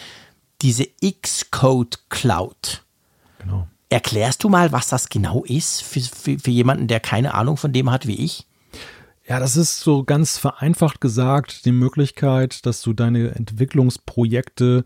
Speaker 3: Diese Xcode Cloud.
Speaker 2: Genau.
Speaker 3: Erklärst du mal, was das genau ist für, für, für jemanden, der keine Ahnung von dem hat wie ich?
Speaker 2: Ja, das ist so ganz vereinfacht gesagt die Möglichkeit, dass du deine Entwicklungsprojekte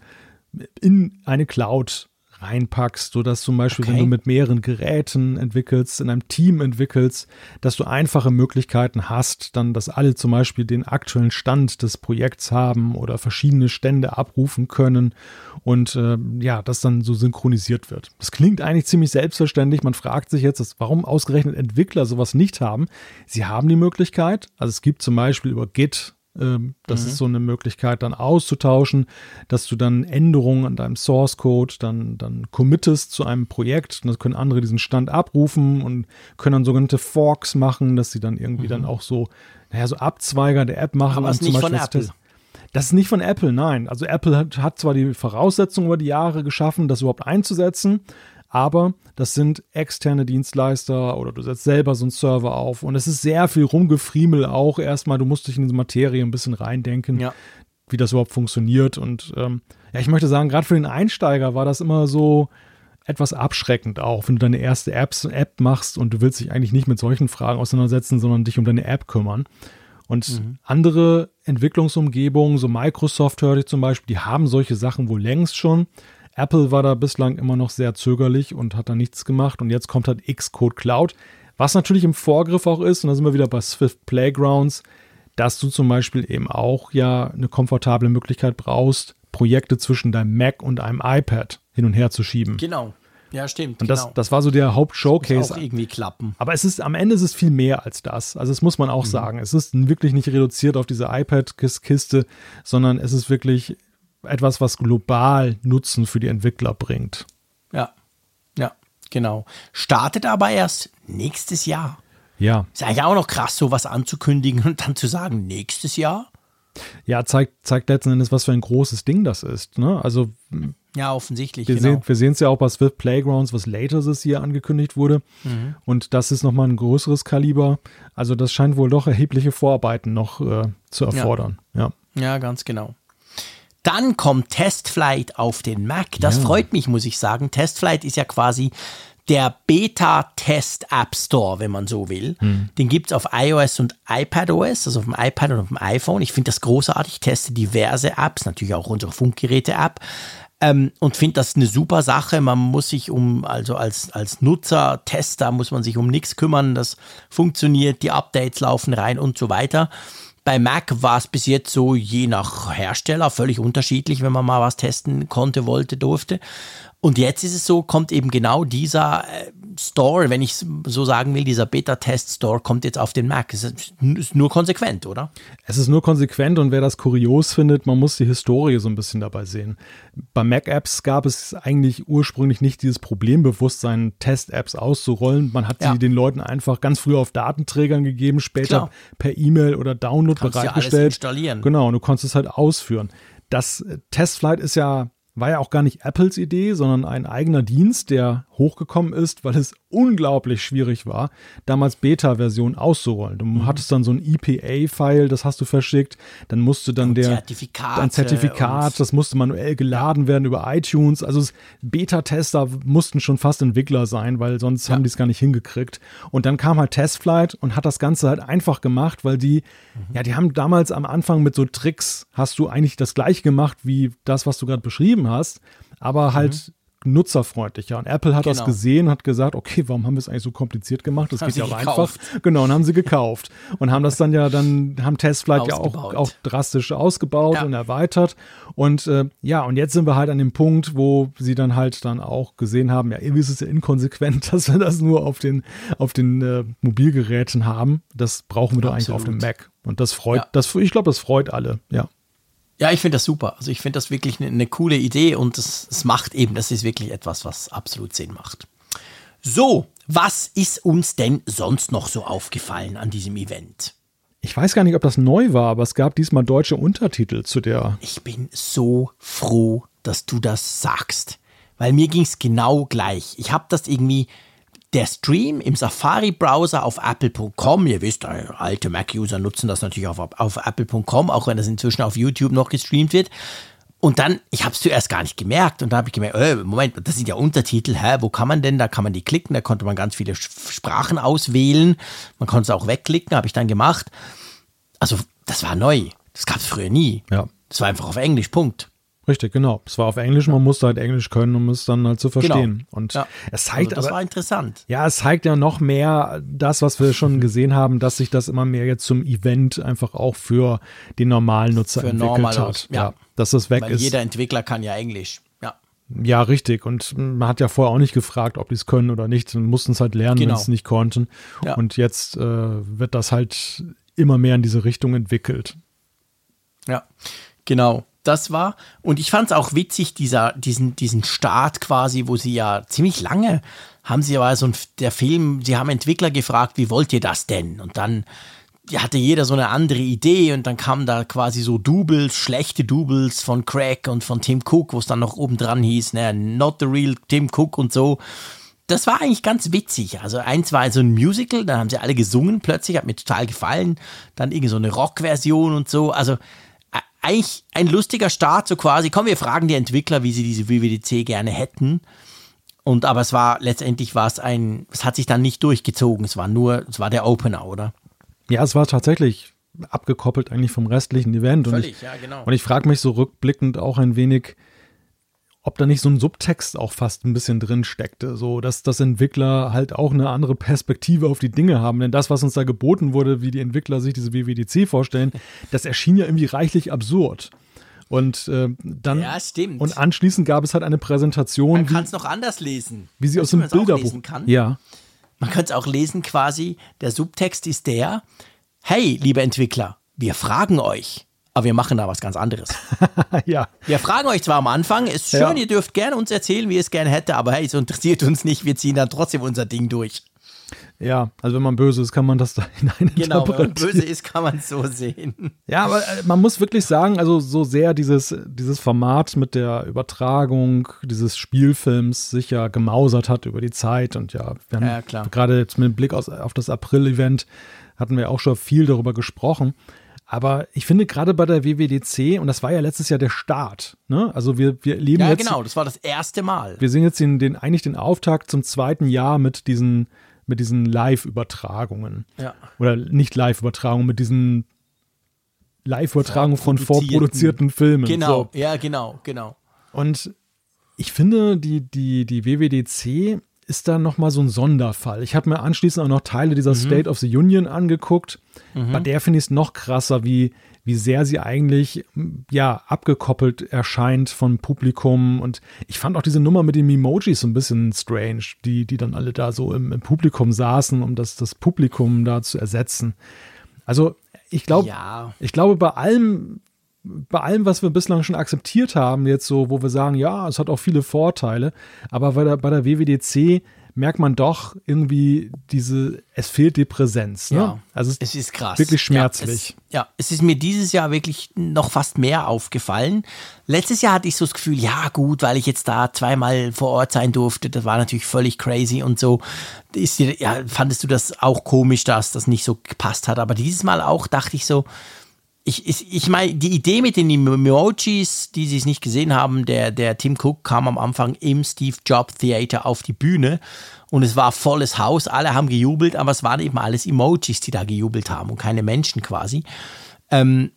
Speaker 2: in eine Cloud reinpackst, sodass zum Beispiel,
Speaker 3: Okay.
Speaker 2: wenn du mit mehreren Geräten entwickelst, in einem Team entwickelst, dass du einfache Möglichkeiten hast, dann, dass alle zum Beispiel den aktuellen Stand des Projekts haben oder verschiedene Stände abrufen können und äh, ja, das dann so synchronisiert wird. Das klingt eigentlich ziemlich selbstverständlich. Man fragt sich jetzt, warum ausgerechnet Entwickler sowas nicht haben. Sie haben die Möglichkeit, also es gibt zum Beispiel über Git ähm, Das ist so eine Möglichkeit, dann auszutauschen, dass du dann Änderungen an deinem Source Code dann, dann committest zu einem Projekt. Und das können andere diesen Stand abrufen und können dann sogenannte Forks machen, dass sie dann irgendwie dann auch so, naja, so Abzweiger der App machen.
Speaker 3: Aber
Speaker 2: und
Speaker 3: ist nicht von
Speaker 2: das
Speaker 3: Apple.
Speaker 2: Das ist nicht von Apple, nein. Also Apple hat, hat zwar die Voraussetzungen über die Jahre geschaffen, das überhaupt einzusetzen, aber das sind externe Dienstleister oder du setzt selber so einen Server auf und es ist sehr viel Rumgefriemel auch erstmal. Du musst dich in diese Materie ein bisschen reindenken,
Speaker 3: Ja.
Speaker 2: wie das überhaupt funktioniert. Und ähm, ja, ich möchte sagen, gerade für den Einsteiger war das immer so etwas abschreckend auch, wenn du deine erste Apps, App machst und du willst dich eigentlich nicht mit solchen Fragen auseinandersetzen, sondern dich um deine App kümmern. Und andere Entwicklungsumgebungen, so Microsoft hörte ich zum Beispiel, die haben solche Sachen wohl längst schon. Apple war da bislang immer noch sehr zögerlich und hat da nichts gemacht. Und jetzt kommt halt Xcode Cloud, was natürlich im Vorgriff auch ist. Und da sind wir wieder bei Swift Playgrounds, dass du zum Beispiel eben auch ja eine komfortable Möglichkeit brauchst, Projekte zwischen deinem Mac und einem iPad hin und her zu schieben.
Speaker 3: Genau. Ja, stimmt.
Speaker 2: Und
Speaker 3: genau.
Speaker 2: das, das war so der
Speaker 3: Muss
Speaker 2: Hauptshowcase.
Speaker 3: auch irgendwie klappen.
Speaker 2: Aber es ist am Ende ist es viel mehr als das. Also das muss man auch sagen. Es ist wirklich nicht reduziert auf diese iPad-Kiste, sondern es ist wirklich etwas, was global Nutzen für die Entwickler bringt.
Speaker 3: Ja. Ja, genau. Startet aber erst nächstes Jahr.
Speaker 2: Ja,
Speaker 3: Ist eigentlich auch noch krass, sowas anzukündigen und dann zu sagen, nächstes Jahr?
Speaker 2: ja, zeigt, zeigt letzten Endes, was für ein großes Ding das ist. Ne? Also
Speaker 3: Ja, offensichtlich.
Speaker 2: wir
Speaker 3: genau.
Speaker 2: sehen es ja auch bei Swift Playgrounds, was later this year angekündigt wurde.
Speaker 3: Mhm.
Speaker 2: Und das ist nochmal ein größeres Kaliber. Also das scheint wohl doch erhebliche Vorarbeiten noch äh, zu erfordern. Ja.
Speaker 3: Ja, ganz genau. Dann kommt Testflight auf den Mac. Das
Speaker 2: Ja.
Speaker 3: freut mich, muss ich sagen. Testflight ist ja quasi der Beta-Test-App Store, wenn man so will. Den gibt es auf iOS und iPadOS, also auf dem iPad und auf dem iPhone. Ich finde das großartig. Ich teste diverse Apps, natürlich auch unsere Funkgeräte-App. Ähm, und finde das eine super Sache. Man muss sich um, also als, als Nutzer, Tester, muss man sich um nichts kümmern. Das funktioniert, die Updates laufen rein und so weiter. Bei Mac war es bis jetzt so, je nach Hersteller, völlig unterschiedlich, wenn man mal was testen konnte, wollte, durfte. Und jetzt ist es so, kommt eben genau dieser äh, Store, wenn ich so sagen will, dieser Beta-Test-Store kommt jetzt auf den Mac. Es ist, nur konsequent, oder?
Speaker 2: Es ist nur konsequent und wer das kurios findet, man muss die Historie so ein bisschen dabei sehen. Bei Mac-Apps gab es eigentlich ursprünglich nicht dieses Problembewusstsein, Test-Apps auszurollen. Man hat
Speaker 3: Ja.
Speaker 2: sie den Leuten einfach ganz früh auf Datenträgern gegeben, später
Speaker 3: Klar.
Speaker 2: per E-Mail oder Download
Speaker 3: Kannst ja alles
Speaker 2: bereitgestellt.
Speaker 3: installieren.
Speaker 2: Genau, und du konntest es halt ausführen. Das äh, Testflight ist ja war ja auch gar nicht Apples Idee, sondern ein eigener Dienst, der hochgekommen ist, weil es unglaublich schwierig war, damals Beta-Version auszurollen. Du
Speaker 3: Mhm.
Speaker 2: hattest dann so ein EPA-File, das hast du verschickt, dann musste dann der
Speaker 3: Zertifikate
Speaker 2: ein Zertifikat,
Speaker 3: und-
Speaker 2: das musste manuell geladen werden über iTunes. Also es- Beta-Tester mussten schon fast Entwickler sein, weil sonst
Speaker 3: Ja.
Speaker 2: haben die es gar nicht hingekriegt. Und dann kam halt Testflight und hat das Ganze halt einfach gemacht, weil die,
Speaker 3: Mhm.
Speaker 2: ja, die haben damals am Anfang mit so Tricks, hast du eigentlich das gleiche gemacht wie das, was du gerade beschrieben hast, aber halt nutzerfreundlicher. Und Apple hat das.
Speaker 3: Genau.
Speaker 2: gesehen, hat gesagt, okay, warum haben wir es eigentlich so kompliziert gemacht? Das
Speaker 3: Haben
Speaker 2: geht ja auch
Speaker 3: gekauft.
Speaker 2: einfach. Genau, und haben sie gekauft. Und haben das dann ja dann, haben Testflight ja auch, auch drastisch ausgebaut
Speaker 3: Ja.
Speaker 2: und erweitert. Und äh, ja, und jetzt sind wir halt an dem Punkt, wo sie dann halt dann auch gesehen haben, ja, irgendwie ist es ja inkonsequent, dass wir das nur auf den, auf den äh, Mobilgeräten haben. Das brauchen wir doch eigentlich auf dem
Speaker 3: Absolut.
Speaker 2: Mac. Und das freut,
Speaker 3: Ja.
Speaker 2: das, ich glaube, das freut alle, ja.
Speaker 3: Ja, ich finde das super. Also ich finde das wirklich eine, eine coole Idee und es, es macht eben, das ist wirklich etwas, was absolut Sinn macht. So, was ist uns denn sonst noch so aufgefallen an diesem Event?
Speaker 2: Ich weiß gar nicht, ob das neu war, aber es gab diesmal deutsche Untertitel zu der.
Speaker 3: Ich bin so froh, dass du das sagst, weil mir ging es genau gleich. Ich habe das irgendwie, der Stream im Safari-Browser auf apple.com, ihr wisst, äh, alte Mac-User nutzen das natürlich auf, auf apple.com, auch wenn das inzwischen auf YouTube noch gestreamt wird. Und dann, ich habe es zuerst gar nicht gemerkt und da habe ich gemerkt, äh, Moment, das sind ja Untertitel, hä, wo kann man denn? Da kann man die klicken, da konnte man ganz viele Sprachen auswählen, man konnte es auch wegklicken, habe ich dann gemacht. Also, das war neu, das gab es früher nie.
Speaker 2: Ja.
Speaker 3: Das war einfach auf Englisch, Punkt.
Speaker 2: Richtig, genau. Es war auf Englisch, man musste halt Englisch können, um es dann halt zu verstehen.
Speaker 3: Genau.
Speaker 2: Und
Speaker 3: Ja.
Speaker 2: es zeigt
Speaker 3: Also das
Speaker 2: aber,
Speaker 3: war interessant.
Speaker 2: ja, es zeigt ja noch mehr das, was wir schon gesehen haben, dass sich das immer mehr jetzt zum Event einfach auch für den normalen Nutzer
Speaker 3: Für
Speaker 2: entwickelt
Speaker 3: normal-
Speaker 2: hat.
Speaker 3: ja.
Speaker 2: dass das weg
Speaker 3: Weil
Speaker 2: ist.
Speaker 3: jeder Entwickler kann ja Englisch. Ja.
Speaker 2: Ja, richtig. Und man hat ja vorher auch nicht gefragt, ob die es können oder nicht. Und mussten es halt lernen, wenn
Speaker 3: Genau.
Speaker 2: sie es nicht konnten.
Speaker 3: Ja.
Speaker 2: Und jetzt äh, wird das halt immer mehr in diese Richtung entwickelt.
Speaker 3: Ja, genau. Das war, und ich fand es auch witzig, dieser, diesen, diesen Start quasi, wo sie ja ziemlich lange haben sie aber so ein, der Film, sie haben Entwickler gefragt, wie wollt ihr das denn? Und dann ja, hatte jeder so eine andere Idee und dann kamen da quasi so Doubles, schlechte Doubles von Craig und von Tim Cook, wo es dann noch oben dran hieß, ne, not the real Tim Cook und so. Das war eigentlich ganz witzig. Also eins war so ein Musical, dann haben sie alle gesungen plötzlich, hat mir total gefallen. Dann irgendwie so eine Rock-Version und so. Also eigentlich ein lustiger Start, so quasi, komm, wir fragen die Entwickler, wie sie diese WWDC gerne hätten. Und aber es war, letztendlich war es ein, es hat sich dann nicht durchgezogen. Es war nur, es war der Opener, oder?
Speaker 2: Ja, es war tatsächlich abgekoppelt eigentlich vom restlichen Event. und ich,
Speaker 3: ja, genau.
Speaker 2: Und ich frage mich so rückblickend auch ein wenig, ob da nicht so ein Subtext auch fast ein bisschen drin steckte, so dass das Entwickler halt auch eine andere Perspektive auf die Dinge haben. Denn das, was uns da geboten wurde, wie die Entwickler sich diese WWDC vorstellen, das erschien ja irgendwie reichlich absurd. Und äh, dann
Speaker 3: Ja, stimmt.
Speaker 2: und anschließend gab es halt eine Präsentation,
Speaker 3: Man kann es noch anders lesen.
Speaker 2: wie sie aus dem Bilderbuch.
Speaker 3: lesen kann?
Speaker 2: Ja,
Speaker 3: Man könnte es auch lesen quasi, der Subtext ist der, hey, liebe Entwickler, wir fragen euch, aber wir machen da was ganz anderes.
Speaker 2: ja.
Speaker 3: Wir fragen euch zwar am Anfang, ist schön,
Speaker 2: Ja.
Speaker 3: ihr dürft gerne uns erzählen, wie ihr es gerne hätte, aber hey, es interessiert uns nicht, wir ziehen dann trotzdem unser Ding durch.
Speaker 2: Ja, also wenn man böse ist, kann man das da hinein
Speaker 3: Genau, wenn man böse ist, kann man es so sehen.
Speaker 2: Ja, aber äh, man muss wirklich sagen, also so sehr dieses, dieses Format mit der Übertragung dieses Spielfilms sich ja gemausert hat über die Zeit und ja, wir haben
Speaker 3: Ja,
Speaker 2: gerade jetzt mit Blick aus, auf das April-Event hatten wir auch schon viel darüber gesprochen. Aber ich finde gerade bei der WWDC, und das war ja letztes Jahr der Start, ne? Also wir, wir leben
Speaker 3: Ja,
Speaker 2: jetzt,
Speaker 3: genau, das war das erste Mal.
Speaker 2: wir sehen jetzt den, den, eigentlich den Auftakt zum zweiten Jahr mit diesen, mit diesen Live-Übertragungen.
Speaker 3: Ja.
Speaker 2: Oder nicht Live-Übertragungen, mit diesen Live-Übertragungen von
Speaker 3: Vorproduzierten-
Speaker 2: vorproduzierten Filmen.
Speaker 3: Genau,
Speaker 2: So.
Speaker 3: ja, genau, genau.
Speaker 2: Und ich finde, die, die, die WWDC ist da nochmal so ein Sonderfall. Ich habe mir anschließend auch noch Teile dieser State of the Union angeguckt. Bei der finde ich es noch krasser, wie, wie sehr sie eigentlich ja abgekoppelt erscheint vom Publikum. Und ich fand auch diese Nummer mit den Emojis so ein bisschen strange, die, die dann alle da so im, im Publikum saßen, um das, das Publikum da zu ersetzen. Also ich glaube,
Speaker 3: Ja.
Speaker 2: ich glaube, bei allem, bei allem, was wir bislang schon akzeptiert haben, jetzt so, wo wir sagen, ja, es hat auch viele Vorteile, aber bei der, bei der WWDC merkt man doch irgendwie diese, es fehlt die Präsenz. Ne?
Speaker 3: Ja,
Speaker 2: also es,
Speaker 3: es ist krass.
Speaker 2: wirklich schmerzlich.
Speaker 3: Ja es, ja, es ist mir dieses Jahr wirklich noch fast mehr aufgefallen. Letztes Jahr hatte ich so das Gefühl, ja gut, weil ich jetzt da zweimal vor Ort sein durfte, das war natürlich völlig crazy und so. Ist ja, fandest du das auch komisch, dass das nicht so gepasst hat? Aber dieses Mal auch dachte ich so, ich, ich, ich meine, die Idee mit den Emojis, die sie es nicht gesehen haben, der, der Tim Cook kam am Anfang im Steve Jobs Theater auf die Bühne und es war volles Haus, alle haben gejubelt, aber es waren eben alles Emojis, die da gejubelt haben und keine Menschen quasi. Ähm,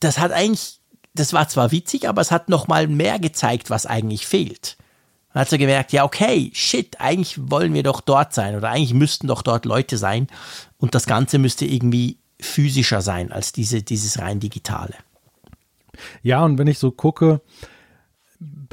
Speaker 3: das hat eigentlich, das war zwar witzig, aber es hat noch mal mehr gezeigt, was eigentlich fehlt. Man hat so gemerkt, ja, okay, shit, eigentlich wollen wir doch dort sein oder eigentlich müssten doch dort Leute sein und das Ganze müsste irgendwie physischer sein als diese, dieses rein digitale.
Speaker 2: Ja, und wenn ich so gucke,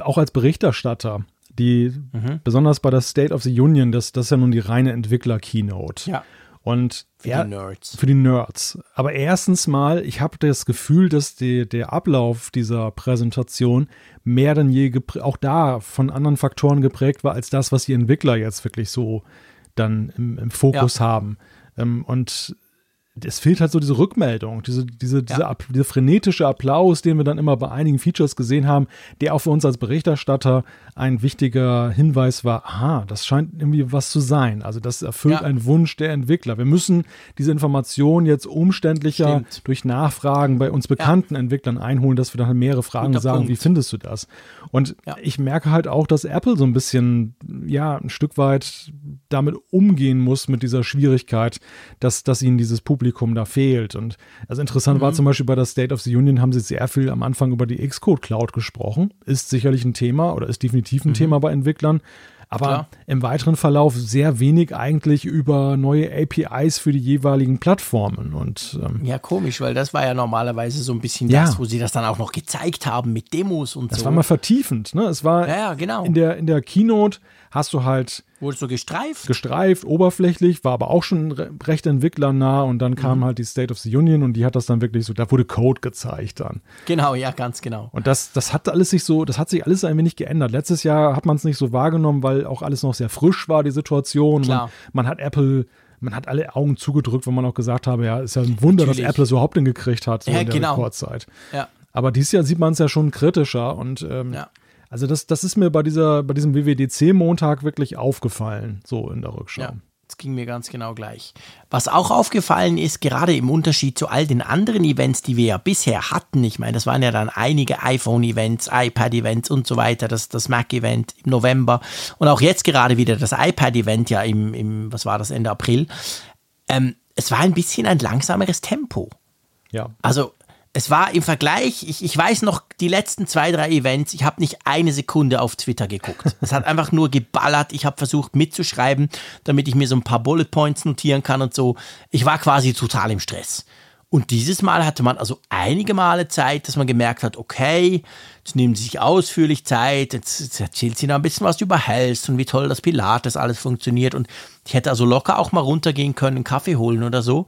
Speaker 2: auch als Berichterstatter, die
Speaker 3: Mhm.
Speaker 2: besonders bei der State of the Union, das, das ist ja nun die reine Entwickler-Keynote.
Speaker 3: Ja.
Speaker 2: Und
Speaker 3: Für
Speaker 2: er-
Speaker 3: die Nerds.
Speaker 2: Für die Nerds. Aber erstens mal, ich habe das Gefühl, dass die, der Ablauf dieser Präsentation mehr denn je auch da von anderen Faktoren geprägt war, als das, was die Entwickler jetzt wirklich so dann im, im Fokus
Speaker 3: Ja.
Speaker 2: haben. Ähm, und es fehlt halt so diese Rückmeldung, diese, diese, diese,
Speaker 3: Ja.
Speaker 2: Dieser frenetische Applaus, den wir dann immer bei einigen Features gesehen haben, der auch für uns als Berichterstatter ein wichtiger Hinweis war, aha, das scheint irgendwie was zu sein. Also das erfüllt
Speaker 3: Ja.
Speaker 2: einen Wunsch der Entwickler. Wir müssen diese Information jetzt umständlicher
Speaker 3: Stimmt.
Speaker 2: durch Nachfragen bei uns bekannten Entwicklern einholen, dass wir dann mehrere Fragen
Speaker 3: Guter
Speaker 2: sagen,
Speaker 3: Punkt.
Speaker 2: wie findest du das? Und
Speaker 3: Ja.
Speaker 2: ich merke halt auch, dass Apple so ein bisschen, ja, ein Stück weit damit umgehen muss mit dieser Schwierigkeit, dass, dass ihnen dieses Publikum da fehlt. Und also interessant mhm. war zum Beispiel bei der State of the Union haben sie sehr viel am Anfang über die Xcode Cloud gesprochen. Ist sicherlich ein Thema oder ist definitiv ein mhm. Thema bei Entwicklern. Aber Klar. im weiteren Verlauf sehr wenig eigentlich über neue APIs für die jeweiligen Plattformen. Und,
Speaker 3: ähm, ja, komisch, weil das war ja normalerweise so ein bisschen ja. das, wo sie das dann auch noch gezeigt haben mit Demos und
Speaker 2: das
Speaker 3: so.
Speaker 2: Das war mal vertiefend. Ne? Es war
Speaker 3: ja, ja, genau.
Speaker 2: in, der, in der Keynote hast du halt
Speaker 3: Wurde so gestreift?
Speaker 2: Gestreift, oberflächlich, war aber auch schon recht entwicklernah und dann kam mhm. halt die State of the Union und die hat das dann wirklich so, da wurde Code gezeigt dann.
Speaker 3: Genau, ja, ganz genau.
Speaker 2: Und das, das hat alles sich so, das hat sich alles ein wenig geändert. Letztes Jahr hat man es nicht so wahrgenommen, weil auch alles noch sehr frisch war, die Situation.
Speaker 3: Klar.
Speaker 2: Man, man hat Apple man hat alle Augen zugedrückt, wenn man auch gesagt habe, ja, ist ja ein Wunder, Natürlich. dass Apple es überhaupt hingekriegt hat so
Speaker 3: ja,
Speaker 2: in der
Speaker 3: genau.
Speaker 2: Rekordzeit.
Speaker 3: Ja.
Speaker 2: Aber dieses Jahr sieht man es ja schon kritischer und ähm, ja. Also das, das ist mir bei dieser, bei diesem WWDC-Montag wirklich aufgefallen, so in der Rückschau.
Speaker 3: Ja. Das ging mir ganz genau gleich. Was auch aufgefallen ist, gerade im Unterschied zu all den anderen Events, die wir ja bisher hatten, ich meine, das waren ja dann einige iPhone-Events, iPad-Events und so weiter, das, das Mac-Event im November und auch jetzt gerade wieder das iPad-Event ja im, im, was war das, Ende April. Ähm, es war ein bisschen ein langsameres Tempo.
Speaker 2: Ja.
Speaker 3: Also es war im Vergleich, ich, ich weiß noch, die letzten zwei, drei Events, ich habe nicht eine Sekunde auf Twitter geguckt. Es hat einfach nur geballert. Ich habe versucht mitzuschreiben, damit ich mir so ein paar Bullet Points notieren kann und so. Ich war quasi total im Stress. Und dieses Mal hatte man also einige Male Zeit, dass man gemerkt hat, okay, jetzt nehmen sie sich ausführlich Zeit, jetzt, jetzt erzählt sie noch ein bisschen was über Health und wie toll das Pilates alles funktioniert. Und ich hätte also locker auch mal runtergehen können, einen Kaffee holen oder so.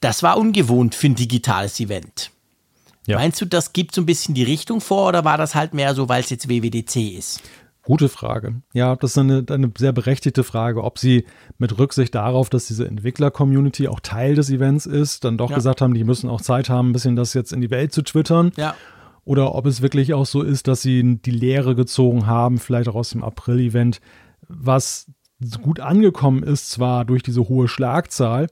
Speaker 3: Das war ungewohnt für ein digitales Event. Ja. Meinst du, das gibt so ein bisschen die Richtung vor oder war das halt mehr so, weil es jetzt WWDC ist?
Speaker 2: Gute Frage. Ja, das ist eine, eine sehr berechtigte Frage, ob sie mit Rücksicht darauf, dass diese Entwickler-Community auch Teil des Events ist, dann doch ja. gesagt haben, die müssen auch Zeit haben, ein bisschen das jetzt in die Welt zu twittern.
Speaker 3: Ja.
Speaker 2: Oder ob es wirklich auch so ist, dass sie die Lehre gezogen haben, vielleicht auch aus dem April-Event, was gut angekommen ist, zwar durch diese hohe Schlagzahl,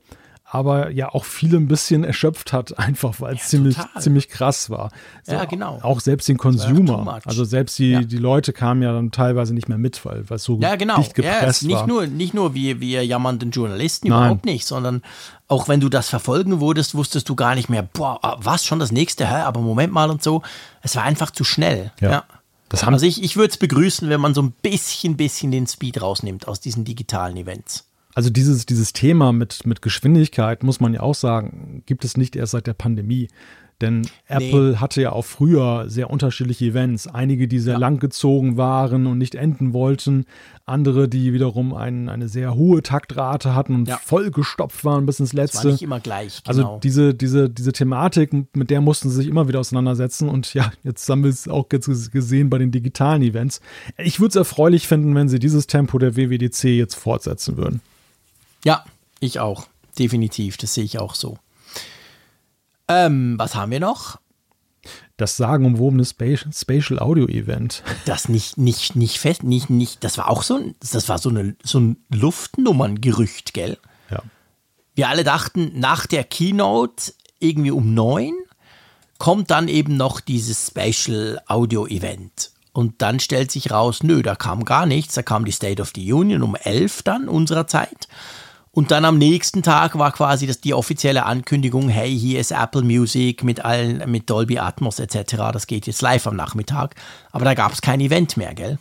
Speaker 2: aber ja auch viele ein bisschen erschöpft hat, einfach weil es ja, ziemlich, ziemlich krass war.
Speaker 3: So, ja, genau.
Speaker 2: Auch selbst den Consumer. Also selbst die, ja. die Leute kamen ja dann teilweise nicht mehr mit, weil es so
Speaker 3: ja, genau.
Speaker 2: dicht gepresst
Speaker 3: ja, nicht
Speaker 2: war.
Speaker 3: Nur, nicht nur wir, wir jammernden Journalisten, Nein. überhaupt nicht, sondern auch wenn du das verfolgen wurdest, wusstest du gar nicht mehr, boah, was, schon das nächste, hä? aber Moment mal und so. Es war einfach zu schnell.
Speaker 2: Ja.
Speaker 3: ja. also ich, ich würde es begrüßen, wenn man so ein bisschen, bisschen den Speed rausnimmt aus diesen digitalen Events.
Speaker 2: Also dieses, dieses Thema mit, mit Geschwindigkeit, muss man ja auch sagen, gibt es nicht erst seit der Pandemie. Denn nee. Apple hatte ja auch früher sehr unterschiedliche Events. Einige, die sehr ja. langgezogen waren und nicht enden wollten. Andere, die wiederum ein, eine sehr hohe Taktrate hatten und ja. vollgestopft waren bis ins Letzte. Das war
Speaker 3: nicht immer gleich.
Speaker 2: Also genau. Also diese, diese, diese Thematik, mit der mussten sie sich immer wieder auseinandersetzen. Und ja, jetzt haben wir es auch jetzt gesehen bei den digitalen Events. Ich würde es erfreulich finden, wenn sie dieses Tempo der WWDC jetzt fortsetzen würden.
Speaker 3: Ja, ich auch. Definitiv. Das sehe ich auch so. Ähm, was haben wir noch?
Speaker 2: Das sagenumwobene Spatial Audio Event.
Speaker 3: Das nicht, nicht, nicht fest, nicht, nicht, das war auch so ein, das war so, eine, so ein Luftnummerngerücht, gell?
Speaker 2: Ja.
Speaker 3: Wir alle dachten, nach der Keynote irgendwie um neun kommt dann eben noch dieses Spatial Audio Event. Und dann stellt sich raus, nö, da kam gar nichts. Da kam die State of the Union um elf dann unserer Zeit. Und dann am nächsten Tag war quasi das die offizielle Ankündigung, hey, hier ist Apple Music mit allen, mit Dolby Atmos etc. Das geht jetzt live am Nachmittag. Aber da gab es kein Event mehr, gell?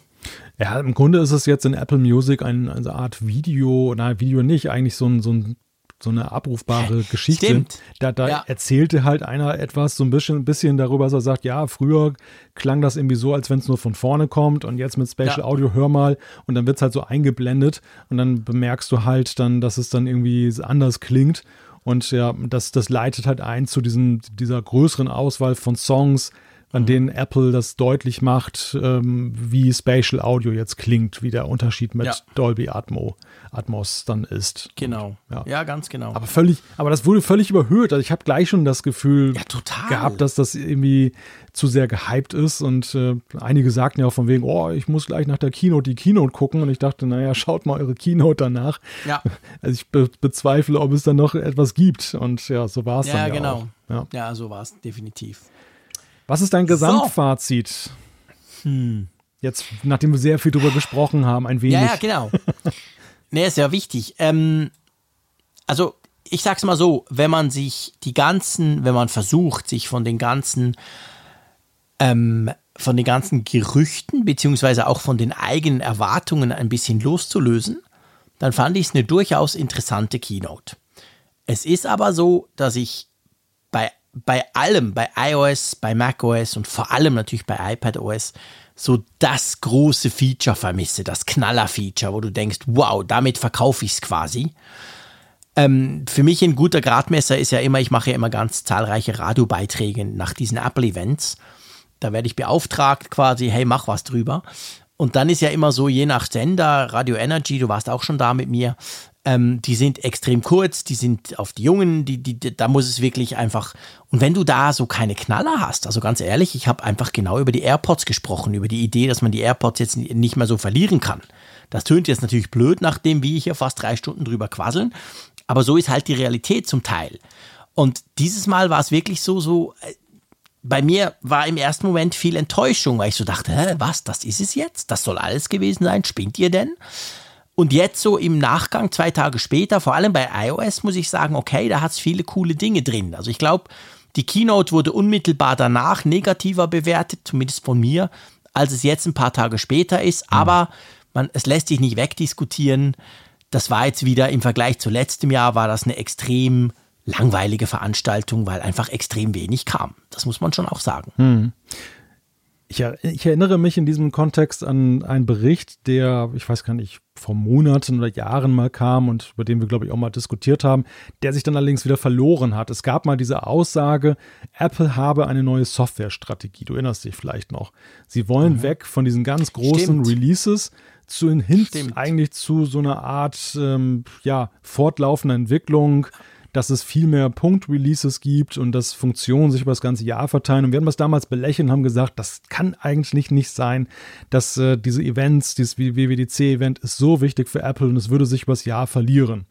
Speaker 2: Ja, im Grunde ist es jetzt in Apple Music eine, eine Art Video, nein, Video nicht, eigentlich so ein, so ein so eine abrufbare Geschichte.
Speaker 3: Stimmt.
Speaker 2: Da, da ja. erzählte halt einer etwas so ein bisschen, ein bisschen darüber, dass er sagt, ja, früher klang das irgendwie so, als wenn es nur von vorne kommt und jetzt mit Spatial ja. Audio hör mal und dann wird es halt so eingeblendet und dann bemerkst du halt dann, dass es dann irgendwie anders klingt und ja, das, das leitet halt ein zu diesen, dieser größeren Auswahl von Songs, an denen Apple das deutlich macht, ähm, wie Spatial Audio jetzt klingt, wie der Unterschied mit ja. Dolby Atmo, Atmos dann ist.
Speaker 3: Genau. Ja. ja. ganz genau.
Speaker 2: Aber völlig, aber das wurde völlig überhöht. Also ich habe gleich schon das Gefühl
Speaker 3: ja,
Speaker 2: gehabt, dass das irgendwie zu sehr gehypt ist und äh, einige sagten ja auch von wegen, oh, ich muss gleich nach der Keynote die Keynote gucken und ich dachte, naja, schaut mal eure Keynote danach.
Speaker 3: Ja.
Speaker 2: Also ich be bezweifle, ob es dann noch etwas gibt und ja, so war es
Speaker 3: ja,
Speaker 2: dann ja
Speaker 3: genau.
Speaker 2: auch.
Speaker 3: Ja, ja so war es definitiv.
Speaker 2: Was ist dein Gesamtfazit? So.
Speaker 3: Hm.
Speaker 2: Jetzt, nachdem wir sehr viel darüber gesprochen haben, ein wenig.
Speaker 3: Ja, ja genau. Nee, ist ja wichtig. Ähm, also, ich sag's mal so, wenn man sich die ganzen, wenn man versucht, sich von den ganzen, ähm, von den ganzen Gerüchten, beziehungsweise auch von den eigenen Erwartungen ein bisschen loszulösen, dann fand ich es eine durchaus interessante Keynote. Es ist aber so, dass ich bei, bei allem, bei iOS, bei macOS und vor allem natürlich bei iPadOS, so das große Feature vermisse, das Knaller-Feature, wo du denkst, wow, damit verkaufe ich es quasi. Ähm, für mich ein guter Gradmesser ist ja immer, ich mache ja immer ganz zahlreiche Radiobeiträge nach diesen Apple-Events. Da werde ich beauftragt quasi, hey, mach was drüber. Und dann ist ja immer so, je nach Sender, Radio Energy, du warst auch schon da mit mir, ähm, die sind extrem kurz, die sind auf die Jungen, die, die, da muss es wirklich einfach. Und wenn du da so keine Knaller hast, also ganz ehrlich, ich habe einfach genau über die AirPods gesprochen, über die Idee, dass man die AirPods jetzt nicht mehr so verlieren kann. Das tönt jetzt natürlich blöd, nachdem wir hier fast drei Stunden drüber quasseln, aber so ist halt die Realität zum Teil. Und dieses Mal war es wirklich so, so, äh, bei mir war im ersten Moment viel Enttäuschung, weil ich so dachte, hä, was, das ist es jetzt? Das soll alles gewesen sein? Spinnt ihr denn? Und jetzt so im Nachgang, zwei Tage später, vor allem bei iOS, muss ich sagen, okay, da hat es viele coole Dinge drin. Also ich glaube, die Keynote wurde unmittelbar danach negativer bewertet, zumindest von mir, als es jetzt ein paar Tage später ist. Mhm. Aber man, es lässt sich nicht wegdiskutieren. Das war jetzt wieder im Vergleich zu letztem Jahr, war das eine extrem langweilige Veranstaltung, weil einfach extrem wenig kam. Das muss man schon auch sagen.
Speaker 2: Hm. Ich, ich, erinnere mich in diesem Kontext an einen Bericht, der, ich weiß gar nicht, vor Monaten oder Jahren mal kam und über den wir, glaube ich, auch mal diskutiert haben, der sich dann allerdings wieder verloren hat. Es gab mal diese Aussage, Apple habe eine neue Softwarestrategie. Du erinnerst dich vielleicht noch. Sie wollen mhm. weg von diesen ganz großen Stimmt. Releases zu hin eigentlich zu so einer Art ähm, ja, fortlaufender Entwicklung dass es viel mehr Punkt-Releases gibt und dass Funktionen sich über das ganze Jahr verteilen. Und wir haben das damals belächelt und haben gesagt, das kann eigentlich nicht sein, dass äh, diese Events, dieses WWDC-Event ist so wichtig für Apple und es würde sich über das Jahr verlieren.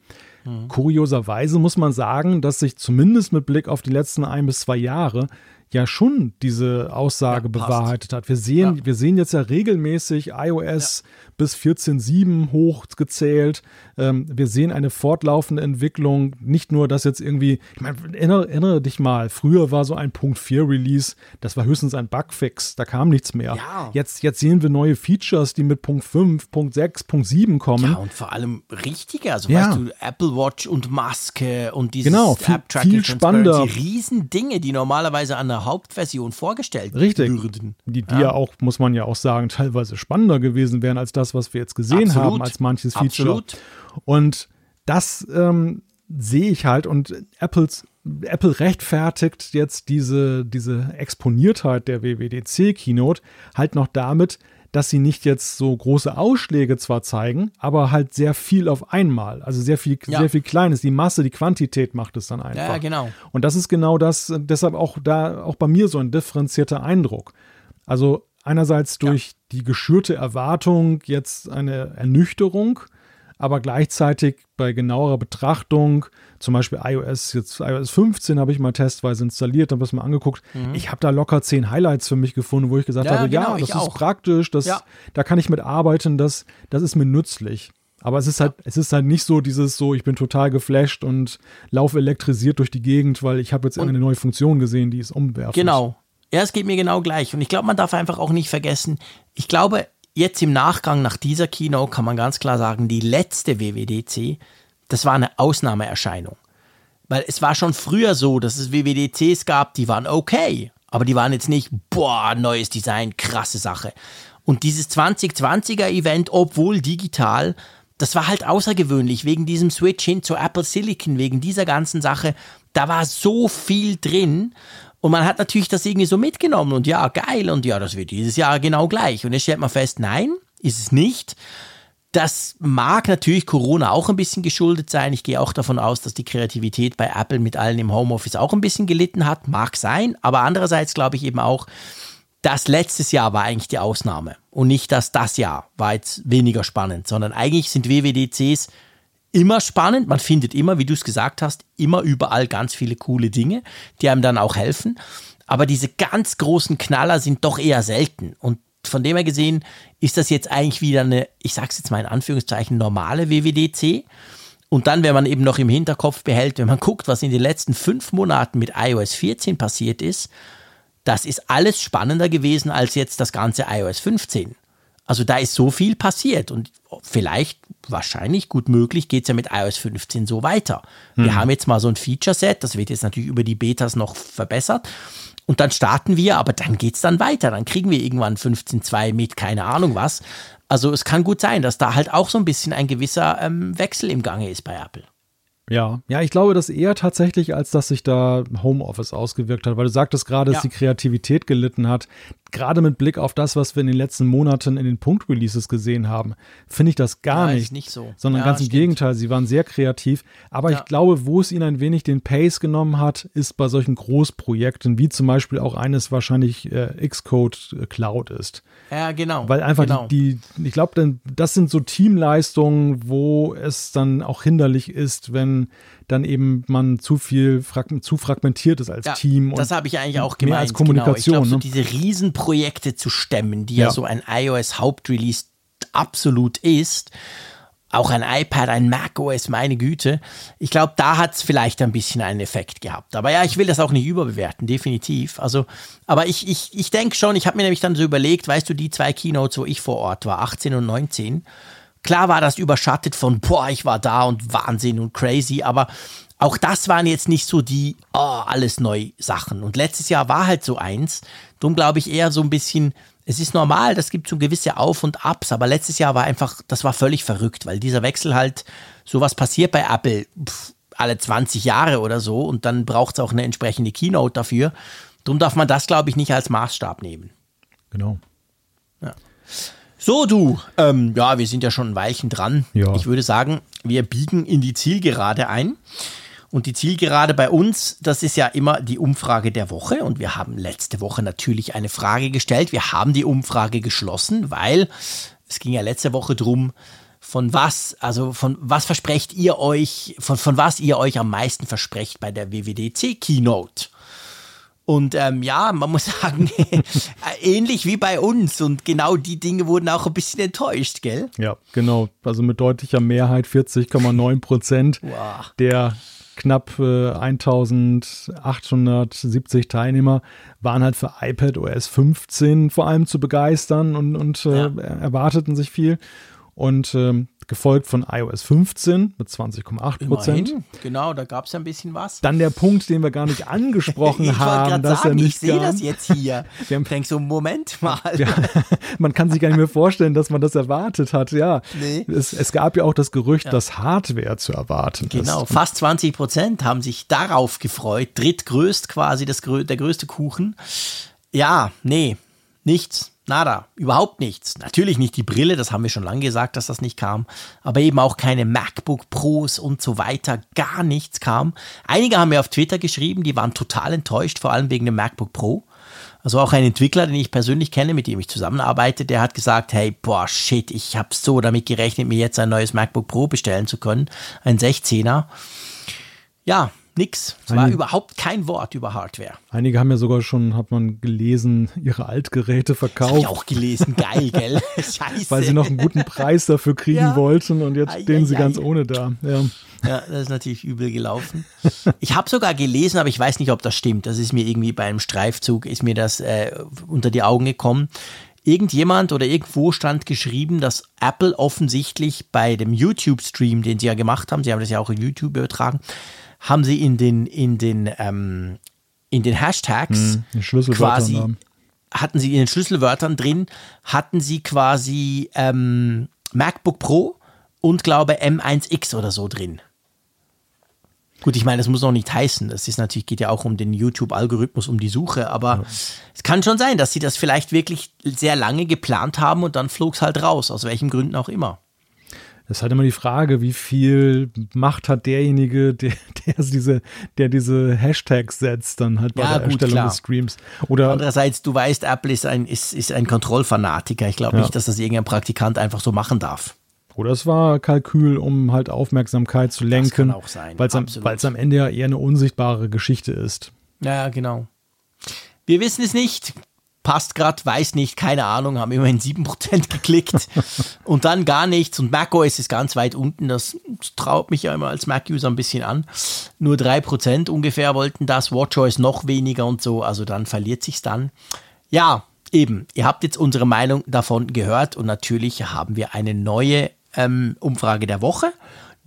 Speaker 2: Mhm. Kurioserweise muss man sagen, dass sich zumindest mit Blick auf die letzten ein bis zwei Jahre ja schon diese Aussage ja, bewahrheitet hat. Wir sehen, ja. wir sehen jetzt ja regelmäßig iOS ja. Bis 14.7 hochgezählt. Ähm, wir sehen eine fortlaufende Entwicklung. Nicht nur, dass jetzt irgendwie, ich meine, erinnere, erinnere, dich mal, früher war so ein Punkt 4 Release, das war höchstens ein Bugfix, da kam nichts mehr. Jetzt, jetzt sehen wir neue Features, die mit Punkt 5, Punkt 6, Punkt 7 kommen.
Speaker 3: Ja, und vor allem richtige, also weißt du, Apple Watch und Maske und dieses
Speaker 2: genau, viel,
Speaker 3: App-Tracking,
Speaker 2: viel spannender.
Speaker 3: Riesendinge, die normalerweise an der Hauptversion vorgestellt
Speaker 2: Richtig.
Speaker 3: würden.
Speaker 2: Die, die ja. ja. auch, muss man ja auch sagen, teilweise spannender gewesen wären als das, was wir jetzt gesehen Absolut. haben, als manches Feature. Absolut. Und das ähm, sehe ich halt und Apples Apple rechtfertigt jetzt diese, diese Exponiertheit der WWDC-Keynote halt noch damit, dass sie nicht jetzt so große Ausschläge zwar zeigen, aber halt sehr viel auf einmal. Also sehr viel, ja. sehr viel Kleines. Die Masse, die Quantität macht es dann einfach.
Speaker 3: Ja, genau.
Speaker 2: Und das ist genau das, deshalb auch da, auch bei mir so ein differenzierter Eindruck. Also einerseits durch ja. die geschürte Erwartung jetzt eine Ernüchterung, aber gleichzeitig bei genauerer Betrachtung, zum Beispiel iOS, jetzt iOS 15 habe ich mal testweise installiert, habe das mal angeguckt. Mhm. Ich habe da locker zehn Highlights für mich gefunden, wo ich gesagt ja, habe, genau, ja, das ist auch. praktisch, das, ja. da kann ich mit arbeiten, das, das ist mir nützlich. Aber es ist halt, es ist halt nicht so dieses so, ich bin total geflasht und laufe elektrisiert durch die Gegend, weil ich habe jetzt irgendeine neue Funktion gesehen, die ist umwerfend.
Speaker 3: Genau. Ja, es geht mir genau gleich. Und ich glaube, man darf einfach auch nicht vergessen, ich glaube, jetzt im Nachgang nach dieser Keynote kann man ganz klar sagen, die letzte WWDC, das war eine Ausnahmeerscheinung. Weil es war schon früher so, dass es WWDCs gab, die waren okay, aber die waren jetzt nicht, boah, neues Design, krasse Sache. Und dieses 2020er Event, obwohl digital, das war halt außergewöhnlich wegen diesem Switch hin zu Apple Silicon, wegen dieser ganzen Sache. Da war so viel drin und man hat natürlich das irgendwie so mitgenommen und ja, geil und ja, das wird dieses Jahr genau gleich. Und jetzt stellt man fest, nein, ist es nicht. Das mag natürlich Corona auch ein bisschen geschuldet sein. Ich gehe auch davon aus, dass die Kreativität bei Apple mit allen im Homeoffice auch ein bisschen gelitten hat. Mag sein. Aber andererseits glaube ich eben auch, das letztes Jahr war eigentlich die Ausnahme. Und nicht, dass das Jahr war jetzt weniger spannend, sondern eigentlich sind WWDCs immer spannend. Man findet immer, wie du es gesagt hast, immer überall ganz viele coole Dinge, die einem dann auch helfen. Aber diese ganz großen Knaller sind doch eher selten. Und von dem her gesehen ist das jetzt eigentlich wieder eine, ich sag's jetzt mal in Anführungszeichen, normale WWDC. Und dann, wenn man eben noch im Hinterkopf behält, wenn man guckt, was in den letzten fünf Monaten mit iOS 14 passiert ist, das ist alles spannender gewesen als jetzt das ganze iOS 15. Also da ist so viel passiert und vielleicht, wahrscheinlich, gut möglich, geht es ja mit iOS 15 so weiter. Wir mhm. haben jetzt mal so ein Feature-Set, das wird jetzt natürlich über die Betas noch verbessert. Und dann starten wir, aber dann geht es dann weiter. Dann kriegen wir irgendwann 15.2 mit keine Ahnung was. Also es kann gut sein, dass da halt auch so ein bisschen ein gewisser ähm, Wechsel im Gange ist bei Apple.
Speaker 2: Ja, ja, ich glaube das eher tatsächlich, als dass sich da Homeoffice ausgewirkt hat, weil du sagtest gerade, ja. dass die Kreativität gelitten hat. Gerade mit Blick auf das, was wir in den letzten Monaten in den Punkt-Releases gesehen haben, finde ich das gar ja, nicht.
Speaker 3: nicht so.
Speaker 2: Sondern
Speaker 3: ja,
Speaker 2: ganz im
Speaker 3: stimmt.
Speaker 2: Gegenteil, sie waren sehr kreativ. Aber ich glaube, wo es ihnen ein wenig den Pace genommen hat, ist bei solchen Großprojekten, wie zum Beispiel auch eines wahrscheinlich äh, Xcode Cloud ist.
Speaker 3: Ja, genau.
Speaker 2: Weil einfach
Speaker 3: genau.
Speaker 2: die, die, ich glaube, das sind so Teamleistungen, wo es dann auch hinderlich ist, wenn dann eben man zu viel zu fragmentiert ist als
Speaker 3: ja,
Speaker 2: Team.
Speaker 3: das habe ich eigentlich auch gemeint.
Speaker 2: Mehr als Kommunikation.
Speaker 3: Genau.
Speaker 2: Ich
Speaker 3: glaube, so diese Riesenprojekte zu stemmen, die ja, ja so ein iOS-Hauptrelease absolut ist, auch ein iPad, ein macOS, meine Güte. Ich glaube, da hat es vielleicht ein bisschen einen Effekt gehabt. Aber ja, ich will das auch nicht überbewerten, definitiv. Also, aber ich, ich, ich denke schon, ich habe mir nämlich dann so überlegt, weißt du, die zwei Keynotes, wo ich vor Ort war, 18 und 19, Klar war das überschattet von, boah, ich war da und Wahnsinn und crazy, aber auch das waren jetzt nicht so die, oh, alles neu Sachen. Und letztes Jahr war halt so eins. Darum glaube ich eher so ein bisschen, es ist normal, das gibt so gewisse Auf und Abs, aber letztes Jahr war einfach, das war völlig verrückt, weil dieser Wechsel halt, sowas passiert bei Apple pff, alle 20 Jahre oder so und dann braucht es auch eine entsprechende Keynote dafür. Darum darf man das, glaube ich, nicht als Maßstab nehmen.
Speaker 2: Genau.
Speaker 3: Ja. So, du, ähm, ja, wir sind ja schon ein Weilchen dran.
Speaker 2: Ja.
Speaker 3: Ich würde sagen, wir biegen in die Zielgerade ein. Und die Zielgerade bei uns, das ist ja immer die Umfrage der Woche. Und wir haben letzte Woche natürlich eine Frage gestellt. Wir haben die Umfrage geschlossen, weil es ging ja letzte Woche drum, von was, also von was versprecht ihr euch, von, von was ihr euch am meisten versprecht bei der WWDC Keynote. Und ähm, ja, man muss sagen, ähnlich wie bei uns. Und genau die Dinge wurden auch ein bisschen enttäuscht, gell?
Speaker 2: Ja, genau. Also mit deutlicher Mehrheit 40,9 Prozent
Speaker 3: wow.
Speaker 2: der knapp äh, 1870 Teilnehmer waren halt für iPad OS 15 vor allem zu begeistern und, und äh, ja. erwarteten sich viel. Und ähm, gefolgt von iOS 15 mit 20,8 Prozent.
Speaker 3: Genau, da gab es ja ein bisschen was.
Speaker 2: Dann der Punkt, den wir gar nicht angesprochen
Speaker 3: ich
Speaker 2: haben, dass
Speaker 3: sagen,
Speaker 2: er nicht
Speaker 3: Ich sehe das jetzt hier.
Speaker 2: wir haben,
Speaker 3: ich denke so, Moment mal.
Speaker 2: Ja, man kann sich gar nicht mehr vorstellen, dass man das erwartet hat. Ja,
Speaker 3: nee.
Speaker 2: es, es gab ja auch das Gerücht, ja. dass Hardware zu erwarten
Speaker 3: genau,
Speaker 2: ist.
Speaker 3: Genau, fast 20 Prozent haben sich darauf gefreut. Drittgrößt quasi das, der größte Kuchen. Ja, nee, nichts. Nada, überhaupt nichts. Natürlich nicht die Brille, das haben wir schon lange gesagt, dass das nicht kam, aber eben auch keine MacBook Pros und so weiter, gar nichts kam. Einige haben mir auf Twitter geschrieben, die waren total enttäuscht, vor allem wegen dem MacBook Pro. Also auch ein Entwickler, den ich persönlich kenne, mit dem ich zusammenarbeite, der hat gesagt, hey, boah, shit, ich habe so damit gerechnet, mir jetzt ein neues MacBook Pro bestellen zu können, ein 16er. Ja, Nix. Es war überhaupt kein Wort über Hardware.
Speaker 2: Einige haben ja sogar schon, hat man gelesen, ihre Altgeräte verkauft. Das hab
Speaker 3: ich auch gelesen. Geil, gell? Scheiße.
Speaker 2: Weil sie noch einen guten Preis dafür kriegen ja. wollten und jetzt ai, stehen ai, sie ai. ganz ohne da. Ja.
Speaker 3: ja, das ist natürlich übel gelaufen. Ich habe sogar gelesen, aber ich weiß nicht, ob das stimmt. Das ist mir irgendwie bei einem Streifzug, ist mir das äh, unter die Augen gekommen. Irgendjemand oder irgendwo stand geschrieben, dass Apple offensichtlich bei dem YouTube-Stream, den sie ja gemacht haben, sie haben das ja auch in YouTube übertragen, haben sie in den, in den, ähm, in den Hashtags
Speaker 2: hm,
Speaker 3: quasi,
Speaker 2: haben.
Speaker 3: hatten sie in den Schlüsselwörtern drin, hatten sie quasi ähm, MacBook Pro und glaube M1X oder so drin. Gut, ich meine, das muss noch nicht heißen. Das ist natürlich, geht ja auch um den YouTube-Algorithmus, um die Suche, aber ja. es kann schon sein, dass sie das vielleicht wirklich sehr lange geplant haben und dann flog es halt raus, aus welchen Gründen auch immer.
Speaker 2: Das ist halt immer die Frage, wie viel Macht hat derjenige, der, der diese, der diese Hashtags setzt, dann halt bei
Speaker 3: ja,
Speaker 2: der
Speaker 3: gut,
Speaker 2: Erstellung
Speaker 3: klar.
Speaker 2: des Streams. Oder
Speaker 3: Andererseits, du weißt, Apple ist ein, ist, ist ein Kontrollfanatiker. Ich glaube
Speaker 2: Ja.
Speaker 3: nicht, dass das irgendein Praktikant einfach so machen darf.
Speaker 2: Oder es war Kalkül, um halt Aufmerksamkeit zu lenken,
Speaker 3: kann auch sein,
Speaker 2: weil es am, am Ende ja eher eine unsichtbare Geschichte ist.
Speaker 3: Ja, genau. Wir wissen es nicht. Passt gerade, weiß nicht, keine Ahnung, haben immerhin 7% geklickt. Und dann gar nichts. Und macOS ist ganz weit unten, das traut mich ja immer als Mac-User ein bisschen an. Nur 3% ungefähr wollten das, WatchOS noch weniger und so, also dann verliert sich's dann. Ja, eben, ihr habt jetzt unsere Meinung davon gehört. Und natürlich haben wir eine neue ähm, Umfrage der Woche.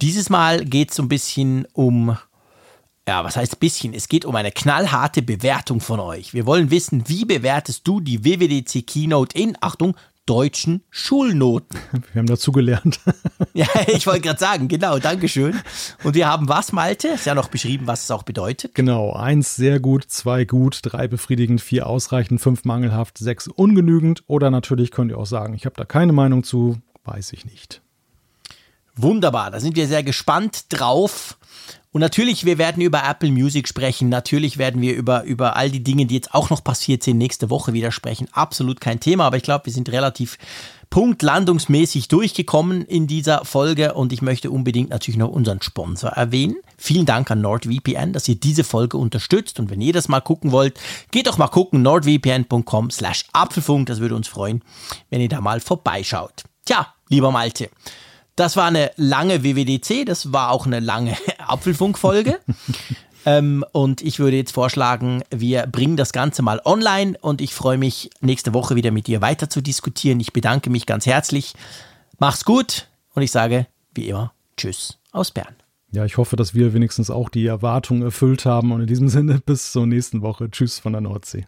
Speaker 3: Dieses Mal geht es so ein bisschen um ja, was heißt bisschen? Es geht um eine knallharte Bewertung von euch. Wir wollen wissen, wie bewertest du die WWDC Keynote in, Achtung, deutschen Schulnoten?
Speaker 2: Wir haben dazu gelernt.
Speaker 3: ja, ich wollte gerade sagen, genau, Dankeschön. Und wir haben was, Malte? Ist ja noch beschrieben, was es auch bedeutet.
Speaker 2: Genau, eins sehr gut, zwei gut, drei befriedigend, vier ausreichend, fünf mangelhaft, sechs ungenügend. Oder natürlich könnt ihr auch sagen, ich habe da keine Meinung zu, weiß ich nicht.
Speaker 3: Wunderbar, da sind wir sehr gespannt drauf. Und natürlich, wir werden über Apple Music sprechen. Natürlich werden wir über, über all die Dinge, die jetzt auch noch passiert sind, nächste Woche wieder sprechen. Absolut kein Thema, aber ich glaube, wir sind relativ punktlandungsmäßig durchgekommen in dieser Folge und ich möchte unbedingt natürlich noch unseren Sponsor erwähnen. Vielen Dank an NordVPN, dass ihr diese Folge unterstützt und wenn ihr das mal gucken wollt, geht doch mal gucken, nordvpn.com slash Apfelfunk, das würde uns freuen, wenn ihr da mal vorbeischaut. Tja, lieber Malte, das war eine lange WWDC, das war auch eine lange Apfelfunk-Folge. ähm, und ich würde jetzt vorschlagen, wir bringen das Ganze mal online und ich freue mich, nächste Woche wieder mit dir weiter zu diskutieren. Ich bedanke mich ganz herzlich. Mach's gut und ich sage, wie immer, Tschüss aus Bern.
Speaker 2: Ja, ich hoffe, dass wir wenigstens auch die Erwartungen erfüllt haben und in diesem Sinne bis zur nächsten Woche. Tschüss von der Nordsee.